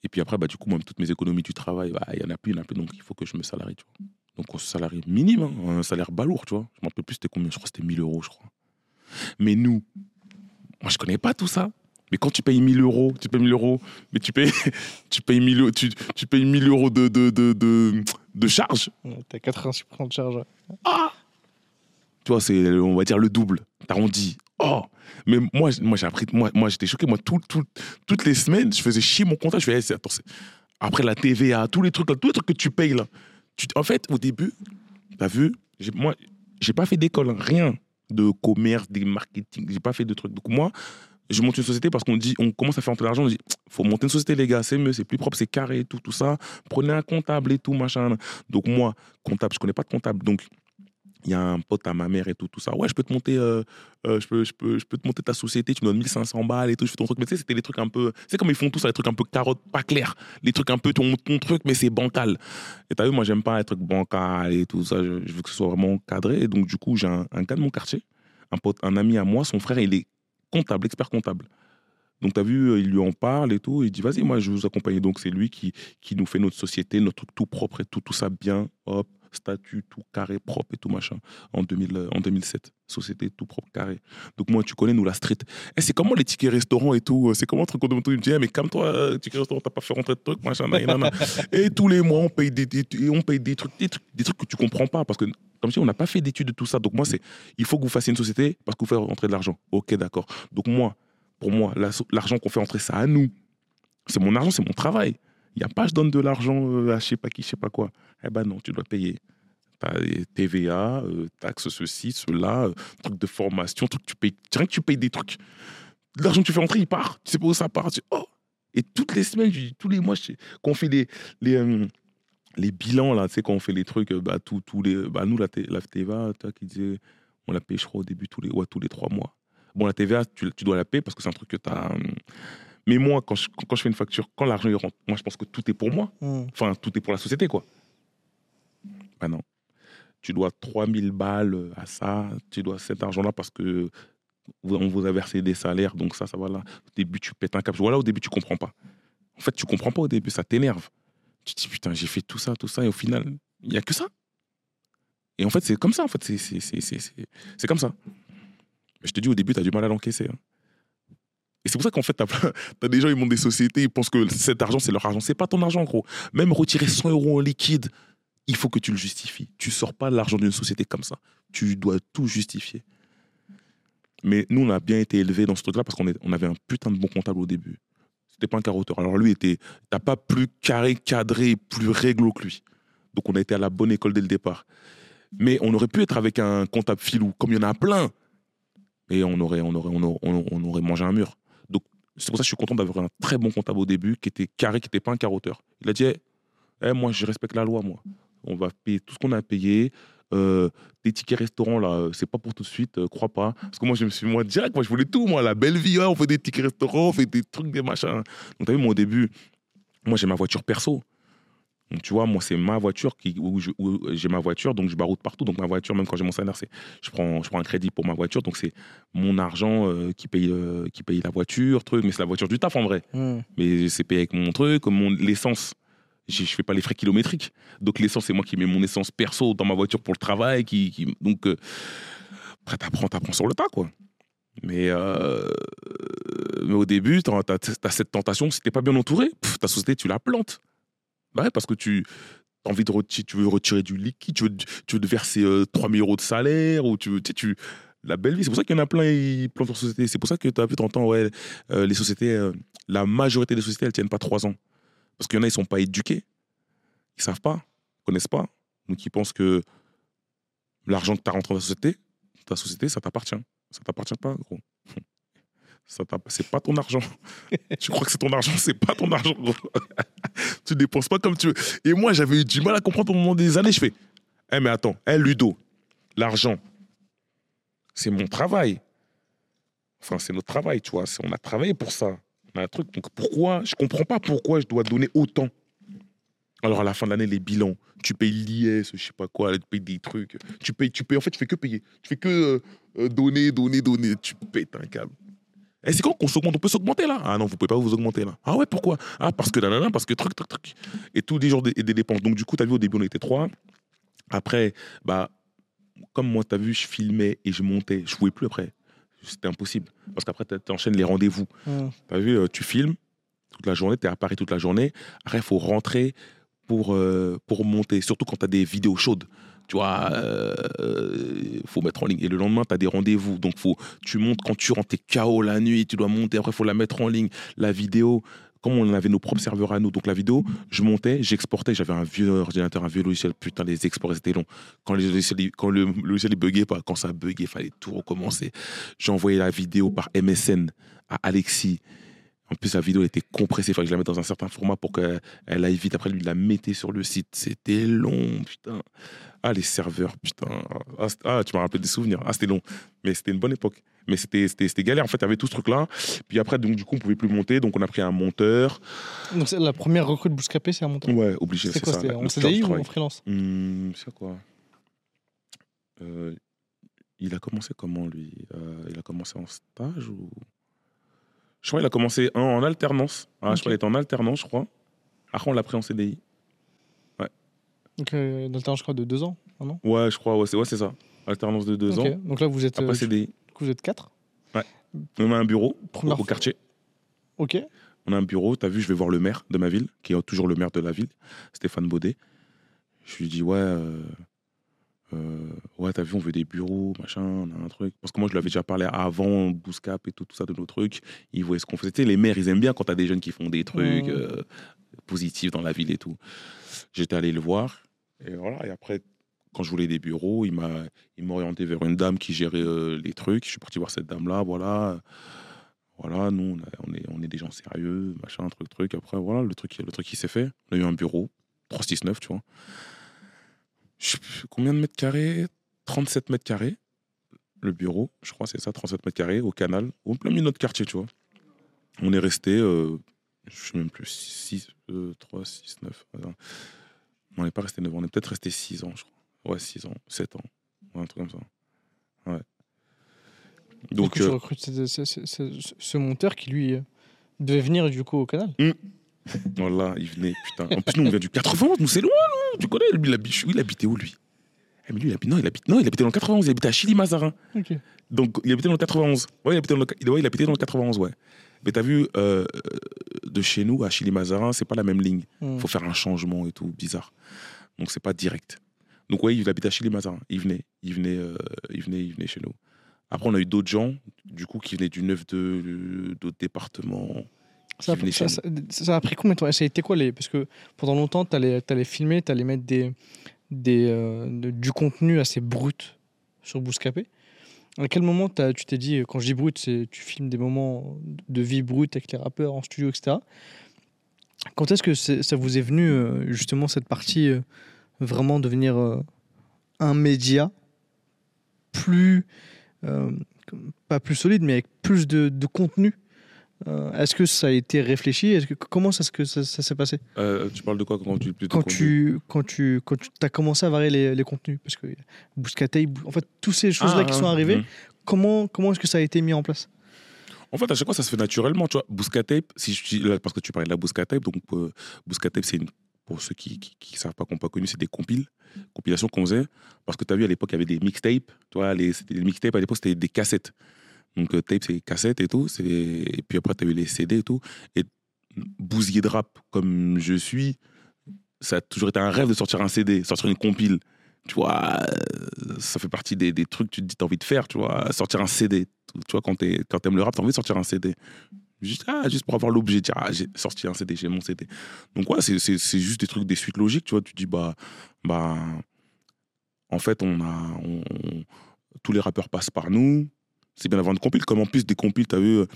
Et puis après, bah, du coup, moi, toutes mes économies du travail, bah, il y en a plus, il y en a plus, donc il faut que je me salarie, tu vois. Donc on se salarie minime, hein, un salaire balourd, tu vois. Je m'en rappelle plus, c'était combien Je crois que c'était 1000 euros, je crois. Mais nous, moi, je connais pas tout ça. Mais quand tu payes 1000 euros, tu payes 1000 euros, mais tu payes, tu payes 1000, euros- tu, tu payes 1000 euros de, de, de, de, de charge. T'as 86% de charge. ouais. Tu vois, c'est, on va dire, le double. T'arrondis. Oh Mais moi, moi j'ai appris, moi, moi j'étais choqué. Moi, tout, tout- toutes les semaines, je faisais chier mon comptable. Je fais, Eh, attends, Après la TVA, tous les trucs, là, tous les trucs que tu payes là. Tu- en fait, au début, t'as vu, moi, j'ai pas fait d'école, rien de commerce, des marketing, j'ai pas fait de trucs. Donc moi, je monte une société parce qu'on dit, on commence à faire rentrer de l'argent, on dit, faut monter une société les gars, c'est mieux, c'est plus propre, c'est carré, et tout, tout ça. Prenez un comptable et tout, machin. Donc moi, comptable, je connais pas de comptable, donc il y a un pote à ma mère et tout, tout ça. Ouais, je peux te monter, euh, euh, je, peux, je, peux, je peux te monter ta société, tu me donnes 1500 balles et tout, je fais ton truc. Mais tu sais, c'était des trucs un peu. C'est comme ils font tout ça, les trucs un peu carottes, pas clairs. Les trucs un peu ton, truc, mais c'est bancal. Et t'as vu, moi, j'aime pas les trucs bancal et tout ça. Je, je veux que ce soit vraiment cadré. Et donc, du coup, j'ai un, un gars de mon quartier, un, pote, un ami à moi, son frère, il est comptable, expert comptable. Donc, tu as vu, euh, il lui en parle et tout. Il dit, vas-y, moi, je vais vous accompagne. Donc, c'est lui qui, qui nous fait notre société, notre tout propre et tout, tout ça bien, hop, statut, tout carré, propre et tout machin, en, 2000, euh, en 2007. Société tout propre, carré. Donc, moi, tu connais, nous, la street. Eh, c'est comment les tickets restaurants et tout euh, C'est comment le truc qu'on demande tout Il me dit, eh, mais calme-toi, euh, ticket restaurant, t'as pas fait rentrer de trucs, machin. Et tous les mois, on paye des, on paye des trucs, des trucs, des trucs que tu comprends pas. Parce que, comme dis, on n'a pas fait d'études de tout ça. Donc, moi, c'est, il faut que vous fassiez une société parce que vous faites rentrer de l'argent. Ok, d'accord. Donc, moi, pour moi, l'argent qu'on fait rentrer, c'est à nous. C'est mon argent, c'est mon travail. Il n'y a pas, je donne de l'argent euh, à je sais pas qui, je sais pas quoi. Eh ben non, tu dois payer. TVA, euh, taxes, ceci, cela, euh, trucs de formation, trucs, tu payes. Rien que tu payes des trucs. L'argent que tu fais rentrer, il part. Tu sais pas où ça part. Tu- oh Et toutes les semaines, tous les mois, quand on fait les, les, euh, les bilans, là, tu sais, quand on fait les trucs, bah, tous, les, bah, nous, la, la TVA, toi qui disais, on la paye, au début, tous les, tous les trois mois. Bon, la TVA, tu, tu dois la payer parce que c'est un truc que tu as. Mais moi, quand je, quand je fais une facture, quand l'argent il rentre, moi, je pense que tout est pour moi. Hmm. Enfin, tout est pour la société, quoi. Ben non. Tu dois 3000 balles à ça, tu dois cet argent-là parce que vous- on vous a versé des salaires, donc ça, ça va là. Au début, tu pètes un cap. Voilà, au début, tu comprends pas. En fait, tu comprends pas au début, ça t'énerve. Tu te dis, putain, j'ai fait tout ça, tout ça, et au final, il n'y a que ça. Et en fait, c'est comme ça, en fait, c'est comme ça. Mais je te dis, au début, tu as du mal à l'encaisser. hein. Et c'est pour ça qu'en fait, tu as, des gens, ils montent des sociétés, ils pensent que cet argent, c'est leur argent. C'est pas ton argent, gros. Même retirer 100 euros en liquide, il faut que tu le justifies. Tu sors pas l'argent d'une société comme ça. Tu dois tout justifier. Mais nous, on a bien été élevés dans ce truc-là parce qu'on on avait un putain de bon comptable au début. C'était pas un carotteur. Alors lui, t'as pas plus carré, cadré, plus réglo que lui. Donc on a été à la bonne école dès le départ. Mais on aurait pu être avec un comptable filou, comme il y en a plein. Et on aurait, on aurait, on aurait mangé un mur. C'est pour ça que je suis content d'avoir un très bon comptable au début, qui était carré, qui n'était pas un carotteur. Il a dit, Eh, eh, moi, je respecte la loi, moi. On va payer tout ce qu'on a payé. Euh, des tickets restaurants, là, c'est pas pour tout de suite, euh, crois pas. Parce que moi, je me suis, moi, direct, moi, je voulais tout, moi, la belle vie, on fait des tickets restaurants, on fait des trucs, des machins. Donc, t'as vu, moi, au début, moi, j'ai ma voiture perso. Donc, tu vois, moi, c'est ma voiture qui, où j'ai ma voiture, donc je baroute partout. Donc, ma voiture, même quand j'ai mon salaire, c'est, je prends, je prends un crédit pour ma voiture. Donc, c'est mon argent euh, qui, paye, euh, qui paye la voiture, truc. Mais c'est la voiture du taf, en vrai Hmm. mais c'est payé avec mon truc, mon l'essence. Je fais pas les frais kilométriques. Donc l'essence, c'est moi qui mets mon essence perso dans ma voiture pour le travail. Qui, qui- donc euh, après, t'apprends, t'apprends sur le tas, quoi. Mais, euh, mais au début, t'as as, cette tentation. Si t'es pas bien entouré, pff, ta société, tu la plantes. Bah parce que tu as envie de retirer, tu veux retirer du liquide, tu veux, tu veux te verser euh, 3000 euros de salaire, ou tu veux, tu la belle vie. C'est pour ça qu'il y en a plein, ils plantent leur société. C'est pour ça que tu as vu, t'entends, ouais, euh, les sociétés, euh, la majorité des sociétés, elles tiennent pas trois ans. Parce qu'il y en a, ils sont pas éduqués. Ils savent pas, ils connaissent pas. Donc ils pensent que l'argent que tu as rentré dans ta société, ta société, ça t'appartient. Ça t'appartient pas, gros. C'est pas ton argent. tu crois que c'est ton argent, c'est pas ton argent, tu dépenses pas comme tu veux. Et moi, j'avais eu du mal à comprendre au moment des années. Je fais, eh mais attends, eh Ludo, l'argent, c'est mon travail. Enfin, c'est notre travail, tu vois. On a travaillé pour ça. On a un truc. Donc pourquoi? Je comprends pas pourquoi je dois donner autant. Alors à la fin de l'année, les bilans, tu payes l'IS, je sais pas quoi, tu payes des trucs. Tu payes, tu payes. En fait, tu fais que payer. Tu fais que euh, euh, donner, donner, donner. Tu pètes un câble. Et c'est quand qu'on s'augmente On peut s'augmenter là Ah non, vous pouvez pas vous augmenter là. Ah ouais, pourquoi? Ah parce que nanana, parce que truc, truc, truc. Et tous les jours des, des dépenses. Donc du coup, tu as vu au début, on était trois. Après, bah, comme moi, tu as vu, je filmais et je montais. Je pouvais plus après. C'était impossible. Parce qu'après, tu enchaînes les rendez-vous. Hmm. T'as vu, euh, tu filmes toute la journée, tu es à Paris toute la journée. Après, il faut rentrer pour, euh, pour monter, surtout quand tu as des vidéos chaudes. Tu vois, il faut mettre en ligne. Et le lendemain, tu as des rendez-vous. Donc, faut, tu montes quand tu rentres, tu es KO la nuit, tu dois monter. Après, faut la mettre en ligne. La vidéo, comme on avait nos propres serveurs à nous, donc la vidéo, je montais, j'exportais, j'avais un vieux ordinateur, un vieux logiciel, putain, les exports c'était long. Quand, les quand le logiciel buguait pas, quand ça buguait, il fallait tout recommencer. J'envoyais la vidéo par MSN à Alexis. En plus, la vidéo elle était compressée, il fallait que je la mette dans un certain format pour qu'elle elle aille vite. Après, lui, il la mettait sur le site. C'était long, putain. Ah, les serveurs, putain. Ah, ah, tu m'as rappelé des souvenirs. Ah, c'était long. Mais c'était une bonne époque. Mais c'était c'était- c'était galère. En fait, il y avait tout ce truc-là. Puis après, donc, du coup, on pouvait plus monter. Donc, on a pris un monteur. Donc c'est la première recrue de Bouscapé, c'est un montant. Ouais, obligé, C'est c'est quoi ça. C'était en CDI ou en freelance Hum, c'est quoi? Euh, Il a commencé comment, lui? Euh, Il a commencé en stage ou... Je crois qu'il a commencé en, en alternance. Ah. Je crois qu'il était en alternance, je crois. Après, on l'a pris en CDI. Donc euh, d'alternance, je crois, de deux ans. un an? Ouais, je crois, ouais, c'est ouais, ça. Alternance de deux Ok. ans. Donc là, vous êtes, euh, Après du CDI. coup, vous êtes quatre? On a un bureau au, Première au fois. quartier. Ok. On a un bureau. Tu as vu, je vais voir le maire de ma ville, qui est toujours le maire de la ville, Stéphane Baudet. Je lui dis, ouais, euh, euh, ouais, t'as vu, on veut des bureaux, machin, on a un truc. Parce que moi, je lui avais déjà parlé avant, Bouscap et tout, tout ça, de nos trucs. Ils voyaient ce qu'on faisait. Tu sais, les maires, ils aiment bien quand t'as des jeunes qui font des trucs euh, positifs dans la ville et tout. J'étais allé le voir. Et voilà. Et après, quand je voulais des bureaux, il m'a il m'a orienté vers une dame qui gérait euh, les trucs. Je suis parti voir cette dame-là, voilà. Voilà, nous, on, a- on est, on est des gens sérieux, machin, truc, truc. Après, voilà, le truc, le truc qui s'est fait. On a eu un bureau, 369, tu vois. Je combien de mètres carrés? 37 mètres carrés. Le bureau, je crois, c'est ça, 37 mètres carrés, au canal, au plein milieu de notre quartier, tu vois. On est resté, euh, je sais même plus, 6, 3, 6, 9. On n'est pas resté 9 ans, on est peut-être resté 6 ans, je crois. Ouais, 6 ans, 7 ans, ouais, un truc comme ça. Ouais. Donc Donc, tu euh, recrutes ce, ce- ce- ce- monteur qui, lui, devait venir du coup au canal. Voilà, il venait, putain. En plus, nous, on vient du 91, nous, c'est loin, nous. Tu connais, lui, il, habite, il habitait où, lui? Eh, mais lui, il habite, non, il habite, non, il habitait dans le 91, il habitait à Chili-Mazarin. Donc, il habitait dans le 91. Ouais, il habitait dans le, il- ouais, il habitait dans le 91, ouais. Mais t'as vu, euh, de chez nous à Chili-Mazarin, c'est pas la même ligne. Hmm. faut faire un changement et tout, bizarre. Donc, c'est pas direct. Donc, ouais, il habitait à Chili-Mazarin. Il venait, il venait, euh, il venait, il venait chez nous. Après, on a eu d'autres gens, du coup, qui venaient du 9-2, d'autres départements. Ça, a- qui venaient ça, chez ça- ça a pris combien de temps? Et Ça a été quoi les Parce que pendant longtemps, tu allais, filmer, tu allais mettre des, des, euh, de- du contenu assez brut sur Bouscapé. À quel moment t'as- tu t'es dit, quand je dis brut, c'est tu filmes des moments de vie brute avec les rappeurs en studio, etc. Quand est-ce que ça vous est venu, euh, justement, cette partie, euh, vraiment devenir un média plus, pas plus solide, mais avec plus de, de contenu? Euh, Est-ce que ça a été réfléchi? Est-ce que, Comment ça, que ça, ça s'est passé? Euh, tu parles de quoi quand tu quand tu, quand tu, quand tu as commencé à varier les, les contenus? Parce que Bouscatei, en fait, toutes ces choses-là Ah, qui sont ah, arrivées, mhm. comment, comment est-ce que ça a été mis en place? En fait, à chaque fois, ça se fait naturellement. Tu vois, Bousca Tape, si je, dis- là, parce que tu parlais de la Bousca Tape, donc euh, Bousca Tape, c'est une, pour ceux qui ne savent pas, qui n'ont pas connu, c'est des compiles, compilations qu'on faisait. Parce que tu as vu, à l'époque, il y avait des mixtapes. Tu vois, les, c'était des mixtapes, à l'époque, c'était des cassettes. Donc, euh, tape, c'est cassette et tout. Et puis après, tu as eu les CD et tout. Et bousiller de rap, comme je suis, ça a toujours été un rêve de sortir un CD, sortir une compile. Tu vois, euh, ça fait partie des, des trucs que tu te dis, t'as envie de faire, tu vois, sortir un CD. Tu vois, quand t'aimes le rap, t'as envie de sortir un CD. Juste, ah, juste pour avoir l'objet, dire, ah, j'ai sorti un CD, j'ai mon CD. Donc, ouais, c'est- juste des trucs, des suites logiques, tu vois. Tu dis, bah, bah en fait, on a. tous les rappeurs passent par nous. C'est bien d'avoir une compile. Comme en plus des compiles, t'as vu, euh,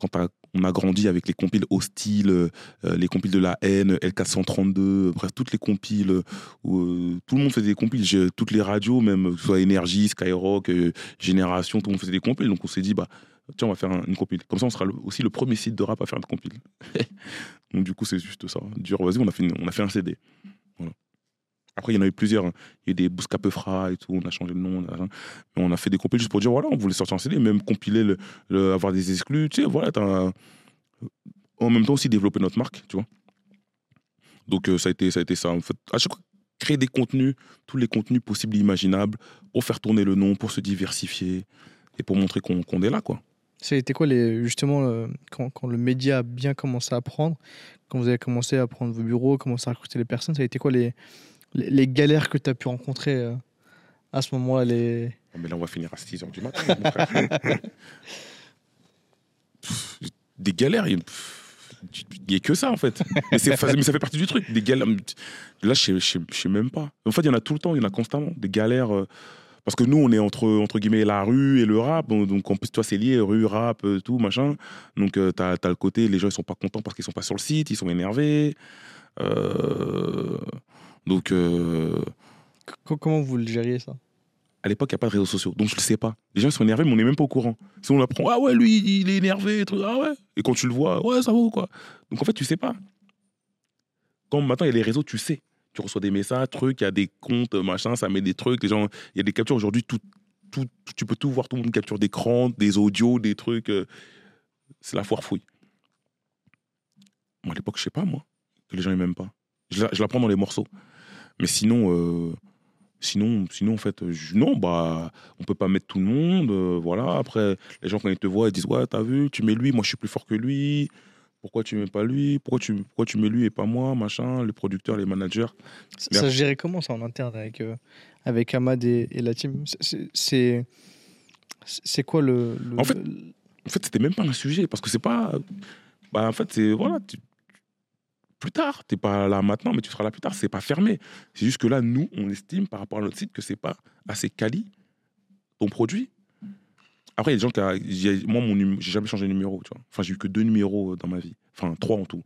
quand on a grandi avec les compiles hostiles, euh, euh, les compiles de la haine, L432, bref, toutes les compiles où euh, tout le monde faisait des compiles. Toutes les radios, même, que ce soit Énergie, Skyrock, euh, Génération, tout le monde faisait des compiles. Donc on s'est dit, bah, tiens, on va faire un- une compile. Comme ça, on sera aussi le premier site de rap à faire une compile. Donc du coup, c'est juste ça. Dire, vas-y, on, a fait une- on a fait un CD. Après, il y en a eu plusieurs. Il y a eu des Bouscapeufra et tout, on a changé le nom. on a- on a fait des compiles juste pour dire, voilà, on voulait sortir un CD, même compiler, le, avoir des exclus. Tu sais, voilà, t'as en même temps aussi développer notre marque, tu vois. Donc euh, ça, a été, ça a été ça. En fait, à chaque fois, créer des contenus, tous les contenus possibles et imaginables, pour faire tourner le nom, pour se diversifier et pour montrer qu'on est là, quoi. Été quoi, les, justement, euh, quand, quand le média a bien commencé à prendre, quand vous avez commencé à prendre vos bureaux, commencer à recruter les personnes, ça a été quoi les, les, les galères que tu as pu rencontrer euh, à ce moment-là les... Oh, Mais là, on va finir à 6 h du matin. des galères. il- pff, tu- il y a que ça en fait. Mais, ça fait partie du truc. Des galères. Là, je je sais même pas. En fait, il y en a tout le temps, il y en a constamment. Des galères. euh, Parce que nous, on est entre, entre guillemets la rue et le rap. Donc, en plus, toi, c'est lié, rue, rap, euh, tout, machin. Donc, tu t'as as le côté, les gens, ils sont pas contents parce qu'ils sont pas sur le site, ils sont énervés. Euh, Donc, euh, Co- Comment vous le gériez ça? à l'époque, il n'y a pas de réseaux sociaux. Donc, je le sais pas. Les gens sont énervés, mais on n'est même pas au courant. Si on apprend, ah ouais, lui, il est énervé, et ah ouais. Et quand tu le vois, ouais, ça va ou quoi. Donc, en fait, tu sais pas. Quand maintenant, il y a les réseaux, tu sais. Tu reçois des messages, trucs, il y a des comptes, machin, ça met des trucs. Les gens, il y a des captures aujourd'hui, tout, tout, tu peux tout voir, tout le monde capture d'écran, des audios, des trucs. euh, c'est la foire fouille. Moi, à l'époque, je sais pas, moi, que les gens, ils m'aiment pas. Je la, je la prends dans les morceaux. Mais sinon, euh, sinon, sinon, en fait, euh, je- non, bah, on peut pas mettre tout le monde. euh, voilà. Après, les gens, quand ils te voient, ils disent Ouais, t'as vu, tu mets lui, moi, je suis plus fort que lui. Pourquoi tu mets pas lui? Pourquoi tu, pourquoi tu mets lui et pas moi Machin, les producteurs, les managers? Ça se gérait comment ça en interne avec, euh, avec Ahmad et, et la team? C'est- C'est- C'est c'est quoi le, le- En fait, En fait, c'était même pas un sujet parce que c'est pas. Bah, en fait, c'est. Voilà. tu- plus tard, t'es pas là maintenant, mais tu seras là plus tard. C'est pas fermé. C'est juste que là, nous, on estime par rapport à notre site que c'est pas assez quali ton produit. Après, il y a des gens qui. a- Moi, mon j'ai jamais changé de numéro. Tu. Enfin, j'ai eu que deux numéros dans ma vie. Enfin, trois en tout.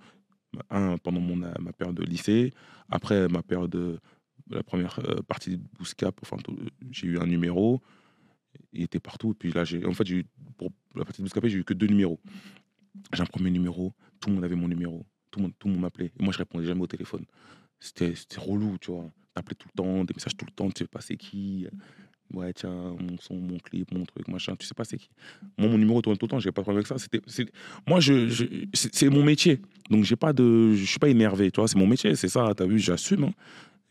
Un pendant mon, ma période de lycée. Après, ma période de. La première euh, partie de Bouscap, enfin, j'ai eu un numéro. Il était partout. Et puis là, j'ai. En fait, pour la partie de Bouscapé, j'ai eu que deux numéros. J'ai un premier numéro, tout le monde avait mon numéro, tout le monde, tout m'appelait. Et moi, je répondais jamais au téléphone. C'était relou, tu vois. T'appelais tout le temps, des messages tout le temps, tu sais pas c'est qui. Ouais, tiens, mon son, mon clip, mon truc, machin, tu sais pas c'est qui. Moi, mon numéro tourne tout le temps, j'ai pas de problème avec ça. C'était, moi, je, c'est mon métier. Donc, j'ai pas de, je suis pas énervé, tu vois, c'est mon métier, c'est ça, t'as vu, j'assume. hein.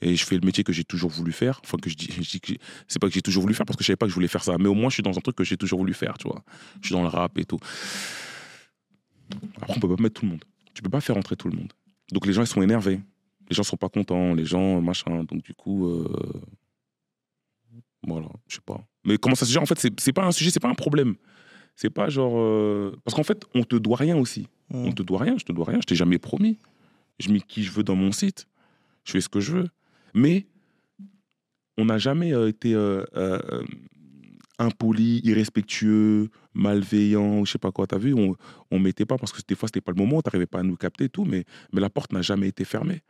Et je fais le métier que j'ai toujours voulu faire. Enfin, que je dis, dis c'est pas que j'ai toujours voulu faire parce que je savais pas que je voulais faire ça. Mais au moins, je suis dans un truc que j'ai toujours voulu faire, tu vois. Je suis dans le rap et tout. Après, on peut pas mettre tout le monde. Tu peux pas faire entrer tout le monde. Donc les gens, ils sont énervés. Les gens sont pas contents. Les gens, machin. Donc du coup, euh, voilà, je sais pas. Mais comment ça se gère En fait, c'est pas un sujet, c'est pas un problème. C'est pas genre. euh, Parce qu'en fait, on te doit rien aussi. Hmm. On te doit rien, je te dois rien, je t'ai jamais promis. Je mets qui je veux dans mon site. Je fais ce que je veux. Mais on n'a jamais euh, été euh, euh, euh, impoli, irrespectueux, malveillant, je sais pas quoi. T'as vu, on, on mettait pas parce que des fois c'était pas le moment, t'arrivais pas à nous capter et tout, mais, mais la porte n'a jamais été fermée.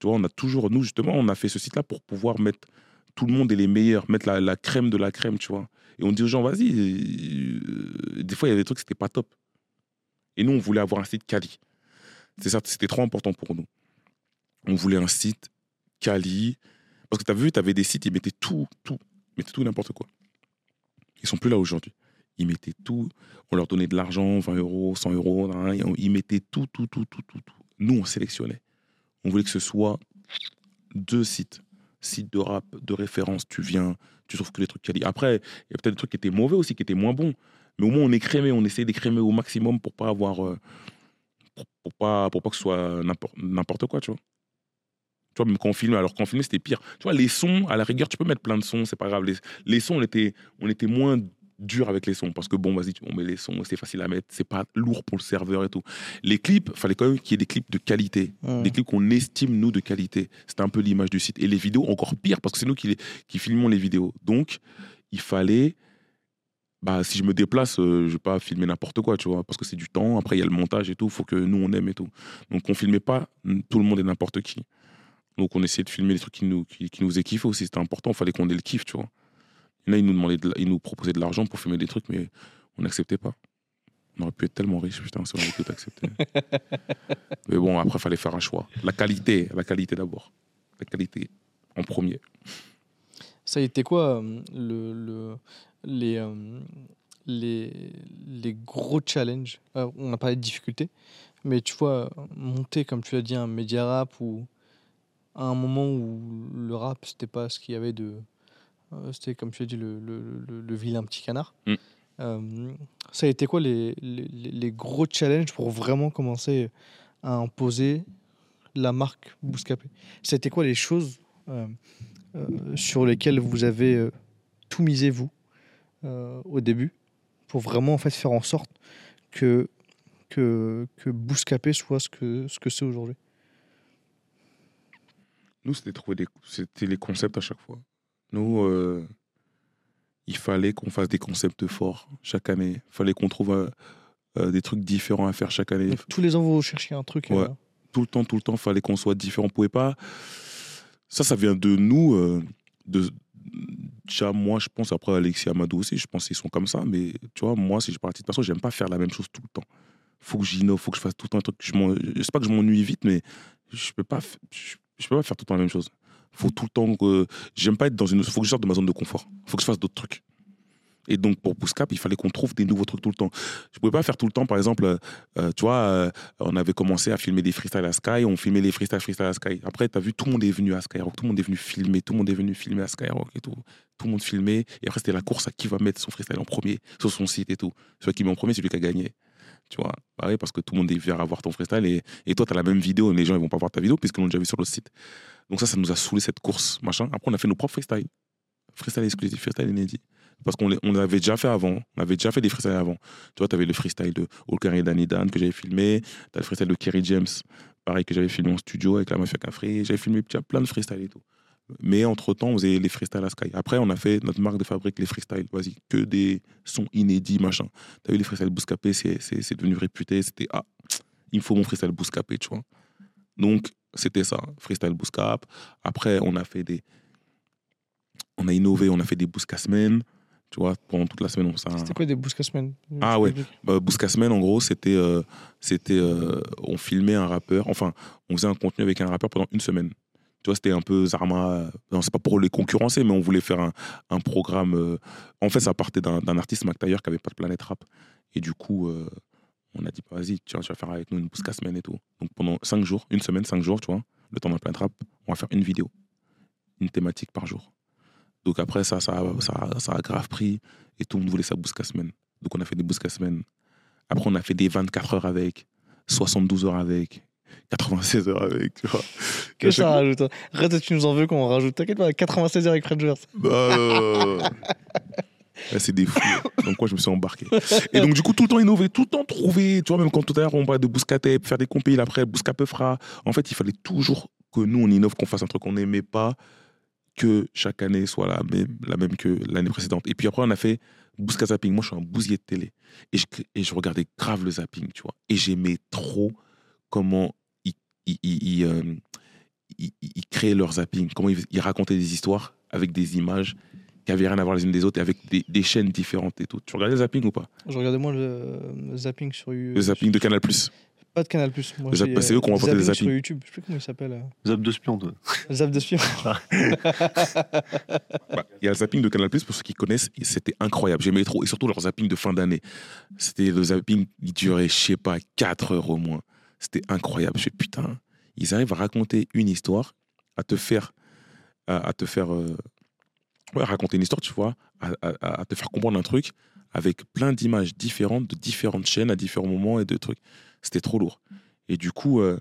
Tu vois, on a toujours, nous justement, on a fait ce site-là pour pouvoir mettre tout le monde et les meilleurs, mettre la, la crème de la crème, tu vois. Et on dit aux gens, vas-y, euh, des fois il y a des trucs, c'était pas top. Et nous, on voulait avoir un site quali. C'est ça, c'était trop important pour nous. On voulait un site quali. Parce que tu as vu, tu avais des sites, ils mettaient tout, tout, ils mettaient tout n'importe quoi. Ils sont plus là aujourd'hui. Ils mettaient tout, on leur donnait de l'argent, 20 euros, 100 euros, ils mettaient tout, tout, tout, tout, tout, tout. Nous, on sélectionnait. On voulait que ce soit deux sites. Site de rap, de référence, tu viens, tu trouves que des trucs quali. Après, il y a peut-être des trucs qui étaient mauvais aussi, qui étaient moins bons. Mais au moins, on écrémait, on essayait d'écrémer au maximum pour pas avoir. euh, pour, pour pas, pour pas que ce soit n'importe quoi, tu vois. Tu vois, même quand on filmait, alors on filmait, c'était pire. Tu vois, les sons, à la rigueur, tu peux mettre plein de sons, c'est pas grave. Les, les sons, on était, on était moins dur avec les sons parce que bon, vas-y, on met les sons, c'est facile à mettre, c'est pas lourd pour le serveur et tout. Les clips, fallait quand même qu'il y ait des clips de qualité, des clips qu'on estime, nous, de qualité. C'était un peu l'image du site. Et les vidéos, encore pire parce que c'est nous qui, qui filmons les vidéos. Donc, il fallait. Bah, si je me déplace, euh, je vais pas filmer n'importe quoi, tu vois, parce que c'est du temps. Après, il y a le montage et tout, il faut que nous, on aime et tout. Donc, on filmait pas tout le monde et n'importe qui. Donc, on essayait de filmer les trucs qui nous, qui, qui nous faisaient kiffer aussi. C'était important, il fallait qu'on ait le kiff, tu vois. Et là, ils nous, demandaient de ils nous proposaient de l'argent pour filmer des trucs, mais on n'acceptait pas. On aurait pu être tellement riche, putain, si on avait tout accepté. mais bon, après, il fallait faire un choix. La qualité, la qualité d'abord. La qualité en premier. Ça a été quoi euh, le, le- les, euh, les, les gros challenges? Euh, On a parlé de difficultés, mais tu vois, monter, comme tu l'as dit, un média rap ou à un moment où le rap, c'était pas ce qu'il y avait de. euh, c'était, comme tu l'as dit, le, le, le- le vilain petit canard. Mm. Euh, ça a été quoi les, les, les- gros challenges pour vraiment commencer à imposer la marque Bouscapé? C'était quoi les choses euh, sur lesquelles vous avez tout misé, vous, au début, pour vraiment en fait, faire en sorte que que, que Bouscapé soit ce que ce que c'est aujourd'hui? Nous, c'était trouver des, c'était les concepts à chaque fois. Nous, euh, il fallait qu'on fasse des concepts forts chaque année. Il fallait qu'on trouve euh, euh, des trucs différents à faire chaque année. Donc, Tous les ans, vous cherchiez un truc. Ouais. Tout le temps, tout le temps, il fallait qu'on soit différent. On pouvait pas. Ça, ça vient de nous. de... Déjà, moi, je pense, après Alexis Amadou aussi, je pense qu'ils sont comme ça. Mais tu vois, moi, si je partie de personne, j'aime pas faire la même chose tout le temps. faut que j'innove, faut que je fasse tout le temps un truc. Je sais pas que je m'ennuie vite, mais je peux pas, je, je peux pas faire tout le temps la même chose. Faut tout le temps que j'aime pas être dans une. Faut que je sorte de ma zone de confort. Faut que je fasse d'autres trucs. Et donc pour Bouscap, il fallait qu'on trouve des nouveaux trucs tout le temps. Je pouvais pas faire tout le temps, par exemple, euh, euh, tu vois, euh, on avait commencé à filmer des freestyles à Sky, on filmait les freestyles, freestyle à Sky. Après, tu as vu, tout le monde est venu à Skyrock, tout le monde est venu filmer, tout le monde est venu filmer à Skyrock et tout. Tout le monde filmait. Et après, c'était la course à qui va mettre son freestyle en premier sur son site et tout. Celui qui met en premier, c'est lui qui a gagné. Tu vois, bah parce que tout le monde venu voir ton freestyle et, et toi, tu as la même vidéo, les gens ils vont pas voir ta vidéo puisqu'ils l'ont déjà vu sur le site. Donc ça, ça nous a saoulé cette course, machin. Après, on a fait nos propres freestyles. Freestyle exclusif, freestyle inédit. Parce qu'on les- on l'avait déjà fait avant. On avait déjà fait des freestyles avant. Tu vois, tu avais le freestyle de Olkar et Danny Dan que j'avais filmé. Tu as le freestyle de Kerry James, pareil, que j'avais filmé en studio avec la Mafia Café. J'avais filmé plein de freestyles et tout. Mais entre-temps, on faisait les freestyles à Sky. Après, on a fait notre marque de fabrique, les freestyles. Vas-y, que des sons inédits, machin. Tu as vu les freestyles Bouscapé, c'est devenu réputé. C'était, ah, il me faut mon freestyle Bouscapé, tu vois. Donc, c'était ça, freestyle Bouscap. Après, on a fait des. On a innové, on a fait des Bousca semaines. Tu vois, pendant toute la semaine, on s'est. C'était quoi des Bousca semaines Ah ouais. Euh, Bousca Semaine, en gros, c'était, euh, c'était, euh, on filmait un rappeur, enfin, on faisait un contenu avec un rappeur pendant une semaine. Tu vois, c'était un peu Zarma. euh, Non, c'est pas pour les concurrencer, mais on voulait faire un, un programme. euh, en fait, ça partait d'un, artiste, Mac Taylor, qui avait pas de planète rap. Et du coup, euh, on a dit, bah, vas-y, tiens, tu vas faire avec nous une Bousca Semaine et tout. Donc pendant cinq jours, une semaine, cinq jours, tu vois, le temps d'un planète rap, on va faire une vidéo, une thématique par jour. Donc après, ça, ça, ça, a- grave pris et tout le monde voulait sa Bousca Semaine. Donc on a fait des Bousca Semaines. Après, on a fait des 24 heures avec, 72 heures avec, 96 heures avec, tu vois. Que ça rajoute. hein. Arrête, tu nous en veux qu'on rajoute. T'inquiète pas, 96 heures avec Fred Jewers. Bah, euh, c'est des fous. Donc, moi, je me suis embarqué. Et donc, du coup, tout le temps innover, tout le temps trouver. Tu vois, même quand tout à l'heure, on parlait de Bousca Tape, faire des compiles après, Bousca peu fera. En fait, il fallait toujours que nous, on innove, qu'on fasse un truc qu'on n'aimait pas, que chaque année soit la même, la même que l'année précédente. Et puis après, on a fait Bousca Zapping. Moi, je suis un bousier de télé. Et je, et je regardais grave le zapping, tu vois. Et j'aimais trop comment ils, ils, ils, ils, euh, ils- ils créaient leur zapping, comment ils, ils racontaient des histoires avec des images qui avaient rien à voir les unes des autres et avec des, des chaînes différentes et tout. Tu regardais le zapping ou pas? Je regardais moi le, le zapping sur YouTube. Le zapping de Canal+. Pas de Canal Plus. Bah, c'est eux qui ont inventé le zapping zapping. sur YouTube. Je sais plus comment il s'appelle. euh, Zap de spion, toi. Zap de spion. Bah, Il y a le zapping de Canal+, pour ceux qui connaissent, c'était incroyable. J'aimais trop. Et surtout leur zapping de fin d'année. C'était le zapping, il durait, je sais pas, 4 heures au moins. C'était incroyable. Je fais, putain, ils arrivent à raconter une histoire, à te faire, à, te faire, euh, ouais, raconter une histoire, tu vois, à, te faire comprendre un truc avec plein d'images différentes, de différentes chaînes à différents moments et de trucs. C'était trop lourd. Et du coup, euh,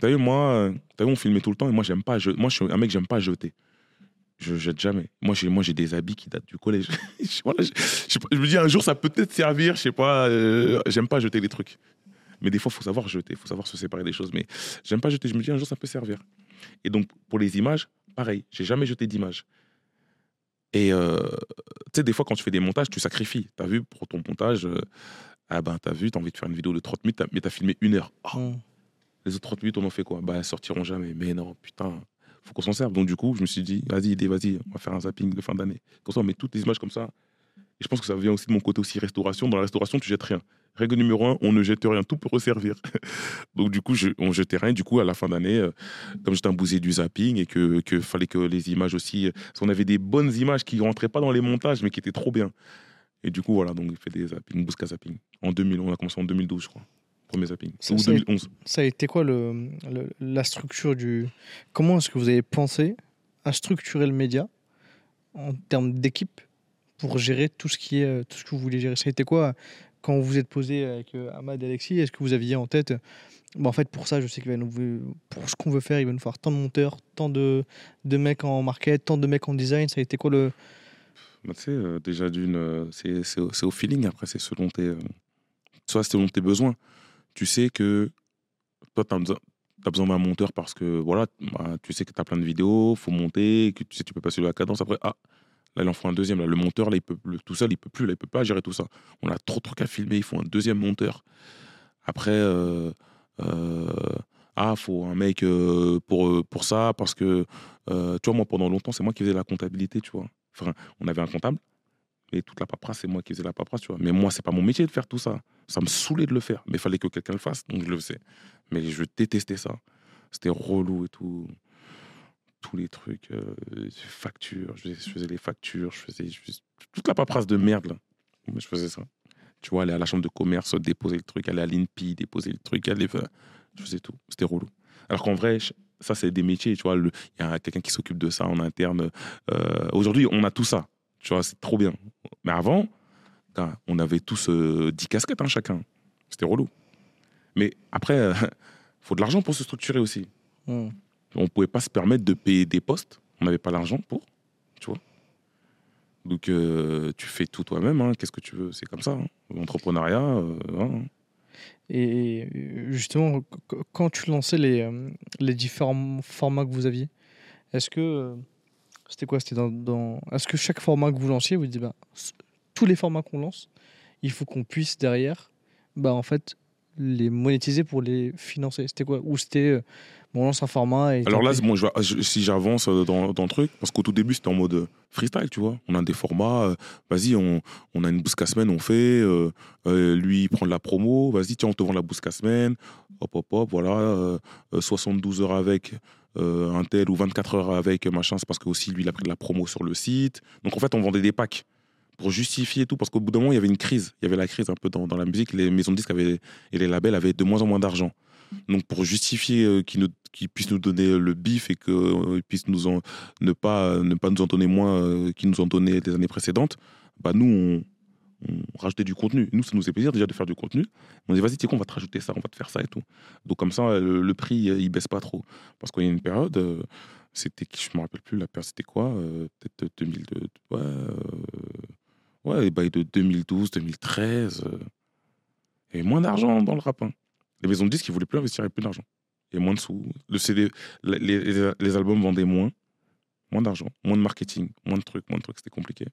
t'as vu, moi, euh, t'as vu, on filmait tout le temps et moi, j'aime pas, je- moi, je suis un mec, j'aime pas jeter. Je jette jamais. Moi, j'ai, moi, j'ai des habits qui datent du collège. Je me dis, un jour, ça peut peut-être servir, je sais pas, euh, j'aime pas jeter les trucs. Mais des fois, il faut savoir jeter, il faut savoir se séparer des choses. Mais j'aime pas jeter, je me dis, un jour, ça peut servir. Et donc, pour les images, pareil, j'ai jamais jeté d'images. Et euh, tu sais, des fois, quand tu fais des montages, tu sacrifies. Tu as vu, pour ton montage, euh, ah ben, tu as vu, tu as envie de faire une vidéo de 30 minutes, mais tu as filmé une heure. Oh, Mm. les autres 30 minutes, on en fait quoi? Bah, elles sortiront jamais. Mais non, putain, faut qu'on s'en serve. Donc, du coup, je me suis dit, vas-y, idée, vas-y, on va faire un zapping de fin d'année. Comme ça, on met toutes les images comme ça. Et je pense que ça vient aussi de mon côté aussi restauration. Dans la restauration, tu jettes rien. Règle numéro un, on ne jette rien, tout peut resservir. Donc, du coup, je, on jetait rien. Du coup, à la fin d'année, euh, comme j'étais un bousier du zapping et que, que fallait que les images aussi. euh, qu'on avait des bonnes images qui rentraient pas dans les montages, mais qui étaient trop bien. Et du coup, voilà, donc il fait des zapping, Bousca zapping. En 2000, on a commencé en 2012, je crois. Premier zapping. Ça, Ou ça a été- 2011. Ça a été quoi le, le- la structure du. Comment est-ce que vous avez pensé à structurer le média en termes d'équipe pour gérer tout ce qui est euh, tout ce que vous voulez gérer? Ça a été quoi quand vous vous êtes posé avec euh, Ahmad et Alexis Est-ce que vous aviez en tête en fait pour ça je sais qu'il va nous pour ce qu'on veut faire il va nous falloir tant de monteurs, tant de, mecs en market, tant de mecs en design. Ça a été quoi le Bah, tu sais, euh, déjà d'une, euh, c'est, au- feeling après, c'est selon tes, euh, soit selon tes besoins. tu sais que toi, tu as besoin d'un monteur parce que voilà, bah, tu sais que tu as plein de vidéos, faut monter, que tu sais tu peux passer de la cadence. Après, ah, là, il en faut un deuxième. Là. Le monteur, il peut, tout seul, il peut plus, il peut pas gérer tout ça. On a trop de trucs à filmer, il faut un deuxième monteur. Après, euh, euh, ah, faut un mec euh, pour, ça, parce que, tu vois, moi, pendant longtemps, c'est moi qui faisais la comptabilité, tu vois. Enfin, on avait un comptable, mais toute la paperasse, c'est moi qui faisais la paperasse, tu vois. Mais moi, c'est pas mon métier de faire tout ça. Ça me saoulait de le faire, mais il fallait que quelqu'un le fasse, donc je le faisais. Mais je détestais ça. C'était relou et tout. Tous les trucs, euh, factures, je faisais, je faisais les factures, je faisais, je faisais toute la paperasse de merde, là. Mais Je faisais ça. Tu vois, aller à la chambre de commerce, déposer le truc, aller à l'INPI, déposer le truc, aller. faire- Je faisais tout. C'était relou. Alors qu'en vrai, ça, c'est des métiers, tu vois. Il y a quelqu'un qui s'occupe de ça en interne. Euh, Aujourd'hui, on a tout ça. Tu vois, c'est trop bien. Mais avant, on avait tous euh, 10 casquettes, hein, chacun. C'était relou. Mais après, il faut de l'argent pour se structurer aussi. Hmm. On ne pouvait pas se permettre de payer des postes. On n'avait pas l'argent pour, tu vois. Donc, euh, tu fais tout toi-même. hein. Qu'est-ce que tu veux? C'est comme ça. hein. L'entrepreneuriat, euh. Et justement, qu- qu- quand tu lançais les, euh, les différents formats que vous aviez, est-ce que c'était quoi? C'était dans, Est-ce que chaque format que vous lanciez, vous dites bah, tous les formats qu'on lance, il faut qu'on puisse derrière, bah en fait, les monétiser pour les financer. C'était quoi? Ou c'était on lance un format et Alors là, bon, je si j'avance euh, dans, dans le truc, parce qu'au tout début, c'était en mode euh, freestyle, tu vois. On a des formats, euh, vas-y, on, on a une bousque à semaine, on fait. euh, euh, lui, il prend de la promo, vas-y, tiens, on te vend la bousque à semaine. Hop, hop, hop, voilà. euh, euh, 72 heures avec un tel ou 24 heures avec machin, c'est parce que aussi, lui, il a pris de la promo sur le site. Donc en fait, on vendait des packs pour justifier tout, parce qu'au bout d'un moment, il y avait une crise. Il y avait la crise un peu dans, dans la musique. Les maisons de disques avaient, et les labels avaient de moins en moins d'argent. Donc pour justifier euh, qu'ils puissent nous donner le bif et qu'ils puissent nous en, ne, pas, ne pas nous en donner moins euh, qu'ils nous ont donné les années précédentes, bah nous, on, rajoutait du contenu. Nous, ça nous fait plaisir déjà de faire du contenu. On dit, vas-y, quoi, on va te rajouter ça, on va te faire ça et tout. Donc comme ça, le, prix, euh, il baisse pas trop. Parce qu'il y a une période, euh, c'était, je me rappelle plus, la période, c'était quoi euh, Peut-être 2002, ouais, euh, ouais, les bails de 2012, 2013. euh, avait moins d'argent dans le rap. hein. Les maisons de disques, ils voulaient plus investir, avait plus d'argent. Avait moins de sous. Le CD, les, albums vendaient moins, moins d'argent, moins de marketing, moins de trucs, moins de trucs, c'était compliqué.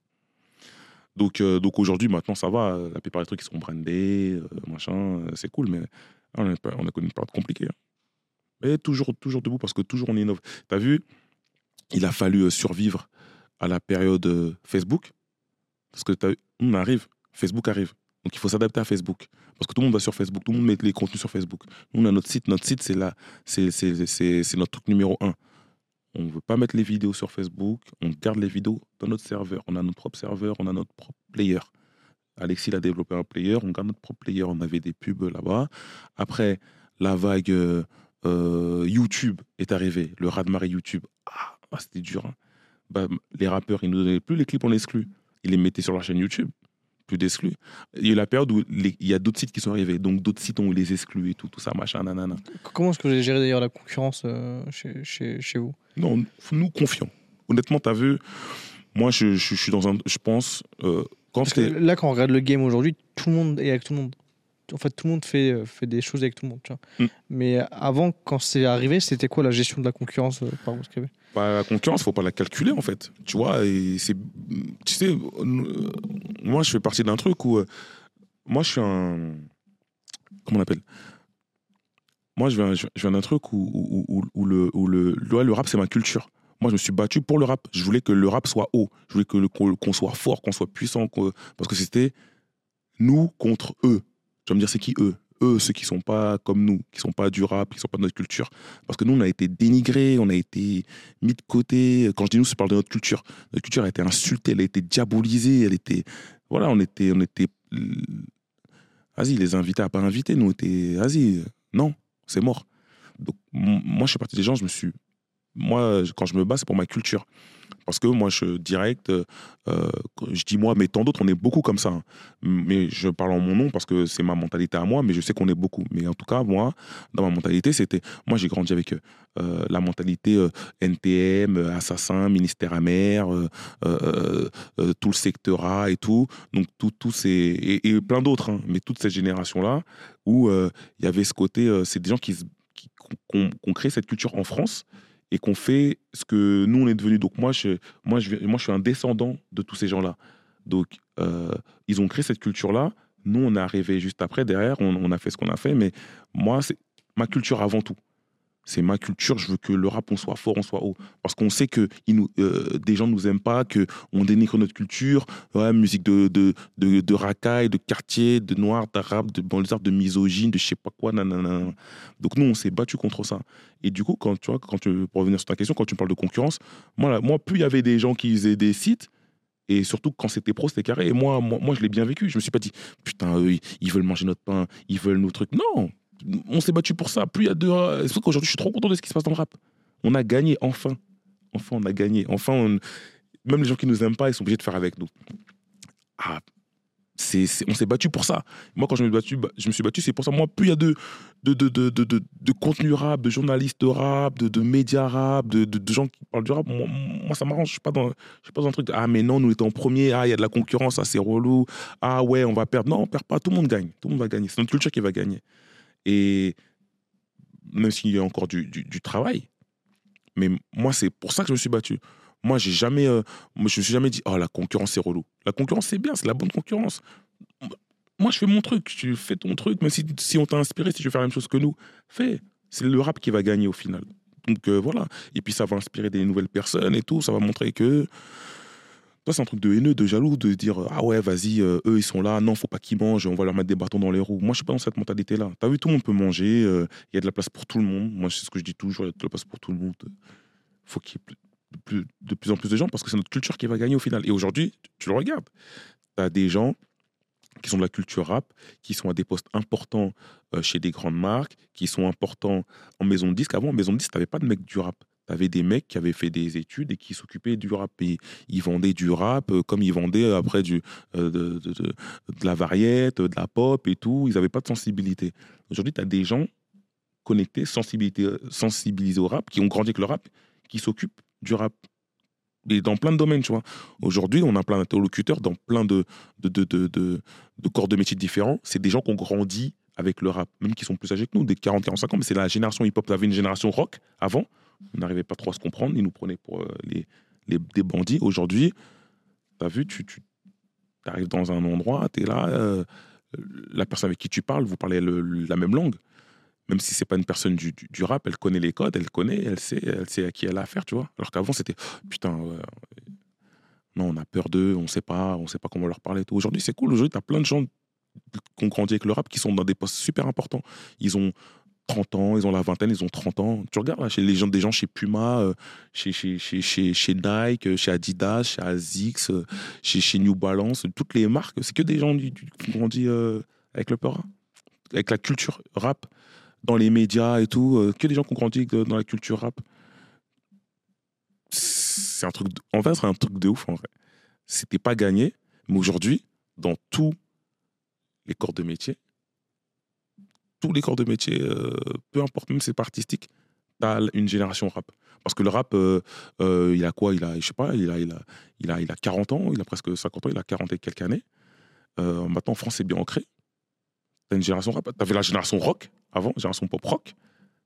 Donc, euh, donc aujourd'hui, maintenant, ça va. La plupart des trucs, ils sont brandés, euh, machin, c'est cool, mais on a, connu une période compliquée. hein. Mais toujours, toujours debout, parce que toujours on innove. T'as vu, il a fallu euh, survivre à la période Facebook, parce que on arrive, Facebook arrive. Donc il faut s'adapter à Facebook. Parce que tout le monde va sur Facebook, tout le monde met les contenus sur Facebook. Nous, on a notre site. Notre site, c'est là, c'est, notre truc numéro un. On ne veut pas mettre les vidéos sur Facebook, on garde les vidéos dans notre serveur. On a notre propre serveur, on a notre propre player. Alexis a développé un player, on garde notre propre player. On avait des pubs là-bas. Après, la vague euh, euh, YouTube est arrivée, le raz-de-marée YouTube. Ah, c'était dur. hein. Bah, les rappeurs, ils nous donnaient plus les clips en exclu. Ils les mettaient sur leur chaîne YouTube plus d'exclus. Il y a eu la période où les- il y a d'autres sites qui sont arrivés, donc d'autres sites ont les exclus et tout, tout ça, machin, nanana. Comment est-ce que vous avez géré d'ailleurs la concurrence euh, chez, chez, chez vous? Non, nous confiants. Honnêtement, tu as vu, moi, je, je- je suis dans un. Je pense. euh, quand Parce que là, quand on regarde le game aujourd'hui, tout le monde est avec tout le monde. En fait, tout le monde fait, euh, fait des choses avec tout le monde. tu vois. Mm. Mais avant, quand c'est arrivé, c'était quoi la gestion de la concurrence euh, par vous Scribé La concurrence, faut pas la calculer en fait. Tu vois, et c'est, tu sais, euh, moi je fais partie d'un truc où, euh, moi je suis un, comment on appelle Moi je viens, je viens d'un truc où, où, où- le, le, rap c'est ma culture. Moi je me suis battu pour le rap. Je voulais que le rap soit haut. Je voulais que le- qu'on soit fort, qu'on soit puissant, parce que c'était nous contre eux. Tu vas me dire c'est qui eux? Eux, ceux qui sont pas comme nous, qui sont pas du rap, qui sont pas de notre culture. Parce que nous, on a été dénigrés, on a été mis de côté. Quand je dis nous, je parle de notre culture. Notre culture a été insultée, elle a été diabolisée, elle était. Voilà, on était. On était vas-y, les invités à pas inviter, nous, on était. Vas-y, non, c'est mort. Donc, moi, je suis parti des gens, je me suis Moi, quand je me bats, c'est pour ma culture. Parce que moi, je direct, euh, euh, je dis moi, mais tant d'autres, on est beaucoup comme ça. Mais je parle en mon nom parce que c'est ma mentalité à moi, mais je sais qu'on est beaucoup. Mais en tout cas, moi, dans ma mentalité, c'était. Moi, j'ai grandi avec euh, la mentalité euh, NTM, assassin, ministère amer, euh, tout le secteur A et tout. Donc, tout, tout. Et, plein d'autres, hein. mais toute cette génération-là, où il y avait ce côté. c'est des gens qui, qui qu'on qu'on crée cette culture en France et qu'on fait ce que nous on est devenu. Donc moi je, moi je, moi je suis un descendant de tous ces gens-là. Donc euh, ils ont créé cette culture-là. Nous on est arrivé juste après derrière, on, on a fait ce qu'on a fait. Mais moi c'est ma culture avant tout. C'est ma culture. Je veux que le rap on soit fort, on soit haut, parce qu'on sait que euh, des gens nous aiment pas, que on dénigre notre culture. Ouais, musique de de de, de racaille, de quartier, de noir, d'arabe, de banlieusard, de misogyne, de je sais pas quoi, nanana. Donc nous on s'est battu contre ça. Et du coup, quand tu vois, quand tu, pour revenir sur ta question, quand tu parles de concurrence, moi, là, moi, plus il y avait des gens qui faisaient des sites, et surtout quand c'était pro, c'était carré. Et moi, moi, moi je l'ai bien vécu. Je me suis pas dit, putain, eux, ils veulent manger notre pain, ils veulent nos trucs. Non, on s'est battu pour ça. Plus il y a deux. C'est pour qu'aujourd'hui, je suis trop content de ce qui se passe dans le rap. On a gagné, enfin. Enfin, on a gagné. Enfin, même les gens qui nous aiment pas, ils sont obligés de faire avec nous. Ah, on s'est battu pour ça. Moi, quand je me suis battu, je me suis battu, c'est pour ça. Moi, plus il y a de, de, de, de, contenu rap, de journalistes rap, de, médias rap, de, gens qui parlent du rap, moi, ça m'arrange. Je suis pas dans, je suis pas dans un truc ah, mais non, nous étions en premier, ah, il y a de la concurrence, ah, c'est relou, ah, ouais, on va perdre. Non, on perd pas, tout le monde gagne. Tout le monde va gagner. C'est notre culture qui va gagner. Et même s'il y a encore du, du, travail, mais moi, c'est pour ça que je me suis battu. Moi, j'ai jamais, euh, je me suis jamais dit, oh, la concurrence, c'est relou. La concurrence, c'est bien, c'est la bonne concurrence. Moi, je fais mon truc, tu fais ton truc, mais si, si on t'a inspiré, si tu veux faire la même chose que nous, fais. C'est le rap qui va gagner au final. Donc euh, voilà. Et puis ça va inspirer des nouvelles personnes et tout. Ça va montrer que. Toi, c'est un truc de haineux, de jaloux, de dire Ah ouais, vas-y, euh, eux, ils sont là. Non, faut pas qu'ils mangent. On va leur mettre des bâtons dans les roues. Moi, je suis pas dans cette mentalité-là. T'as vu, tout le monde peut manger. euh, Il y a de la place pour tout le monde. Moi, c'est ce que je dis toujours il y a de la place pour tout le monde. faut qu'il y ait de plus, en plus de gens parce que c'est notre culture qui va gagner au final. Et aujourd'hui, tu, le regardes. Tu as des gens qui sont de la culture rap, qui sont à des postes importants euh, chez des grandes marques, qui sont importants en maison de disque. Avant, en maison de disque, tu n'avais pas de mecs du rap. Tu avais des mecs qui avaient fait des études et qui s'occupaient du rap. Et ils vendaient du rap euh, comme ils vendaient euh, après du, euh, de, de- la variette, de la pop et tout. Ils n'avaient pas de sensibilité. Aujourd'hui, tu as des gens connectés, sensibilisés au rap, qui ont grandi avec le rap, qui s'occupent du rap. Et dans plein de domaines, tu vois. Aujourd'hui, on a plein d'interlocuteurs dans plein de, de- de corps de métiers différents. C'est des gens qui ont grandi avec le rap, même qui sont plus âgés que nous, des 40-45 ans, mais c'est la génération hip-hop. Tu avais une génération rock avant, on n'arrivait pas trop à se comprendre, ils nous prenaient pour euh, les, les, des bandits. Aujourd'hui, tu as vu, tu, tu arrives dans un endroit, tu là, euh, la personne avec qui tu parles, vous parlez le- la même langue. Même si c'est pas une personne du, du, rap, elle connaît les codes, elle connaît, elle sait, elle sait à qui elle a affaire, tu vois. Alors qu'avant, c'était putain, ouais, non, on a peur d'eux, on sait pas, on sait pas comment leur parler. Aujourd'hui, c'est cool. Aujourd'hui, tu as plein de gens qui ont grandi avec le rap qui sont dans des postes super importants. Ils ont 30 ans, ils ont la vingtaine, ils ont 30 ans. Tu regardes là, chez les gens, des gens chez Puma, euh, chez, Nike, euh, chez Adidas, chez Asics, euh, chez, New Balance, toutes les marques, c'est que des gens qui ont grandi euh, avec le rap, avec la culture rap, dans les médias et tout, que des gens qui ont grandi dans la culture rap. C'est un truc, de- en fait, c'est un truc de ouf en vrai. C'était pas gagné, mais aujourd'hui, dans tous les corps de métier, tous les corps de métier, euh, peu importe même si c'est pas artistique, t'as une génération rap. Parce que le rap, euh, euh, il a quoi? Il a, je sais pas, il a, il, a, il, a, il a 40 ans, il a presque 50 ans, il a 40 et quelques années. Maintenant, en France, c'est bien ancré. T'as une génération rap. T'avais la génération rock avant, génération pop rock.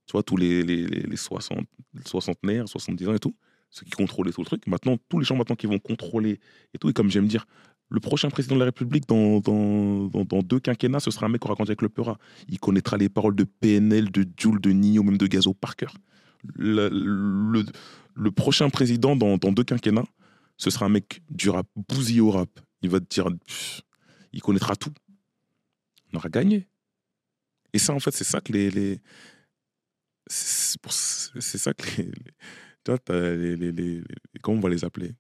Tu vois, tous les, les, les, les 60, soixantenaires, 70 ans et tout, ceux qui contrôlaient tout le truc. Maintenant, tous les gens maintenant qui vont contrôler et tout, et comme j'aime dire, le prochain président de la République dans, deux quinquennats, ce sera un mec qui aura grandi avec le Peura. Il connaîtra les paroles de PNL, de Jules, de Nino, même de Gazo par cœur. Le, prochain président dans, deux quinquennats, ce sera un mec du rap, bousillé au rap. Il va te dire, il connaîtra tout. On aura gagné. Et ça, en fait, c'est ça que les. c'est ça que les. tu vois, les, les- les- Comment on va les appeler?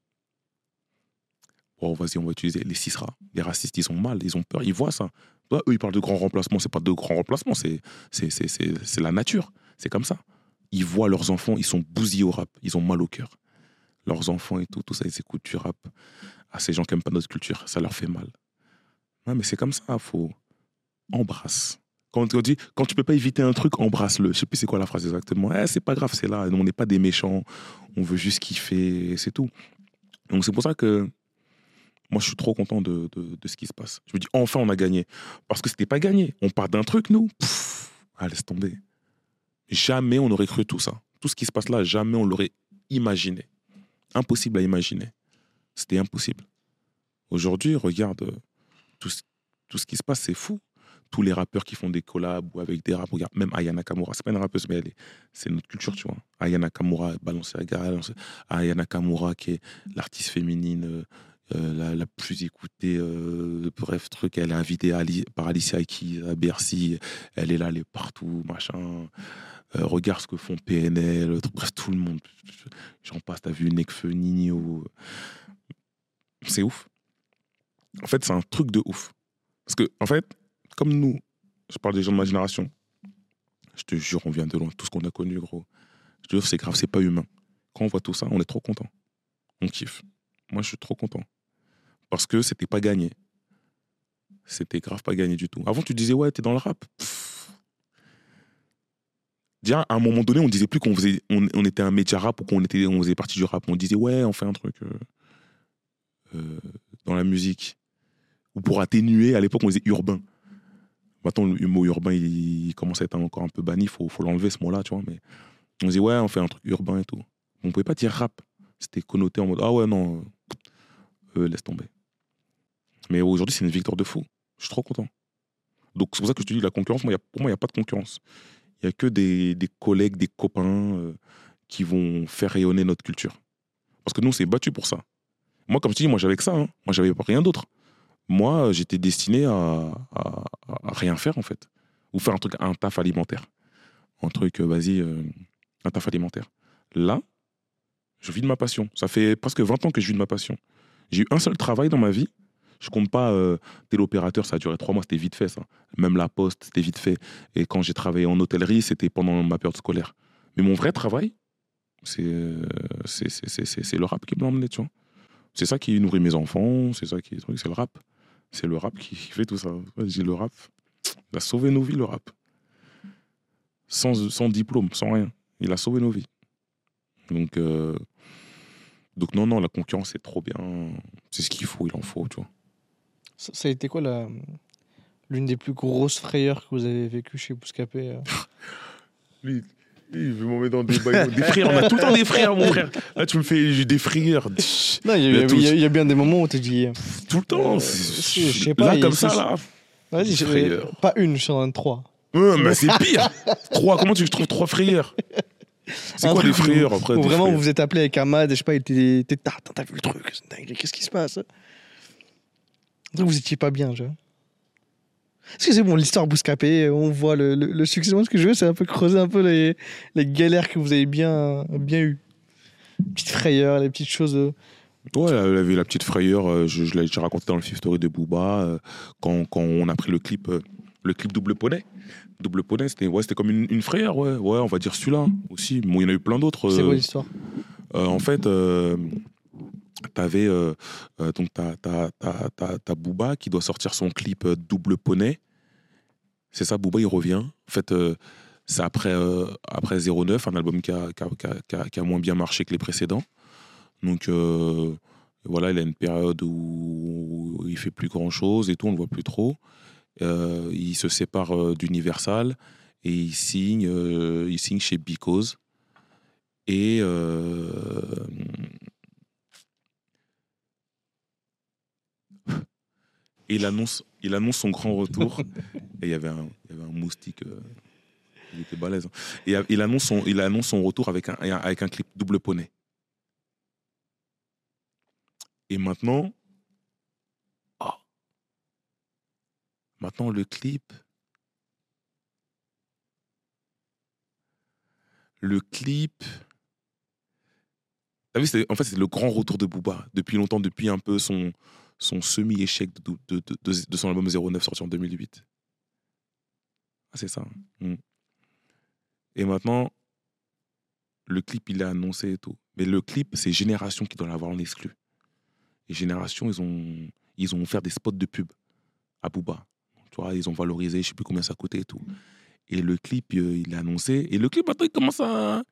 Bon, vas-y, on va utiliser les cisras. Les racistes, ils ont mal, ils ont peur, ils voient ça. Eux, ils parlent de grands remplacements. C'est pas de grands remplacements, c'est c'est- c'est- c'est- la nature. C'est comme ça. ils voient leurs enfants, ils sont bousillés au rap, ils ont mal au cœur. Leurs enfants et tout, tout ça, ils écoutent du rap. À ces gens qui n'aiment pas notre culture, ça leur fait mal. Ouais, mais c'est comme ça, faut embrasse. Quand on dit, quand tu peux pas éviter un truc, embrasse-le. Je sais plus c'est quoi la phrase exactement. Eh, c'est pas grave, c'est là. On n'est pas des méchants. On veut juste kiffer, c'est tout. Donc c'est pour ça que moi je suis trop content de, de, ce qui se passe. Je me dis enfin on a gagné parce que c'était pas gagné. On part d'un truc nous. Pff, ah, laisse tomber. Jamais on aurait cru tout ça. Tout ce qui se passe là, jamais on l'aurait imaginé. Impossible à imaginer. C'était impossible. Aujourd'hui, regarde euh, tout, ce- tout ce qui se passe, c'est fou. Tous les rappeurs qui font des collabs ou avec des rap, regarde, même Aya Nakamura, c'est pas une rappeuse, mais elle est- c'est notre culture, tu vois. Aya Nakamura, Balenciaga, Aya Nakamura qui est l'artiste féminine euh, euh, la, plus écoutée, euh, bref, truc, elle est invitée par Alicia Keys à Bercy, elle est là, elle est partout, machin. Euh, regarde ce que font PNL, bref, tout le monde. J'en passe, t'as vu Nekfeu, Nino. C'est ouf. En fait, c'est un truc de ouf. Parce que, en fait, comme nous, je parle des gens de ma génération, je te jure, on vient de loin, tout ce qu'on a connu, gros. Je te jure, c'est grave, c'est pas humain. Quand on voit tout ça, on est trop content. On kiffe. Moi, je suis trop content. Parce que c'était pas gagné. C'était grave pas gagné du tout. Avant, tu disais, ouais, t'es dans le rap. Déjà, à un moment donné, on disait plus qu'on faisait, on, on était un média rap ou qu'on était, on faisait partie du rap. On disait, ouais, on fait un truc euh, euh, dans la musique. Ou pour atténuer, à l'époque, on disait urbain. Maintenant, le mot urbain, il, il commence à être encore un peu banni. Il faut, faut l'enlever, ce mot-là, tu vois. Mais on disait, ouais, on fait un truc urbain et tout. On pouvait pas dire rap. C'était connoté en mode, ah ouais, non, euh, laisse tomber. Mais aujourd'hui, c'est une victoire de fou. Je suis trop content. Donc, c'est pour ça que je te dis, la concurrence, moi, y pour moi, il n'y a pas de concurrence. Il n'y a que des, collègues, des copains euh, qui vont faire rayonner notre culture. Parce que nous, on s'est battu pour ça. Moi, comme je te dis, moi, j'avais que ça. hein. Moi, j'avais rien d'autre. Moi, j'étais destiné à, à- rien faire, en fait. Ou faire un truc, un taf alimentaire. Un truc, euh, vas-y, euh, un taf alimentaire. Là, je vis de ma passion. Ça fait presque 20 ans que je vis de ma passion. J'ai eu un seul travail dans ma vie. Je compte pas euh, téléopérateur, ça a duré trois mois, c'était vite fait ça. Même la poste, c'était vite fait. Et quand j'ai travaillé en hôtellerie, c'était pendant ma période scolaire. Mais mon vrai travail, c'est euh, le rap qui me l'a emmené, tu vois. C'est ça qui nourrit mes enfants, c'est ça qui c'est le rap. C'est le rap qui fait tout ça. J'ai le rap. Il a sauvé nos vies, le rap. Sans, sans diplôme, sans rien. Il a sauvé nos vies. Donc, euh, donc non, non, la concurrence, c'est trop bien. C'est ce qu'il faut, il en faut, tu vois. Ça, ça a été quoi la l'une des plus grosses frayeurs que vous avez vécues chez Bouscapé euh Lui, lui, il veut m'en mettre dans des bails. Des frères, on a tout le temps des frères, mon frère. Là, tu me fais des frayeurs. Non, il y, a- y y bien des moments où tu te dis. Tout le temps. Euh, c'est- si, je sais pas, là, comme ça, là. Vas-y, je- Frayeur. pas une, je t'en donne trois. Ouais, mais c'est pire. Trois, comment tu veux que je trouve trois frayeurs? C'est quoi où- frayeurs après des vraiment vous vous êtes appelé avec Ahmad, et je sais pas, il était. était- T'as vu le truc, c'est dingue, qu'est-ce qui se passe Donc vous étiez pas bien, vois. Est-ce que c'est bon, l'histoire Bouscapé, on voit le, le- le succès. Moi, ce que je veux, c'est un peu creuser un peu les, les galères que vous avez bien, bien eues. Petites frayeurs, les petites choses. euh, Ouais, avait la petite frayeur, euh, je, je l'ai raconté dans le Fifth Story de Booba, euh, quand, quand on a pris le clip, le clip Double Poney. Double Poney, c'était ouais, comme une, une frayeur, ouais, ouais, on va dire celui-là aussi. Bon, il y en a eu plein d'autres. C'est euh, quoi l'histoire? Euh, en fait, euh, t'avais euh, euh, donc t'as, Booba qui doit sortir son clip euh, Double Poney. C'est ça, Booba il revient. En fait, euh, c'est après euh, après 09, un album qui a, qui, a, qui a- qui a- moins bien marché que les précédents. Donc euh, voilà, il a une période où il fait plus grand chose et tout, on le voit plus trop. Euh, il se sépare euh, d'Universal et il signe, euh, il signe chez Because. Et euh, il annonce, il annonce son grand retour. et il y avait un, il y avait un moustique. il était balèze. hein. Et il annonce son, il annonce son retour avec un, avec un clip double poney. Et maintenant, ah, maintenant le clip, le clip. T'as vu, en fait, c'est le grand retour de Booba depuis longtemps, depuis un peu son, son semi-échec de, de, de, son album 09 sorti en 2008. Ah, c'est ça. Mm. Et maintenant, le clip, il est annoncé et tout. Mais le clip, c'est Génération qui doit l'avoir en exclu. Et Génération, ils ont, ils ont fait des spots de pub à Booba. Tu vois, ils ont valorisé, je sais plus combien ça coûtait et tout. Et le clip, euh, il est annoncé. Et le clip, attends, il commence à.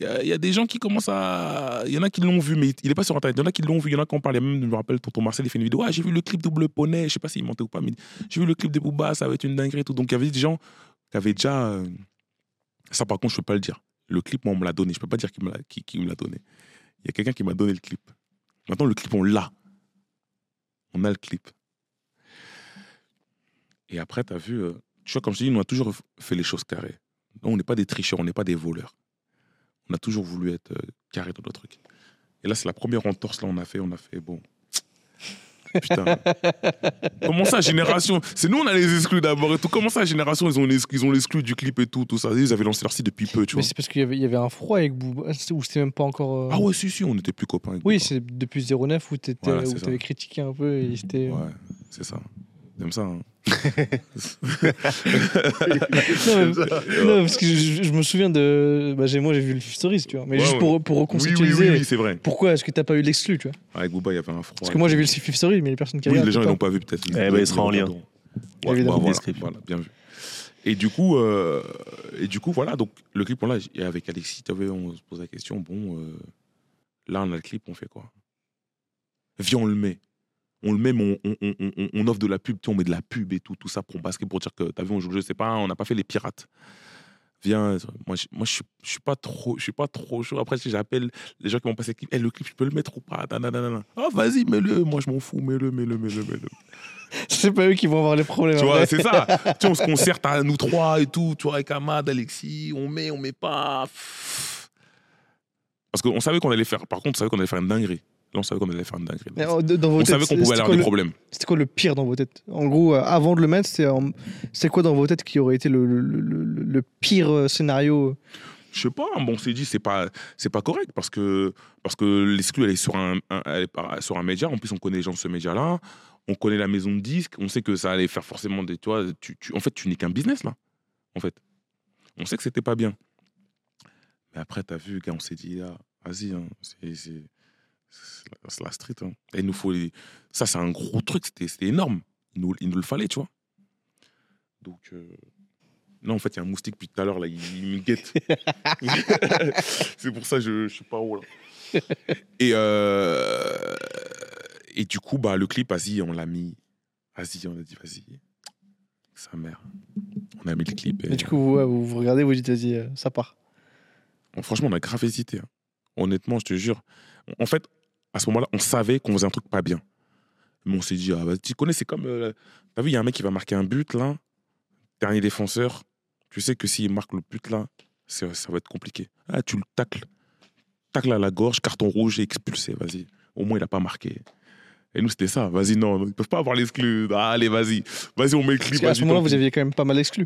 Il y, a, il y a des gens qui commencent à. Il y en a qui l'ont vu, mais il est pas sur Internet. Il y en a qui l'ont vu, il y en a qui en parlent. Même, je me rappelle, tonton Marcel, il fait une vidéo. Ah, j'ai vu le clip Double Poney. Je sais pas s'il mentait ou pas, mais j'ai vu le clip de Booba, ça va être une dinguerie et tout. Donc, il y avait des gens qui avaient déjà. euh, Ça, par contre, je peux pas le dire. Le clip, moi, on me l'a donné. Je peux pas dire qui me l'a qui, qui me l'a donné. Il y a quelqu'un qui m'a donné le clip. Maintenant, le clip, on l'a. On a le clip. Et après, tu as vu, euh, tu vois, comme je te dis, on a toujours fait les choses carrées. On n'est pas des tricheurs, on n'est pas des voleurs. On a toujours voulu être euh, carré dans nos trucs. Et là, c'est la première entorse, là, on a fait, on a fait, bon. Putain. Comment ça, génération? C'est nous, on a les exclus d'abord et tout. Comment ça, génération, ils ont les- ils ont l'exclu du clip et tout, tout ça? Ils avaient lancé leur site depuis peu, tu Mais vois. c'est parce qu'il y avait, il y avait un froid avec Booba, ou c'était même pas encore. euh, Ah ouais, si, si, on n'était plus copains. avec Oui, c'est depuis 09 où tu Voilà, c'est ça. avais critiqué un peu et c'était. Ouais, c'est ça. Comme ça. hein. Non, parce que je, je me souviens de. Bah, j'ai- moi, j'ai vu le Stories, tu vois. Mais Ouais, juste ouais. pour, pour Oui, oui, reconceptualiser. oui, oui, c'est vrai. Pourquoi est-ce que t'as pas eu l'exclu, tu vois? Avec Booba, il y avait un froid. Parce que moi, j'ai vu le Fifth Story, mais les personnes qui Oui, regardent. les gens, ils l'ont pas vu, peut-être. Eh ben, il sera en lien. Ouais, bah, Évidemment. voilà, Description. voilà, bien vu. Et du coup, euh, et du coup, voilà, donc le clip, on l'a. Et avec Alexis, t'avais- on se pose la question, bon, euh, là, on a le clip, on fait quoi? Viens, on le met. On le met, on, on, on, on- on offre de la pub, on met de la pub et tout, tout ça pour basket, pour dire que, t'as vu, on joue, je sais pas, on n'a pas fait les pirates. Viens, moi, je, moi, je, suis, je suis pas trop, je suis pas trop chaud. Après, si j'appelle les gens qui m'ont passé le clip, Eh, le clip, je peux le mettre ou pas? Ah, vas-y, mets-le. Moi, je m'en fous, mets-le, mets-le, mets-le, mets-le. C'est pas eux qui vont avoir les problèmes. Tu vois, c'est ça. tu sais, on se concerte à nous trois et tout, tu vois, avec Ahmad, Alexis, on met, on met pas. Parce qu'on savait qu'on allait faire, par contre, on savait qu'on allait faire une dinguerie. On savait qu'on allait faire une dinguerie. Mais, euh, dans vos On têtes, savait qu'on pouvait avoir des le- problèmes. C'était quoi le pire dans vos têtes? En gros, euh, avant de le mettre, c'était en- c'est quoi dans vos têtes qui aurait été le, le- le- le- le pire euh, scénario? Je sais pas, bon, on s'est dit, c'est pas, c'est pas correct parce que, parce que l'exclu, elle est sur un, un- elle est par- sur un média. En plus, on connaît les gens de ce média-là. On connaît la maison de disques. On sait que ça allait faire forcément des. Tu vois, tu, tu- en fait, tu n'es qu'un business, là. En fait. On sait que c'était pas bien. Mais après, t'as vu, gars, on s'est dit, ah, vas-y, hein, c'est, c'est, c'est la, street. hein. Et il nous faut. les- Ça, c'est un gros truc. C'était, énorme. Il nous, il nous le fallait, tu vois. Donc. euh, Non, en fait, il y a un moustique depuis tout à l'heure, là, il, il me guette. c'est pour ça que je, je suis pas haut, là. Et, euh, et du coup, bah, le clip, vas-y, on l'a mis. Vas-y, on a dit, vas-y. Sa mère. On a mis le clip. Et, Et du coup, ouais, vous, vous regardez, vous dites, vas-y, euh, ça part. Bon, franchement, on a grave hésité. hein. Honnêtement, je te jure. En fait, à ce moment-là, on savait qu'on faisait un truc pas bien. Mais on s'est dit, ah, bah, tu connais, c'est comme. euh, T'as vu, il y a un mec qui va marquer un but, là. Dernier défenseur. Tu sais que s'il marque le but, là, ça va être compliqué. Ah, tu le tacles. Tacle à la gorge, carton rouge et expulsé, vas-y. Au moins, il n'a pas marqué. Et nous, c'était ça. Vas-y, non, ils peuvent pas avoir l'exclu. Ah, allez, vas-y. Vas-y, on met le Parce clip. qu'à vas-y, ce moment-là, vous aviez quand même pas mal exclu.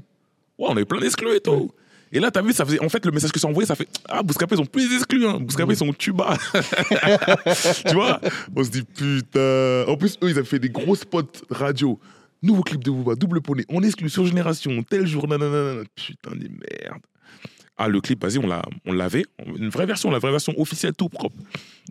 Ouais, on avait plein d'exclus et tout. Et là, t'as vu, ça faisait. En fait, le message que ça envoyé, ça fait Ah, Bouscapé, ils ont plus d'exclus. Hein. Bouscapé, ils sont tuba. tu vois? On se dit Putain. En plus, eux, ils avaient fait des gros spots radio. Nouveau clip de Booba, double poney. On exclut sur Génération, tel jour, nanana. Putain, des merde. Ah, le clip, vas-y, on l'avait. Une vraie version, la vraie version officielle, tout propre.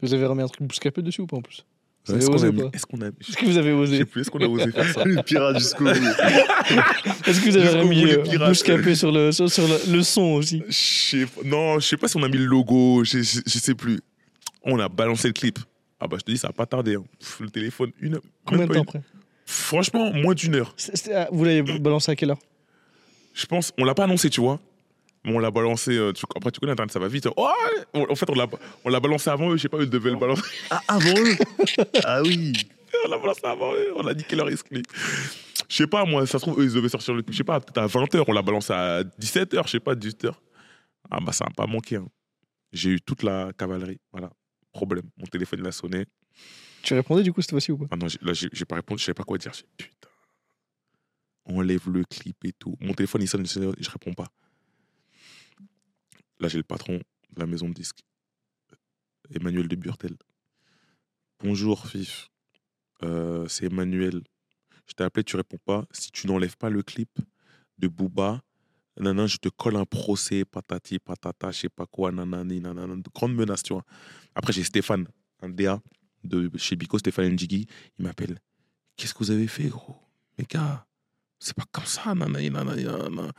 Vous avez remis un truc bouscapé dessus ou pas en plus? Est-ce qu'on a mis- Est-ce qu'on a. Est-ce que vous avez Je osé sais plus, est-ce qu'on a osé faire ça Le pirate jusqu'au bout. Est-ce que vous avez les euh, pirates. bouscapé sur le, sur, sur le, le son aussi Non, je sais pas si on a mis le logo, je, sais plus. On a balancé le clip. Ah bah je te dis, ça a pas tardé. hein. Pff, le téléphone, une heure. Combien de temps une- après Franchement, moins d'une heure. Ah, Vous l'avez balancé à quelle heure Je pense, on l'a pas annoncé, tu vois. Mais on l'a balancé. euh, tu- après, tu connais Internet, ça va vite. Oh, en fait, on l'a, on l'a balancé avant eux. Je sais pas, eux devaient le balancer. Ah, avant eux Ah oui on l'a balancé avant eux. On a dit quelle heure exclu. Je sais pas, moi, ça se trouve, eux, ils devaient sortir le clip. Je sais pas, peut-être à 20h. On l'a balancé à 17h, je sais pas, 18h. Ah bah, ça n'a pas manqué. hein. J'ai eu toute la cavalerie. Voilà. Problème. Mon téléphone, il a sonné. Tu répondais du coup cette fois-ci ou pas? Ah non, là, j'ai pas répondu, je savais pas quoi dire. J'ai putain. Enlève le clip et tout. Mon téléphone, il sonne, je, je réponds pas. Là, j'ai le patron de la maison de disques, Emmanuel de Burtel. Bonjour, Fif. Euh, c'est Emmanuel. Je t'ai appelé, tu réponds pas. Si tu n'enlèves pas le clip de Booba, Nanana, je te colle un procès, patati, patata, je sais pas quoi, nanani, nanana. De grandes menaces, tu vois. Après, j'ai Stéphane, un DA de chez Bico, Stéphane Njigi. Il m'appelle. Qu'est-ce que vous avez fait, gros? Mais gars, c'est pas comme ça, nanani, nanana.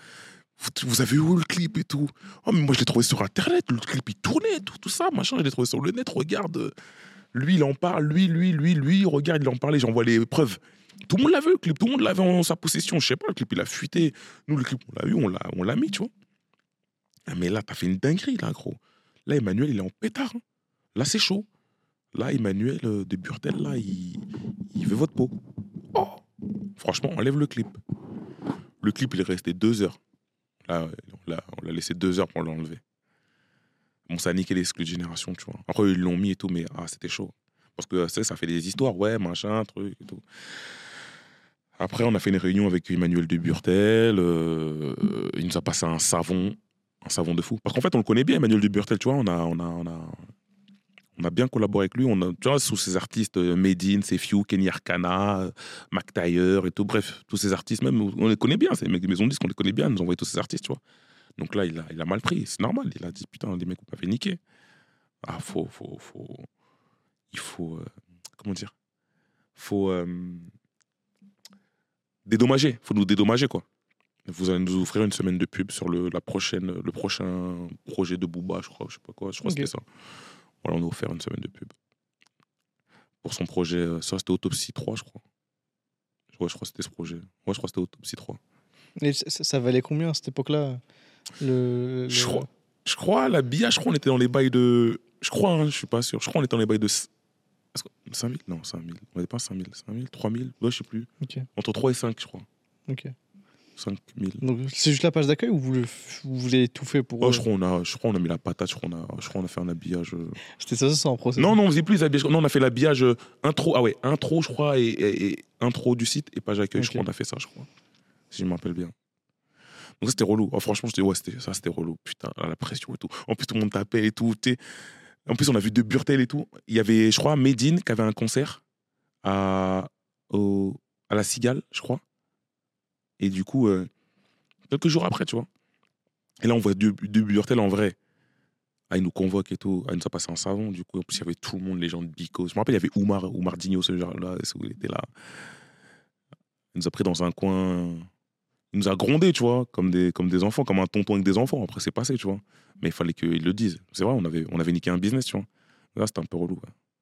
Vous, avez où le clip et tout? Oh, mais moi, je l'ai trouvé sur Internet. Le clip, il tournait, tout, tout ça, machin. Je l'ai trouvé sur le net. Regarde. Lui, il en parle. Lui, lui, lui, lui. Regarde, il en parlait. J'envoie les preuves. Tout le monde l'a vu, le clip. Tout le monde l'avait en sa possession. Je sais pas, le clip, il a fuité. Nous, le clip, on l'a eu, on l'a, on l'a mis, tu vois. Ah, Mais là, t'as fait une dinguerie, là, gros. Là, Emmanuel, il est en pétard. hein. Là, c'est chaud. Là, Emmanuel euh, de Burtel, là, il, il veut votre peau. Oh Franchement, enlève le clip. Le clip, il est resté deux heures. Là, on l'a, laissé deux heures pour l'enlever. Bon, ça a niqué l'exclu de génération, tu vois. Après, ils l'ont mis et tout, mais ah, c'était chaud. Parce que ça, ça fait des histoires, ouais, machin, truc et tout. Après, on a fait une réunion avec Emmanuel de Burtel. euh, il nous a passé un savon, un savon de fou. Parce qu'en fait, on le connaît bien, Emmanuel de Burtel, tu vois. On a, on a bien collaboré avec lui. On a, tu vois, sous ces artistes, euh, Medine, Sefiu, Kenny Arcana, euh, Mac Taylor et tout. Bref, tous ces artistes, même, on les connaît bien. C'est les mecs de maison disques, on les connaît bien. Ils nous ont envoyé tous ces artistes, tu vois. Donc là, il a, il a mal pris. C'est normal. Il a dit, putain, les mecs, vous m'avez niqué. Ah, faut, faut, faut. Il faut. euh, comment dire? Faut. euh, dédommager. Faut nous dédommager, quoi. Vous allez nous offrir une semaine de pub sur le, la prochaine, le prochain projet de Booba, je crois. Je sais pas quoi. Je crois que c'était ça. Voilà, on nous a offert une semaine de pub. Pour son projet. euh, Ça, c'était Autopsie 3, je crois. Ouais, je crois que c'était ce projet. Ouais, je crois que c'était Autopsie 3. Et ça, ça valait combien à cette époque-là le, le- Je crois. Je crois, la BIA, je crois, on était dans les bails de. Je crois, hein, je suis pas sûr. Je crois, on était dans les bails de. 5000 Non, 5000. On n'était pas 5000. 5000 3000 Ouais, je sais plus. Ok, Entre 3 et 5, je crois. ok. 5000. Donc c'est juste la page d'accueil ou vous, le- vous voulez tout fait pour. Oh, je crois, on a, je crois on a mis la patate, je crois on a, je crois on a fait un habillage. euh. C'était ça, ça, en procès. Non, non, on faisait plus les habillages. Non, on a fait l'habillage euh, intro. Ah ouais, intro, je crois, et, et- et intro du site et page accueil. Je crois on a fait ça, je crois. Si je me rappelle bien. Donc c'était relou. Oh, franchement, je dis, ouais, c'était, ça, c'était relou. Putain, la pression et tout. En plus, tout le monde tapait et tout. En plus, on a vu de Burtel et tout. Il y avait, je crois, Medine qui avait un concert à, au- à la Cigale, je crois. Et du coup, euh, quelques jours après, tu vois. Et là, on voit de, de Burtel en vrai. Ah, il nous convoque et tout. Ah, il nous a passé un savon. Du coup, en plus, il y avait tout le monde, les gens de Bico. Je me rappelle, il y avait Oumar, Oumar Digno, ce genre-là. Il était là. Il nous a pris dans un coin. Il nous a grondé, tu vois, comme des, comme des enfants, comme un tonton avec des enfants. Après, c'est passé, tu vois. Mais il fallait qu'ils le disent. C'est vrai, on avait, on avait niqué un business, tu vois. Là, c'était un peu relou.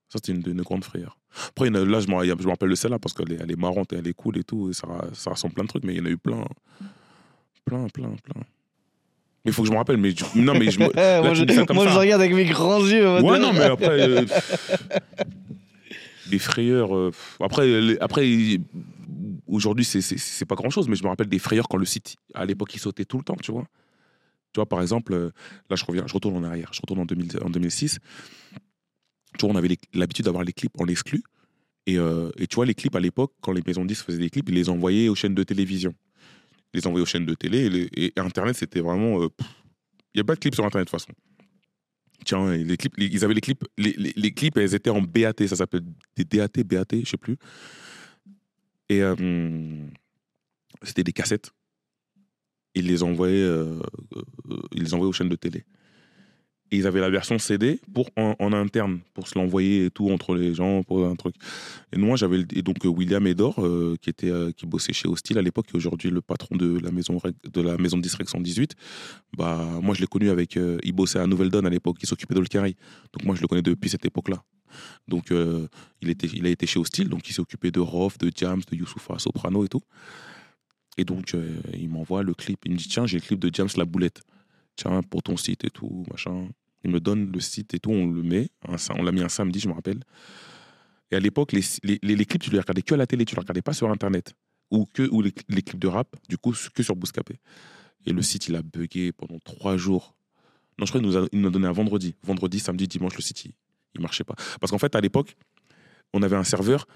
Ça, c'était une de nos grandes frayeurs. Après, il y en a- là, je me, rappelle de celle-là parce qu'elle est, elle est marrante et elle est cool et tout. Et ça, ça rassemble plein de trucs, mais il y en a eu plein. Plein, plein, plein. Mais il faut que je me rappelle. Mais je- non, mais je me- là, moi, je, moi, regarde avec mes grands yeux. Ouais, non, mais après. euh, des frayeurs. euh, après, les- après aujourd'hui, c'est pas grand chose, mais je me rappelle des frayeurs quand le site, à l'époque, il sautait tout le temps, tu vois. Tu vois, par exemple, euh, là, je reviens, je retourne en arrière, je retourne en, 2000 en 2006. On avait l'habitude d'avoir les clips en exclu. Et, euh, et tu vois, les clips à l'époque, quand les maisons de disques faisaient des clips, ils les envoyaient aux chaînes de télévision. Ils les envoyaient aux chaînes de télé. Et, Internet, c'était vraiment. euh, Il n'y a pas de clips sur Internet, de toute façon. Tiens, les clips, ils avaient les clips, les, les- clips, elles étaient en BAT, ça s'appelle des DAT, BAT, je sais plus. Et euh, c'était des cassettes. Ils les envoyaient, ils les envoyaient aux chaînes de télé. Et ils avaient la version CD pour en, interne, pour se l'envoyer et tout entre les gens, pour un truc. Et moi, j'avais et donc euh, William Edor, euh, qui était, euh, qui bossait chez Hostile à l'époque, est aujourd'hui le patron de la maison de la maison de disque 118. Bah, moi, je l'ai connu avec, euh, il bossait à Nouvelle Donne à l'époque, il s'occupait de. Donc moi, je le connais depuis cette époque-là. Donc il était, il a été chez Hostile, donc il s'est occupé de Rof, de Jams, de Youssoufa, Soprano et tout. Et donc il m'envoie le clip, il me dit tiens, j'ai le clip de Jams la boulette. Tiens, pour ton site et tout, machin. Il me donne le site et tout, on le met. On l'a mis un samedi, je me rappelle. Et à l'époque, les, les, clips, tu les regardais que à la télé, tu les regardais pas sur Internet. Ou, que, ou les, clips de rap, du coup, que sur Bouscapé. Et le site, il a bugué pendant trois jours. Non, je crois qu'il nous a, nous donné un vendredi. Vendredi, samedi, dimanche, le site, il, il marchait pas. Parce qu'en fait, à l'époque, on avait un serveur,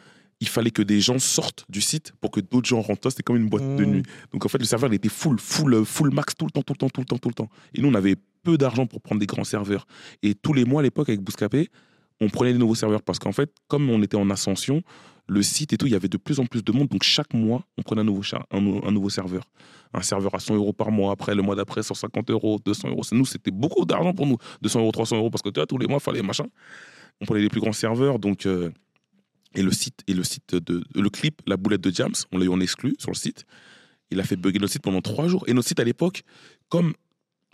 il fallait que des gens sortent du site pour que d'autres gens rentrent. C'était comme une boîte de Mmh. nuit. Donc en fait, le serveur, il était full, full, euh, full max tout le temps, tout le temps, tout le temps, tout le temps. Et nous, on avait peu d'argent pour prendre des grands serveurs. Et tous les mois, à l'époque, avec Bouscapé, on prenait des nouveaux serveurs parce qu'en fait, comme on était en ascension, le site et tout, il y avait de plus en plus de monde. Donc chaque mois, on prenait un nouveau, un, nou- un nouveau serveur. Un serveur à 100 euros par mois. Après, le mois d'après, 150 euros, 200 euros. Nous, c'était beaucoup d'argent pour nous. 200 euros, 300 euros, parce que tu vois, tous les mois, il fallait machin. On prenait les plus grands serveurs. Donc, euh, et le site, et le site de, le clip, la boulette de James, on l'a eu en exclu sur le site. Il a fait bugger notre site pendant trois jours. Et notre site, à l'époque, comme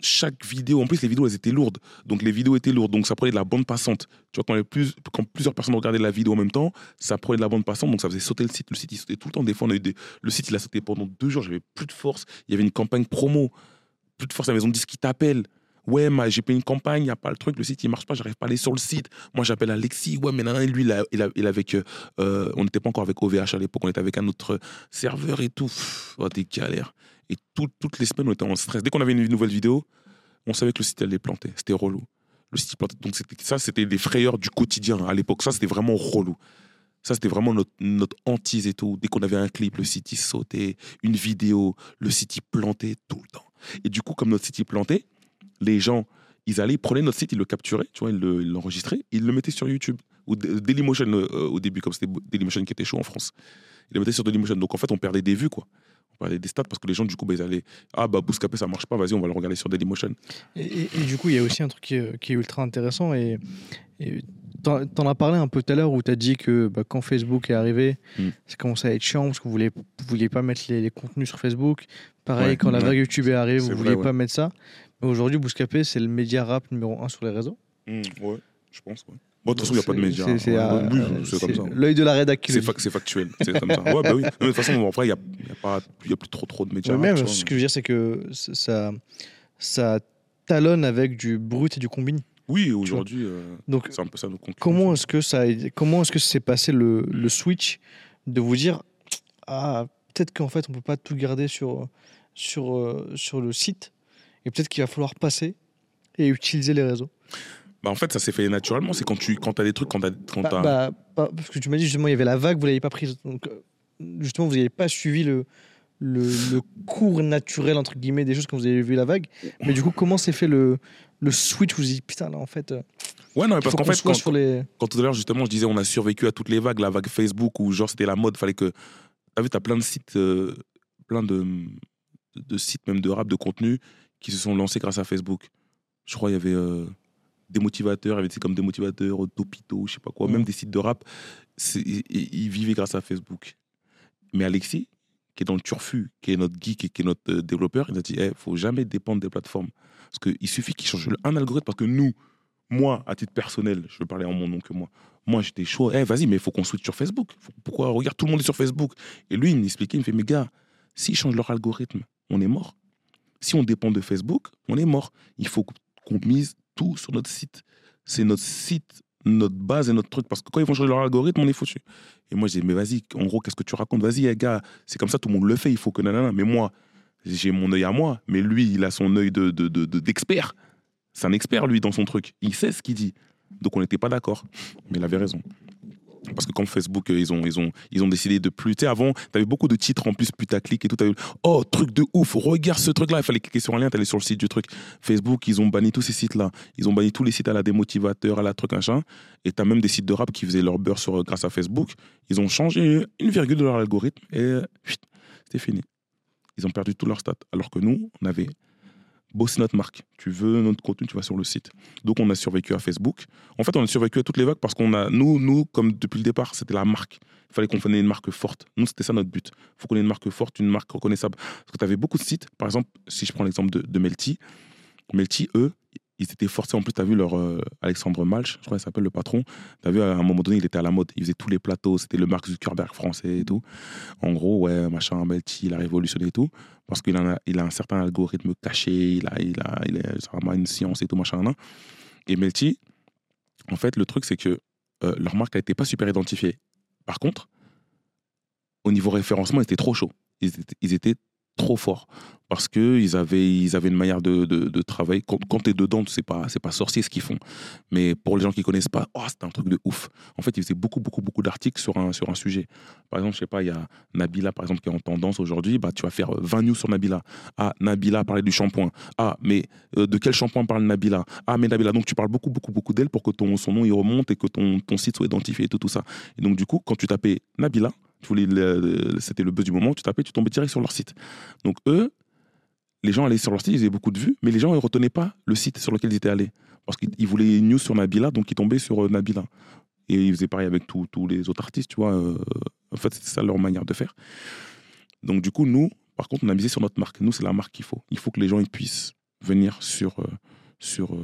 chaque vidéo, en plus, les vidéos, elles étaient lourdes. Donc, les vidéos étaient lourdes. Donc, ça prenait de la bande passante. Tu vois, quand, plusieurs personnes regardaient la vidéo en même temps, ça prenait de la bande passante. Donc, ça faisait sauter le site. Le site, il sautait tout le temps. Des fois, on a eu le site, il a sauté pendant deux jours. J'avais plus de force. Il y avait une campagne promo. Plus de force. La maison de disques qui t'appelle. Ouais, ma- j'ai payé une campagne, il n'y a pas le truc, le site il marche pas, j'arrive pas à aller sur le site. Moi j'appelle Alexis, ouais, mais nan, nan, lui il, a- il, a- il avec. euh, euh, on n'était pas encore avec OVH à l'époque, on était avec un autre serveur et tout. Oh, des galères. Et tout- toutes les semaines on était en stress. Dès qu'on avait une nouvelle vidéo, on savait que le site allait planter. C'était relou. Le site. Donc ça, c'était des frayeurs du quotidien à l'époque. Ça, c'était vraiment relou. Ça, c'était vraiment notre, notre hantise et tout. Dès qu'on avait un clip, le site il sautait. Une vidéo, le site il plantait tout le temps. Et du coup, comme notre site il plantait, les gens, ils allaient, ils prenaient notre site, ils le capturaient, tu vois, ils le- ils l'enregistraient, ils le mettaient sur YouTube. Ou D- Dailymotion euh, au début, comme c'était Dailymotion qui était chaud en France. Ils le mettaient sur Dailymotion. Donc en fait, on perdait des vues, quoi. On perdait des stats parce que les gens, du coup, bah, ils allaient Ah, bah, Bouscapé, ça marche pas, vas-y, on va le regarder sur Dailymotion. Et, et- et du coup, il y a aussi un truc qui est, qui est ultra intéressant. Et et t'en as parlé un peu tout à l'heure où tu as dit que bah, quand Facebook est arrivé, Mm. ça commençait à être chiant parce que vous ne vouliez, vous vouliez pas mettre les, les contenus sur Facebook. Pareil, Ouais, quand la vague YouTube est arrivée, vous vrai, vouliez ouais. pas mettre ça. Aujourd'hui, Bouscapé, c'est le média rap numéro un sur les réseaux. ouais, je pense, ouais. Bon, de toute façon, il n'y a pas de médias. C'est- Ouais, oui, c'est comme ça. L'œil de la rédac qui C'est fac- factuel, c'est comme ça. Ouais, bah oui. Mais de toute façon, en vrai, il n'y a, y a, pas- il y a plus trop, trop de médias. Ouais, même, vois. ce que je veux dire, c'est que ça, ça talonne avec du brut et du combine. Oui, aujourd'hui, euh, c'est un peu ça nos comment est-ce que ça, comment est-ce que s'est passé le, le switch de vous dire, ah, peut-être qu'en fait, on peut pas tout garder sur, sur, euh, sur le site, et peut-être qu'il va falloir passer et utiliser les réseaux. Bah, en fait, ça s'est fait naturellement. C'est quand tu quand as des trucs, quand tu as. Bah, bah, bah, parce que tu m'as dit justement, il y avait la vague, vous l'avez pas prise. Donc, euh, justement, vous n'avez pas suivi le, le, le cours naturel, entre guillemets, des choses quand vous avez vu la vague. Mais du coup, comment s'est fait le, le switch Vous vous dites, putain, là, en fait, euh, Ouais, non, parce qu'en fait, soit quand, sur les. quand tout à l'heure, justement, je disais, on a survécu à toutes les vagues, la vague Facebook, où genre c'était la mode, fallait que. T'as vu, t'as plein de sites, euh, plein de, de sites, même de rap, de contenu, qui se sont lancés grâce à Facebook. Je crois, il y avait euh, des motivateurs, il y avait des comme des motivateurs, Topito, je sais pas quoi, Mhm. même des sites de rap, ils, vivaient grâce à Facebook. Mais Alexis, qui est dans le turfu, qui est notre geek et qui est notre euh, développeur, il a dit, il faut jamais dépendre des plateformes. Parce qu'il suffit qu'il change un algorithme, parce que nous, moi, à titre personnel, je vais parler en mon nom que moi, moi j'étais chaud, Eh, vas-y, mais il faut qu'on switch sur Facebook. Faut- Pourquoi Regarde, tout le monde est sur Facebook. Et lui, il m'expliquait, il me fait, mais gars, s'ils changent leur algorithme, on est mort. Si on dépend de Facebook, on est mort. Il faut qu'on mise tout sur notre site. C'est notre site, notre base et notre truc. Parce que quand ils vont changer leur algorithme, on est foutu. Et moi, j'ai dit, mais vas-y, en gros, qu'est-ce que tu racontes? Vas-y, eh, gars, c'est comme ça, tout le monde le fait, il faut que nanana. Mais moi, j'ai mon œil à moi, mais lui, il a son œil de- de- d'expert. C'est un expert, lui, dans son truc. Il sait ce qu'il dit. Donc, on n'était pas d'accord. Mais il avait raison. Parce que quand Facebook, euh, ils ont, ils ont, ils ont décidé de plus. Tu sais, avant, t'avais beaucoup de titres en plus putaclic et tout. T'avais, oh, truc de ouf, regarde ce truc-là. Il fallait cliquer sur un lien, t'allais sur le site du truc. Facebook, ils ont banni tous ces sites-là. Ils ont banni tous les sites à la démotivateur, à la truc, machin. Et t'as même des sites de rap qui faisaient leur beurre sur, grâce à Facebook. Ils ont changé une virgule de leur algorithme et euh, c'était fini. Ils ont perdu tous leurs stats. Alors que nous, on avait bossé notre marque. Tu veux notre contenu, tu vas sur le site. Donc on a survécu à Facebook. En fait, on a survécu à toutes les vagues parce qu'on a, nous, nous, comme depuis le départ, c'était la marque. Il fallait qu'on ait une marque forte. Nous, c'était ça notre but. Il faut qu'on ait une marque forte, une marque reconnaissable. Parce que tu avais beaucoup de sites. Par exemple, si je prends l'exemple de, de Melty, Melty, eux, ils étaient forcés. En plus, tu as vu leur euh, Alexandre Malch, je crois qu'il s'appelle le patron. Tu as vu, à un moment donné, il était à la mode. Il faisait tous les plateaux. C'était le Mark Zuckerberg français et tout. En gros, ouais, machin, Melty, il a révolutionné et tout. Parce qu'il a, un certain algorithme caché. Il a, il a, il a, une science et tout, machin. Et Melty, en fait, le truc, c'est que euh, leur marque n'était pas super identifiée. Par contre, au niveau référencement, ils étaient trop chauds. Ils étaient trop fort parce que ils avaient, ils avaient une manière de, de, de travailler. Quand, quand tu dedans, c'est pas, c'est pas sorcier ce qu'ils font. Mais pour les gens qui connaissent pas, oh, c'était un truc de ouf. En fait, ils faisaient beaucoup, beaucoup, beaucoup d'articles sur un, sur un sujet. Par exemple, je sais pas, il y a Nabila, par exemple, qui est en tendance aujourd'hui. Bah, tu vas faire 20 news sur Nabila. Ah, Nabila parlait du shampoing. Ah, mais euh, de quel shampoing parle Nabila? Ah, mais Nabila. Donc, tu parles beaucoup, beaucoup, beaucoup d'elle pour que ton, son nom il remonte et que ton, ton site soit identifié et tout, tout ça. Et donc, du coup, quand tu tapais Nabila, tu voulais le- le- c'était le buzz du moment, tu tapais, tu tombais direct sur leur site. Donc, eux, les gens allaient sur leur site, ils avaient beaucoup de vues, mais les gens ne retenaient pas le site sur lequel ils étaient allés. Parce qu'ils ils voulaient une news sur Nabila, donc ils tombaient sur euh, Nabila. Et ils faisaient pareil avec tous tous les autres artistes, tu vois. euh, en fait, c'était ça leur manière de faire. Donc, du coup, nous, par contre, on a misé sur notre marque. Nous, c'est la marque qu'il faut. Il faut que les gens ils puissent venir sur, euh, sur,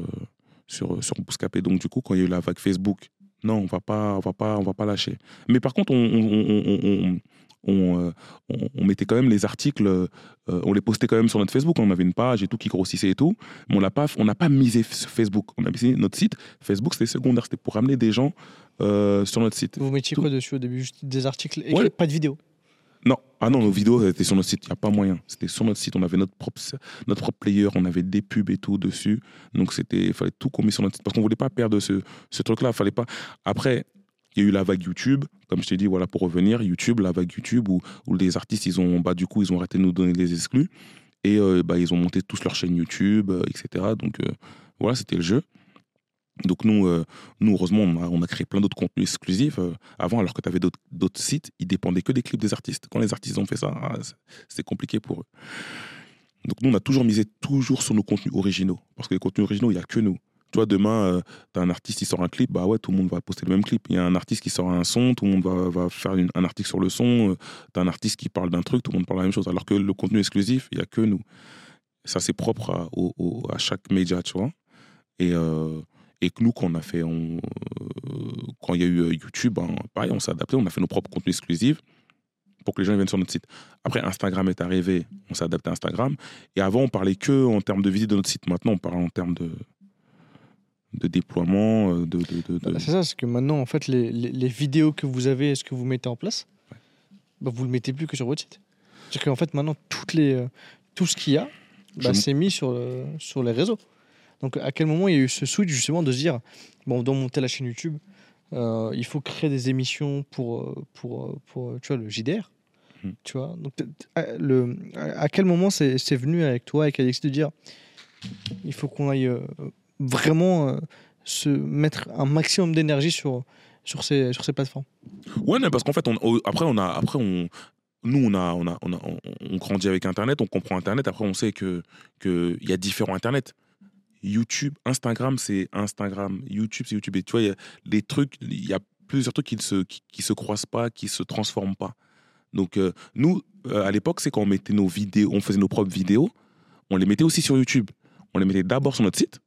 sur, euh, sur Bouscapé. Donc, du coup, quand il y a eu la vague Facebook, non, on va pas, on va pas, on va pas lâcher. Mais par contre, on, on, euh, mettait quand même les articles, euh, on les postait quand même sur notre Facebook. On avait une page et tout qui grossissait et tout. Mais on n'a pas, on n'a pas misé sur Facebook. On a misé notre site. Facebook, c'était secondaire. C'était pour ramener des gens euh, sur notre site. Vous mettiez Tout. quoi dessus au début? Juste des articles Ouais. pas de vidéo. Non, ah non, nos vidéos étaient sur notre site, il n'y a pas moyen. C'était sur notre site, on avait notre propre, notre propre player, on avait des pubs et tout dessus. Donc il fallait tout qu'on sur notre site parce qu'on voulait pas perdre ce, ce truc-là. Fallait pas. Après, il y a eu la vague YouTube, comme je t'ai dit, voilà pour revenir, YouTube, la vague YouTube où, où les artistes ils ont, bah du coup ils ont arrêté de nous donner des exclus et euh, bah ils ont monté tous leur chaîne YouTube, euh, etc. Donc euh, voilà, c'était le jeu. Donc nous, euh, nous heureusement, on a, créé plein d'autres contenus exclusifs. euh, avant, alors que tu avais d'autres sites, ils dépendaient que des clips des artistes. Quand les artistes ont fait ça, ah, c'était compliqué pour eux. Donc nous, on a toujours misé toujours sur nos contenus originaux. Parce que les contenus originaux, il n'y a que nous. Tu vois, demain, tu as un artiste qui sort un clip, bah ouais, tout le monde va poster le même clip. Il y a un artiste qui sort un son, tout le monde va, va faire un article sur le son. tu as un artiste qui parle d'un truc, tout le monde parle la même chose. Alors que le contenu exclusif, il n'y a que nous. Ça, c'est propre à, à chaque média, tu vois. Et, euh, et que nous, quand on a fait, on, euh, quand il y a eu euh, YouTube, hein, pareil, on s'est adapté, on a fait nos propres contenus exclusifs pour que les gens viennent sur notre site. Après, Instagram est arrivé, on s'est adapté à Instagram. Et avant, on parlait que en termes de visite de notre site. Maintenant, on parle en termes de, de déploiement, euh, de. de, de- de- Bah, c'est ça, c'est que maintenant, en fait, les, les- les vidéos que vous avez, ce que vous mettez en place, bah, vous le mettez plus que sur votre site. C'est-à-dire qu'en fait, maintenant, toutes les, tout ce qu'il y a, bah, c'est mis sur, le- sur les réseaux. Donc, à quel moment il y a eu ce switch, justement, de se dire, bon, on doit monter la chaîne YouTube, euh, il faut créer des émissions pour, euh, pour, euh, pour, tu vois, le JDR. Mhm. Tu vois? Donc, à- le, à quel moment c'est venu avec toi, avec Alexis, de dire, il faut qu'on aille euh, vraiment euh, se mettre un maximum d'énergie sur, sur, ces, sur ces plateformes? Ouais, non, parce qu'en fait, on, après, on a, après, on, nous, on a, on a, on a, on, on grandit avec Internet, on comprend Internet. Après, on sait que que y a différents Internet. YouTube, Instagram, c'est Instagram. YouTube, c'est YouTube. Et tu vois, il y a des trucs, il y a plusieurs trucs qui ne se, qui, qui se croisent pas, qui se transforment pas. Donc, euh, nous, euh, à l'époque, c'est quand on mettait nos vidéos, on faisait nos propres vidéos, on les mettait aussi sur YouTube. On les mettait d'abord sur notre site,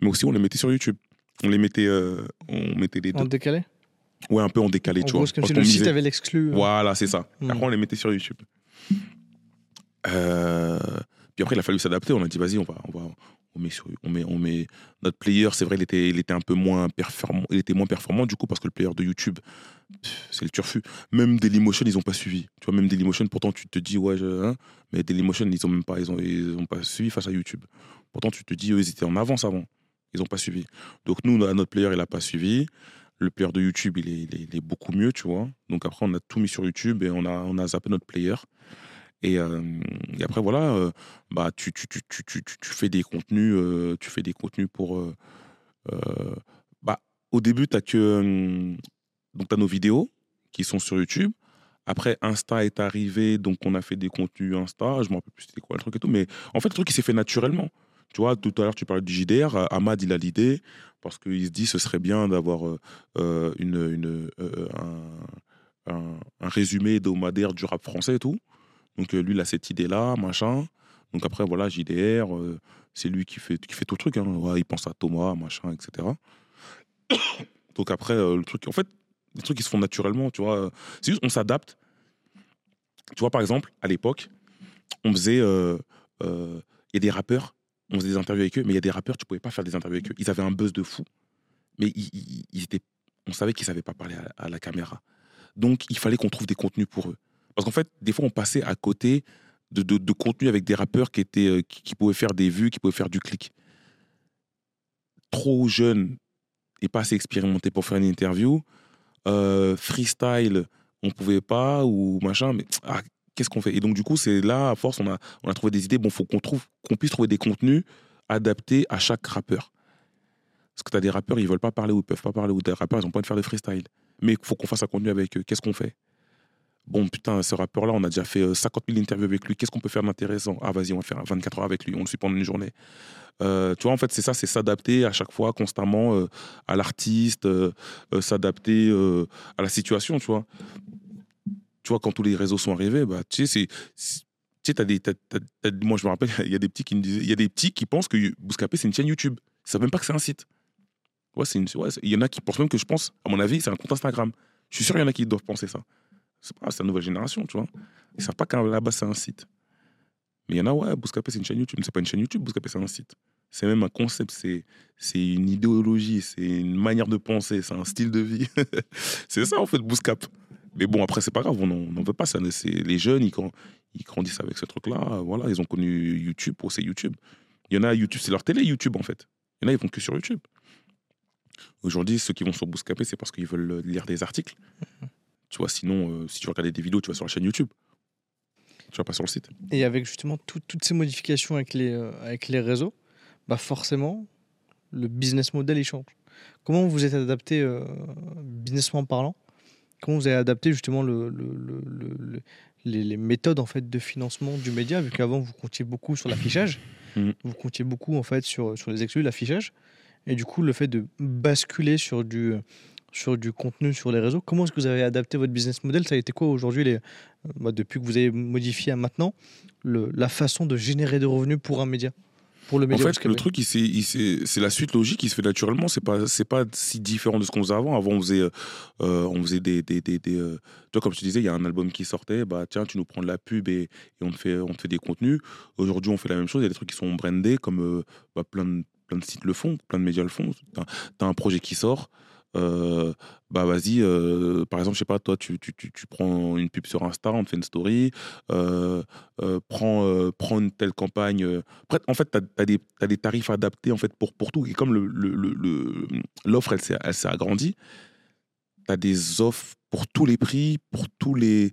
mais aussi on les mettait sur YouTube. On les mettait, euh, on mettait les en deux. décalé Ouais, un peu en décalé, En tu gros, vois. comme si le site avait l'exclu. Voilà, c'est ça. Hmm. Après, on les mettait sur YouTube. Euh, Puis après, il a fallu s'adapter. On a dit, vas-y, on va, on va, on met sur, on met, on met notre player. C'est vrai, il était, il était un peu moins performant. Il était moins performant du coup parce que le player de YouTube, c'est le turfu. Même Dailymotion, ils ont pas suivi. Tu vois, même Dailymotion, pourtant tu te dis, ouais, je- hein, mais Dailymotion, ils ont même pas, ils ont, ils ont pas suivi face à YouTube. Pourtant, tu te dis, eux, ils étaient en avance avant. Ils ont pas suivi. Donc nous, notre player, il a pas suivi. Le player de YouTube, il est, il est- il est beaucoup mieux, tu vois. Donc après, on a tout mis sur YouTube et on a, on a zappé notre player. Et, euh, et après, voilà, euh, bah, tu, tu, tu, tu, fais des contenus, euh, tu fais des contenus pour. bah, au début, tu as que. donc, as nos vidéos qui sont sur YouTube. Après, Insta est arrivé, donc on a fait des contenus Insta. Je me rappelle plus c'était quoi le truc et tout. Mais en fait, le truc, il s'est fait naturellement. Tu vois, tout à l'heure, tu parlais du JDR. Ahmad, il a l'idée parce qu'il se dit ce serait bien d'avoir une, une, un, un, un résumé hebdomadaire du rap français et tout. Donc euh, lui, il a cette idée-là, machin. Donc après, voilà, JDR, euh, c'est lui qui fait, qui fait tout le truc. hein. Ouais, il pense à Thomas, machin, etc. Donc après, euh, le truc, en fait, les trucs qui se font naturellement, tu vois. C'est juste, on s'adapte. Tu vois, par exemple, à l'époque, on faisait. Il y a des rappeurs, on faisait des interviews avec eux, mais il y a des rappeurs, tu pouvais pas faire des interviews avec eux. Ils avaient un buzz de fou. Mais ils, ils- étaient, on savait qu'ils savaient pas parler à la caméra. Donc, il fallait qu'on trouve des contenus pour eux. Parce qu'en fait, des fois, on passait à côté de, de, contenu avec des rappeurs qui, étaient, euh, qui, pouvaient faire des vues, qui pouvaient faire du clic. Trop jeune et pas assez expérimenté pour faire une interview. Euh, freestyle, on pouvait pas, ou machin, mais ah, qu'est-ce qu'on fait? Et donc, du coup, c'est là, à force, on a, on a trouvé des idées. Bon, faut qu'on trouve, puisse trouver des contenus adaptés à chaque rappeur. Parce que tu as des rappeurs, ils veulent pas parler ou ils peuvent pas parler, ou des rappeurs, ils ont pas envie de faire de freestyle. Mais il faut qu'on fasse un contenu avec eux. Qu'est-ce qu'on fait? Bon, putain, ce rappeur-là, on a déjà fait euh, 50 000 interviews avec lui. Qu'est-ce qu'on peut faire d'intéressant? Ah, vas-y, on va faire 24 heures avec lui. On le suit pendant une journée. Euh, tu vois, en fait, c'est ça, c'est s'adapter à chaque fois, constamment, euh, à l'artiste, euh, euh, s'adapter euh, à la situation, tu vois. Tu vois, quand tous les réseaux sont arrivés, bah, tu sais, Tu sais, t'as des, t'as- t'as- moi, je me rappelle, il y a des petits qui me disaient, il y a des petits qui pensent que Bouscapé, c'est une chaîne YouTube. Ils savent même pas que c'est un site. Ouais, c'est une, il y en a qui pensent même que je pense, à mon avis, c'est un compte Instagram. Je suis sûr qu'il y en a qui doivent penser ça. C'est pas, la nouvelle génération, tu vois. Ils savent pas qu'à la base, c'est un site. Mais il y en a, ouais, Bouscapé, c'est une chaîne YouTube. C'est pas une chaîne YouTube, Bouscapé, c'est un site. C'est même un concept, c'est, c'est une idéologie, c'est une manière de penser, c'est un style de vie. c'est ça, en fait, Bouscap. Mais bon, après, c'est pas grave, on n'en veut pas. Ça, c'est, les jeunes, ils, ils grandissent avec ce truc-là. Voilà, ils ont connu YouTube, pour c'est YouTube. Il y en a, YouTube, c'est leur télé YouTube, en fait. Il y en a, ils vont que sur YouTube. Aujourd'hui, ceux qui vont sur Bouscapé, c'est parce qu'ils veulent lire des articles. Tu vois, sinon, euh, si tu regarder des vidéos, tu vas sur la chaîne YouTube. Tu vas pas sur le site. Et avec justement tout- toutes ces modifications avec les, euh, avec les réseaux, bah forcément, le business model il change. Comment vous êtes adapté, euh, businessment parlant? Comment vous avez adapté justement le, le- le- le- le- les, les méthodes en fait de financement du média? Vu qu'avant vous comptiez beaucoup sur l'affichage, Mhm. vous comptiez beaucoup en fait sur, sur les exclus, l'affichage, et du coup le fait de basculer sur du sur du contenu sur les réseaux. Comment est-ce que vous avez adapté votre business model? Ça a été quoi aujourd'hui, les, euh, bah, depuis que vous avez modifié à maintenant, le- la façon de générer des revenus pour un média? Pour le En média fait, Bouscapé le truc, c'est la suite logique qui se fait naturellement. C'est pas, c'est pas si différent de ce qu'on faisait avant. Avant, on faisait, euh, euh, on faisait des, des, des, des, euh, tu vois, comme je te disais, il y a un album qui sortait. Bah tiens, tu nous prends de la pub et, et on te fait, on te fait des contenus. Aujourd'hui, on fait la même chose. Il y a des trucs qui sont brandés, comme euh, bah, plein de, plein de sites le font, plein de médias le font. T'as, t'as un projet qui sort. Euh, bah vas-y, euh, par exemple, je sais pas, toi, tu, tu, tu, prends une pub sur Insta, on te fait une story, euh, prends, une telle campagne. en fait, tu as, des tarifs adaptés en fait, pour, pour tout. Et comme l'offre, le, le, elle, s'est- elle s'est agrandie, tu as des offres pour tous les prix, pour, tous les,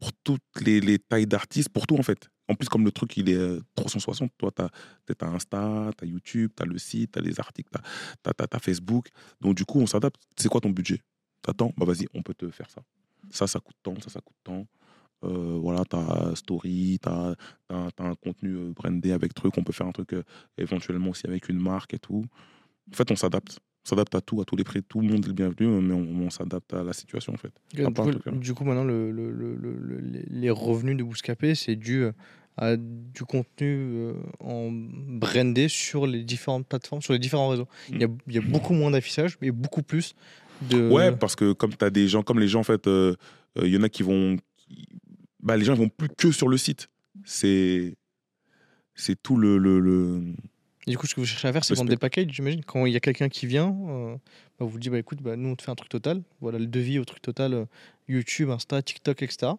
pour toutes les tailles d'artistes, pour tout en fait. En plus, comme le truc, il est euh, 360, toi, tu as, Insta, tu as YouTube, tu as le site, tu as les articles, tu as, Facebook. Donc, du coup, on s'adapte. C'est quoi ton budget? T'attends? Bah, vas-y, on peut te faire ça. Ça, ça coûte tant, ça, ça coûte tant. Euh, voilà, tu as Story, tu as, un contenu euh, brandé avec truc. On peut faire un truc euh, éventuellement aussi avec une marque et tout. En fait, on s'adapte. On s'adapte à tout, à tous les prix. Tout le monde est le bienvenu, mais on, on s'adapte à la situation, en fait. Du part coup, du maintenant, le, le- le- le- le- les- revenus de Bouscapé, c'est dû euh, à du contenu euh, en brandé sur les différentes plateformes, sur les différents réseaux. Il y a, il y a beaucoup moins d'affichage, mais beaucoup plus de. Ouais, parce que comme tu as des gens, comme les gens, en fait, euh, euh, il y en a qui vont. qui- Bah, les gens, ils vont plus que sur le site. C'est. C'est tout le. le, du coup, ce que vous cherchez à faire, c'est vendre des packages, j'imagine. Quand il y a quelqu'un qui vient, euh, bah, vous dit bah, écoute, bah, nous, on te fait un truc total. Voilà le devis au truc total euh, YouTube, Insta, TikTok, etc.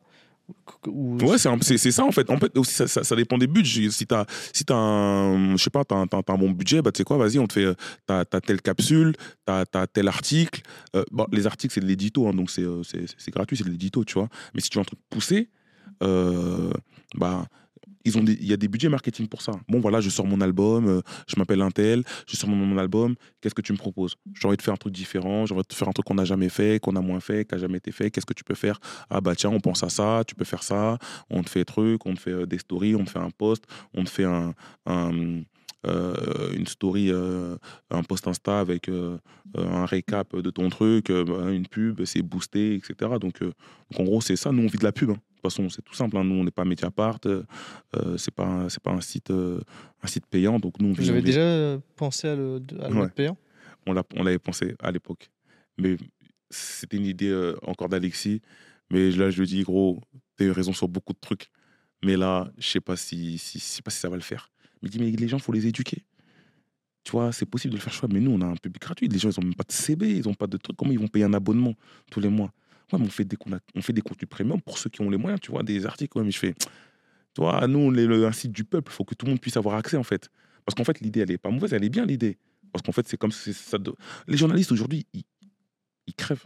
Ou- Ouais, c'est ça en fait. En fait, aussi, ça, ça, ça dépend des budgets. Si t'as si t'as un, je sais pas, t'as un, bon budget, bah tu sais quoi, vas-y, on te fait, euh, t'as as telle capsule, t'as as tel article. Euh, bon, les articles c'est de l'édito, hein, donc c'est gratuit, c'est de l'édito, tu vois. Mais si tu veux un truc poussé, bah ils ont il y a des budgets marketing pour ça. Bon voilà, je sors mon album, euh, je m'appelle Intel, je sors mon, album. Qu'est-ce que tu me proposes? J'ai envie de faire un truc différent, j'ai envie de faire un truc qu'on n'a jamais fait, qu'on a moins fait, qui a jamais été fait. Qu'est-ce que tu peux faire? Ah bah tiens, on pense à ça, tu peux faire ça, on te fait truc, on te fait euh, des stories, on te fait un post, on te fait euh, une story, un post Insta avec un récap de ton truc, bah, une pub, c'est boosté, etc. Donc, donc en gros, c'est ça, nous on vit de la pub. hein. De toute façon, c'est tout simple, hein. nous on n'est pas Mediapart, euh, euh, c'est pas, un- c'est pas un, site, euh, un site payant, donc nous on Vous avez déjà euh, pensé à le, à le Ouais. mettre payant on l'a- on l'avait pensé à l'époque. Mais c'était une idée euh, encore d'Alexis. Mais là, je lui dis, gros, t'as eu raison sur beaucoup de trucs. Mais là, je sais pas si, si, je sais pas si ça va le faire. Mais dit, mais les gens, faut les éduquer. Tu vois, c'est possible de le faire choix. Mais nous, on a un public gratuit. Les gens, ils ont même pas de CB, ils ont pas de trucs. Comment ils vont payer un abonnement tous les mois? On fait des, on fait des contenus premium pour ceux qui ont les moyens, tu vois, des articles. Je fais, Tu nous, on est un site du peuple, il faut que tout le monde puisse avoir accès, en fait. Parce qu'en fait, l'idée, elle est pas mauvaise, elle est bien, l'idée. Parce qu'en fait, c'est comme ça. Les journalistes, aujourd'hui, ils, ils crèvent.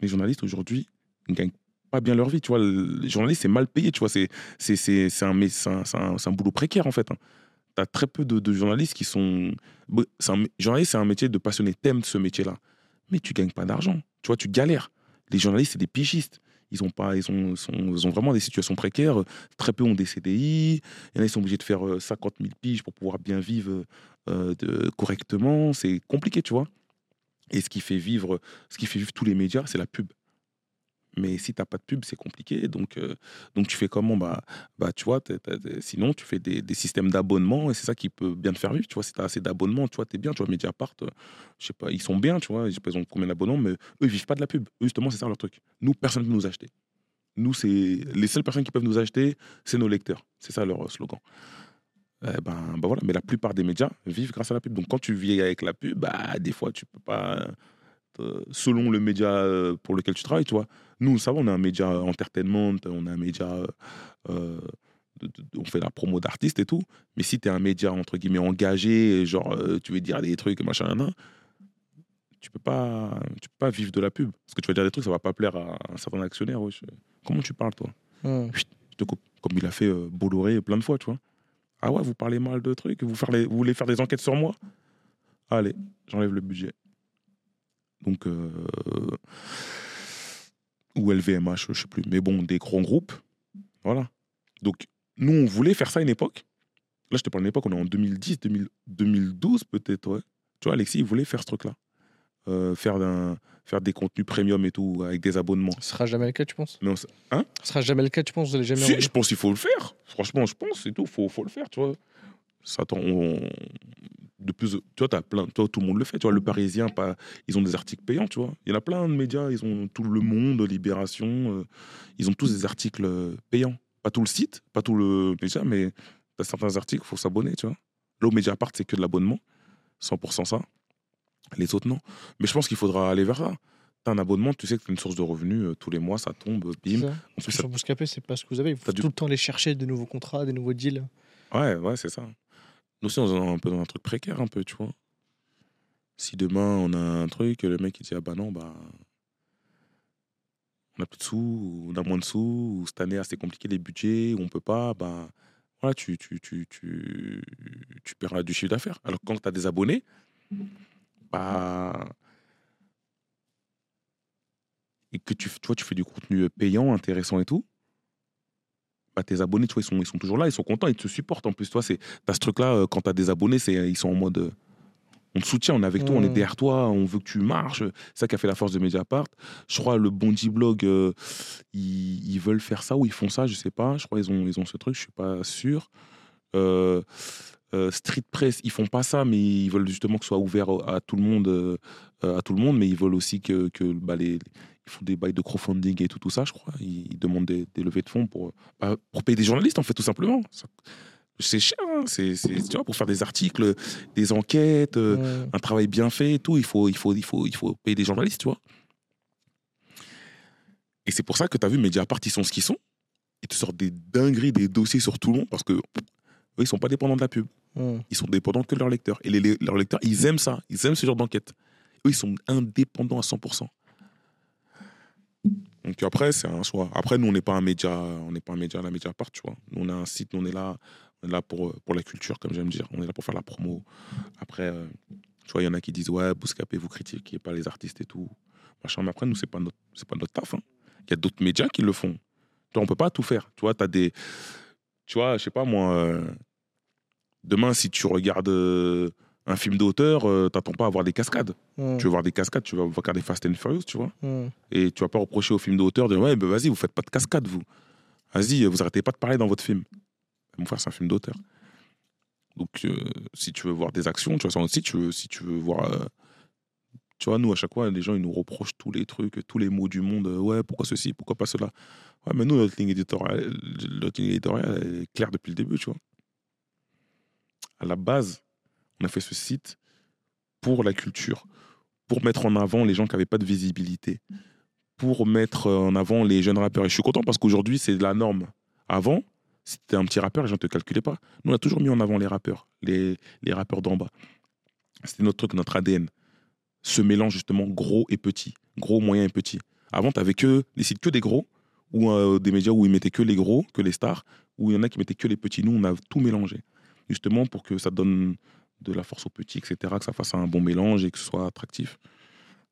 Les journalistes, aujourd'hui, ils gagnent pas bien leur vie, tu vois. Les journalistes, c'est mal payé, tu vois. C'est un, un, un- boulot précaire, en fait. hein. Tu as très peu de, journalistes qui sont. Un journaliste, c'est un métier de passionné. T'aimes ce métier-là. Mais tu gagnes pas d'argent. Tu vois, tu galères. Les journalistes, c'est des pigistes. Ils ont, pas, ils, ont, sont- ils ont vraiment des situations précaires. Très peu ont des CDI. Il y en a, ils sont obligés de faire euh, 50 000 piges pour pouvoir bien vivre euh, correctement. C'est compliqué, tu vois. Et ce qui fait vivre, ce qui fait vivre tous les médias, c'est la pub. Mais si t'as pas de pub, c'est compliqué. Donc, euh, donc tu fais comment? Bah, bah, tu vois, sinon tu fais des, systèmes d'abonnement et c'est ça qui peut bien te faire vivre. Tu vois, si assez d'abonnements, tu vois, bien. Tu vois, Mediapart, euh, je sais pas, ils sont bien, tu vois. Pas, ils ont combien d'abonnements, mais eux, ils vivent pas de la pub. Eux, justement, c'est ça leur truc. Nous, personne ne peut nous acheter. Nous, c'est les seules personnes qui peuvent nous acheter, c'est nos lecteurs. C'est ça leur euh, slogan. Eh ben, ben voilà, mais la plupart des médias vivent grâce à la pub. Donc quand tu vis avec la pub, bah, des fois tu peux pas, selon le média euh, pour lequel tu travailles, tu vois. Nous, ça va, on a un média entertainment, on a un média, euh, euh, de- de- on fait la promo d'artistes et tout. Mais si tu es un média entre guillemets engagé, genre euh, tu veux dire des trucs machin, nan, nan, tu peux pas, tu peux pas vivre de la pub. Parce que tu vas dire des trucs, ça va pas plaire à un certain actionnaire. Comment tu parles toi? Je te coupe. Comme il a fait euh, Bolloré plein de fois, tu vois. Ah ouais, vous parlez mal de trucs, vous, faire les- vous voulez faire des enquêtes sur moi? Allez, j'enlève le budget. Donc, euh, ou LVMH, je sais plus. Mais bon, des grands groupes. Voilà. Donc, nous, on voulait faire ça à une époque. Là, je te parle d'une époque, on est en 2010, 2000 2012 peut-être, ouais. Tu vois, Alexis, il voulait faire ce truc-là. Euh, faire, faire des contenus premium et tout, avec des abonnements. Ce sera jamais le cas, tu penses? Mais on Ce sera jamais le cas, tu penses? Vous allez jamais si, je pense qu'il faut le faire. Franchement, je pense, c'est tout. Faut, faut le faire, tu vois. Ça, on- de plus, tu vois, plein, toi, tout le monde le fait. Tu vois, le Parisien, pas, ils ont des articles payants, tu vois. Il y en a plein de médias, ils ont tout le Monde, Libération, euh, ils ont tous des articles euh, payants. Pas tout le site, pas tout le média, mais t'as certains articles, faut s'abonner, tu vois. Là, au Mediapart, c'est que de l'abonnement, 100% ça. Les autres, non. Mais je pense qu'il faudra aller vers ça. T'as un abonnement, tu sais que t'as une source de revenus, euh, tous les mois, ça tombe, bim. ça En plus, Sur Bouscapé, c'est pas ce que vous avez. Il faut du- tout le temps aller chercher de nouveaux contrats, des nouveaux deals. Ouais, ouais, c'est ça. Nous aussi, on est un peu dans un truc précaire, un peu, tu vois. Si demain, on a un truc, le mec, il dit, ah bah non, bah. On a plus de sous, ou on a moins de sous, ou cette année, c'est compliqué les budgets, ou on peut pas, bah. Voilà, tu, tu, tu, tu, tu perds du chiffre d'affaires. Alors quand tu as des abonnés, bah. Et que tu, vois, tu fais du contenu payant, intéressant et tout, bah, tes abonnés, tu vois, ils sont, ils sont toujours là, ils sont contents, ils te supportent. En plus, toi, c'est t'as ce truc-là, euh, quand tu as des abonnés, c'est, ils sont en mode. euh, on te soutient, on est avec toi, on est Mm. derrière toi, on veut que tu marches. C'est ça qui a fait la force de Mediapart. Je crois le Bondi Blog, euh, ils, ils veulent faire ça ou ils font ça, je sais pas. Je crois qu'ils ont, ils ont ce truc, je suis pas sûr. Euh, euh, Street Press, ils font pas ça, mais ils veulent justement que ce soit ouvert à tout le monde, à tout le monde, mais ils veulent aussi que, que bah, les, ils font des bails de crowdfunding et tout, tout ça, je crois. Ils, ils demandent des, des levées de fonds pour, bah, pour payer des journalistes, en fait, tout simplement. Ça- C'est cher, hein, c'est, tu vois, pour faire des articles, des enquêtes, euh, un travail bien fait et tout, il faut, il faut, il faut, il faut payer des journalistes, tu vois. Et c'est pour ça que tu as vu Mediapart, ils sont ce qu'ils sont. Ils te sortent des dingueries, des dossiers sur tout le monde parce que eux, ils sont pas dépendants de la pub. Ils sont dépendants que de leurs lecteurs. Et les, les- leurs lecteurs, ils aiment ça. Ils aiment ce genre d'enquête. Eux, ils sont indépendants à 100%. Donc après, c'est un choix. Après, nous, on n'est pas un média, on n'est pas un média à la Mediapart, tu vois. Nous, on a un site, nous, on est là, on est là pour, euh, pour la culture, comme j'aime dire. On est là pour faire la promo. Après, euh, tu vois, il y en a qui disent, ouais, Bouscapé, vous critiquez pas les artistes et tout. Machin. Mais après, nous, c'est pas pas notre taf. hein. Il y a d'autres médias qui le font. Tu vois, on peut pas tout faire. Tu vois, as des. Tu vois, je sais pas moi. euh, demain, si tu regardes un film d'auteur, euh, t'attends pas à voir des cascades. Hmm. Tu veux voir des cascades, tu vas regarder Fast and Furious, tu vois. Hmm. Et tu vas pas reprocher au film d'auteur de ouais, ben vas-y, vous faites pas de cascades, vous. Vas-y, vous arrêtez pas de parler dans votre film. Mon frère, c'est un film d'auteur. Donc, euh, si tu veux voir des actions, tu vois, aussi, tu veux, si tu veux voir. euh, tu vois, nous, à chaque fois, les gens, ils nous reprochent tous les trucs, tous les mots du monde. euh, ouais, pourquoi ceci, pourquoi pas cela. Ouais, mais nous, notre ligne éditoriale, notre ligne éditoriale elle est claire depuis le début, tu vois. À la base, on a fait ce site pour la culture, pour mettre en avant les gens qui n'avaient pas de visibilité, pour mettre en avant les jeunes rappeurs. Et je suis content parce qu'aujourd'hui, c'est la norme. Avant, Si t'étais un petit rappeur, les gens te calculaient pas. Nous, on a toujours mis en avant les rappeurs, les, les rappeurs d'en bas. C'était notre truc, notre ADN. Ce mélange, justement, gros et petit. Gros, moyen et petit. Avant, t'avais que des sites que des gros, ou euh, des médias où ils mettaient que les gros, que les stars, où il y en a qui mettaient que les petits. Nous, on a tout mélangé. Justement, pour que ça donne de la force aux petits, etc., que ça fasse un bon mélange et que ce soit attractif.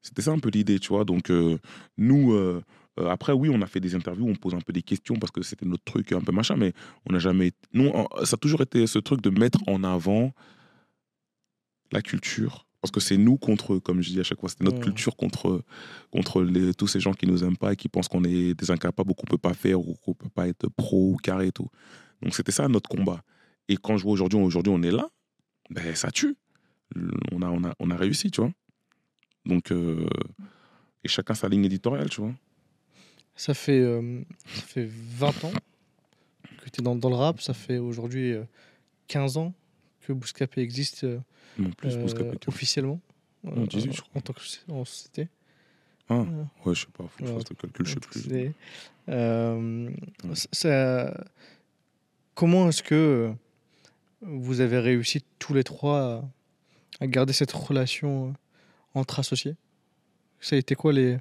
C'était ça un peu l'idée, tu vois. Donc, euh, nous, euh, euh, après, oui, on a fait des interviews, on pose un peu des questions parce que c'était notre truc, un peu machin, mais on n'a jamais. Nous, ça a toujours été ce truc de mettre en avant la culture. Parce que c'est nous contre eux, comme je dis à chaque fois. C'était notre culture contre, contre les- tous ces gens qui nous aiment pas et qui pensent qu'on est des incapables ou qu'on peut pas faire ou qu'on peut pas être pro ou carré et tout. Donc, c'était ça notre combat. Et quand je vois aujourd'hui, aujourd'hui, on est là, ben, ça tue. On a, on, a, on a réussi, tu vois. Donc, euh, et chacun sa ligne éditoriale, tu vois. Ça fait, euh, ça fait 20 ans que tu es dans, dans le rap. Ça fait aujourd'hui euh, 15 ans que Bouscapé existe euh, Non plus, euh, Bouscapé, tu vois. officiellement. Non, 18, je crois. En tant que en société. Ah, Euh, ouais, je sais pas, faut que je fasse le calcul, je sais plus. Euh, Ouais. ça- comment est-ce que euh, vous avez réussi tous les trois à, garder cette relation euh, entre associés Ça a été quoi les,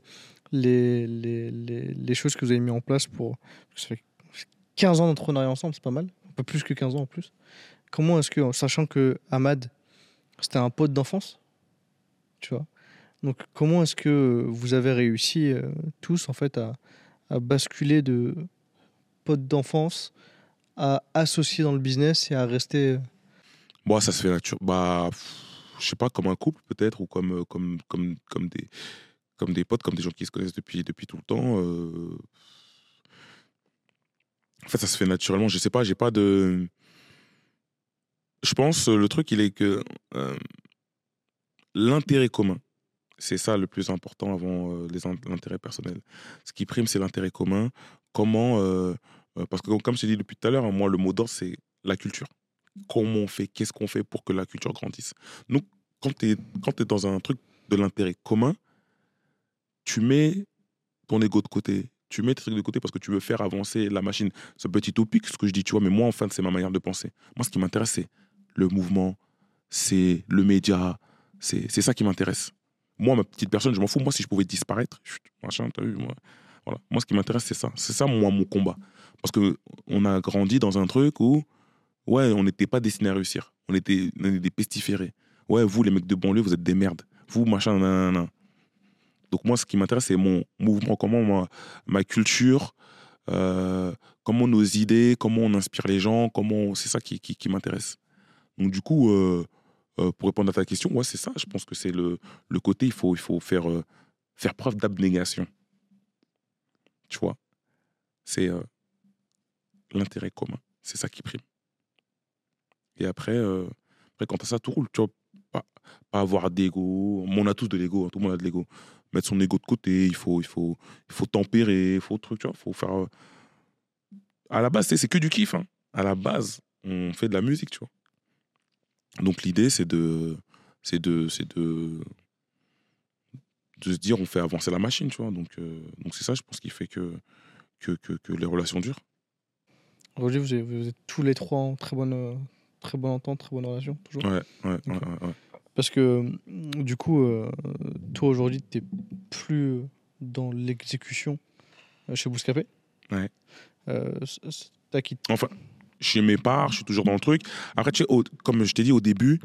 les, les, les, les choses que vous avez mis en place pour. Ça fait 15 ans d'entrepreneuriat ensemble, c'est pas mal. Un peu plus que 15 ans en plus. Comment est-ce que, sachant que Ahmad, c'était un pote d'enfance, tu vois, donc comment est-ce que vous avez réussi euh, tous en fait à, à basculer de pote d'enfance à associer dans le business et à rester. euh, Bon, ça se fait nature. Bah, je sais pas, comme un couple peut-être, ou comme, euh, comme, comme, comme, des, comme des potes, comme des gens qui se connaissent depuis, depuis tout le temps. euh. En fait, ça se fait naturellement. Je sais pas, j'ai pas de. Je pense, le truc, il est que euh, l'intérêt commun, c'est ça le plus important avant euh, l'intérêt personnel. Ce qui prime, c'est l'intérêt commun. Comment. Euh, parce que, comme je dit depuis tout à l'heure, hein, moi, le mot d'ordre, c'est la culture comment on fait, qu'est-ce qu'on fait pour que la culture grandisse? Donc, quand tu es, t'es dans un truc de l'intérêt commun, tu mets ton ego de côté. Tu mets tes trucs de côté parce que tu veux faire avancer la machine. Un petit utopique ce que je dis, tu vois, mais moi, en fait, c'est ma manière de penser. Moi, ce qui m'intéresse, c'est le mouvement, c'est le média, c'est ça qui m'intéresse. Moi, ma petite personne, je m'en fous. Moi, si je pouvais disparaître, chut, machin, t'as vu, moi. Voilà. Moi, ce qui m'intéresse, c'est ça. C'est ça, moi, mon combat. Parce que on a grandi dans un truc où Ouais, on n'était pas destinés à réussir. On était, on des pestiférés. Ouais, vous, les mecs de banlieue, vous êtes des merdes. Vous, machin, nanana. Donc, moi, ce qui m'intéresse, c'est mon mouvement, comment ma, ma culture, euh, comment nos idées, comment on inspire les gens, comment. C'est ça qui, m'intéresse. Donc, du coup, euh, euh, pour répondre à ta question, ouais, c'est ça. Je pense que c'est le, le côté, il faut, il faut faire, faire preuve d'abnégation. Tu vois C'est euh, l'intérêt commun. C'est ça qui prime. Et après, euh, après quand ça, tout roule. Tu vois, pas, pas avoir d'ego. On a tous de l'ego, hein, tout le monde a de l'ego. Mettre son ego de côté, il faut, il faut, il faut tempérer, il faut truc, tu vois, faut faire. euh, À la base, c'est c'est que du kiff. hein. À la base, on fait de la musique, tu vois. Donc l'idée, c'est de, c'est de, c'est de, de se dire, on fait avancer la machine, tu vois. Donc, euh, donc c'est ça, je pense, qui fait que, que, que, que les relations durent. Aujourd'hui, vous, êtes- vous êtes tous les trois en très bonne, euh, très bonne entente, très bonne relation, toujours. Ouais, ouais, ouais, ouais, ouais. Parce que mm, du coup, euh, toi aujourd'hui, tu plus dans l'exécution euh, chez Bouscapé. Ouais. Euh, t'as quitté. Enfin, chez mes parts, je suis toujours dans le truc. Après, tu sais, au- comme je t'ai dit au début,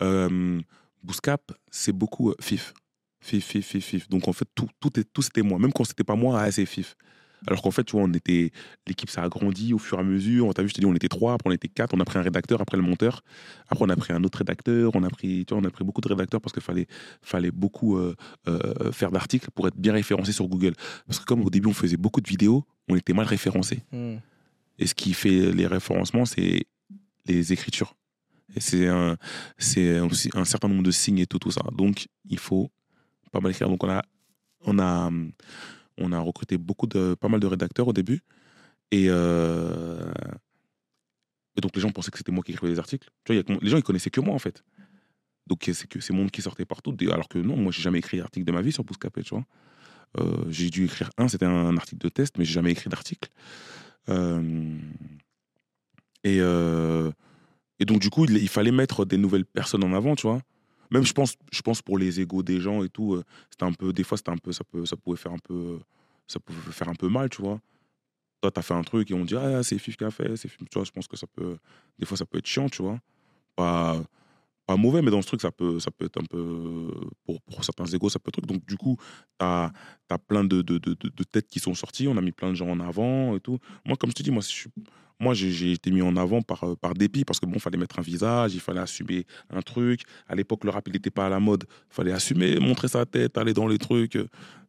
euh, Bouscap, c'est beaucoup euh, FIF. FIF, FIF, FIF, FIF. Donc, en fait, tout, tout, est, tout c'était moi. Même quand c'était pas moi, ah, c'est FIF. Alors qu'en fait, tu vois, on était, l'équipe, ça a grandi au fur et à mesure. T'as vu, je t'ai dit, on était trois, après on était quatre. On a pris un rédacteur, après le monteur. Après, on a pris un autre rédacteur. On a pris, tu vois, on a pris beaucoup de rédacteurs parce qu'il fallait, fallait beaucoup euh, euh, faire d'articles pour être bien référencé sur Google. Parce que comme au début, on faisait beaucoup de vidéos, on était mal référencé. Hmm. Et ce qui fait les référencements, c'est les écritures. Et c'est un, c'est un certain nombre de signes et tout, tout ça. Donc, il faut pas mal écrire. Donc, on a, on a, on a recruté beaucoup de, pas mal de rédacteurs au début. Et, euh, et donc, les gens pensaient que c'était moi qui écrivais les articles. Les gens, ils connaissaient que moi, en fait. Donc, c'est que c'est mon qui sortait partout. Alors que non, moi, j'ai jamais écrit d'article de ma vie sur Bouscapé, tu vois. Euh, j'ai dû écrire un, c'était un article de test, mais j'ai jamais écrit d'article. Euh, Et, et donc, du coup, il, il fallait mettre des nouvelles personnes en avant, tu vois. Même, je pense, je pense pour les égaux des gens et tout, euh, c'était un peu, des fois, c'était un peu, ça, peut, ça pouvait faire un peu, ça pouvait faire un peu mal, tu vois. Toi, t'as fait un truc et on dit, ah, c'est Fif qui a fait, c'est. Tu vois, je pense que ça peut, des fois, ça peut être chiant, tu vois. Pas, pas mauvais, mais dans ce truc, ça peut, ça peut être un peu, pour, certains égaux, ça peut être truc. Donc, du coup, t'as as plein de, de, de, de- têtes qui sont sorties, on a mis plein de gens en avant et tout. Moi, comme je te dis, moi, moi j'ai été mis en avant par, euh, par dépit parce que bon, fallait mettre un visage, il fallait assumer un truc. À l'époque, le rap, il n'était pas à la mode. fallait assumer, montrer sa tête, aller dans les trucs.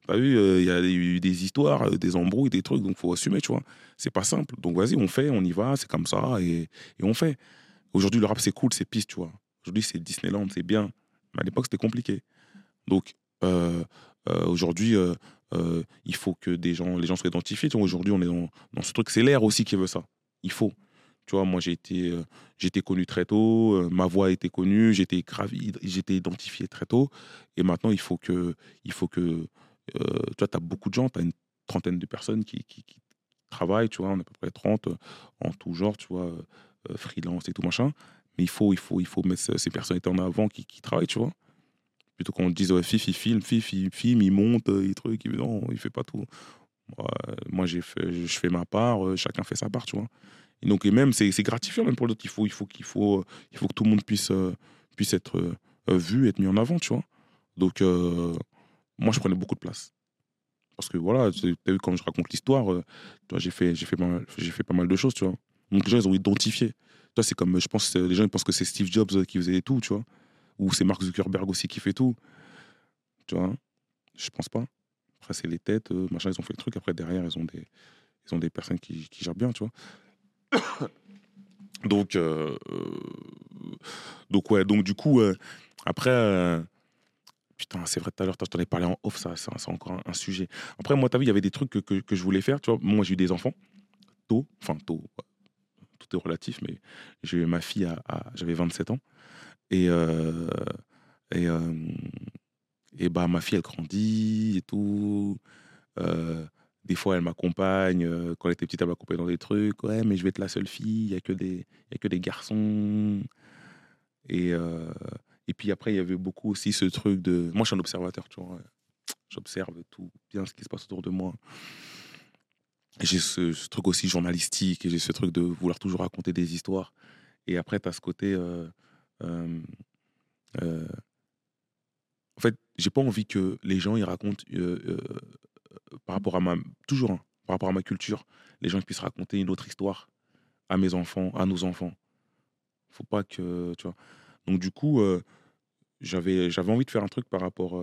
T'as vu, euh, il y a eu des histoires, euh, des embrouilles, des trucs, donc faut assumer, tu vois. C'est pas simple. Donc vas-y, on fait, on y va, c'est comme ça et on fait. Aujourd'hui, le rap, c'est cool, c'est piste, tu vois. Aujourd'hui, c'est Disneyland, c'est bien. Mais à l'époque, c'était compliqué. Donc, euh, euh, aujourd'hui, euh, il faut que des gens, les gens soient identifiés. Aujourd'hui, on est dans, ce truc. C'est l'air aussi qui veut ça. Il faut. Tu vois, moi, j'ai été, été connu très tôt. ma voix a été connue. J'ai été été identifié très tôt. Et maintenant, il faut que, il faut que, tu vois, tu as beaucoup de gens. Tu as une trentaine de personnes qui, travaillent. Tu vois, on est à peu près 30 euh, en tout genre. Tu vois, freelance et tout machin. Mais il faut, il faut, il faut mettre ce- ces personnalités en avant qui, qui travaillent, tu vois. Plutôt qu'on dise, ouais, Fif, il filme, Fif, il filme, il monte, euh, il truc. Non, il fait pas tout. Moi, euh, j'ai je fais ma part, euh, chacun fait sa part, tu vois. Et donc, et même, c'est gratifiant, même pour l'autre. Il faut, il, faut, qu'il faut, il faut que tout le monde puisse, puisse être vu, être mis en avant, tu vois. Donc, moi, je prenais beaucoup de place. Parce que voilà, tu as vu, quand je raconte l'histoire, j'ai fait, fait, pas mal- fait pas mal de choses, tu vois. Donc, les gens, ils ont identifié. Tu vois, c'est comme, je pense, euh, les gens, ils pensent que c'est Steve Jobs euh, qui faisait tout, tu vois. Ou c'est Mark Zuckerberg aussi qui fait tout. Tu vois. Je pense pas. Après, c'est les têtes, euh, machin, ils ont fait le truc. Après, derrière, ils ont des, ils ont des personnes qui, qui gèrent bien, tu vois. donc, donc, ouais, donc, du coup, après, putain, c'est vrai, tout à l'heure, je t'en ai parlé en off, ça, ça, c'est encore un, un sujet. Après, moi, t'as vu, il y avait des trucs que, que, que je voulais faire, tu vois. Moi, j'ai eu des enfants, tôt, enfin, tôt, relatif, mais j'ai ma fille à, j'avais 27 ans. Et, euh, et, euh, et bah, ma fille, elle grandit et tout. Euh, des fois, elle m'accompagne. Quand elle était petite, elle m'accompagne dans des trucs. Ouais, mais je vais être la seule fille. Il n'y a, que des- a que des garçons. Et, et puis après, il y avait beaucoup aussi ce truc de. Moi, je suis un observateur, tu vois. J'observe tout, bien ce qui se passe autour de moi. J'ai ce, truc aussi journalistique j'ai ce truc de vouloir toujours raconter des histoires. Et après, tu as ce côté. euh, euh, euh, en fait, j'ai pas envie que les gens ils racontent par rapport à ma toujours hein, par rapport à ma culture, les gens puissent raconter une autre histoire à mes enfants, à nos enfants. Faut pas que tu vois. Donc du coup, j'avais j'avais envie de faire un truc par rapport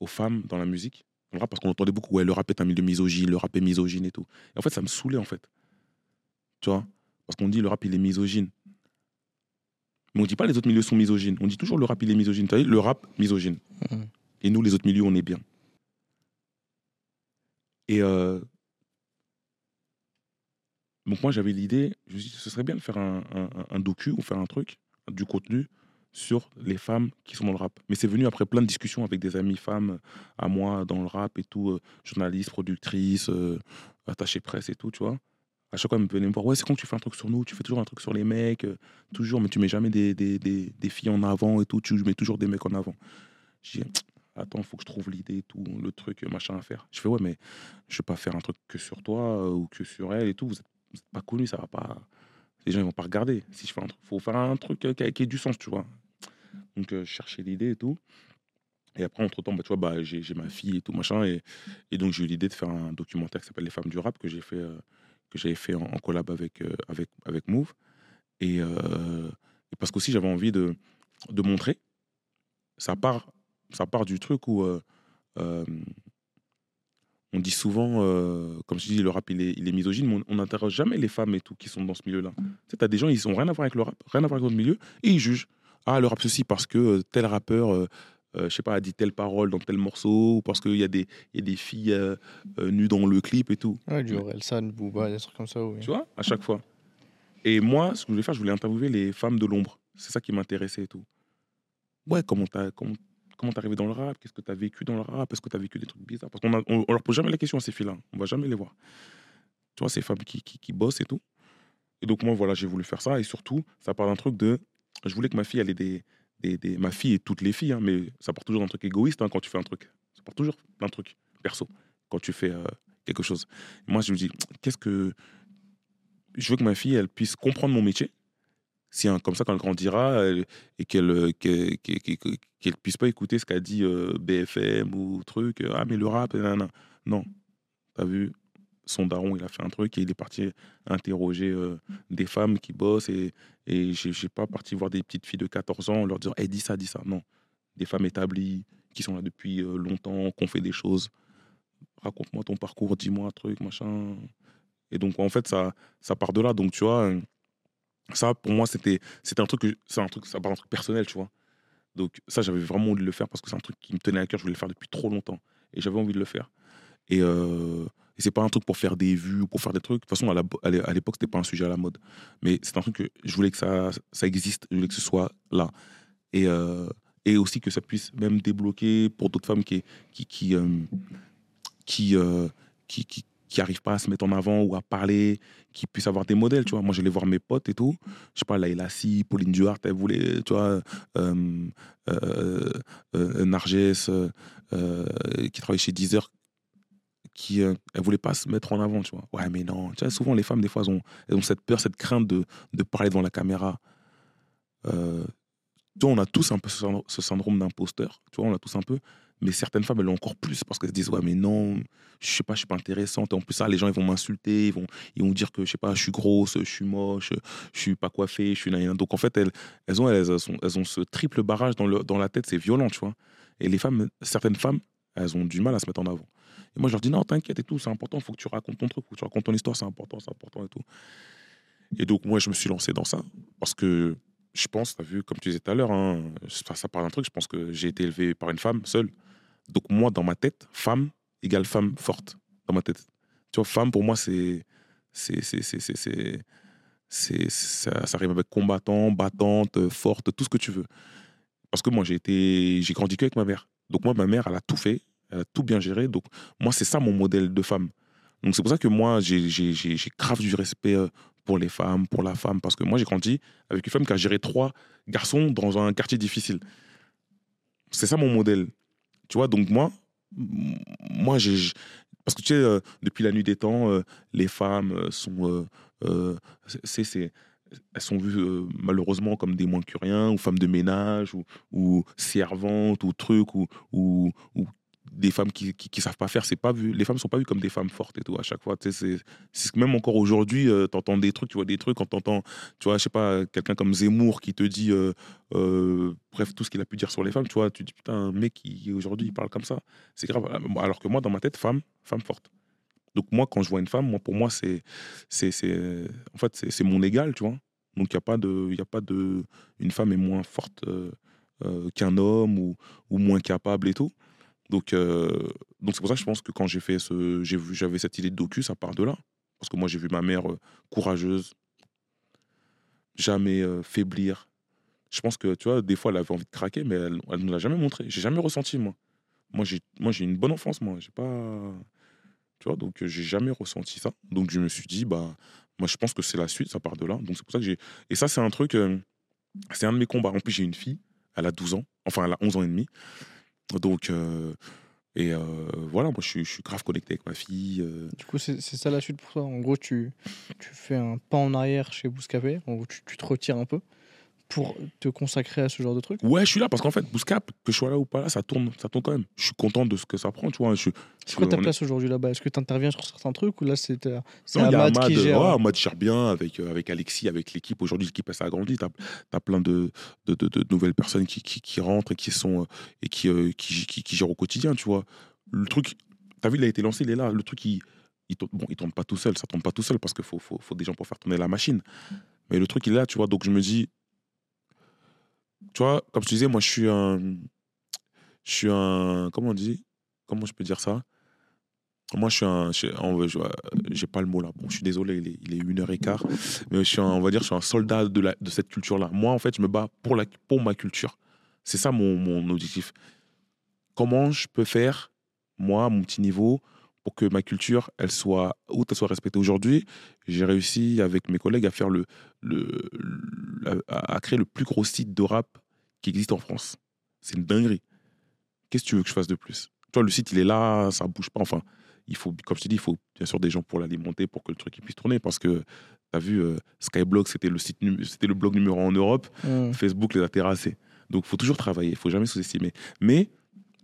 aux femmes dans la musique, le rap, parce qu'on entendait beaucoup ouais le rap est un milieu misogyne, le rap est misogyne et tout. Et en fait, ça me saoulait en fait. Tu vois, parce qu'on dit le rap il est misogyne. Mais on dit pas les autres milieux sont misogynes. On dit toujours le rap il est misogyne. Tu vois, le rap misogyne. Mhm. Et nous, les autres milieux, on est bien. Et euh, donc moi, j'avais l'idée, je me suis dit, ce serait bien de faire un, un- un- un docu ou faire un truc, du contenu sur les femmes qui sont dans le rap. Mais c'est venu après plein de discussions avec des amies femmes à moi dans le rap et tout, euh, journalistes, productrices, euh, attachées presse et tout, tu vois. À chaque fois, elles me venaient me voir, ouais, c'est quand tu fais un truc sur nous, tu fais toujours un truc sur les mecs, euh, toujours, mais tu mets jamais des, des, des, filles en avant et tout, tu mets toujours des mecs en avant. Je dis, attends, faut que je trouve l'idée et tout, le truc, machin à faire. Je fais, ouais, mais je vais pas faire un truc que sur toi euh, ou que sur elle et tout. Vous êtes, pas connu, ça va pas. Les gens, ils vont pas regarder. Si je fais un truc, faut faire un truc euh, qui, a- qui ait du sens, tu vois. Donc, euh, je cherchais l'idée et tout. Et après, entre temps, bah, tu vois, bah, j'ai ma fille et tout, machin. Et, et donc, j'ai eu l'idée de faire un documentaire qui s'appelle Les femmes du rap que j'ai fait, euh, que j'avais fait en, en collab avec, euh, avec, avec Move. Et, euh, et parce qu'aussi, j'avais envie de, de montrer. Ça part, ça part du truc où euh, euh, on dit souvent, euh, comme je dis, le rap il est, il est misogyne, mais on n'interroge jamais les femmes et tout qui sont dans ce milieu-là. Tu sais, t'as des gens, ils ont rien à voir avec le rap, rien à voir avec notre milieu, et ils jugent. Ah, le rap ceci parce que euh, tel rappeur, euh, euh, je sais pas, a dit telle parole dans tel morceau, ou parce qu'il y, a des- il y a des filles euh, euh, nues dans le clip et tout. Ouais, du Orelsan, Booba, des trucs comme ça, oui. Tu vois, à chaque fois. Et moi, ce que je voulais faire, je voulais interviewer les femmes de l'ombre. C'est ça qui m'intéressait et tout. Ouais, comment t'as comment, comment t'es arrivé dans le rap? Qu'est-ce que t'as vécu dans le rap? Est-ce que t'as vécu des trucs bizarres? Parce qu'on on leur pose jamais la question à ces filles-là. On va jamais les voir. Tu vois, ces femmes qui, qui, qui bossent et tout. Et donc, moi, voilà, j'ai voulu faire ça. Et surtout, ça part d'un truc de. Je voulais que ma fille, elle ait des. des, ma fille et toutes les filles, hein, mais ça part toujours d'un truc égoïste hein, quand tu fais un truc. Ça part toujours d'un truc perso quand tu fais euh, quelque chose. Moi, je me dis, qu'est-ce que. Je veux que ma fille, elle puisse comprendre mon métier. Si, hein, comme ça, quand elle grandira, et qu'elle euh, qu'elle qu'elle- puisse pas écouter ce qu'a dit euh, BFM ou truc. Ah, mais le rap, nanana. non. T'as vu, son daron, il a fait un truc et il est parti interroger euh, des femmes qui bossent et, et j'ai j'ai pas parti voir des petites filles de 14 ans leur dire hey, dis ça, dis ça. Non. Des femmes établies qui sont là depuis euh, longtemps, qui ont fait des choses. Raconte-moi ton parcours, dis-moi un truc, machin. Et donc, en fait, ça, ça part de là. Donc, tu vois, euh, ça, pour moi, c'était c'était un truc, que- c'est un truc, ça part d'un truc personnel, tu vois. Donc, ça, j'avais vraiment envie de le faire parce que c'est un truc qui me tenait à cœur. Je voulais le faire depuis trop longtemps. Et j'avais envie de le faire. Et, euh, et c'est pas un truc pour faire des vues ou pour faire des trucs. De toute façon, à l'époque, c'était pas un sujet à la mode. Mais c'est un truc que je voulais que ça, ça existe. Je voulais que ce soit là. Et, euh, et aussi que ça puisse même débloquer pour d'autres femmes qui, qui, qui, euh, qui, euh, qui, qui, qui arrivent pas à se mettre en avant ou à parler, qui puissent avoir des modèles, tu vois. Moi, j'allais voir mes potes et tout. Je sais pas, Laila Si, Pauline Duhart, elle voulait, tu vois, euh, qui travaille chez Deezer, qui, euh, voulait pas se mettre en avant, tu vois. Ouais, mais non. Tu vois, souvent, les femmes, des fois, elles ont, elles ont cette peur, cette crainte de, de parler devant la caméra. Euh, on a tous un peu ce syndrome- d'imposteur, tu vois, on l'a tous un peu. Mais certaines femmes, elles l'ont encore plus parce qu'elles se disent, ouais, mais non, je sais pas, je suis pas intéressante. En plus, ça, les gens, ils vont m'insulter, ils vont, ils vont dire que, je sais pas, je suis grosse, je suis moche, je suis pas coiffée, je suis naïna. Donc, en fait, elles, elles, ont, elles, ont, elles ont ce triple barrage dans, le, dans la tête, c'est violent, tu vois. Et les femmes, certaines femmes, elles ont du mal à se mettre en avant. Et moi, je leur dis, non, t'inquiète et tout, c'est important, il faut que tu racontes ton truc, faut que tu racontes ton histoire, c'est important, c'est important et tout. Et donc, moi, je me suis lancé dans ça parce que je pense, tu as vu, comme tu disais tout à l'heure, hein, ça, parle d'un truc, je pense que j'ai été élevé par une femme seule. Donc, moi, dans ma tête, femme égale femme forte, dans ma tête. Tu vois, femme, pour moi, c'est. c'est, ça, ça rime avec combattant, battante, forte, tout ce que tu veux. Parce que moi, j'ai été, j'ai grandi qu'avec ma mère. Donc, moi, ma mère, elle a tout fait, tout bien géré. Donc, moi, c'est ça mon modèle de femme. Donc, c'est pour ça que moi, j'ai, grave du respect euh, pour les femmes, pour la femme. Parce que moi, j'ai grandi avec une femme qui a géré trois garçons dans un quartier difficile. C'est ça mon modèle. Tu vois, donc moi, moi, j'ai. Parce que tu sais, euh, depuis la nuit des temps, euh, les femmes euh, sont. euh, euh, c'est, elles sont vues euh, malheureusement comme des moins que rien, ou femmes de ménage, ou, ou servantes, ou trucs, ou, ou des femmes qui, qui, savent pas faire. C'est pas vu. Les femmes sont pas vues comme des femmes fortes et tout. À chaque fois, tu c'est, même encore aujourd'hui, euh, t'entends des trucs, tu vois des trucs quand t'entends, tu vois, je sais pas, quelqu'un comme Zemmour qui te dit, euh, euh, bref, tout ce qu'il a pu dire sur les femmes, tu vois, tu dis putain, un mec qui aujourd'hui il parle comme ça, c'est grave. Alors que moi, dans ma tête, femme, femme forte. Donc moi, quand je vois une femme, moi, pour moi, c'est, c'est, en fait, c'est, mon égal, tu vois. Donc il y a pas de, a pas de, une femme est moins forte euh, euh, qu'un homme ou, ou moins capable et tout. Donc, euh, donc c'est pour ça que je pense que quand j'ai fait ce, j'ai vu, j'avais cette idée de docu, ça part de là. Parce que moi, j'ai vu ma mère euh, courageuse, jamais euh, faiblir. Je pense que, tu vois, des fois, elle avait envie de craquer, mais elle ne nous l'a jamais montré. J'ai jamais ressenti, moi. Moi, j'ai, moi, j'ai une bonne enfance, moi. J'ai pas. Tu vois, donc, j'ai jamais ressenti ça. Donc, je me suis dit, bah, moi, je pense que c'est la suite, ça part de là. Donc, c'est pour ça que j'ai. Et ça, c'est un truc. c'est un de mes combats. En plus, j'ai une fille, elle a 12 ans. Enfin, elle a 11 ans et demi. Donc, euh, et euh, voilà, moi, je je suis grave connecté avec ma fille. euh, Du coup, c'est ça la suite pour toi? En gros, tu, tu fais un pas en arrière chez Bouscapé? Tu, tu te retires un peu? Pour te consacrer à ce genre de truc. Ouais, je suis là parce qu'en fait, Bouscap, que je sois là ou pas là, ça tourne, ça tourne quand même. Je suis content de ce que ça prend, tu vois. Je, C'est quoi ta est- place aujourd'hui là-bas? Est-ce que tu interviens sur certains trucs ou là c'est c'est Ahmad Ahmad, qui gère? ouais, Ahmad gère bien avec, euh, avec Alexis, avec l'équipe. Aujourd'hui, l'équipe s'est agrandie. Tu as, plein de, de, de- de nouvelles personnes qui, qui, qui rentrent et qui, sont, euh, et qui, euh, qui, qui, qui gèrent au quotidien, tu vois. Le truc, tu as vu, il a été lancé, il est là. Le truc, il, il tourne, bon, il tourne pas tout seul. Ça tourne pas tout seul parce qu'il faut, faut, faut des gens pour faire tourner la machine. Mais le truc, il est là, tu vois. Donc, je me dis, tu vois, comme je disais, moi, je suis un. Je suis un. Comment on dit Comment je peux dire ça? Moi, je suis un. je- J'ai pas le mot là. Bon, je suis désolé, il est, une heure et quart. Mais je suis on va dire, je suis un soldat de, la, de cette culture-là. Moi, en fait, je me bats pour, la, pour ma culture. C'est ça mon, mon objectif. Comment je peux faire, moi, à mon petit niveau, pour que ma culture, elle soit, où elle soit respectée? Aujourd'hui, j'ai réussi avec mes collègues à faire le, le, à créer le plus gros site de rap qui existe en France. C'est une dinguerie. Qu'est-ce que tu veux que je fasse de plus? Tu vois, le site, il est là, ça bouge pas. Enfin, il faut, comme je t'ai dit, il faut bien sûr des gens pour l'alimenter, pour que le truc il puisse tourner. Parce que, tu as vu, euh, Skyblog, c'était le, site, c'était le blog numéro un en Europe. Mm. Facebook les a terrassés. Donc, il faut toujours travailler, il faut jamais sous-estimer. Mais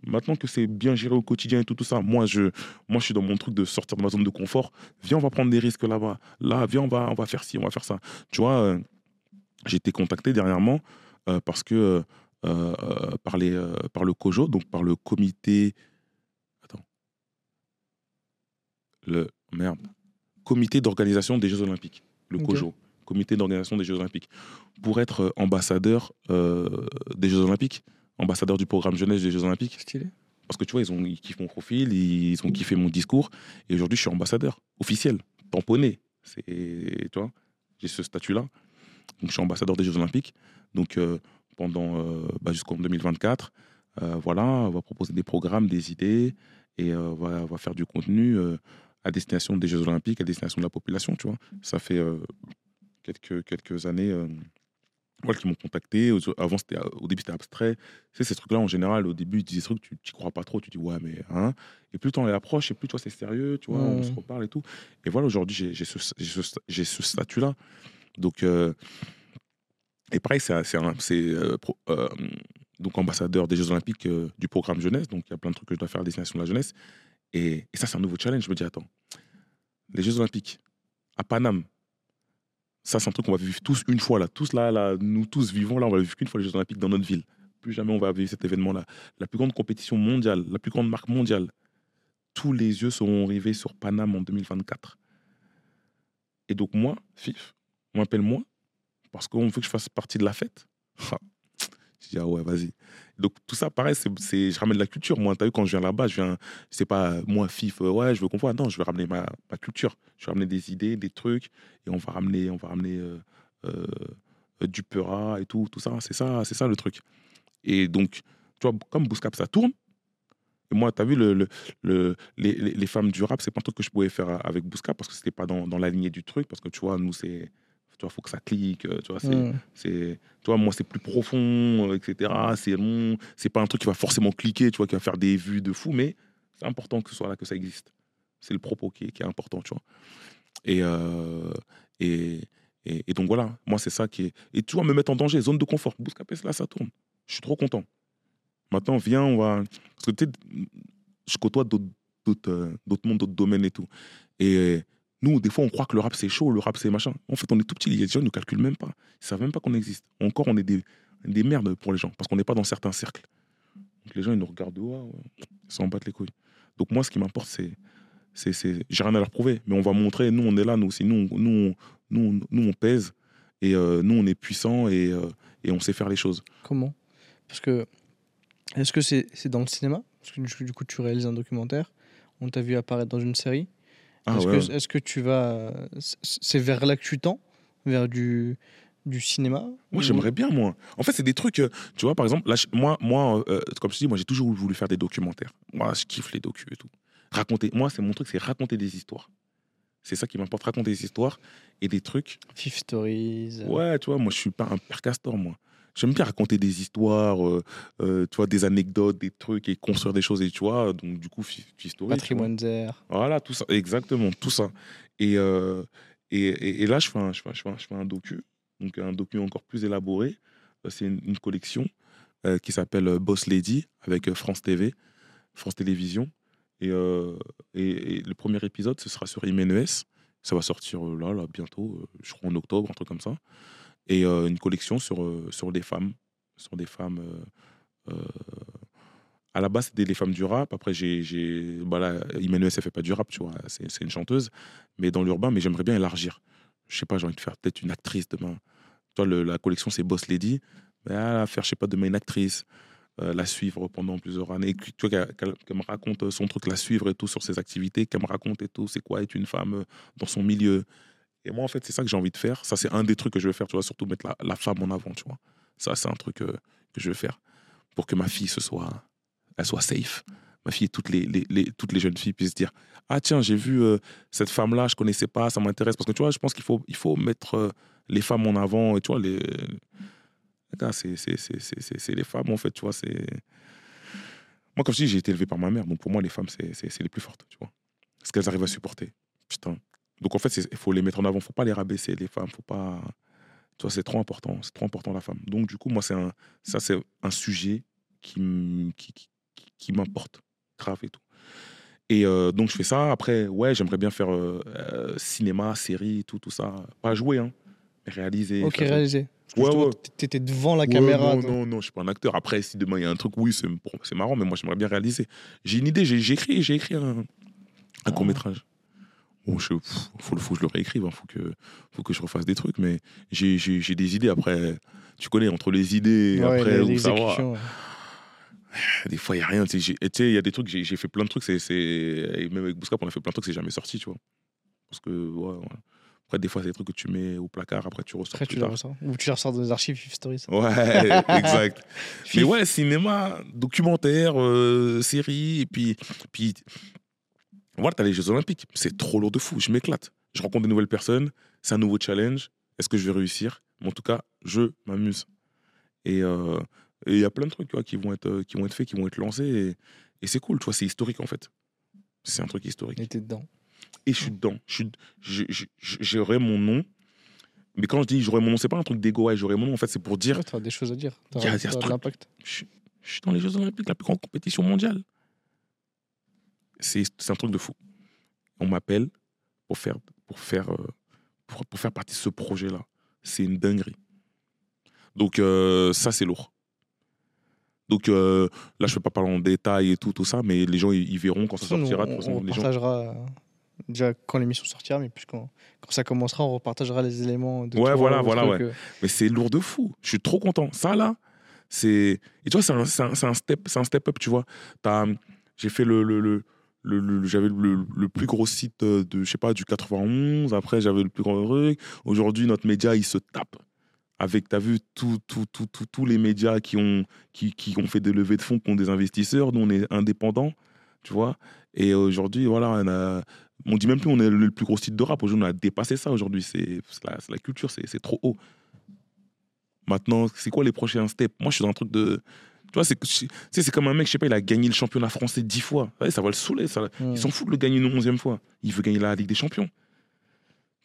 maintenant que c'est bien géré au quotidien et tout, tout ça, moi je, moi, je suis dans mon truc de sortir de ma zone de confort. Viens, on va prendre des risques là-bas. Là, viens, on va, on va faire ci, on va faire ça. Tu vois, euh, j'ai été contacté dernièrement parce que euh, euh, par, les, euh, par le COJO, donc par le comité. Attends. Le. Merde. Comité d'organisation des Jeux Olympiques. Le. COJO. Comité d'organisation des Jeux Olympiques. Pour être euh, ambassadeur euh, des Jeux Olympiques, ambassadeur du programme jeunesse des Jeux Olympiques. Stylé. Parce que tu vois, ils ont ils kiffent mon profil, ils ont kiffé mon discours. Et aujourd'hui, je suis ambassadeur officiel, tamponné. C'est, tu vois, j'ai ce statut-là. Donc, je suis ambassadeur des Jeux Olympiques. Donc, euh, pendant euh, bah, jusqu'en 2024, euh, voilà, on va proposer des programmes, des idées, et on, va, on va faire du contenu à destination des Jeux Olympiques, à destination de la population, tu vois. Ça fait euh, quelques, quelques années euh, voilà, qui m'ont contacté. Avant, c'était, au début, c'était abstrait. Tu sais, ces trucs-là, en général, au début, ils disent des trucs, tu n'y crois pas trop, tu dis, ouais, mais. Hein et plus le temps est approche, et plus, tu vois, c'est sérieux, tu vois, on se reparle et tout. Et voilà, aujourd'hui, j'ai, ce, j'ai ce, j'ai ce statut-là. Donc, euh, et pareil, c'est, euh, euh, donc ambassadeur des Jeux Olympiques euh, du programme jeunesse. Donc, il y a plein de trucs que je dois faire à destination de la jeunesse. Et, ça, c'est un nouveau challenge. Je me dis, attends, les Jeux Olympiques à Paname, ça, c'est un truc qu'on va vivre tous une fois, là. Tous là, nous tous vivons là, on va vivre qu'une fois les Jeux Olympiques dans notre ville. Plus jamais on va vivre cet événement-là. La plus grande compétition mondiale, la plus grande marque mondiale. Tous les yeux seront rivés sur Paname en 2024. Et donc, moi, FIF, on m'appelle moi, parce qu'on veut que je fasse partie de la fête. Je dis, ah ouais, vas-y. Donc, tout ça, pareil, c'est, je ramène la culture. Moi, t'as vu, quand je viens là-bas, je viens, c'est pas moi, FIF, euh, ouais, je veux qu'on voit. Non, je veux ramener ma, ma culture. Je vais ramener des idées, des trucs, et on va ramener, on va ramener euh, euh, du Peura et tout, tout ça. C'est ça, c'est ça le truc. Et donc, tu vois, comme Bouscap, ça tourne. Et moi, tu as vu, le, le- le- les, les- les femmes du rap, c'est pas un truc que je pouvais faire avec Bouscap parce que c'était pas dans, dans la lignée du truc. Parce que tu vois, nous, c'est. Tu vois, faut que ça clique. euh, Tu vois, c'est. Mm. c'est tu vois, moi, c'est plus profond, euh, etc. C'est long. C'est pas un truc qui va forcément cliquer, tu vois, qui va faire des vues de fou, mais c'est important que ce soit là, que ça existe. C'est le propos qui est, qui est important, tu vois. Et, euh, et, et, et donc voilà, moi, c'est ça qui est. Et tu vois, me mettre en danger, zone de confort. Bouscapé, là, ça tourne. Je suis trop content. Maintenant, viens, on va. Parce que tu sais, je côtoie d'autres d'autres d'autres mondes, d'autres domaines et tout. Et nous, des fois, on croit que le rap, c'est chaud, le rap, c'est machin. En fait, on est tout petit, les gens ne nous calculent même pas. Ils savent même pas qu'on existe. Encore, on est des, des merdes pour les gens, parce qu'on n'est pas dans certains cercles. Les gens, ils nous regardent de haut, ils s'en battent les couilles. Donc, moi, ce qui m'importe, c'est. c'est. J'ai rien à leur prouver, mais on va montrer, nous, on est là, nous aussi. Nous, nous, nous, nous on pèse, et euh, nous, on est puissants, et, euh, et on sait faire les choses. Comment? Parce que. Est-ce que c'est dans le cinéma? Parce que du coup, tu réalises un documentaire. On t'a vu apparaître dans une série. Ah est-ce ouais, que, est-ce que tu vas. c'est- vers là que tu tends? Vers du, du cinéma? Moi, j'aimerais bien, moi. En fait, c'est des trucs, euh, tu vois, par exemple, là, moi, moi euh, comme je te dis, moi, j'ai toujours voulu faire des documentaires. Moi, je kiffe les docus et tout. Raconter, moi, c'est mon truc, c'est raconter des histoires. C'est ça qui m'importe, raconter des histoires et des trucs. Fifth Stories. Ouais, tu vois, moi, je suis pas un père castor, moi. J'aime bien raconter des histoires, euh, euh, tu vois, des anecdotes, des trucs et construire des choses, et tu vois, donc du coup. Patrimoine Zer. Voilà, tout ça, exactement, tout ça. Et, euh, et, et, et là, je fais, un, je, fais, un- je, fais un, je fais un docu, donc un docu encore plus élaboré. C'est une, une collection qui s'appelle Boss Lady avec France TV, France Télévisions. Et, et, le premier épisode, ce sera sur Imenes. Ça va sortir là, là, bientôt, je crois en octobre, un truc comme ça. Et euh, une collection sur, euh, sur des femmes, sur des femmes. euh, à la base, c'était les femmes du rap. Après, j'ai, j'ai, bah Imenes, elle fait pas du rap, tu vois. C'est, une chanteuse, mais dans l'urbain. Mais j'aimerais bien élargir. Je sais pas, j'ai envie de faire peut-être une actrice demain. Toi, la collection, c'est Boss Lady. À faire, je sais pas, demain une actrice, la suivre pendant plusieurs années. Tu vois, qu'elle, me raconte son truc, la suivre et tout sur ses activités, qu'elle me raconte et tout, c'est quoi être une femme dans son milieu? Et moi, en fait, c'est ça que j'ai envie de faire. Ça, c'est un des trucs que je veux faire, tu vois, surtout mettre la, la femme en avant, tu vois. Ça, c'est un truc euh, que je veux faire pour que ma fille, ce soit, elle soit safe. ma fille et toutes les, les- toutes les jeunes filles puissent se dire Ah, tiens, j'ai vu euh, cette femme-là, je connaissais pas, ça m'intéresse. Parce que tu vois, je pense qu'il faut, il faut mettre euh, les femmes en avant. Et tu vois, les. c'est les femmes, en fait, tu vois. c'est Moi, comme je dis, j'ai été élevé par ma mère. Donc pour moi, les femmes, c'est les plus fortes, tu vois. Ce qu'elles arrivent à supporter? Putain. Donc en fait, il faut les mettre en avant. faut pas les rabaisser, les femmes. faut pas. Tu vois, c'est trop important. C'est trop important, la femme. Donc du coup, moi, c'est un, ça, c'est un sujet qui, m- qui, qui, qui m'importe grave et tout. Et euh, donc je fais ça. Après, ouais, j'aimerais bien faire euh, euh, cinéma, série, tout, tout ça. Pas jouer, hein, mais réaliser. Ok, que Ouais, ouais. T'étais devant la Ouais, caméra. non, non, non, je suis pas un acteur. Après, si demain il y a un truc, oui, c'est marrant, mais moi j'aimerais bien réaliser. J'ai une idée, j'ai écrit, j'ai écrit un, Ah. un court métrage. Bon, je, pff, faut, faut que je le réécrive, il faut, que, faut que je refasse des trucs, mais j'ai j'ai- j'ai des idées. Après, tu connais, entre les idées, et Ouais, après, où ça va. l'exécution, ouais. Des fois, il n'y a rien. tu sais, il y a des trucs, j'ai j'ai fait plein de trucs, c'est c'est- et même avec Bouscap, on a fait plein de trucs, c'est jamais sorti, tu vois. Parce que, ouais, ouais. Après, des fois, c'est des trucs que tu mets au placard, après tu ressors Après, plus tu le tard. ressors. Ou tu les ressors dans les archives Fif Stories. Ouais, exact. Mais ouais, cinéma, documentaire, euh, série, et puis, puis voilà, t'as les Jeux Olympiques. C'est trop lourd de fou, je m'éclate. Je rencontre de nouvelles personnes, c'est un nouveau challenge. Est-ce que je vais réussir? Mais en tout cas, je m'amuse. Et euh, il y a plein de trucs tu vois, qui, vont être, euh, qui vont être faits, qui vont être lancés, et, et c'est cool, tu vois, c'est historique en fait. C'est un truc historique. Et t'es dedans. Et je suis dedans. J'aurai mon nom. Mais quand je dis j'aurai mon nom, c'est pas un truc d'égo, ouais, j'aurai mon nom, en fait, c'est pour dire Ouais, t'as des choses à dire. T'as Il y a- il y a t'as ce de truc. l'impact. je, suis- je suis dans les Jeux Olympiques, la plus grande compétition mondiale. C'est un truc de fou. On m'appelle pour faire, pour, faire, euh, pour, pour faire partie de ce projet-là. C'est une dinguerie. Donc, euh, ça, c'est lourd. Donc, euh, là, je ne peux pas parler en détail et tout, tout ça, mais les gens, ils, ils verront quand ça sortira. nous, on, façon, on les gens... repartagera déjà quand l'émission sortira, mais puis quand, quand ça commencera, on repartagera les éléments de Ouais, voilà, voilà, euh, Mais c'est lourd de fou. Je suis trop content. Ça, là, c'est. Et tu vois, c'est un, un- un step, un step up, tu vois. J'ai fait le. le, le- le- j'avais le, le plus gros site euh, de, je sais pas, du 91. Après, j'avais le plus grand truc. Aujourd'hui, notre média, il se tape. Avec, vu, tout- tout- tout- tous les médias qui ont, qui, qui ont fait des levées de fonds, qui ont des investisseurs. Nous, on est indépendants, tu vois. Et aujourd'hui, voilà, on a. On dit même plus on est le plus gros site de rap. Aujourd'hui, on a dépassé ça. Aujourd'hui, c'est la, la culture, c'est trop haut. Maintenant, c'est quoi les prochains steps? Moi, je suis dans un truc de. Tu vois, c'est comme un mec, je sais pas, il a gagné le championnat français dix fois. Ouais, ça va le saouler. Ça, il s'en fout de le gagner une onzième fois. Il veut gagner la Ligue des Champions.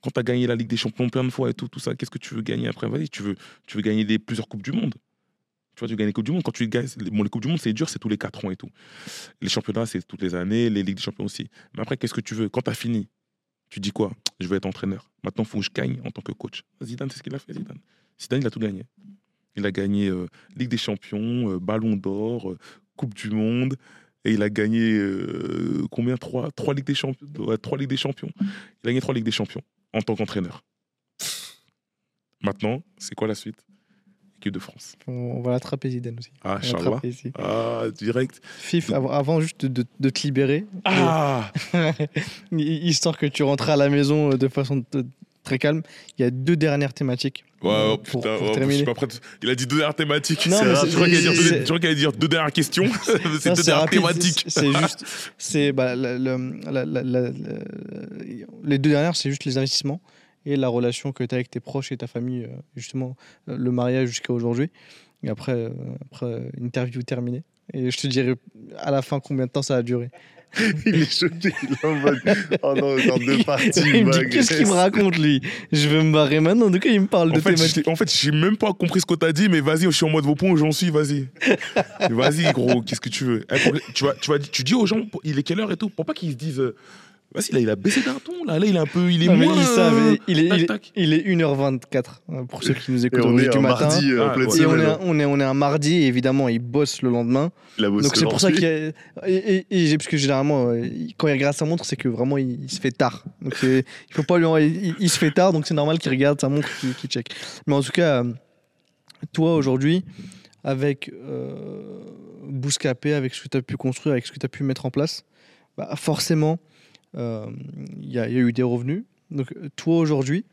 Quand tu as gagné la Ligue des Champions plein de fois et tout, tout ça, qu'est-ce que tu veux gagner après? Vas-y, tu veux, tu veux gagner des, plusieurs Coupes du Monde. Tu vois, tu veux gagner les Coupes du Monde. Quand tu gagnes, bon, les Coupes du Monde, c'est dur, c'est tous les 4 ans et tout. Les championnats, c'est toutes les années, les Ligues des Champions aussi. Mais après, qu'est-ce que tu veux? Quand tu as fini, tu dis quoi? Je veux être entraîneur. Maintenant, il faut que je gagne en tant que coach. Zidane, c'est ce qu'il a fait, Zidane. Zidane, il a tout gagné. Il a gagné euh, Ligue des Champions, euh, Ballon d'Or, euh, Coupe du Monde. Et il a gagné combien? Trois, trois, Ligues des Champions, trois Ligues des Champions. Il a gagné trois Ligues des Champions en tant qu'entraîneur. Maintenant, c'est quoi la suite? Équipe de France. On, va l'attraper Zidane aussi. Ah, ici. Ah, direct. Fif, av- avant juste de, te libérer, Ah histoire que tu rentres à la maison de façon très calme, il y a deux dernières thématiques. Ouais, oh, Pour- putain, pour oh, je terminer. suis pas prêt. Il a dit deux dernières thématiques. Non, C'est mais je crois qu'il allait dire, deux- dernières questions. c'est deux dernières rapide, thématiques. c'est- juste, c'est bah, le- le- la- la- la- la- les deux dernières, c'est juste les investissements et la relation que tu as avec tes proches et ta famille, euh, justement le mariage jusqu'à aujourd'hui. Et après, euh, après interview terminée. Et je te dirai à la fin combien de temps ça a duré. Il est choqué. Il est en mode. Oh non, genre deux parties. il me dit qu'est-ce qu'il me raconte lui? Je vais me barrer maintenant. De quoi il me parle En de j'ai- en fait, j'ai même pas compris ce que t'as dit, mais vas-y, je suis en mode vos points où j'en suis, vas-y. vas-y, gros, qu'est-ce que tu veux? Eh, pour- tu, vas, tu, vas, tu dis aux gens, il est quelle heure et tout, pour pas qu'ils se disent, euh, vas-y, là, il a baissé d'un ton, là, là, il est un peu, il est Non, moins. ils savent, euh, il est, il, est, tac, tac. il est 1h24 euh, pour ceux qui nous Et écoutent on est du un matin. mardi euh, Ah, ouais. Et on est, un, on, est, on est un mardi, et évidemment, il bosse le lendemain. Il a bossé Donc c'est pour ça qu'il a- et, et- et parce que généralement il- quand il regarde sa montre c'est que vraiment il, il se fait tard donc il faut pas lui il, il se fait tard donc c'est normal qu'il regarde sa montre qu'il qu'il check mais en tout cas toi aujourd'hui avec euh, Bouscapé avec ce que tu as pu construire avec ce que tu as pu mettre en place bah, forcément il y, a il y a eu des revenus donc euh, toi aujourd'hui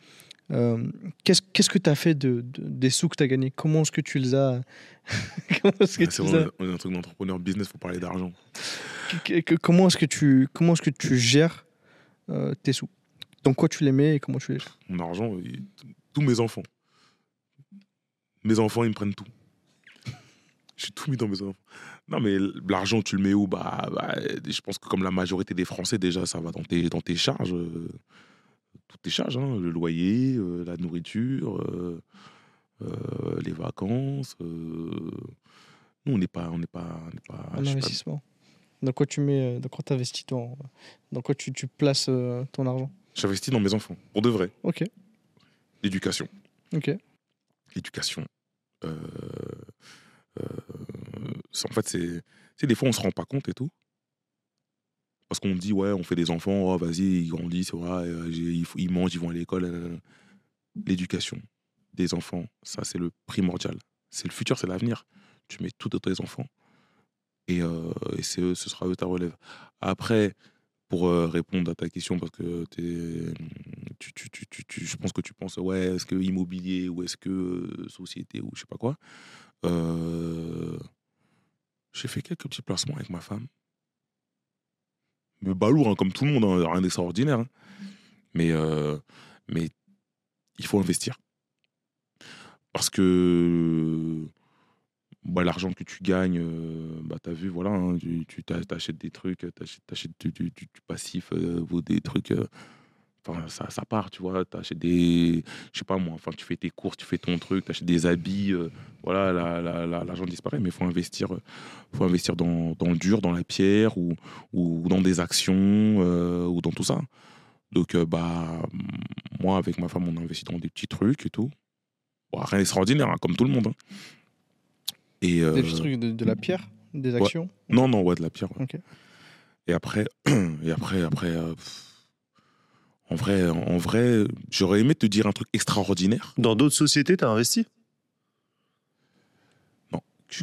Euh, qu'est-ce, que tu as fait de, de- des sous que tu as gagnés? Comment est-ce que tu les as Ah, c'est est un truc d'entrepreneur business, faut parler d'argent. comment est-ce que tu comment est-ce que tu gères euh, tes sous? Dans quoi tu les mets et comment tu les gères? Mon argent, tous mes enfants. Mes enfants, ils me prennent tout. J'ai tout mis dans mes enfants. Non, mais l'argent, tu le mets où? Bah, bah, Je pense que comme la majorité des Français, déjà, ça va dans tes, dans tes charges. euh, toutes tes charges, hein, le loyer, euh, la nourriture, euh, les vacances. Nous, on n'est pas... On n'est pas, on pas, Un pas- investissement. Dans quoi tu mets Dans quoi investis ton Dans quoi tu, tu places ton argent? J'investis dans mes enfants, pour de vrai. Ok, L'éducation. ok. l'éducation. Euh, euh, en fait, c'est, des fois on se rend pas compte et tout. Parce qu'on dit, ouais, on fait des enfants, oh, vas-y, ils grandissent, euh, ils, mangent, ils vont à l'école. L'éducation des enfants, ça, c'est le primordial. C'est le futur, c'est l'avenir. Tu mets tout dans tes enfants et, euh, ce sera eux ta relève. Après, pour euh, répondre à ta question, parce que t'es- tu, tu, tu, tu, tu- je pense que tu penses, ouais, est-ce que immobilier ou est-ce que société ou je sais pas quoi. J'ai fait quelques petits placements avec ma femme. Mais balourd, hein, comme tout le monde, hein, rien d'extraordinaire. hein. Mais, euh, mais il faut investir. Parce que bah, l'argent que tu gagnes, euh, bah, tu as vu, voilà, tu, tu t'achètes des trucs, t'achètes, t'achètes du, du- du- passif, euh, ou des trucs. Enfin, ça, ça part, tu vois. T'achètes des. Je sais pas moi, enfin, tu fais tes courses, tu fais ton truc, t'achètes des habits. euh, voilà, la- la- la- l'argent disparaît, mais il faut investir, euh, faut investir dans, dans le dur, dans la pierre, ou, ou dans des actions, euh, ou dans tout ça. Donc, euh, bah, moi, avec ma femme, on a investi dans des petits trucs et tout. Bon, rien d'extraordinaire, hein, comme tout le monde. hein. Et, Des petits trucs de, de la pierre Des actions? Non, non, ouais, de la pierre. ouais. Et après, et après, après, pff, en vrai, en vrai, j'aurais aimé te dire un truc extraordinaire. Dans d'autres sociétés, t'as investi?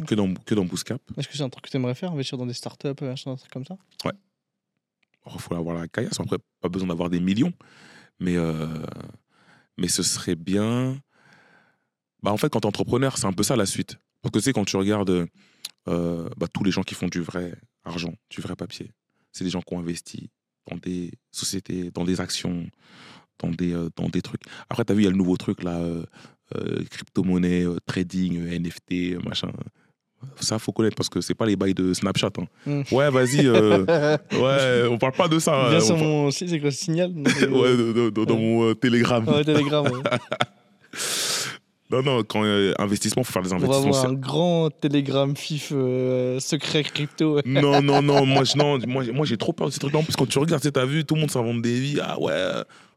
Que dans, que dans Booscap. Est-ce que c'est un truc que tu aimerais faire Investir dans des startups, un truc comme ça? Il faut avoir la caillasse. Après, pas besoin d'avoir des millions. Mais, euh, mais ce serait bien. Bah, en fait, quand tu es entrepreneur, c'est un peu ça la suite. Parce que tu sais, quand tu regardes euh, bah, tous les gens qui font du vrai argent, du vrai papier, c'est des gens qui ont investi dans des sociétés, dans des actions, dans des, euh, dans des trucs. Après, tu as vu, il y a le nouveau truc là, euh, euh, crypto-monnaie, trading, NFT, machin. Ça, faut connaître parce que c'est pas les bails de Snapchat. hein. Mm. Ouais, vas-y. ouais, on parle pas de ça. Euh, sur on par- mon site, c'est quoi Signal? Ouais, dans Ouais. mon Telegram. Ouais, Telegram. ouais. Non, non, quand euh, investissement, faut faire des On va investissements. avoir un grand Telegram FIF euh, secret crypto. Non, non, non, moi, je- non, moi, j'ai- moi j'ai trop peur de ces trucs-là. En plus, quand tu regardes, tu sais, t'as vu, tout le monde s'invente des vies. Ah ouais,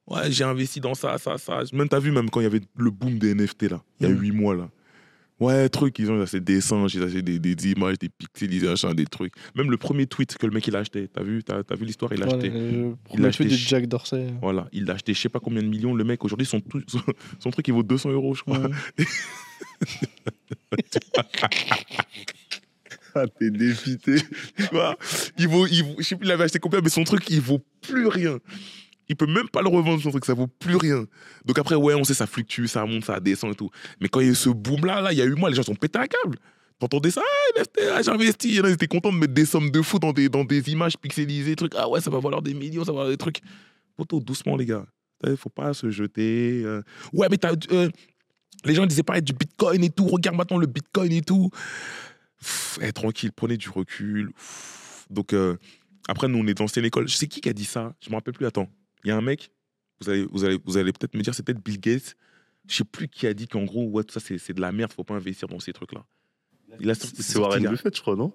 ouais, j'ai investi dans ça, ça, ça. Même t'as vu, même quand il y avait le boom des NFT, là, il y a Mm. huit mois, là. Ouais, truc, ils ont acheté des singes, ils ont acheté des, des images, des pixelisés, machin, des trucs. Même le premier tweet que le mec il a acheté, t'as vu, t'as as vu l'histoire, il l'a Voilà, acheté. le Il l'a tweet de acheté Jack Dorsey. Voilà, il l'a acheté je sais pas combien de millions. Le mec, aujourd'hui, son, tout- son, son truc, il vaut 200 euros, je crois. Ouais. Ah, t'es dépité. Tu vois, il vaut, il vaut- je sais plus, il avait acheté combien, mais son truc, il vaut plus rien. Il peut même pas le revendre, son truc, ça vaut plus rien. Donc après, ouais, on sait, ça fluctue, ça monte, ça descend et tout. Mais quand il y a eu ce boom-là, là, il y a eu moi, les gens sont pétés à câble. T'entendais ça, ah, NFT, ah, j'ai investi. Il y en a, ils étaient contents de mettre des sommes de fou dans des, dans des images pixelisées, trucs. Ah ouais, ça va valoir des millions, ça va valoir des trucs. Photo, doucement, les gars. Il faut pas se jeter. euh. Ouais, mais t'as. euh, les gens disaient pareil du bitcoin et tout. Regarde maintenant le bitcoin et tout. Pff, eh, tranquille, prenez du recul. Donc, euh, après, nous, on est dans l'ancienne école. Je sais qui qui a dit ça? Je me rappelle plus. Attends. Il y a un mec. Vous allez, vous allez, vous allez peut-être me dire, c'est peut-être Bill Gates. Je sais plus qui a dit qu'en gros, ouais, tout ça, c'est c'est de la merde. Faut pas investir dans ces trucs-là. Il a sorti- C'est Warren Buffett, je crois, non?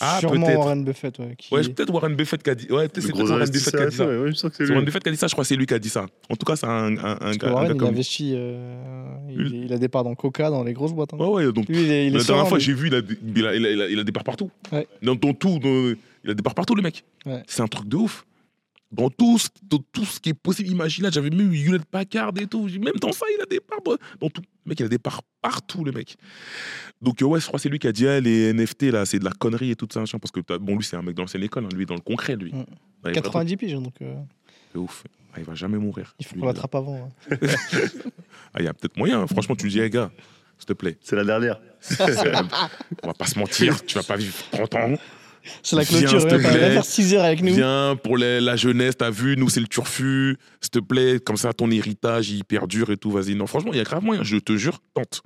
Ah, Sûrement peut-être. Warren Buffett. Ouais, qui- Ouais, peut-être Warren Buffett qui a dit. Ouais, peut-être c'est Warren Buffett qui a dit ça. ouais, ouais, je sens que c'est C'est lui. Warren Buffett qui a dit ça. Je crois que c'est lui qui a dit ça. En tout cas, c'est un, un, un gars. un Warren, gars il investit. euh, il, il a des parts dans Coca, dans les grosses boîtes. hein. Ouais, ouais. Donc, Lui, il est, il est la dernière fois, lui. j'ai vu, il a, des- il, a, il, a, il a- il a des parts partout. Ouais. Dans, dans tout, dans- il a des parts partout, le mec. Ouais. C'est un truc de ouf. Dans tout, ce- dans tout ce qui est possible, imaginable. J'avais même Hewlett Packard et tout. Même dans ça, il a des parts. Dans, dans tout. Le mec, il a des parts partout, le mec. Donc, euh, ouais, je crois que c'est lui qui a dit ah, les NFT, là, c'est de la connerie et tout ça. machin, Parce que, bon, lui, c'est un mec dans l'ancienne école. hein, lui, dans le concret, lui. Mm. Dans les vrais trucs. 90 piges, donc. euh, de ouf. Ah, il va jamais mourir. Il faut qu'on l'attrape avant. hein. Ah, il y a peut-être moyen. hein. Franchement, tu lui dis, hey, gars, s'il te plaît. C'est la dernière. On va pas se mentir, tu vas pas vivre 30 ans. C'est la clôture. te viens viens plaît. faire 6 heures avec nous. Viens pour les- la jeunesse, t'as vu, nous c'est le turfu, s'il te plaît, comme ça ton héritage il perdure et tout, vas-y. Non, franchement, il y a grave moyen, je te jure, tente.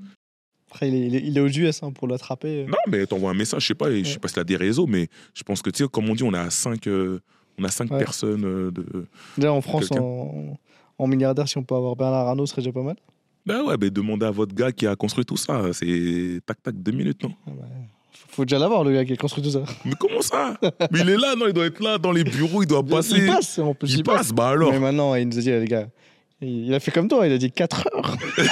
Après, il est, il est- il est aux US hein, pour l'attraper. Non, mais t'envoies un message, je sais pas, et je sais pas s'il a des réseaux, mais je pense que, tu sais, comme on dit, on a cinq, euh, on a cinq Ouais. personnes euh, de. Déjà en France, en, en milliardaire, si on peut avoir Bernard Arnault, ce serait déjà pas mal. Ben ouais, ben demandez à votre gars qui a construit tout ça, c'est tac tac, deux minutes, non? Ah bah, faut déjà l'avoir, le gars qui a construit tout ça. Mais comment ça? Mais il est là, non, il doit être là dans les bureaux, il doit passer. Il passe, en plus. Il passe, bah alors. Mais maintenant, il nous a dit, les gars, il il a fait comme toi, il a dit 4 heures.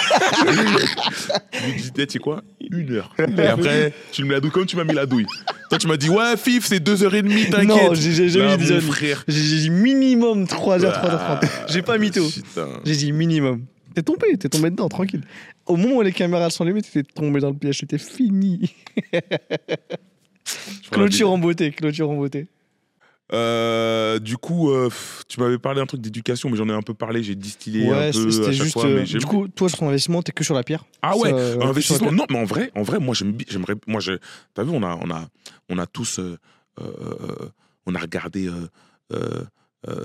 Lui dis, tu sais quoi? Une heure. Et après, tu me la douille comme tu m'as mis la douille. Toi, tu m'as dit, ouais, Fif, c'est deux heures et demie, t'inquiète. Non, j'ai jamais Là, dit frère. J'ai dit minimum 3h, 3h30. J'ai pas mytho. Putain. J'ai dit minimum. T'es tombé, t'es tombé dedans, tranquille. Au moment où les caméras sont allumées, t'étais tombé dans le piège, c'était fini. Clôture en beauté, clôture en beauté. Euh, du coup, euh, tu m'avais parlé d'un truc d'éducation, mais j'en ai un peu parlé, j'ai distillé un peu à c'était chaque juste. fois. euh, mais du coup, toi, sur ton investissement, t'es que sur la pierre. ah ouais, Ça, investissement. Non, mais en vrai, en vrai, moi j'aimerais. Moi, je, t'as vu, on a, on a, on a tous, euh, on a regardé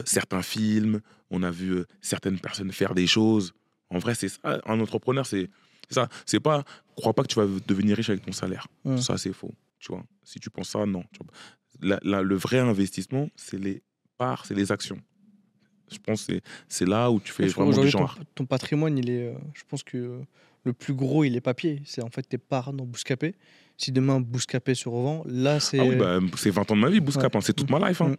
certains films, on a vu certaines personnes faire des choses. En vrai, c'est ça. Un entrepreneur, c'est ça. C'est pas. Crois pas que tu vas devenir riche avec ton salaire. Mm. Ça, c'est faux. Tu vois. Si tu penses ça, non. La- la- le vrai investissement, c'est les parts, c'est les actions. Je pense que c'est- là où tu fais vraiment du ton, genre. ton patrimoine, il est. euh, je pense que euh, le plus gros, il est papier. C'est en fait tes parts dans Bouscapé. Si demain Bouscapé se revend, là, c'est. Ah oui, bah, c'est 20 ans de ma vie, Bouscap. hein, c'est toute ma life. hein.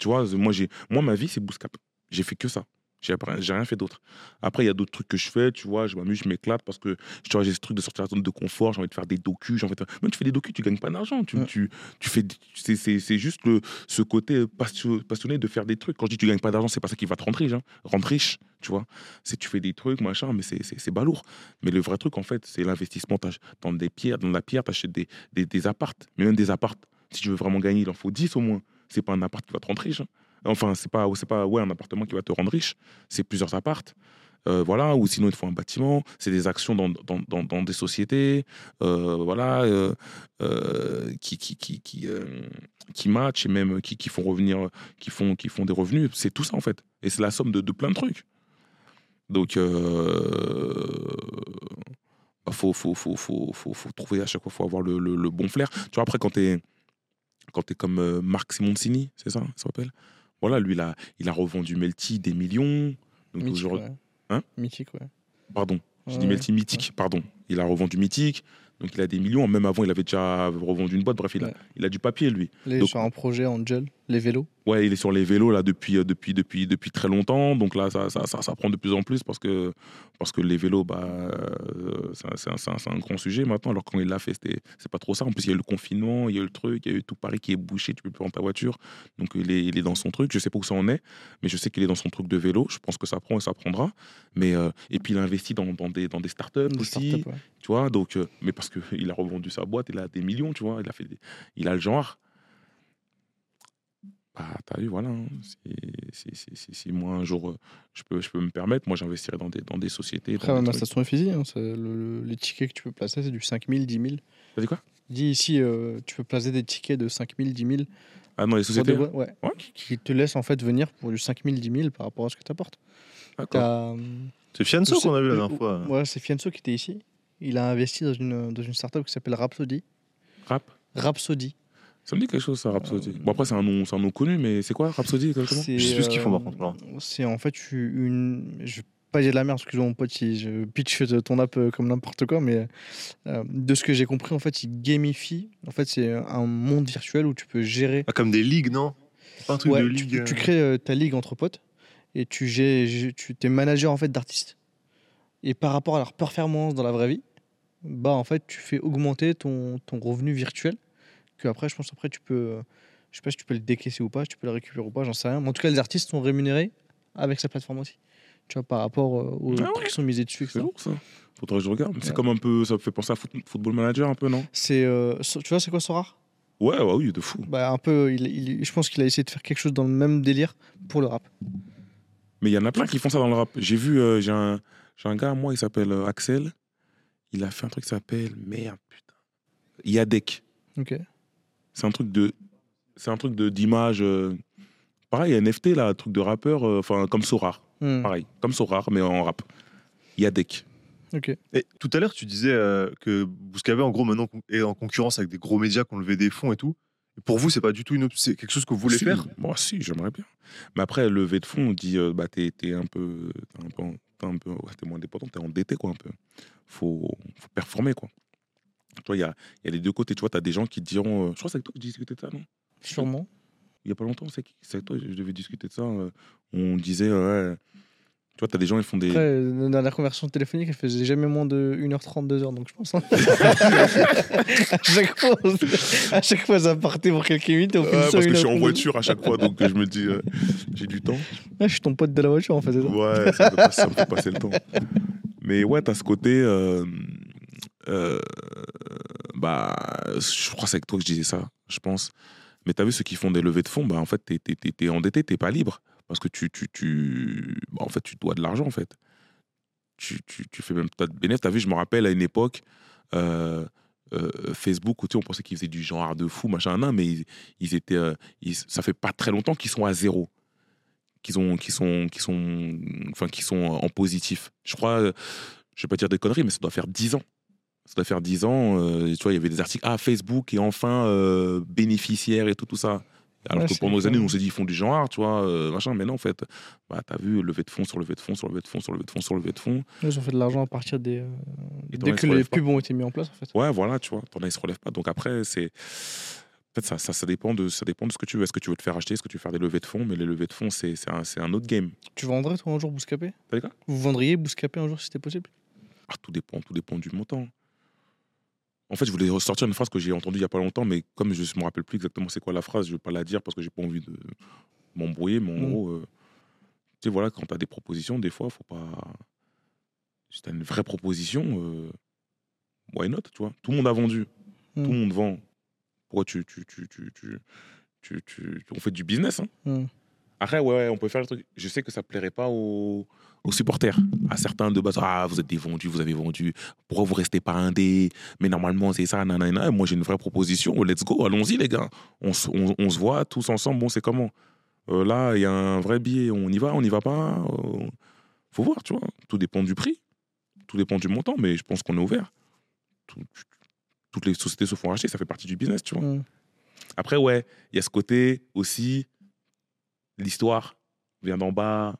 Tu vois, moi, moi, ma vie, c'est Bouscap. J'ai fait que ça. J'ai rien fait d'autre. Après, il y a d'autres trucs que je fais, tu vois, je m'amuse, je m'éclate parce que j'ai ce truc de sortir de la zone de confort, j'ai envie de faire des docus, j'ai envie de... Même tu fais des docus, tu gagnes pas d'argent. Tu, Ouais. tu, tu fais, c'est, juste le, ce côté passion- passionné de faire des trucs. Quand je dis tu gagnes pas d'argent, c'est pas ça qui va te rendre riche. Hein. Rendre riche, tu vois. C'est tu fais des trucs, machin, mais c'est, balourd. Mais le vrai truc, en fait, c'est l'investissement. Dans des pierres, dans la pierre, tu achètes des, des, des appartes. Mais même des appartes, si tu veux vraiment gagner, il en faut 10 au moins. C'est pas un appart qui va te rendre riche. hein. Enfin, c'est pas, c'est pas ouais, un appartement qui va te rendre riche. C'est plusieurs appartes. Euh, voilà, ou sinon il te faut un bâtiment, c'est des actions dans, dans, dans, des sociétés, euh, voilà, euh, qui, qui, matchent et même qui, font revenir, qui font, des revenus. C'est tout ça en fait. Et c'est la somme de, de plein de trucs. Donc, bah, faut, faut, faut, faut, faut, trouver à chaque fois, faut avoir le, le, bon flair. Tu vois, après, quand tu es, quand es comme Marc Simoncini, c'est ça, ça s'appelle? Voilà, lui, il a, il a revendu Melty des millions. Donc, Mythique, ouais. Hein Mythique, ouais. Pardon, j'ai dit. Melty Mythique, pardon. Il a revendu Mythique, donc il a des millions. Même avant, il avait déjà revendu une boîte. Bref, il a, Ouais. il a du papier, lui. Il est sur un projet Angel, les vélos. Ouais, il est sur les vélos là depuis euh, depuis depuis depuis très longtemps. Donc là, ça ça, ça, ça prend de plus en plus parce que parce que les vélos, bah, euh, c'est un, un- grand sujet maintenant. Alors quand il l'a fait, c'est pas trop ça. En plus, il y a eu le confinement, il y a eu le truc, il y a eu tout Paris qui est bouché, tu peux plus prendre ta voiture. Donc il est il est dans son truc. Je sais pas où ça en est, mais je sais qu'il est dans son truc de vélo. Je pense que ça prend et ça prendra. Mais euh, et puis il a investi dans, dans des dans des startups Des aussi startups, ouais. tu vois donc euh, mais parce que il a revendu sa boîte il a des millions tu vois il a fait des- il a le genre bah t'as vu voilà hein, si, moi un jour euh, je peux je peux me permettre moi j'investirai dans des dans des sociétés Après, dans des la trucs. station FISI, hein, c'est le- le- les tickets que tu peux placer, c'est du 5000, 10 000. T'as dit quoi? Dis ici, euh, tu peux placer des tickets de 5000, 10 000. ah non les sociétés des boîtes- ouais, Ouais. qui- qui te laissent en fait venir pour du 5000, 10 000 par rapport à ce que tu apportes. d'accord C'est Fianso qu'on a vu la dernière fois. Ouais, c'est Fianso qui était ici. Il a investi dans une, dans une startup qui s'appelle Rhapsody. rap? Rhapsody. ça me dit quelque chose ça Rhapsody bon après c'est un nom c'est un nom connu mais c'est quoi Rhapsody exactement? C'est, Je sais plus ce qu'ils font, par euh, contre, là. C'est en fait une. Je vais pas dire de la merde, excuse-moi mon pote, si je pitch ton app euh, comme n'importe quoi, mais euh, de ce que j'ai compris, en fait, il gamifie. En fait, c'est un monde virtuel où tu peux gérer. Ah, comme des ligues, non? Un truc Ouais, de tu, ligue. tu euh, crées euh, ta ligue entre potes et tu, gères, tu es manager en fait d'artistes. Et par rapport à leur performance dans la vraie vie, bah en fait, tu fais augmenter ton, ton revenu virtuel. Que après, je pense après tu peux, je sais pas si tu peux le décaisser ou pas, si tu peux le récupérer ou pas, j'en sais rien. Mais en tout cas, les artistes sont rémunérés avec sa plateforme aussi. Tu vois, par rapport euh, aux Ah ouais. prix qui sont misés dessus. c'est lourd ça faudrait que je regarde c'est comme un peu ça me fait penser à Foot- Football Manager un peu non? C'est, euh, tu vois, c'est quoi Sora? Ouais ouais oui de fou bah, un peu, il, il- je pense qu'il a essayé de faire quelque chose dans le même délire pour le rap. Mais il y en a plein qui font ça dans le rap. J'ai vu, euh, j'ai un, j'ai un gars, moi, il s'appelle Axel. Il a fait un truc qui s'appelle. Merde, putain. Yadek. Ok. C'est un truc de. C'est un truc de d'image. euh, pareil, NFT, là, un truc de rappeur, euh, enfin, comme Sorar. Hmm. Pareil, comme Sorar, mais en rap. Yadek. Ok. Et tout à l'heure, tu disais euh, que Bouscapé, en gros, maintenant est en concurrence avec des gros médias qui ont levé des fonds et tout. Et pour vous, c'est pas du tout une op- c'est quelque chose que vous voulez Si, faire? Moi, si, j'aimerais bien. Mais après, lever de fonds, on dit, euh, bah, t'es t'es un peu. T'es un peu, un peu ouais, t'es moins dépendant, t'es endetté, quoi, un peu. Faut, faut performer, quoi. Tu vois, il y a, y a les deux côtés. Tu vois, t'as des gens qui diront. euh, je crois que c'est avec toi que j'ai discuté de ça, non? Sûrement. Il y a pas longtemps, c'est avec toi, je devais discuter de ça. euh, on disait, ouais. Tu vois, t'as des gens, ils font des. Après, euh, dans la conversation téléphonique, elle faisait jamais moins de 1h30, 2h, donc je pense. hein. à, chaque fois, à chaque fois, ça partait pour quelques minutes. et au Ouais, final, ça, parce que je suis en voiture à chaque fois, donc je me dis, euh, j'ai du temps. Ah, je suis ton pote de la voiture, en fait. c'est ça Ouais, ça me, fait passer, ça me fait passer le temps. Mais ouais, t'as ce côté. euh, euh, bah, je crois que c'est avec toi que je disais ça, je pense. Mais t'as vu ceux qui font des levées de fonds, bah en fait, t'es, t'es, t'es- t'es endetté, t'es pas libre. Parce que tu, tu, tu, bah, en fait, tu dois de l'argent, en fait. Tu, tu, tu fais même pas de bénéfice. T'as vu, je me rappelle à une époque, euh, euh, Facebook, on pensait qu'ils faisaient du genre de fou, machin, nan, mais ils, ils étaient. euh, ça fait pas très longtemps qu'ils sont à zéro qu'ils ont qui sont qui sont enfin sont en positif. Je crois euh, je vais pas dire des conneries mais ça doit faire 10 ans. Ça doit faire 10 ans euh, tu vois il y avait des articles ah Facebook est enfin euh, bénéficiaire et tout tout ça. Alors Ouais, que pendant des années on s'est dit ils font du genre tu vois euh, machin mais non en fait bah t'as vu levée de fonds sur levée de fonds sur levée de fonds sur levée de fonds sur levée de fonds. Ils ont fait de l'argent à partir des. euh, dès que les pubs ont été mis en place, en fait. Ouais voilà tu vois t'en as ils se relèvent pas donc après c'est en fait, ça, ça, ça, dépend de, ça dépend de ce que tu veux. Est-ce que tu veux te faire acheter Est-ce que tu veux faire des levées de fonds? Mais les levées de fonds, c'est c'est un, c'est un autre game. Tu vendrais, toi, un jour, Bouscapé? Vous vendriez Bouscapé un jour, si c'était possible? Ah, tout dépend, tout dépend du montant. En fait, je voulais ressortir une phrase que j'ai entendue il y a pas longtemps, mais comme je ne me rappelle plus exactement c'est quoi la phrase, je ne vais pas la dire parce que j'ai pas envie de m'embrouiller. Mais en Mm. gros, euh, tu sais, voilà, quand tu as des propositions, des fois, faut pas. Si tu as une vraie proposition, euh, why not, tu vois? Tout le monde a vendu, Mm. tout le monde vend. Pourquoi tu. tu, tu, tu, tu, tu, tu- on fait du business, hein Hmm. Après, ouais, ouais, on peut faire le truc. Je sais que ça plairait pas aux, aux supporters. À certains de base, ah, vous êtes des vendus, vous avez vendu. Pourquoi vous restez pas indé Mais normalement, c'est ça, nanana. Moi, j'ai une vraie proposition. Let's go, allons-y, les gars. On, se- on, on se voit tous ensemble. Bon, c'est comment? Euh, Là, il y a un vrai billet. On y va, on n'y va pas? Euh, Faut voir, tu vois. Tout dépend du prix. Tout dépend du montant, mais je pense qu'on est ouvert. Tout- toutes les sociétés se font racheter, ça fait partie du business, tu vois. Hmm. Après, ouais, il y a ce côté aussi, l'histoire vient d'en bas,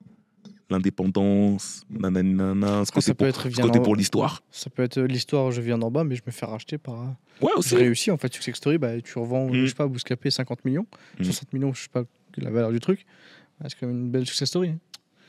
l'indépendance, nanana, ce côté, côté pour l'histoire. Ça peut être l'histoire, je viens d'en bas, mais je me fais racheter par. Ouais, aussi. J'ai réussi en fait, Success Story, bah, tu revends, Mm. je sais pas, Bouscapé 50 millions, Mm. 60 millions, je sais pas la valeur du truc. Ah, C'est quand même une belle Success Story.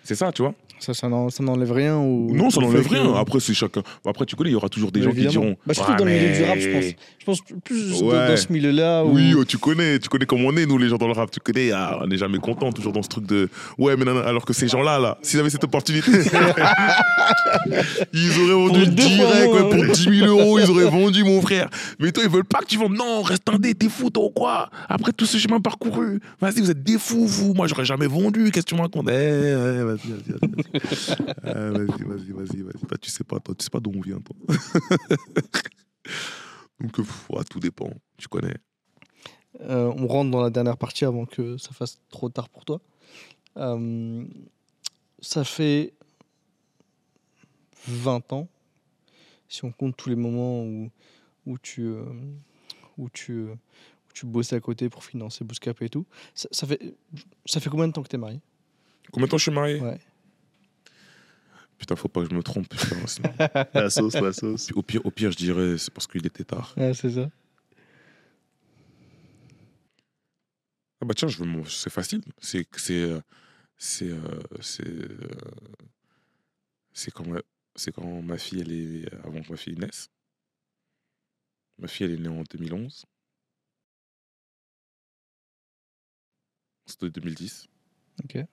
C'est ça, tu vois. Ça, ça n'en- ça n'enlève rien. Au, non, ça n'enlève que- rien. Après, c'est chacun. Après, tu connais, il y aura toujours des gens qui diront. Bah, surtout Ouais, dans le milieu mais- du rap, je pense. Je pense plus dans- Ouais. dans ce milieu-là. Où... Oui, oh, tu connais, tu connais comment on est, nous, les gens dans le rap. Tu connais, ah, on n'est jamais content, toujours dans ce truc de. Ouais, mais non, alors que ces gens-là, là, s'ils avaient cette opportunité, ils auraient vendu direct, ouais, pour hein. 10 000 euros, ils auraient vendu, mon frère. Mais toi, ils veulent pas que tu vendes. Non, reste indé, t'es fou, toi, ou quoi? Après tout ce chemin parcouru, vas-y, vous êtes des fous, vous. Moi, j'aurais jamais vendu. Qu'est-ce que tu me racontes? Eh, ouais, vas-y, vas-y, vas-y. Vas-y, vas-y, vas-y, vas-y. Toi, tu sais pas, toi, tu sais pas d'où on vient, toi. Donc, euh, ouais, tout dépend. Tu connais. Euh, on rentre dans la dernière partie avant que ça fasse trop tard pour toi. Euh, ça fait 20 ans, si on compte tous les moments où, où, tu, euh, où, tu, euh, où tu bossais à côté pour financer Bouscap et tout. Ça, ça fait, ça fait combien de temps que tu es marié? Combien de temps je suis marié Ouais. Putain, faut pas que je me trompe. putain, sinon- La sauce, la sauce. Au pire, au pire, je dirais c'est parce qu'il était tard. Ouais, c'est ça. Ah bah tiens, je veux c'est facile. C'est c'est euh, c'est euh, c'est euh, c'est quand ma- c'est quand ma fille elle est avant que ma fille naisse. Ma fille elle est née en 2011. C'était 2010. Ok. Donc, ça fait, ça fait-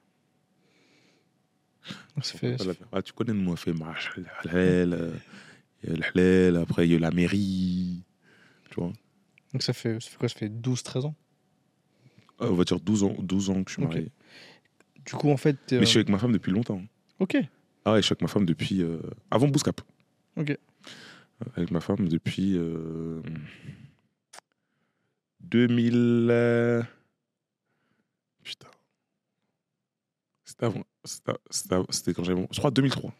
Ah, tu connais, nous on fait le halal, euh, il y a le halal, après il y a la mairie. Tu vois donc ça fait, ça fait quoi Ça fait 12-13 ans? Ah, On va dire 12 ans, 12 ans que je suis marié. Du coup, en fait. Mais je suis euh, avec ma femme depuis longtemps. Ok. Ah ouais, je suis avec ma femme depuis. euh, avant Bouscap. Ok. Avec ma femme depuis. euh, 2000. euh, Putain. C'était avant. C'était quand j'avais. Je crois 2003.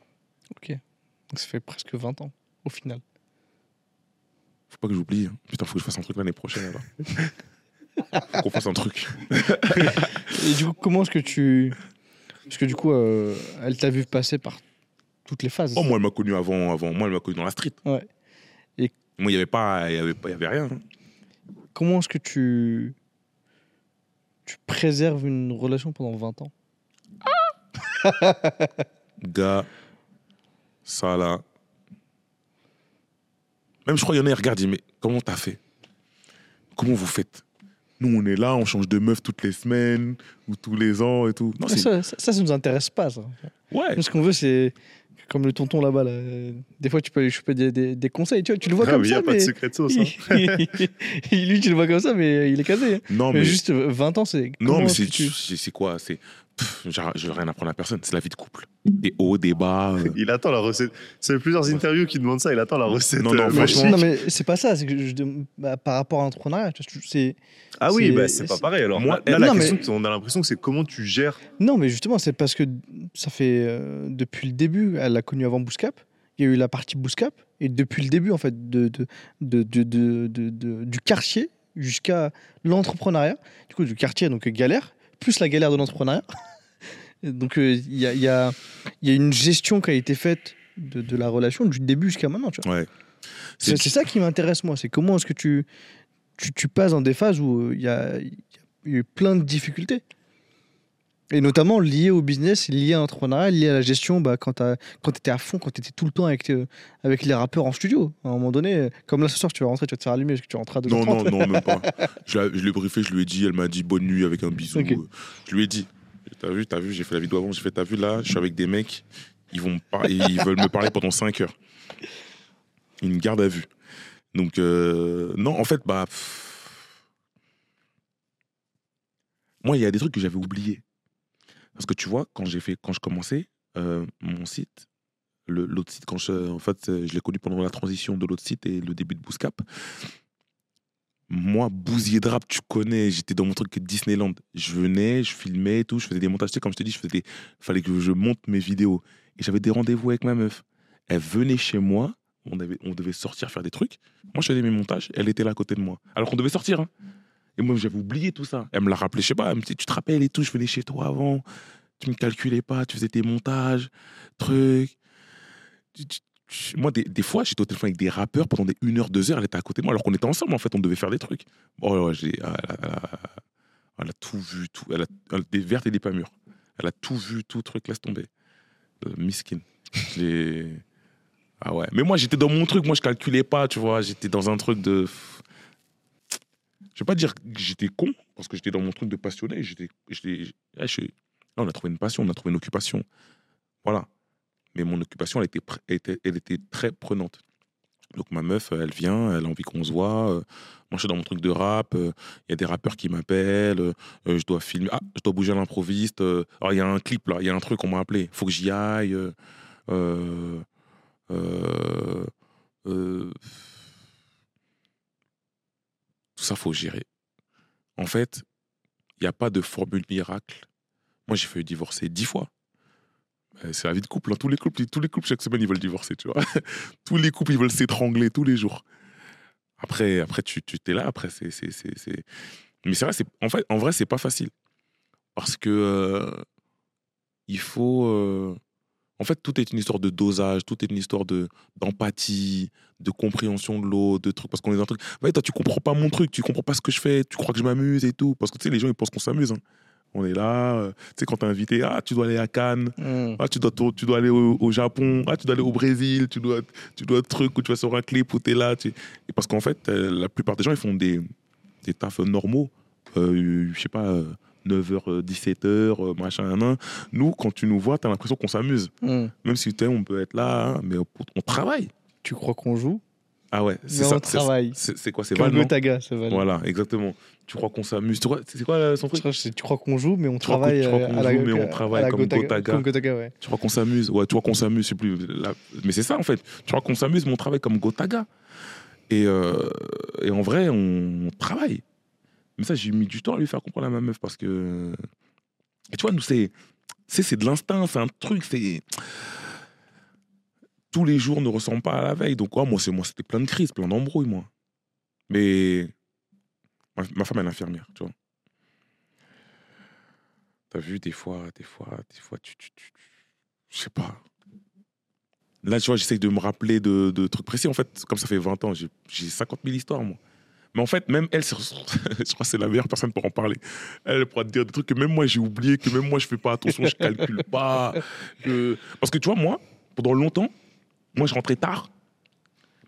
Ok. Donc ça fait presque 20 ans, au final. Faut pas que j'oublie. hein. Putain, faut que je fasse un truc l'année prochaine alors. faut qu'on fasse un truc. Et du coup, comment est-ce que tu. Parce que du coup, euh, elle t'a vu passer par toutes les phases. Oh, moi, elle m'a connu avant, avant. Moi, elle m'a connu dans la street. Ouais. Et- Moi, il n'y avait pas. Il y avait, pas- il y avait rien. hein. Comment est-ce que tu. Tu préserves une relation pendant 20 ans? Gars, ça là. Même je crois qu'il y en a, ils regardent, ils disent, mais comment t'as fait? Comment vous faites? Nous, on est là, on change de meuf toutes les semaines ou tous les ans et tout. Non, ça, ça, ça, ça nous intéresse pas, ça. Ouais. Nous, ce qu'on veut, c'est. Comme le tonton là-bas, là. des fois, tu peux aller choper des, des- des conseils. Tu, vois, tu le vois Ah, comme mais il n'y ça, a pas de secret de sauce. hein. Lui, tu le vois comme ça, mais il est casé. hein. Non, Mais mais. juste euh, 20 ans, c'est. Non, mais c'est tu- quoi? C'est. Je veux rien apprendre à personne. C'est la vie de couple. Des hauts, des bas. euh. Il attend la recette. Fait plusieurs interviews qui demandent ça. Il attend la recette. Non, non, euh, Mais- franchement- Non, mais c'est pas ça. C'est que je dem- bah, par rapport à l'entrepreneuriat, tu vois, c'est. Ah oui, c'est- bah, c'est pas pareil. Alors, Moi- là, là, Non, la mais- question, on a l'impression que c'est comment tu gères. Non, mais justement, c'est parce que ça fait euh, depuis le début, elle l'a connu avant Bouscap. Il y a eu la partie Bouscap. Et depuis le début, en fait, de, de, de, de- de- de- de- du quartier jusqu'à l'entrepreneuriat, du coup, du quartier, donc galère, plus la galère de l'entrepreneuriat. Donc, euh, il y, a, y, a, y a une gestion qui a été faite de, de la relation du début jusqu'à maintenant. Tu vois. Ouais. C'est c'est ça qui m'intéresse, moi. C'est comment est-ce que tu, tu, tu passes dans des phases où euh, il y, a, y a eu plein de difficultés. Et notamment liées au business, liées à l'entrepreneuriat, liées à la gestion, bah, quand tu étais à fond, quand tu étais tout le temps avec, euh, avec les rappeurs en studio. À un moment donné, comme là ce soir, tu vas rentrer, tu vas te faire allumer, parce que tu rentres à 2 Non, non, non, même pas. Je l'ai je l'ai briefé, je lui ai dit, elle m'a dit bonne nuit avec un bisou. Je lui ai dit, t'as vu, t'as vu, j'ai fait la vidéo avant, j'ai fait, t'as vu là, je suis avec des mecs, ils vont ils veulent me parler pendant 5 heures. Une garde à vue. Donc, euh, non, en fait, bah. Moi, il y a des trucs que j'avais oubliés. Parce que tu vois, quand j'ai fait, quand je commençais, euh, mon site, l'autre site, quand je, en fait, euh, je l'ai connu pendant la transition de l'autre site et le début de Bouscap. Moi, Bousier de rap, tu connais, j'étais dans mon truc Disneyland. Je venais, je filmais et tout, je faisais des montages. Tu sais, comme je te dis, je faisais fallait que je monte mes vidéos. Et j'avais des rendez-vous avec ma meuf. Elle venait chez moi, on, on devait sortir faire des trucs. Moi, je faisais mes montages, elle était là à côté de moi. Alors qu'on devait sortir. hein. Et moi, j'avais oublié tout ça. Elle me l'a rappelé, je sais pas, elle me dit, tu te rappelles et tout, je venais chez toi avant, tu me calculais pas, tu faisais tes montages, trucs. Tu- Moi, des, fois, j'étais au téléphone avec des rappeurs pendant des 1 heure, 2 heures, elle était à côté de moi, alors qu'on était ensemble, en fait, on devait faire des trucs. Oh, j'ai- ah, elle, a, tout vu, tout. Elle a, des vertes et des pas mûres. Elle a tout vu, tout truc, laisse tomber. Euh, miskin. Ah ouais. Mais moi, j'étais dans mon truc, moi, je calculais pas, tu vois. J'étais dans un truc de. Je vais pas dire que j'étais con, parce que j'étais dans mon truc de passionné. J'étais. là, on a trouvé une passion, on a trouvé une occupation. Voilà. Mon occupation, elle était, très prenante. Donc ma meuf, elle vient, elle a envie qu'on se voit. euh, Moi, je suis dans mon truc de rap. euh, Il y a des rappeurs qui m'appellent. euh, euh, je dois filmer. Ah, je dois bouger à l'improviste. euh, il y a un clip là, il y a un truc, on m'a appelé. faut que j'y aille. euh, euh, euh, euh, tout ça, faut gérer. En fait, il n'y a pas de formule miracle. Moi, j'ai failli divorcer dix fois. C'est la vie de couple. hein. Tous les couples, tous les couples chaque semaine, ils veulent divorcer, tu vois. tous les couples, ils veulent s'étrangler tous les jours. Après, après tu, t'es là. Après, c'est, Mais c'est vrai, en fait, en vrai, c'est pas facile parce que euh, il faut. euh, En fait, tout est une histoire de dosage, tout est une histoire de d'empathie, de compréhension de l'autre, de trucs. Parce qu'on est dans un truc. Ouais, toi, tu comprends pas mon truc, tu comprends pas ce que je fais, tu crois que je m'amuse et tout. Parce que tu sais, les gens, ils pensent qu'on s'amuse. hein. On est là, euh, tu sais, quand t'es invité, ah, tu dois aller à Cannes, Mmh. ah, tu dois, tu dois aller au, au Japon, ah, tu dois aller au Brésil, tu dois, tu dois truc où tu vas sur un clip où t'es là. Tu... Et parce qu'en fait, euh, la plupart des gens, ils font des, des tafs normaux. Euh, je sais pas, 9h, 17h, machin, nan, nan. Nous, quand tu nous vois, t'as l'impression qu'on s'amuse. Mmh. Même si tu on peut être là, hein, mais on, on travaille. Tu crois qu'on joue? Ah ouais, c'est ça. on c'est- quoi C'est Val, Gotaga, c'est Val. Voilà, exactement. Tu crois qu'on s'amuse Tu crois- C'est quoi euh, son truc Tu crois qu'on joue, mais on travaille tu crois euh, qu'on joue, mais on travaille comme Gotaga. Tu crois qu'on s'amuse? Ouais, tu crois qu'on s'amuse, c'est plus. Mais c'est ça en fait. Tu crois qu'on s'amuse, mais on travaille comme Gotaga. Et, euh, et en vrai, on, travaille. Mais ça, j'ai mis du temps à lui faire comprendre à ma meuf parce que. Et tu vois, nous, c'est. C'est c'est de l'instinct, c'est un truc, c'est. Tous les jours ne ressemblent pas à la veille. Donc, ouais, moi, c'est- moi, c'était plein de crises, plein d'embrouilles, moi. Mais. Ma, femme, est infirmière, tu vois. T'as vu, des fois, des fois, des fois, tu. tu, tu- je sais pas. Là, tu vois, j'essaye de me rappeler de, trucs précis. En fait, comme ça fait 20 ans, j'ai j'ai 50 000 histoires, moi. Mais en fait, même elle, je crois que c'est la meilleure personne pour en parler. Elle pourra te dire des trucs que même moi, j'ai oublié, que même moi, je fais pas attention, je calcule pas. Parce que tu vois, moi, pendant longtemps, moi, je rentrais tard.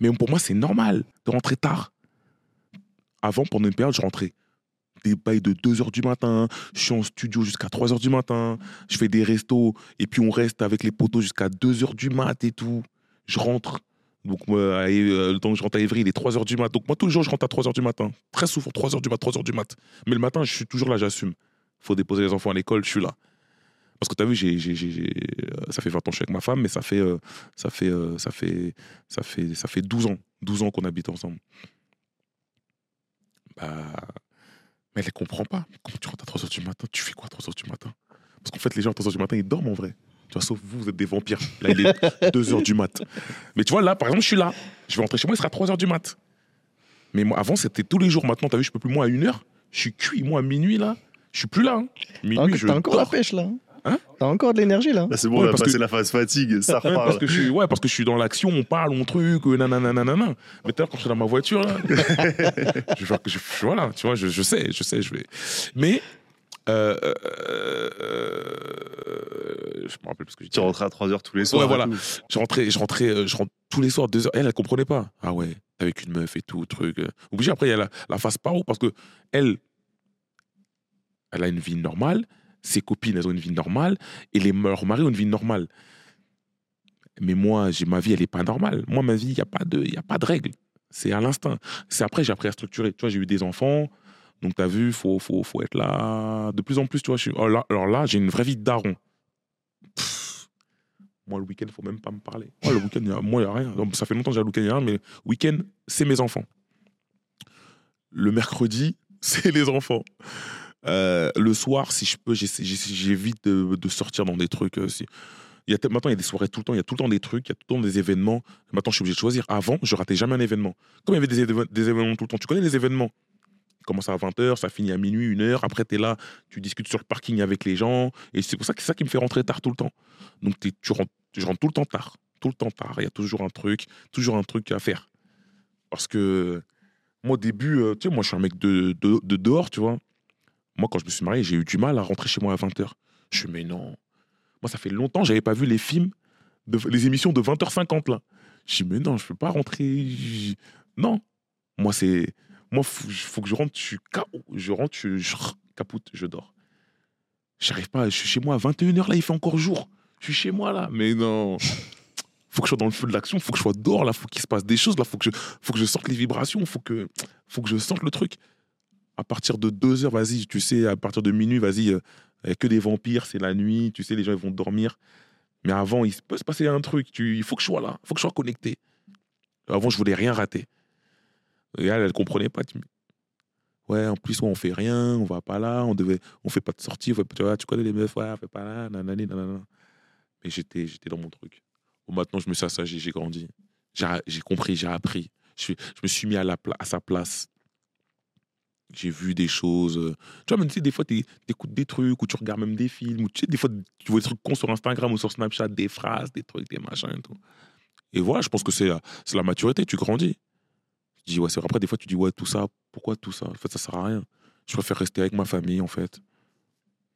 Mais pour moi, c'est normal de rentrer tard. Avant, pendant une période, je rentrais des bails de 2h du matin, je suis en studio jusqu'à 3h du matin, je fais des restos, et puis on reste avec les potos jusqu'à 2h du mat et tout. Je rentre. Donc, euh, le temps que je rentre à Évry, il est 3h du mat. Donc, moi, tous les jours, je rentre à 3h du matin. Très souvent, 3h du mat, 3h du mat. Mais le matin, je suis toujours là, j'assume. faut déposer les enfants à l'école, je suis là. Parce que tu as vu, j'ai, j'ai- j'ai- j'ai- euh, ça fait 20 ans que je suis avec ma femme, mais ça fait, euh, ça fait, euh, ça fait, ça fait, ça fait 12 ans, 12 ans qu'on habite ensemble. Bah, mais elle ne comprend pas. Comment tu rentres à 3h du matin? Tu fais quoi à 3h du matin? Parce qu'en fait, les gens à 3h du matin, ils dorment en vrai. Tu vois, sauf vous, vous êtes des vampires. Là, il est 2h du mat. Mais tu vois, là, par exemple, je suis là. Je vais rentrer chez moi, il sera 3h du mat. Mais moi, avant, c'était tous les jours. Maintenant, tu as vu, je peux plus, moi, à 1h. Je suis cuit, moi, à minuit, là. Je suis plus là. hein. T'as Minuit, encore- je T'as encore la dors. pêche là. hein Hein T'as encore de l'énergie là. Là, c'est bon, Ouais, on a parce passé que- la phase fatigue, ça Ouais, parce que je suis, ouais, parce que je suis dans l'action, on parle, on truc, euh, nanana, nanana. Mais tout à l'heure, quand je suis dans ma voiture, là, je, voilà, tu vois, je, je sais, je sais, je vais. Mais, euh, euh, euh, je me rappelle plus ce que je Tu rentrais à 3h tous les soirs. Ouais, voilà. Je rentrais, je rentrais, euh, je rentre tous les soirs, deux heures. Elle, elle comprenait pas. Ah ouais, avec une meuf et tout, truc. euh. Obligé, après, il y a la, la phase paro parce que elle, elle a une vie normale, ses copines, elles ont une vie normale, et leurs maris ont une vie normale. Mais moi, ma vie, elle est pas normale. Moi, ma vie, il n'y a pas de, il a pas de règles. C'est à l'instinct. C'est après, j'ai appris à structurer. Tu vois, j'ai eu des enfants. Donc, tu as vu, faut, faut, faut être là. De plus en plus, tu vois, oh alors là, j'ai une vraie vie de daron. Moi, le week-end, faut même pas me parler. Moi, le week-end, il moi, il n'y a rien. Donc, ça fait longtemps que j'ai le week-end, il y a rien, mais week-end, c'est mes enfants. Le mercredi, c'est les enfants. Euh, le soir, si je peux, j'évite de, de sortir dans des trucs. euh, si- Il maintenant, il y a des soirées tout le temps, il y a tout le temps des trucs, il y a tout le temps des événements. Maintenant, je suis obligé de choisir. Avant, je ratais jamais un événement. Comme il y avait des, événements tout le temps, tu connais les événements? Ça commence à 20h, ça finit à minuit, 1h. Après, tu es là, tu discutes sur le parking avec les gens. Et c'est pour ça que c'est ça qui me fait rentrer tard tout le temps. Donc, tu rentres, je rentre tout le temps tard. Tout le temps tard. Il y a toujours un truc, toujours un truc à faire. Parce que moi, au début, euh, tu sais, moi, je suis un mec de, de, de dehors, tu vois. Moi, quand je me suis marié, j'ai eu du mal à rentrer chez moi à 20h. Je suis, mais non. Moi, ça fait longtemps j'avais pas vu les films, les émissions de 20h50, là. Je dis, mais non, je peux pas rentrer. Non. Moi, c'est. Moi, faut, que je rentre, je suis KO. Je rentre, je, je je dors. J'arrive pas, je suis chez moi à 21h, là, il fait encore jour. Je suis chez moi, là. Mais non. Faut que je sois dans le feu de l'action, faut que je sois dehors, là, faut qu'il se passe des choses, là, faut que je, faut que je sente les vibrations, faut que, faut que je sente le truc. À partir de 2 heures, vas-y, tu sais, à partir de minuit, vas-y, euh, il y a que des vampires, c'est la nuit, tu sais, les gens ils vont dormir. Mais avant, il peut se passer un truc, tu, il faut que je sois là, il faut que je sois connecté. Avant, je voulais rien rater. Et elle, elle comprenait pas. Ouais, en plus, ouais, on fait rien, on va pas là, on devait, on fait pas de sortie, on tu, vois, tu connais les meufs, ouais, on fait pas là, nanani, nanana. Mais j'étais, j'étais dans mon truc. Maintenant, je me suis assagi, j'ai grandi. J'ai, compris, j'ai appris. Je, me suis mis à, la à sa place. J'ai vu des choses. euh, Tu vois, même tu sais, des fois, tu écoutes des trucs ou tu regardes même des films. Ou tu sais, des fois, tu vois des trucs cons sur Instagram ou sur Snapchat, des phrases, des trucs, des machins et tout. Et voilà, je pense que c'est la, c'est la maturité, tu grandis. Tu dis, ouais, c'est vrai. Après, des fois, tu dis, ouais, tout ça, pourquoi tout ça? En fait, ça sert à rien. Je préfère rester avec ma famille, en fait.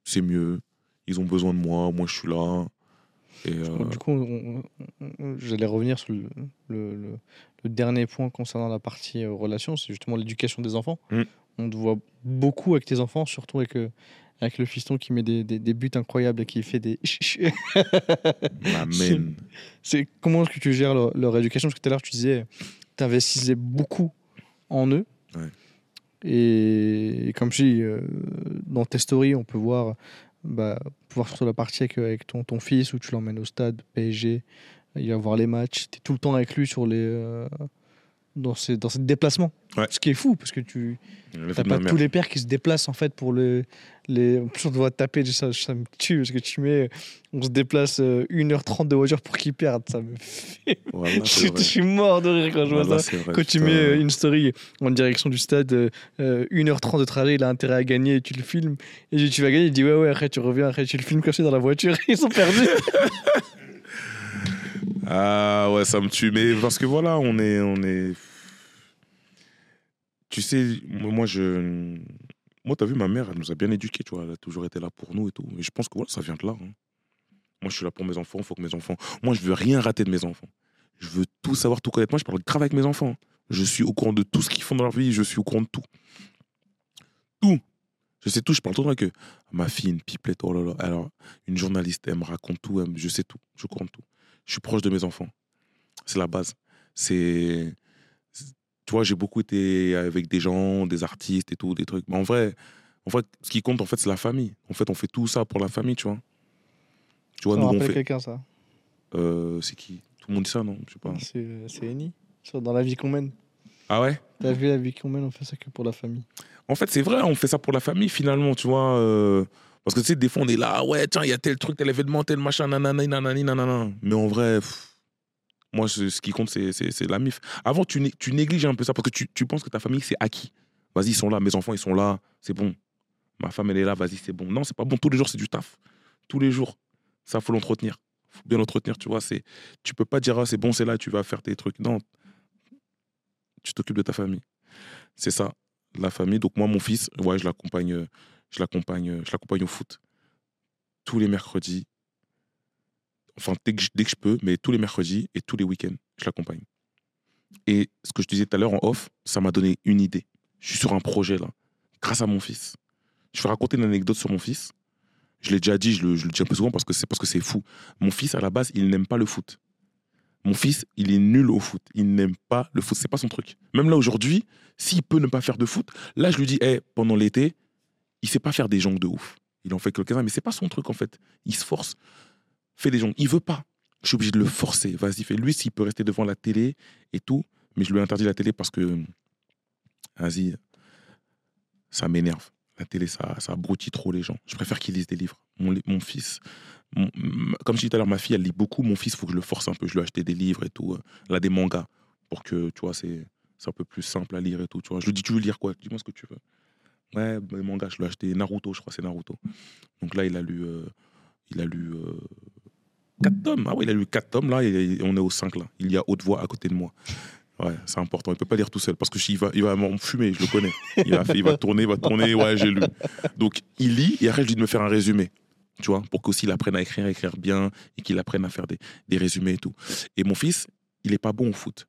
C'est mieux. Ils ont besoin de moi, moi, je suis là. Et, euh, Du coup, j'allais revenir sur le, le- le- le dernier point concernant la partie euh, relation, c'est justement l'éducation des enfants. Mm. On te voit beaucoup avec tes enfants, surtout avec, euh, avec le fiston qui met des, des- des buts incroyables et qui fait des. Amen. c'est comment est-ce que tu gères leur, leur éducation? Parce que tout à l'heure, tu disais, tu investissais beaucoup en eux. Ouais. Et, et comme je dis, euh, dans tes stories, on peut voir, bah, on peut voir sur la partie avec, avec ton, ton fils où tu l'emmènes au stade PSG, il va voir les matchs, tu es tout le temps avec lui sur les, euh, dans, ses, dans ses déplacements. Ouais. Ce qui est fou, parce que tu n'as pas tous les pères qui se déplacent en fait pour le, les. En plus, on doit taper, ça, ça me tue parce que tu mets. On se déplace euh, 1h30 de voiture pour qu'ils perdent. Ça me fait. Je, suis mort de rire quand je vois ça. vrai, Quand tu mets euh, une story en direction du stade, euh, euh, 1h30 de trajet, il a intérêt à gagner et tu le filmes. Et tu vas gagner, il dit ouais, ouais, après tu reviens, après tu le filmes caché dans la voiture, ils sont perdus. Ah ouais, ça me tue. Mais parce que voilà, on est, on est. Tu sais, moi je, moi t'as vu ma mère, elle nous a bien éduqués, tu vois, elle a toujours été là pour nous et tout. Et je pense que voilà, ça vient de là. hein. Moi je suis là pour mes enfants, il faut que mes enfants. Moi je veux rien rater de mes enfants. Je veux tout savoir, tout connaître. Moi je parle grave avec mes enfants. Je suis au courant de tout ce qu'ils font dans leur vie. Je suis au courant de tout. Tout. Je sais tout. Je parle tout avec. Ma fille, une pipelette. Oh là là. Alors, une journaliste, elle me raconte tout. je sais tout. Je de tout. Je suis proche de mes enfants. C'est la base. C'est. Tu vois, j'ai beaucoup été avec des gens, des artistes et tout, des trucs. Mais en vrai, en fait, ce qui compte, en fait, c'est la famille. En fait, on fait tout ça pour la famille, tu vois. Tu vois, Ça nous, on fait. quelqu'un, ça? Euh, c'est qui? Tout le monde dit ça, non? Je sais pas. C'est euh, Eni. Sur- Dans la vie qu'on mène. Ah ouais? T'as vu la vie qu'on mène, on fait ça que pour la famille. En fait, c'est vrai, on fait ça pour la famille finalement, tu vois. euh, parce que tu sais, des fois, on est là, ah ouais, tiens, il y a tel truc, tel événement, tel machin, nanani, nanani, nanana. Mais en vrai, moi, ce qui compte, c'est- la mif. Avant, tu, né- tu négliges un peu ça parce que tu, tu penses que ta famille, c'est acquis. Vas-y, ils sont là, mes enfants, ils sont là, c'est bon. Ma femme, elle est là, vas-y, c'est bon. Non, c'est pas bon. Tous les jours, c'est du taf. Tous les jours. Ça, faut l'entretenir. faut bien l'entretenir, tu vois. Tu peux pas dire, ah, c'est bon, c'est là, tu vas faire tes trucs. Non. Tu t'occupes de ta famille. C'est ça la famille. Donc moi, mon fils, ouais, je l'accompagne, euh, je l'accompagne, euh, je l'accompagne au foot tous les mercredis. Enfin, dès que, je, dès que je peux, mais tous les mercredis et tous les week-ends, je l'accompagne. Et ce que je disais tout à l'heure en off, ça m'a donné une idée. Je suis sur un projet là, grâce à mon fils. Je vais raconter une anecdote sur mon fils. Je l'ai déjà dit, je le, je le dis un peu souvent parce que c'est parce que c'est fou. Mon fils, à la base, il n'aime pas le foot. Mon fils, il est nul au foot. Il n'aime pas le foot. C'est pas son truc. Même là aujourd'hui, s'il peut ne pas faire de foot, là je lui dis, hey, pendant l'été, il sait pas faire des jongles de ouf. Il en fait quelques-uns, mais c'est pas son truc en fait. Il se force, fait des jongles. Il veut pas. Je suis obligé de le forcer. Vas-y, fais. Lui, s'il peut rester devant la télé et tout, mais je lui ai interdit la télé parce que, vas-y, ça m'énerve. La télé, ça, ça abrutit trop les gens. Je préfère qu'il lise des livres. Mon, mon fils, comme je disais tout à l'heure, ma fille, elle lit beaucoup. Mon fils, il faut que je le force un peu. Je lui ai acheté des livres et tout. euh, Là, des mangas pour que, tu vois, c'est un peu plus simple à lire et tout. Tu vois. Je lui dis, tu veux lire quoi? Dis-moi ce que tu veux. Ouais, des mangas, je lui ai acheté Naruto, je crois, c'est Naruto. Donc là, il a lu, euh, il a lu euh, quatre tomes. Ah oui, il a lu quatre tomes, là, on est au 5, là. Il y a haute voix à côté de moi. Ouais, c'est important. Il peut pas lire tout seul parce que il va, il va m'en fumer, je le connais. Il va, il va tourner, il va tourner. Ouais, j'ai lu. Donc il lit et après je lui dis de me faire un résumé, tu vois, pour qu'aussi il apprenne à écrire, à écrire bien et qu'il apprenne à faire des, des résumés et tout. Et mon fils, il est pas bon au foot.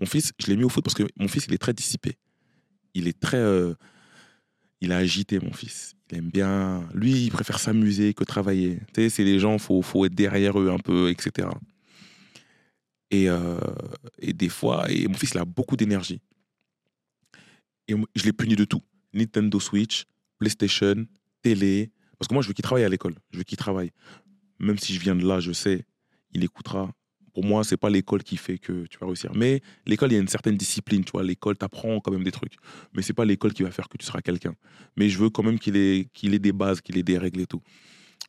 Mon fils, je l'ai mis au foot parce que mon fils, il est très dissipé. Il est très, euh, il a agité mon fils. Il aime bien. Lui, il préfère s'amuser que travailler. Tu sais, c'est les gens, faut, faut être derrière eux un peu, etc. Et, euh, et des fois, et mon fils, il a beaucoup d'énergie. Et je l'ai puni de tout. Nintendo Switch, PlayStation, télé. Parce que moi, je veux qu'il travaille à l'école. Je veux qu'il travaille. Même si je viens de là, je sais, il écoutera. Pour moi, c'est pas l'école qui fait que tu vas réussir. Mais l'école, il y a une certaine discipline. Tu vois, l'école t'apprend quand même des trucs. Mais c'est pas l'école qui va faire que tu seras quelqu'un. Mais je veux quand même qu'il ait, qu'il ait des bases, qu'il ait des règles et tout.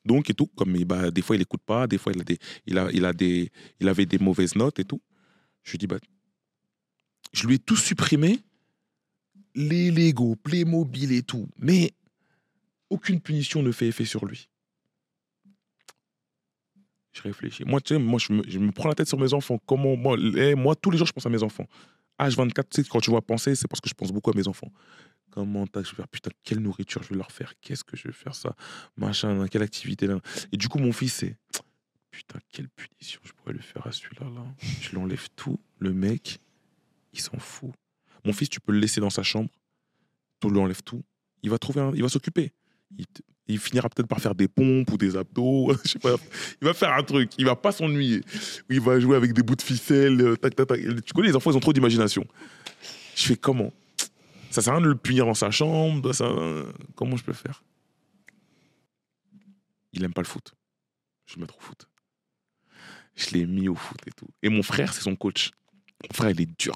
Donc, et tout, comme bah, des fois, il écoute pas, des fois, il, a des, il, a, il, a des, il avait des mauvaises notes et tout. Je lui dis, bah, je lui ai tout supprimé, les Lego, Playmobil et tout. Mais aucune punition ne fait effet sur lui. Je réfléchis. Moi, tu sais, moi, je me, je me prends la tête sur mes enfants. Comment, moi, eh, moi, tous les jours, je pense à mes enfants. H24, tu sais, quand tu vois penser, c'est parce que je pense beaucoup à mes enfants. Comment je vais faire, putain, quelle nourriture je vais leur faire? Qu'est-ce que je vais faire ça? Machin, quelle activité là Et du coup, mon fils, c'est, putain, quelle punition je pourrais lui faire à celui-là là. Je lui enlève tout. Le mec, il s'en fout. Mon fils, tu peux le laisser dans sa chambre. Tu lui enlèves tout. Il va trouver, un- il va s'occuper. Il finira peut-être par faire des pompes ou des abdos. je sais pas. Il va faire un truc. Il va pas s'ennuyer. Il va jouer avec des bouts de ficelle. euh. Tu connais, les enfants, ils ont trop d'imagination. Je fais comment? Ça sert à rien de le punir dans sa chambre. Ça... Comment je peux faire? Il aime pas le foot. Je le mettre au foot. Je l'ai mis au foot et tout. Et mon frère, c'est son coach. Mon frère, il est dur.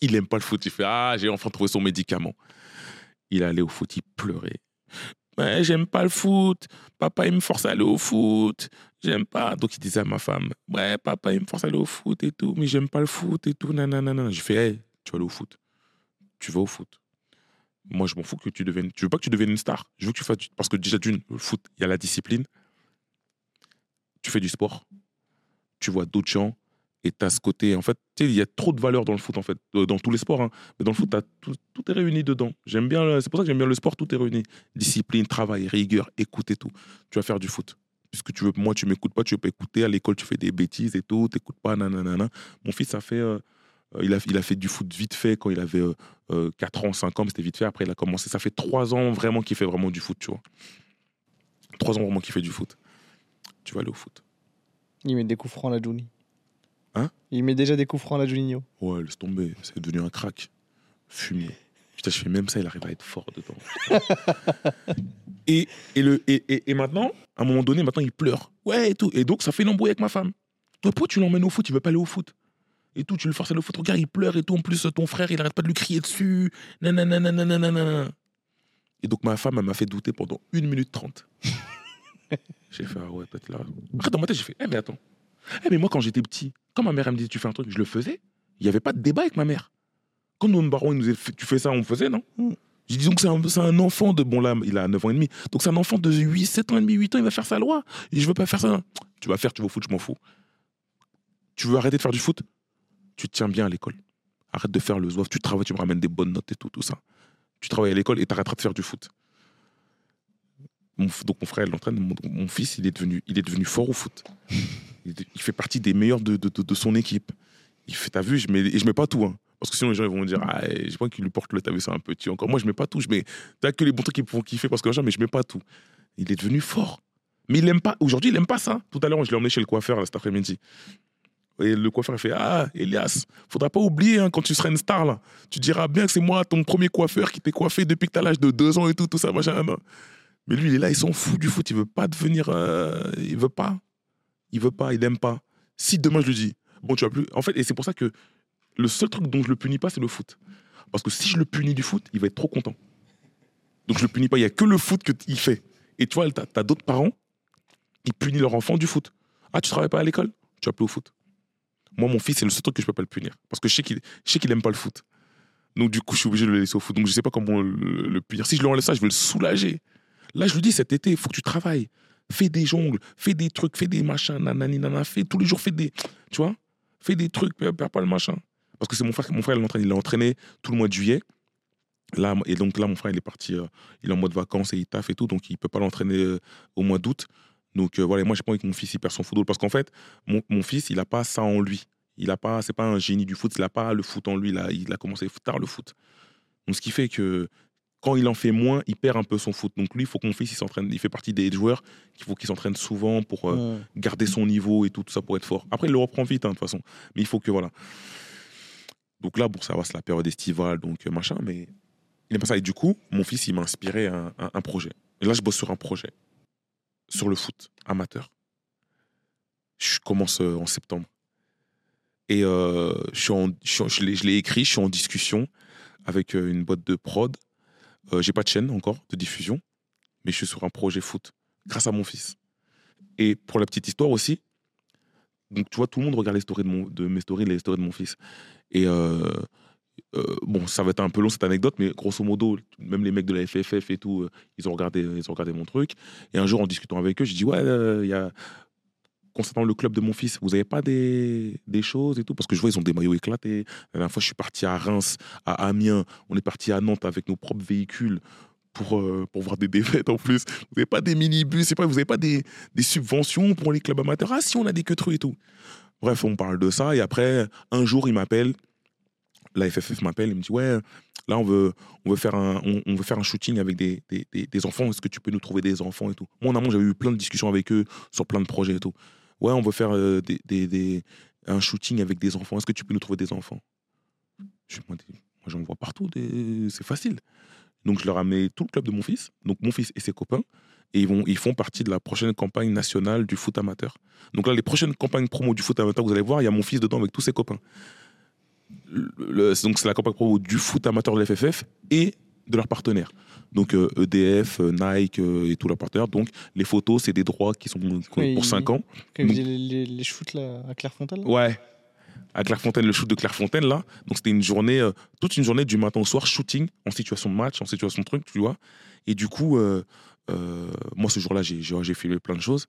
Il aime pas le foot. Il fait Ah, j'ai enfin trouvé son médicament. Il allait au foot, il pleurait. Ouais, j'aime pas le foot. Papa, il me force à aller au foot. J'aime pas. Donc, il disait à ma femme Ouais, papa, il me force à aller au foot et tout, mais j'aime pas le foot et tout. Nanana. J'ai fait Hey, tu vas aller au foot. Tu vas au foot. Moi, je m'en fous que tu deviennes. Tu veux pas que tu deviennes une star. Je veux que tu fasses. Parce que déjà, d'une, le foot, il y a la discipline. Tu fais du sport. Tu vois d'autres gens. Et tu as ce côté. En fait, il y a trop de valeur dans le foot, en fait. euh, Dans tous les sports. hein. Mais dans le foot, tout, est réuni dedans. J'aime bien. C'est pour ça que j'aime bien le sport. Tout est réuni. Discipline, travail, rigueur, écoute et tout. Tu vas faire du foot. Puisque tu veux, moi, tu m'écoutes pas, tu veux pas écouter. À l'école, tu fais des bêtises et tout. T'écoutes pas, nanana. Mon fils a fait. euh, euh, il, a, il a fait du foot vite fait quand il avait euh, 4 ans, 5 ans, c'était vite fait. Après, il a commencé. Ça fait 3 ans vraiment qu'il fait vraiment du foot, tu vois. 3 ans vraiment qu'il fait du foot. Tu vas aller au foot. Il met des coups francs la Junie. Hein Il met déjà des coups francs à la Juninho. Ouais, laisse tomber. C'est devenu un crack. Fumier. Putain, je fais même ça, il arrive à être fort dedans. et, et, le, et, et, et maintenant, à un moment donné, maintenant, il pleure. Ouais, et tout. Et donc, ça fait une embrouille avec ma femme. Toi, pourquoi tu l'emmènes au foot? Il veut pas aller au foot. Et tout, tu le forces à aller au foot. Regarde, il pleure et tout. En plus, ton frère, il arrête pas de lui crier dessus. Nanana, nanana, nanana. Et donc, ma femme, elle m'a fait douter pendant 1 minute 30. j'ai fait, ah ouais, peut-être là. Après, dans ma tête, j'ai fait, eh, mais attends. Eh, mais moi, quand j'étais petit, quand ma mère, elle me disait, tu fais un truc, je le faisais. Il n'y avait pas de débat avec ma mère. Quand nos ils nous disaient, tu fais ça, on le faisait, non? Mm. J'ai dit, donc c'est un, c'est un enfant de. Bon, là, il a 9 ans et demi. Donc, c'est un enfant de 8, 7 ans et demi, 8 ans, il va faire sa loi. Et je veux pas faire ça. Tu vas faire, tu vas au foot, je m'en fous. Tu veux arrêter de faire du foot? Tu te tiens bien à l'école. Arrête de faire le zouave. Tu travailles, tu me ramènes des bonnes notes et tout, tout ça. Tu travailles à l'école et t'arrêteras de faire du foot. Donc, mon frère, l'entraîne. Mon, fils, il est, devenu, il est devenu fort au foot. Il, fait partie des meilleurs de, de, de- son équipe. Il fait, t'as vu, je mets, et je mets pas tout. Hein. Parce que sinon, les gens ils vont me dire, ah, je crois qu'il lui porte le, t'as vu, c'est un petit encore. Moi, je mets pas tout. Je mets, t'as que les bons trucs qui font kiffer parce que machin, mais je mets pas tout. Il est devenu fort. Mais il aime pas, aujourd'hui, il aime pas ça. Tout à l'heure, je l'ai emmené chez le coiffeur cet après-midi. Et le coiffeur, il fait Ah, Elias, faudra pas oublier, hein, quand tu seras une star, tu diras bien que c'est moi, ton premier coiffeur qui t'est coiffé depuis que t'as l'âge de deux ans et tout, tout ça, machin. Mais lui, il est là, il s'en fout du foot, il veut pas devenir. euh, il veut pas. Il veut pas, il aime pas. Si demain je lui dis, bon, tu vas plus. En fait, et c'est pour ça que le seul truc dont je le punis pas, c'est le foot. Parce que si je le punis du foot, il va être trop content. Donc je le punis pas, il y a que le foot qu'il fait. Et tu vois, t'as as, d'autres parents, ils punissent leur enfant du foot. Ah, tu travailles pas à l'école? Tu vas plus au foot. Moi, mon fils, c'est le seul truc que je peux pas le punir. Parce que je sais qu'il qu'il aime pas le foot. Donc, du coup, je suis obligé de le laisser au foot. Donc, je sais pas comment le, le punir. Si je lui enlève ça, je vais le soulager. Là, je lui dis, cet été, il faut que tu travailles. Fais des jongles, fais des trucs, fais des machins, nanani, nanana, fais tous les jours, fais des. Tu vois Fais des trucs, perds pas le machin. Parce que c'est mon frère, mon frère, il. Il l'a entraîné tout le mois de juillet. Là, et donc là, mon frère, il est parti, euh, il est en mode vacances et il taffe et tout, donc il peut pas l'entraîner euh, au mois d'août. Donc euh, voilà, moi, j'ai pas envie que mon fils il perd son football parce qu'en fait, mon, fils, il a pas ça en lui. Il a pas, c'est pas un génie du foot, il a pas le foot en lui. Là, il a commencé tard le foot. Donc ce qui fait que quand il en fait moins, il perd un peu son foot. Donc lui, il faut que mon fils il s'entraîne. Il fait partie des joueurs qu'il faut qu'il s'entraîne souvent pour euh, garder son niveau et tout, tout ça pour être fort. Après, il le reprend vite, hein, de toute façon. Mais il faut que, voilà. Donc là, bon, ça va, c'est la période estivale, donc euh, machin, mais il aime pas ça. Et du coup, mon fils, il m'a inspiré un, un- un projet. Et là, je bosse sur un projet, sur le foot amateur. Je commence euh, en septembre. Et euh, je, suis en- je, suis en- je l'ai- écrit, je suis en discussion avec une boîte de prod. Euh, J'ai pas de chaîne encore de diffusion, mais je suis sur un projet foot grâce à mon fils. Et pour la petite histoire aussi, donc tu vois, tout le monde regarde les stories de, mes stories, les stories de mon fils. Et euh, euh, bon, ça va être un peu long cette anecdote, mais grosso modo, même les mecs de la FFF et tout, ils ont regardé, ils ont regardé mon truc. Et un jour, en discutant avec eux, j'ai dit ouais, il y a concernant le club de mon fils, vous n'avez pas des, des choses et tout? Parce que je vois, ils ont des maillots éclatés. La dernière fois, je suis parti à Reims, à Amiens, on est parti à Nantes avec nos propres véhicules pour, euh, pour voir des défaites en plus. Vous n'avez pas des minibus, pas, vous n'avez pas des, des subventions pour les clubs amateurs? Ah si, on a des queues et tout. Bref, on parle de ça. Et après, un jour, il m'appelle. La FFF m'appelle, il me dit Ouais, là, on veut, on veut, faire, un, on, veut faire un shooting avec des, des- des enfants. Est-ce que tu peux nous trouver des enfants et tout? Moi, en amont, j'avais eu plein de discussions avec eux sur plein de projets et tout. Ouais, on veut faire euh, des, des, un shooting avec des enfants. Est-ce que tu peux nous trouver des enfants? Moi, j'en vois partout. C'est facile. Donc, je leur ai amené tout le club de mon fils, donc mon fils et ses copains. Et ils, vont, ils font partie de la prochaine campagne nationale du foot amateur. Donc là, les prochaines campagnes promo du foot amateur, vous allez voir, il y a mon fils dedans avec tous ses copains. Donc c'est la campagne promo du foot amateur de l'FFF et de leurs partenaires. Donc euh, EDF, euh, Nike euh, et tous leurs partenaires. Donc les photos, c'est des droits qui sont Oui, pour 5 ans. Quand faisaient les, les, shoots là, à Clairefontaine là? Ouais. À Clairefontaine, le shoot de Clairefontaine, là. Donc, c'était une journée, toute une journée du matin au soir, shooting, en situation de match, en situation de truc, tu vois. Et du coup, moi, ce jour-là, j'ai, filmé plein de choses.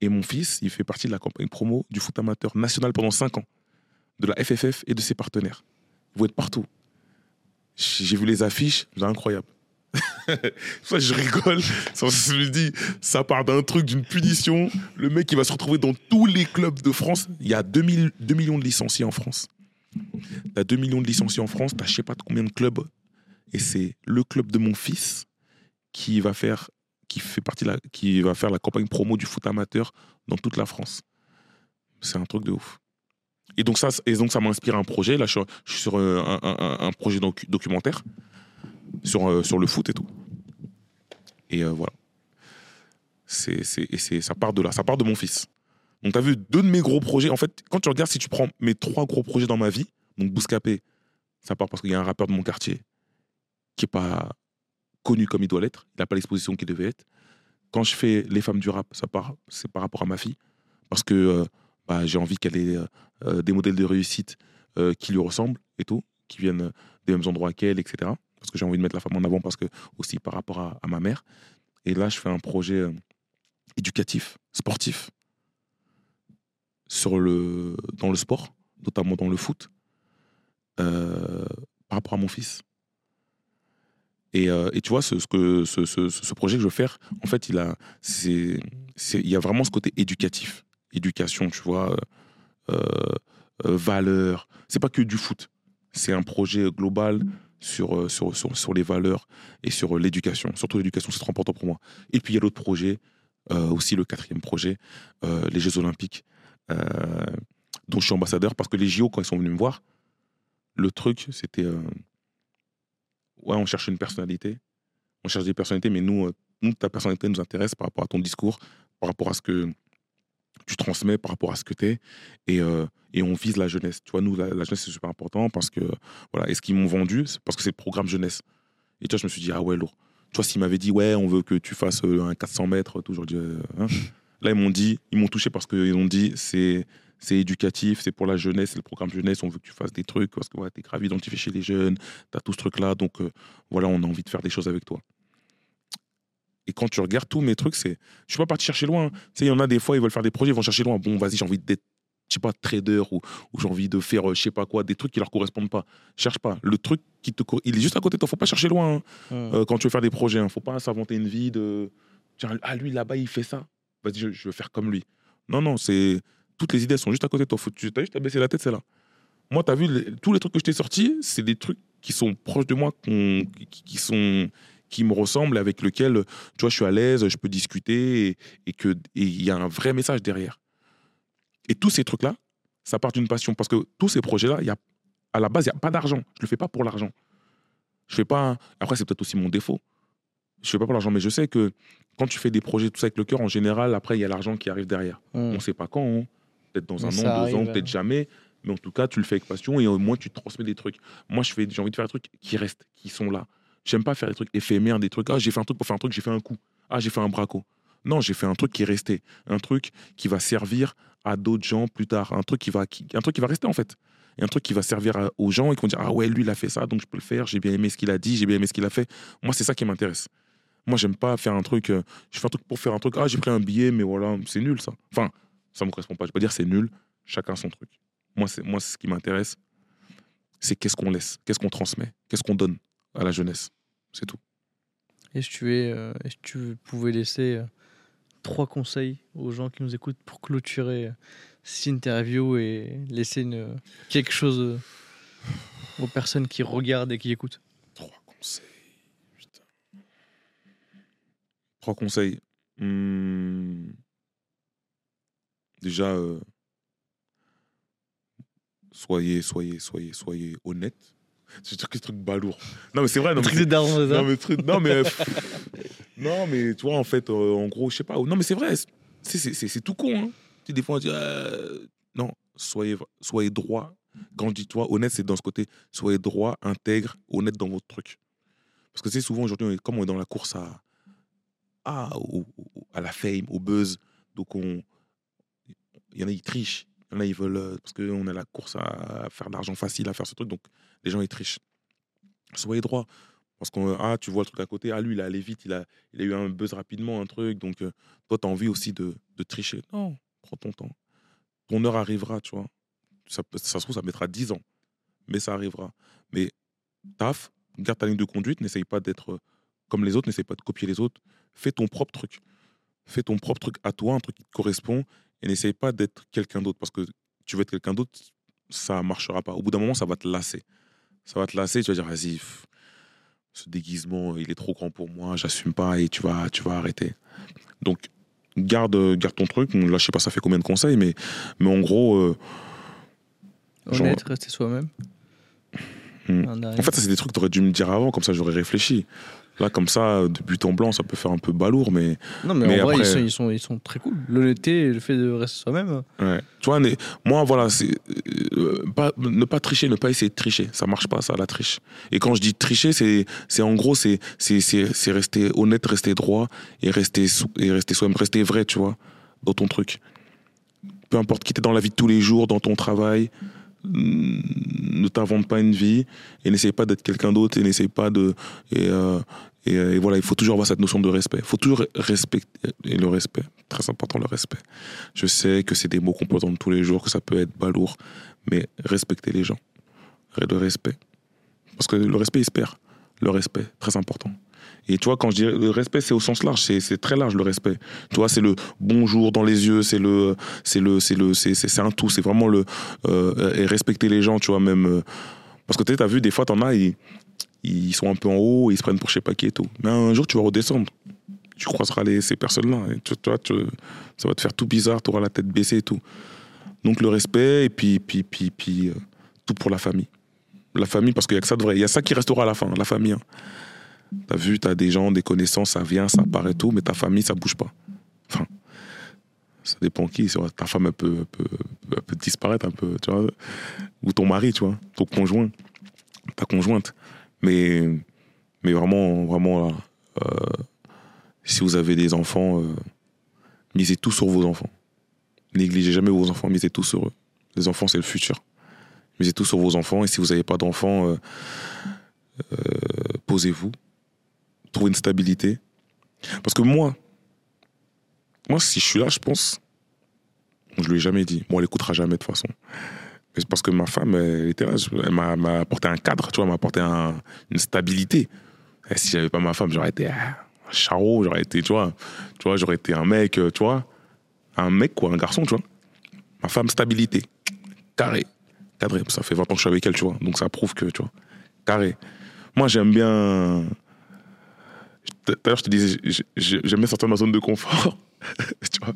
Et mon fils, il fait partie de la campagne promo du foot amateur national pendant 5 ans, de la FFF et de ses partenaires. Ils vont être partout. J'ai vu les affiches, c'est incroyable. Ça, je rigole. Ça, je me dis, ça part d'un truc, d'une punition. Le mec, il va se retrouver dans tous les clubs de France. Il y a 2, millions de licenciés en France. T'as 2 millions de licenciés en France, t'as je sais pas de combien de clubs. Et c'est le club de mon fils qui va faire, qui fait partie la, qui va faire la campagne promo du foot amateur dans toute la France. C'est un truc de ouf. Et donc ça, et donc ça m'a inspiré un projet. Là, je suis, sur euh, un, projet docu- documentaire sur, euh, sur le foot et tout. Et euh, voilà. C'est, ça part de là, ça part de mon fils. Donc, tu as vu deux de mes gros projets. En fait, quand tu regardes, si tu prends mes trois gros projets dans ma vie, donc Bouscapé, ça part parce qu'il y a un rappeur de mon quartier qui n'est pas connu comme il doit l'être. Il n'a pas l'exposition qu'il devait être. Quand je fais Les femmes du rap, ça part, c'est par rapport à ma fille. Parce que bah, j'ai envie qu'elle ait des modèles de réussite euh, qui lui ressemblent et tout, qui viennent euh, des mêmes endroits qu'elle, etc. Parce que j'ai envie de mettre la femme en avant, parce que aussi par rapport à, ma mère. Et là, je fais un projet euh, éducatif, sportif, sur le, dans le sport, notamment dans le foot, euh, par rapport à mon fils. Et, euh, et tu vois, ce, que, ce, ce, projet que je veux faire, en fait, il, a, c'est, il y a vraiment ce côté éducatif. Éducation, tu vois, euh, euh, valeurs. C'est pas que du foot. C'est un projet global sur, euh, sur, sur, sur les valeurs et sur euh, l'éducation. Surtout l'éducation, c'est trop important pour moi. Et puis il y a l'autre projet, euh, aussi le quatrième projet, euh, les Jeux Olympiques, euh, dont je suis ambassadeur, parce que les JO, quand ils sont venus me voir, le truc, c'était... euh, ouais, on cherche une personnalité, on cherche des personnalités, mais nous, euh, nous, ta personnalité nous intéresse par rapport à ton discours, par rapport à ce que tu transmets, par rapport à ce que tu es, et, euh, et on vise la jeunesse. Tu vois, nous, la, la jeunesse, c'est super important, parce que, voilà, et ce qu'ils m'ont vendu, c'est parce que c'est le programme jeunesse. Et tu vois, je me suis dit, ah ouais, lourd. Tu vois, s'ils m'avaient dit, ouais, on veut que tu fasses euh, un 400 mètres, tout, j'aurais dit, euh, hein. Là, ils m'ont dit, ils m'ont touché parce qu'ils ont dit, c'est c'est éducatif, c'est pour la jeunesse, c'est le programme jeunesse, on veut que tu fasses des trucs, parce que ouais, tu es grave identifié chez les jeunes, tu as tout ce truc-là, donc euh, voilà, on a envie de faire des choses avec toi. Et quand tu regardes tous mes trucs, c'est. Je suis pas parti chercher loin. Tu sais, il y en a des fois, ils veulent faire des projets, ils vont chercher loin. Bon, vas-y, j'ai envie d'être, je sais pas, trader ou, ou j'ai envie de faire, euh, je sais pas quoi, des trucs qui leur correspondent pas. Cherche pas. Le truc qui te. Il est juste à côté de toi, faut pas chercher loin. hein. Hum. Euh, quand tu veux faire des projets. Hein. Faut pas s'inventer une vie de. Tiens, ah, lui, là-bas, il fait ça. Vas-y, je, je veux faire comme lui. Non, non, c'est. Toutes les idées sont juste à côté de toi. Faut... Tu as juste à baisser la tête, c'est là. Moi, tu as vu, les- tous les trucs que je t'ai sortis, c'est des trucs qui sont proches de moi, qui sont qui me ressemblent, avec lesquels, tu vois, je suis à l'aise, je peux discuter et, et que il y a un vrai message derrière. Et tous ces trucs-là, ça part d'une passion. Parce que tous ces projets-là, il y a, à la base, il n'y a pas d'argent. Je ne le fais pas pour l'argent. Je fais pas. Après, c'est peut-être aussi mon défaut. Je fais pas pour l'argent, mais je sais que quand tu fais des projets tout ça avec le cœur, en général, après, il y a l'argent qui arrive derrière. Hum. On ne sait pas quand, hein. peut-être dans Mais un an, deux arrive, ans, euh. peut-être jamais. Mais en tout cas, tu le fais avec passion et au moins tu transmets des trucs. Moi, j'ai envie de faire des trucs qui restent, qui sont là. J'aime pas faire des trucs éphémères, des trucs. Ah, j'ai fait un truc pour faire un truc, j'ai fait un coup. Ah, j'ai fait un braco. Non, j'ai fait un truc qui est resté. Un truc qui va servir à d'autres gens plus tard. Un truc qui va, qui- un truc qui va rester en fait. Et un truc qui va servir aux gens et qui vont dire Ah ouais, lui, il a fait ça, donc je peux le faire. J'ai bien aimé ce qu'il a dit, j'ai bien aimé ce qu'il a fait. Moi, c'est ça qui m'intéresse. Moi, j'aime pas faire un truc. euh, je fais un truc pour faire un truc. Ah, j'ai pris un billet, mais voilà, c'est nul ça. Enfin, ça me correspond pas. Je peux dire c'est nul. Chacun son truc. Moi, c'est moi, ce qui m'intéresse. C'est qu'est-ce qu'on laisse, qu'est-ce qu'on transmet, qu'est-ce qu'on donne à la jeunesse. C'est tout. Est-ce que tu, es, euh, est-ce que tu pouvais laisser euh, trois conseils aux gens qui nous écoutent pour clôturer euh, cette interview et laisser une, quelque chose, euh, aux personnes qui regardent et qui écoutent? Trois conseils. Putain. Trois conseils. Hmm. Déjà, euh, soyez, soyez, soyez, soyez honnête. C'est ce truc balourd. Non, mais c'est vrai. Non, mais Truc c'est- c'est non, mais, truc- non, mais, non, mais tu vois, en fait, euh, en gros, je sais pas. Non, mais c'est vrai. C'est, c'est, c'est, c'est tout con. Hein. Tu des fois, on dit, euh, non, soyez, soyez droit. Quand je dis toi, honnête, c'est dans ce côté, soyez droit, intègre, honnête dans votre truc. Parce que tu sais, souvent, aujourd'hui, comme on est dans la course à, à, au- à la fame, au buzz, donc on. Il y en a, ils trichent. Il y en a, ils veulent. euh, Parce qu'on a la course à faire de l'argent facile, à faire ce truc, donc les gens, ils trichent. Soyez droit. Parce qu'on ah, tu vois le truc à côté, ah, lui, il a allé vite, il a, eu un buzz rapidement, un truc, donc euh, toi, tu as envie aussi de, tricher. Non, prends ton temps. Ton heure arrivera, tu vois. Ça se trouve, ça mettra 10 ans, mais ça arrivera. Mais taf, garde ta ligne de conduite, n'essaye pas d'être euh, comme les autres, n'essaye pas de copier les autres. Fais ton propre truc. Fais ton propre truc à toi, un truc qui te correspond, et n'essaye pas d'être quelqu'un d'autre, parce que tu veux être quelqu'un d'autre, ça marchera pas. Au bout d'un moment, ça va te lasser. Ça va te lasser, tu vas dire, vas-y, ce déguisement, il est trop grand pour moi, j'assume pas, et tu vas, tu vas arrêter. Donc, garde, garde ton truc. Là, je sais pas, ça fait combien de conseils, mais, mais en gros, euh, Genre- Honnête, rester soi-même. Hmm. En fait, ça, c'est des trucs que tu aurais dû me dire avant, comme ça, j'aurais réfléchi. Là, comme ça, de but en blanc, ça peut faire un peu balourd, mais non, mais, mais en vrai, après- ils, sont, ils, sont, ils sont très cool. L'honnêteté, et le fait de rester soi-même. Ouais. Tu vois, moi, voilà, c'est euh, pas, ne pas tricher, ne pas essayer de tricher. Ça marche pas, ça, la triche. Et quand je dis tricher, c'est, c'est en gros, c'est, c'est, c'est, c'est rester honnête, rester droit et rester, et rester soi-même, rester vrai, tu vois, dans ton truc. Peu importe qui t'es dans la vie de tous les jours, dans ton travail, ne t'invente pas une vie et n'essaye pas d'être quelqu'un d'autre et n'essaye pas de. Et, euh, euh, et voilà, il faut toujours avoir cette notion de respect. Il faut toujours respecter et le respect. Très important, le respect. Je sais que c'est des mots qu'on peut entendre tous les jours, que ça peut être balourd, mais respectez les gens. Le respect. Parce que le respect, il se perd. Le respect, très important. Et tu vois, quand je dis le respect, c'est au sens large, c'est très large le respect. Tu vois, c'est le bonjour dans les yeux, c'est le, c'est le, c'est le, c'est un tout. C'est vraiment le euh, et respecter les gens, tu vois même. euh, parce que tu as vu des fois, t'en as, ils, ils sont un peu en haut, ils se prennent pour je sais pas qui et tout. Mais un jour, tu vas redescendre. Tu croiseras les, ces personnes-là. Tu, tu vois, tu- ça va te faire tout bizarre, tu auras la tête baissée et tout. Donc le respect et puis, puis, puis, puis euh, tout pour la famille. La famille, parce qu'il y a que ça de vrai. Il y a ça qui restera à la fin, la famille. hein. T'as vu, t'as des gens, des connaissances, ça vient, ça part et tout, mais ta famille, ça bouge pas. Enfin, ça dépend qui. Ta femme, elle peut, peut, peut disparaître un peu, tu vois. Ou ton mari, tu vois, ton conjoint, ta conjointe. Mais, mais vraiment, vraiment, là, euh, si vous avez des enfants, euh, misez tout sur vos enfants. Négligez jamais vos enfants, misez tout sur eux. Les enfants, c'est le futur. Misez tout sur vos enfants. Et si vous n'avez pas d'enfants, euh, euh, posez-vous. Trouvez une stabilité. Parce que moi, moi, si je suis là, je pense, je lui ai jamais dit. Bon, elle écoutera jamais de toute façon. Mais c'est parce que ma femme, elle était m'a apporté un cadre, tu vois, elle m'a apporté un- une stabilité. Et si j'avais pas ma femme, j'aurais été ah, un charreau, j'aurais été, tu vois, tu vois, j'aurais été un mec, euh, tu vois, un mec quoi, un garçon, tu vois. Ma femme, stabilité, carré, cadré. Ça fait 20 ans que je suis avec elle, tu vois, donc ça prouve que, tu vois, carré. Moi, j'aime bien. Tout à l'heure, je te disais, j'ai- j'ai- j'aime bien sortir de ma zone de confort. tu vois,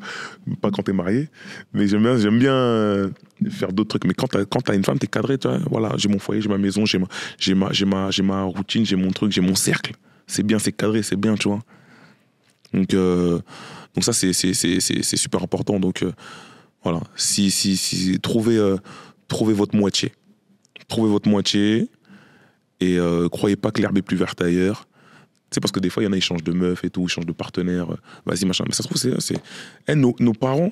pas quand t'es marié, mais j'aime bien, euh, faire d'autres trucs. Mais quand t'as, une femme, t'es cadré, tu vois. Voilà, j'ai mon foyer, j'ai ma maison, j'ai ma, ma, ma, ma routine, j'ai mon truc, j'ai mon cercle. C'est bien, c'est cadré, c'est bien, tu vois. Donc, euh, donc ça, c'est, super important. Donc, euh, voilà. Si, si, si, trouvez, trouvez votre moitié. Trouvez votre moitié et croyez pas que l'herbe est plus verte ailleurs. C'est parce que des fois, il y en a, ils changent de meuf et tout, ils changent de partenaire. euh, Vas-y, machin. Mais ça se trouve, c'est. c'est... Eh, nos, parents,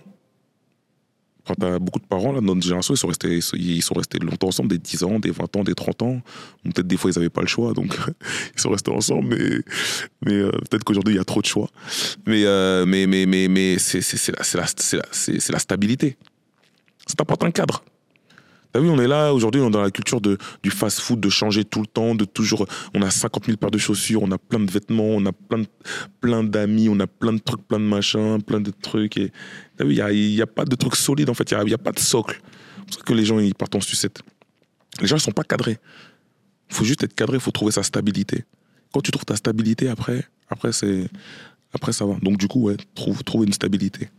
quand t'as beaucoup de parents, là, notre génération, ils sont, restés, ils sont restés longtemps ensemble, des 10 ans, des 20 ans, des 30 ans. Peut-être des fois, ils n'avaient pas le choix, donc ils sont restés ensemble, mais, euh, peut-être qu'aujourd'hui, il y a trop de choix. Mais, euh, mais, mais, mais, mais c'est, la, la, la, la stabilité. Ça t'apporte un cadre. T'as vu, on est là, aujourd'hui, dans la culture de, du fast-food, de changer tout le temps, de toujours. On a 50 000 paires de chaussures, on a plein de vêtements, on a plein, plein d'amis, on a plein de trucs, plein de machins, plein de trucs. Et t'as vu, il n'y a, il a pas de trucs solides, en fait, il n'y a, il a pas de socle. C'est pour ça que les gens, ils partent en sucette. Les gens, ils sont pas cadrés. faut juste être cadré, il faut trouver sa stabilité. Quand tu trouves ta stabilité, après, après, c'est, après ça va. Donc, du coup, ouais, trouve, trouve une stabilité.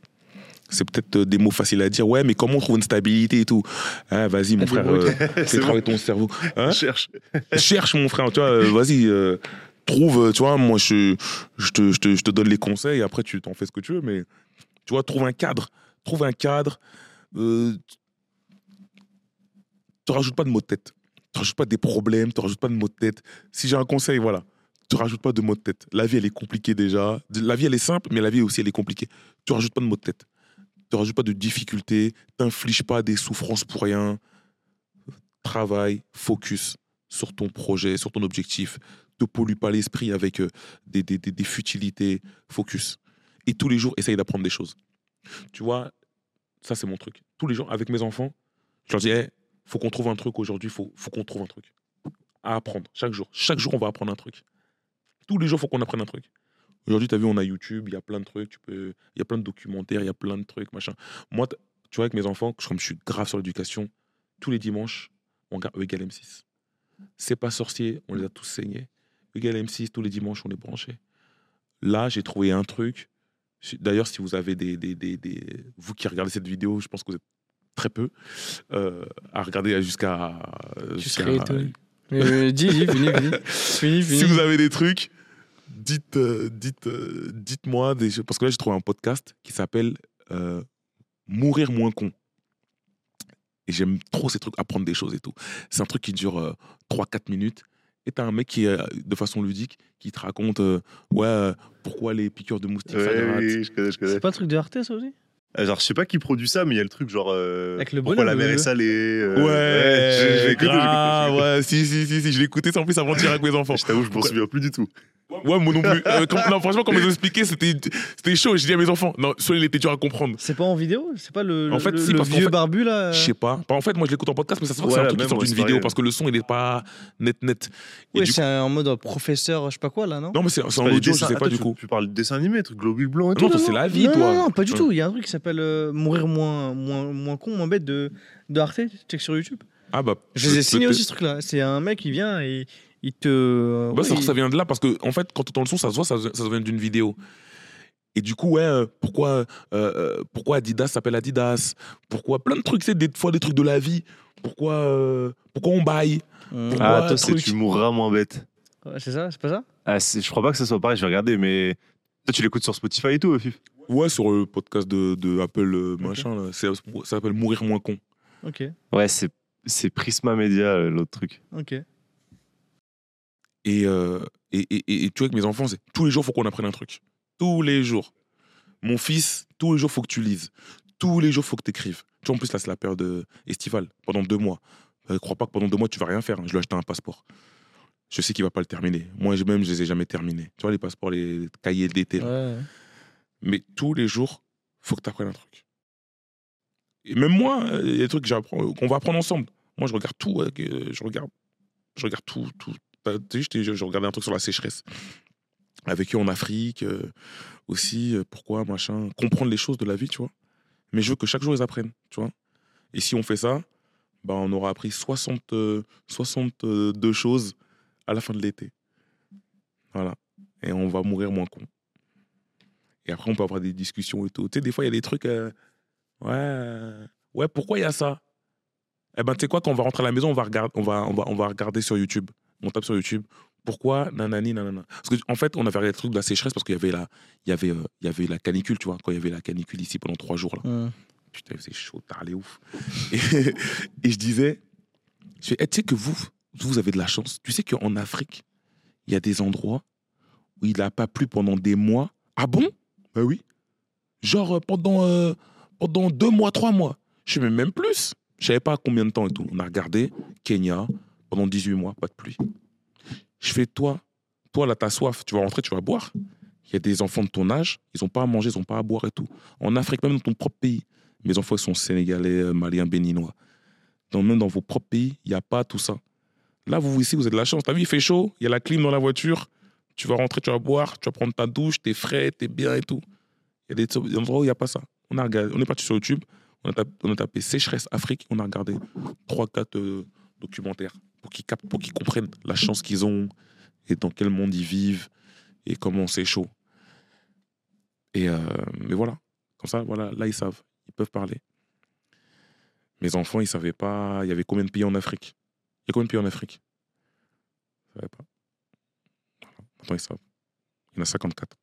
C'est peut-être euh, des mots faciles à dire. Ouais, mais comment on trouve une stabilité et tout? Ah, Vas-y, mon frère, euh, fais travailler ton cerveau. Hein? Cherche. cherche mon frère, tu vois, euh, vas-y, euh, trouve, tu vois, moi je, je, te, je, te, je te donne les conseils, après tu t'en fais ce que tu veux, mais tu vois, trouve un cadre, trouve un cadre, euh, te rajoute pas de mots de tête, te rajoute pas des problèmes, te rajoute pas de mots de tête. Si j'ai un conseil, voilà, te rajoute pas de mots de tête. La vie elle est compliquée déjà, la vie elle est simple, mais la vie aussi elle est compliquée. Tu rajoutes pas de mots de tête, te rajoute pas de difficultés, t'infliges pas des souffrances pour rien. Travail, focus sur ton projet, sur ton objectif. Te pollue pas l'esprit avec euh, des futilités. Focus. Et tous les jours, essaye d'apprendre des choses. Tu vois, ça c'est mon truc. Tous les jours, avec mes enfants, je leur dis, hey, faut qu'on trouve un truc aujourd'hui, faut, faut qu'on trouve un truc. À apprendre, chaque jour. Chaque jour, on va apprendre un truc. Tous les jours, faut qu'on apprenne un truc. Aujourd'hui, tu as vu, on a YouTube, il y a plein de trucs, tu peux, il y a plein de documentaires, il y a plein de trucs, machin. Moi, tu vois, avec mes enfants, comme je suis grave sur l'éducation, tous les dimanches, on regarde E égale M6. C'est pas sorcier, on les a tous saignés. E égale M6, tous les dimanches, on est branchés. Là, j'ai trouvé un truc. D'ailleurs, si vous avez des, des, des, des- Vous qui regardez cette vidéo, je pense que vous êtes très peu euh, à regarder jusqu'à. Tu jusqu'à- serais étonné. Dis, dis, finis, finis. Finis, finis. si vous avez des trucs, dites, euh, dites, euh, dites-moi des choses. Parce que là, j'ai trouvé un podcast qui s'appelle euh, Mourir moins con. Et j'aime trop ces trucs, apprendre des choses et tout. C'est un truc qui dure 3-4 minutes. Et t'as un mec qui, euh, de façon ludique, qui te raconte euh, ouais, euh, pourquoi les piqûres de moustiques, ça Ouais, gratte. oui, je connais, je connais. C'est pas le truc de Arte, ça aussi? Euh, Genre, je sais pas qui produit ça, mais il y a le truc genre. euh, Avec le pourquoi la mer est salée. euh, Ouais, je- je l'ai écouté, écouté, écouté. ouais, si, si, si, si, je l'ai écouté sans plus avant-hier avec mes enfants. Je t'avoue, je m'en Ouais. souviens plus du tout. Ouais, moi non plus. Euh, quand- non, franchement, quand ils m'ont expliqué, c'était c'était chaud. J'ai dit à mes enfants, non, soit il était dur à comprendre. C'est pas en vidéo? C'est pas le, En fait, le, si, le parce vieux fait- barbu là? Je sais pas. Bah, en fait, moi, je l'écoute en podcast, mais ça se voit que Ouais, c'est un truc qui sort d'une vidéo parce que le son, il est pas net, net. Et Oui, du c'est en mode professeur, je sais pas quoi là, non? Non, mais c'est en audio, je sais pas Attends, du tu- coup. Tu parles de dessin animé, truc globule blanc et tout. Non, là, c'est la vie, non, toi. non, non, pas du Ouais. tout. Il y a un truc qui s'appelle euh, Mourir moins, moins, moins con, moins bête de, de Arte. Check sur YouTube. Ah bah. Je les ai signés aussi ce truc-là. C'est un mec qui vient et il te. Bah, ça, vient de là parce que, en fait, quand tu entends le son, ça se voit, ça, ça vient d'une vidéo. Et du coup, ouais, euh, pourquoi, euh, euh, pourquoi Adidas s'appelle Adidas? Pourquoi plein de trucs, c'est des fois des trucs de la vie. Pourquoi, euh, pourquoi on baille? Pourquoi Ah, toi, c'est truc? tu mourras moins bête. Ouais, c'est ça, c'est pas ça? Ah, je crois pas que ça soit pareil, je vais regarder, mais. Toi, tu l'écoutes sur Spotify et tout, Fif Ouais, sur le podcast de, de Apple machin, là, c'est- ça s'appelle Mourir moins con. Ok, Ouais, c'est c'est Prisma Media, l'autre truc. ok. Et, euh, et, et, et- et tu vois, avec mes enfants, c'est tous les jours, faut qu'on apprenne un truc. Tous les jours. Mon fils, tous les jours, faut que tu lises. Tous les jours, faut que tu écrives. Tu vois, en plus, là, c'est la période euh, estivale, pendant deux mois. Euh, crois pas que pendant deux mois, tu vas rien faire. hein. Je lui ai acheté un passeport. Je sais qu'il va pas le terminer. Moi, je- même, je les ai jamais terminés. Tu vois, les passeports, les cahiers d'été. Ouais. Mais tous les jours, faut que tu apprennes un truc. Et même moi, il y a des trucs qu'on va apprendre ensemble. Moi, je regarde tout. je regarde, je regarde tout. tout. Tu je regardais un truc sur la sécheresse. Avec eux en Afrique euh, aussi. euh, pourquoi, machin. Comprendre les choses de la vie, tu vois. Mais je veux que chaque jour, ils apprennent, tu vois. Et si on fait ça, bah, on aura appris 60, euh, 62 choses à la fin de l'été. Voilà. Et on va mourir moins con. Et après, on peut avoir des discussions et tout. Tu sais, des fois, il y a des trucs. ouais, ouais, pourquoi il y a ça? Eh ben, tu sais quoi, quand on va rentrer à la maison, on va, on, va, on, va, on va regarder sur YouTube. On tape sur YouTube. Pourquoi nanani, nanana Parce qu'en en fait, on avait regardé le truc de la sécheresse parce qu'il y avait la, il y avait, euh, il y avait la canicule, tu vois, quand il y avait la canicule ici pendant trois jours. Là. Hum. Putain, c'est chaud, t'as les ouf. Et, et je disais, je fais, Eh, tu sais que vous, vous avez de la chance. Tu sais qu'en Afrique, il y a des endroits où il n'a pas plu pendant des mois. Ah bon? Ben oui. Genre euh, pendant, euh, pendant deux mois, trois mois. Je sais même, même plus. Je savais pas combien de temps et tout. On a regardé Kenya, pendant 18 mois, pas de pluie. Je fais, toi, toi là, t'as soif, tu vas rentrer, tu vas boire. Il y a des enfants de ton âge, ils n'ont pas à manger, ils n'ont pas à boire et tout. En Afrique, même dans ton propre pays, mes enfants sont sénégalais, euh, maliens, béninois. Dans, même dans vos propres pays, il n'y a pas tout ça. Là, vous ici, vous avez de la chance. Ta vie, il fait chaud, il y a la clim dans la voiture. Tu vas rentrer, tu vas boire, tu vas prendre ta douche, t'es frais, t'es bien et tout. Il y a des endroits où il n'y a pas ça. On, a regardé, on est parti sur YouTube, on a, tapé, on a tapé sécheresse Afrique, on a regardé 3-4 documentaires. Pour qu'ils captent, pour qu'ils comprennent la chance qu'ils ont et dans quel monde ils vivent et comment c'est chaud. Et euh, mais voilà, comme ça, voilà, là ils savent, ils peuvent parler. Mes enfants, ils savaient pas, il y avait combien de pays en Afrique? Il y a combien de pays en Afrique? Ils savaient pas. Maintenant ils savent. Il y en a 54.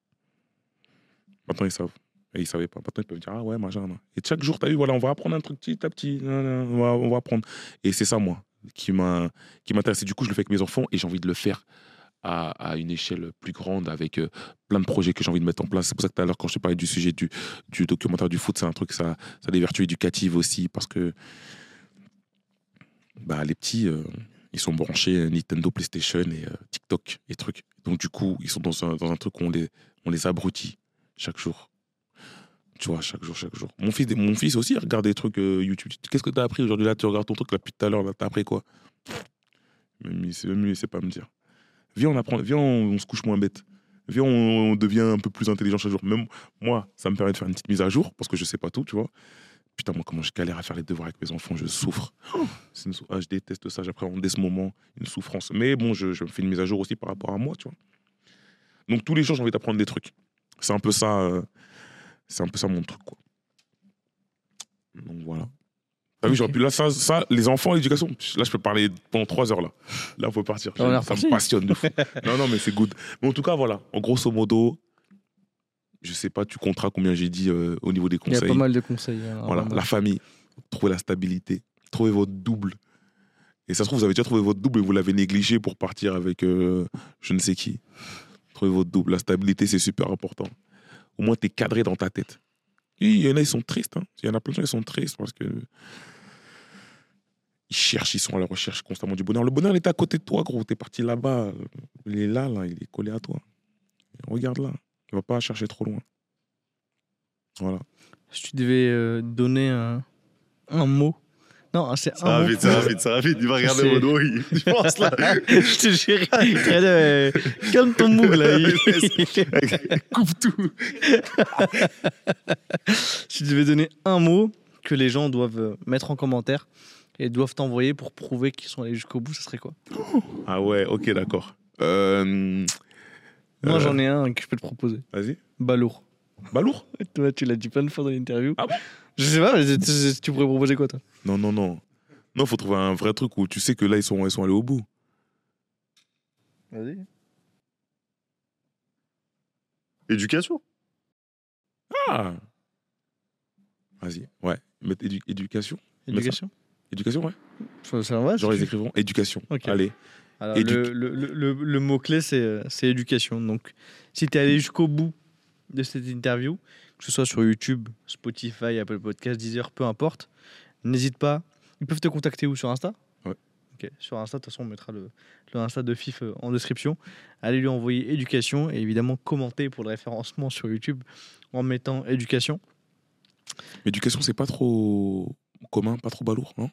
Maintenant ils savent. Et ils savaient pas. Maintenant ils peuvent dire ah ouais machin. Et chaque jour, tu as vu, voilà, on va apprendre un truc petit à petit. On va, on va apprendre. Et c'est ça moi qui. Et du coup, je le fais avec mes enfants et j'ai envie de le faire à, une échelle plus grande avec euh, plein de projets que j'ai envie de mettre en place. C'est pour ça que tout à l'heure, quand je te parlais du sujet du, documentaire du foot, c'est un truc, ça, a des vertus éducatives aussi parce que bah, les petits, euh, ils sont branchés Nintendo, PlayStation et euh, TikTok et trucs. Donc, du coup, ils sont dans un, dans un truc où on les, on les abrutit chaque jour. Tu vois, chaque jour, chaque jour. Mon fils, mon fils aussi regarde des trucs euh, YouTube. Qu'est-ce que tu as appris aujourd'hui Là, tu regardes ton truc là depuis tout à l'heure. Là, t'as appris quoi? Même lui, même lui, sait pas me dire. Viens, on apprend. Viens, on, on se couche moins bête. Viens, on, on devient un peu plus intelligent chaque jour. Même moi, ça me permet de faire une petite mise à jour parce que je sais pas tout, tu vois. Putain, moi, comment je galère à faire les devoirs avec mes enfants, je souffre. Une sou- ah, je déteste ça, j'appréhende dès ce moment une souffrance. Mais bon, je, je me fais une mise à jour aussi par rapport à moi, tu vois. Donc tous les jours, j'ai envie d'apprendre des trucs. C'est un peu ça, euh, c'est un peu ça mon truc, quoi. Donc voilà. T'as vu, j'aurais pu là, ça, ça, les enfants, l'éducation, là, je peux parler pendant trois heures là. Là, on peut partir. On ça me passionne de fou. non, non, mais c'est good. Mais en tout cas, voilà. En grosso modo, je sais pas, tu compteras combien j'ai dit euh, au niveau des Il y a conseils. pas mal de conseils. hein, Voilà, la famille, trouvez la stabilité, trouvez votre double. Et ça se trouve, vous avez déjà trouvé votre double et vous l'avez négligé pour partir avec euh, je ne sais qui. Trouvez votre double. La stabilité, c'est super important. Au moins, tu es cadré dans ta tête. Il y en a, ils sont tristes. hein. Il y en a plein de gens, ils sont tristes parce que. Ils cherchent, ils sont à la recherche constamment du bonheur. Le bonheur, il est à côté de toi, gros. Tu es parti là-bas. Il est là, là. Il est collé à toi. Regarde là. Il va pas chercher trop loin. Voilà. Si tu devais euh, donner un mot. Non, c'est Ça un va mot. vite, ça va vite, ça va vite. Il va regarder dos, il il pense là. je te jure. Regarde, euh, Calme ton moule là. Il- Coupe tout. si tu devais donner un mot que les gens doivent mettre en commentaire et doivent t'envoyer pour prouver qu'ils sont allés jusqu'au bout, ce serait quoi? Ah ouais, ok, d'accord. Euh, Moi, Euh. j'en ai un que je peux te proposer. Vas-y. Balourd. Balourd? Toi, tu l'as dit plein de fois dans l'interview. Ah bon? Je sais pas, mais tu- pourrais proposer quoi, toi Non, non, non. Non, faut trouver un vrai truc où tu sais que là, ils sont, ils sont allés au bout. Vas-y. Éducation? Ah Vas-y, ouais. Mettre édu- éducation? Éducation? Éducation, ouais. Ça, ça va Genre, ils écrivront éducation. Ok. Allez. Alors, Éduc- le, le- le- le- le mot-clé, c'est euh, c'est éducation. Donc, si tu es allé jusqu'au bout de cette interview, que ce soit sur YouTube, Spotify, Apple Podcast, Deezer, peu importe, n'hésite pas. Ils peuvent te contacter où? Sur Insta? Ouais. Ok, sur Insta, de toute façon, on mettra le, le Insta de FIF euh, en description. Allez lui envoyer éducation et évidemment commenter pour le référencement sur YouTube en mettant éducation. Mais éducation, c'est pas trop commun, pas trop balourd, non?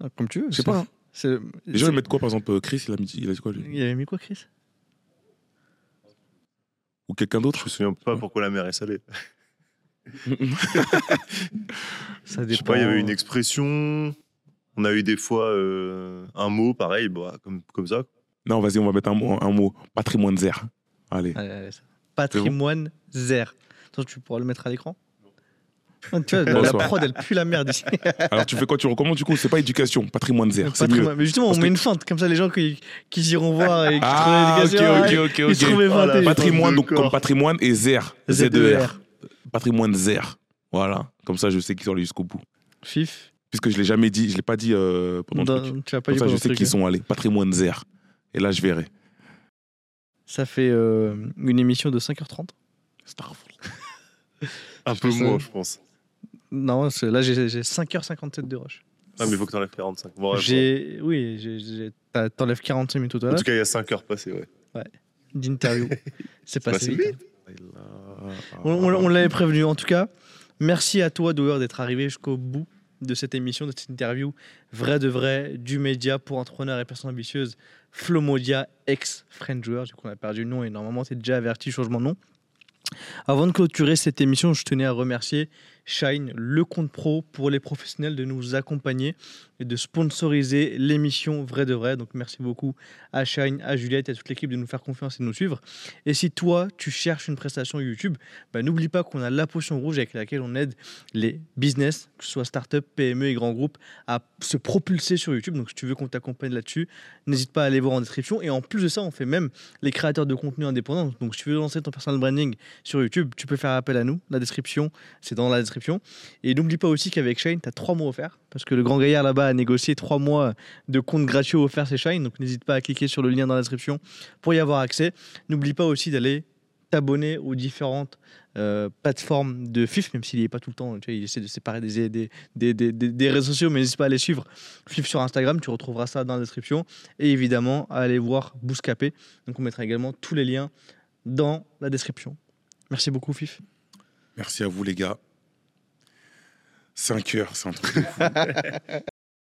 Ah, Comme tu veux. Je sais c'est- pas. hein. Les gens, ils mettent quoi, par exemple, euh, Chris, il a, mis, il a dit quoi, lui? Il avait mis quoi, Chris? Ou quelqu'un Je d'autre me souviens pas pourquoi la mer est salée. Ça Je sais pas, il y avait une expression. On a eu des fois euh, un mot pareil, bah, comme, comme ça. Non, vas-y, on va mettre un mot, un mot. patrimoine zère. Allez. Allez, allez, ça. Patrimoine zère. Attends, tu pourras le mettre à l'écran? Tu vois, la, prod, elle pue la merde ici. Alors, tu fais quoi Tu recommandes, du coup? C'est pas éducation, patrimoine zère. C'est mieux. Patrimoine- Mais justement, on Parce met que- une feinte, comme ça les gens qui, qui iront voir et qui Ah, trouvent ok, l'éducation, ok, ouais, ok, ils se ok. trouvaient Voilà. feintés. Patrimoine, donc comme patrimoine et ZER. ZER. Z-E-R. Patrimoine ZER. Voilà. Comme ça, je sais qu'ils sont allés jusqu'au bout. Fif, Puisque je l'ai jamais dit, je l'ai pas dit euh, pendant le dans- truc. tu vas pas Comme dit ça, je le sais truc, qu'ils hein. sont allés. Patrimoine ZER. Et là, je verrai. Ça fait euh, une émission de 5h30. Un Je peu moins, je pense. Non, là j'ai j'ai 5h57 de rush. Ah, mais il faut que t'enlèves 45. Bon, ouais, J'ai, oui, t'enlèves 45 minutes au bon. En total tout cas, il y a 5 heures passées, ouais. d'interview. C'est passé passé vite. hein. On, on- on l'avait prévenu. En tout cas, merci à toi, Doer, d'être arrivé jusqu'au bout de cette émission, de cette interview. Vrai de vrai, du média pour entrepreneurs et personnes ambitieuses. Flomodia, ex-French Joueur. Du coup, on a perdu le nom et normalement, tu es déjà averti, changement de nom. Avant de clôturer cette émission, je tenais à remercier Shine, le compte pro pour les professionnels, de nous accompagner et de sponsoriser l'émission Vrai de Vrai. Donc merci beaucoup à Shine, à Juliette et à toute l'équipe de nous faire confiance et de nous suivre. Et si toi, tu cherches une prestation YouTube, bah, n'oublie pas qu'on a la potion rouge avec laquelle on aide les business, que ce soit start-up, PME et grands groupes, à se propulser sur YouTube. Donc si tu veux qu'on t'accompagne là-dessus, n'hésite pas à aller voir en description. Et en plus de ça, on fait même les créateurs de contenu indépendants. Donc si tu veux lancer ton personal branding sur YouTube, tu peux faire appel à nous. La description, c'est dans la description. Et n'oublie pas aussi qu'avec Shine, tu as trois mois offerts. Parce que le grand gaillard là-bas a négocié trois mois de compte gratuit offert chez Shine. Donc n'hésite pas à cliquer sur le lien dans la description pour y avoir accès. N'oublie pas aussi d'aller t'abonner aux différentes euh, plateformes de FIF, même s'il n'y est pas tout le temps. Tu vois, il essaie de séparer des, des, des, des, des réseaux sociaux, mais n'hésite pas à les suivre. FIF sur Instagram, tu retrouveras ça dans la description. Et évidemment, à aller voir Bouscapé. Donc on mettra également tous les liens dans la description. Merci beaucoup, FIF. Merci à vous, les gars. 5 heures, c'est un truc.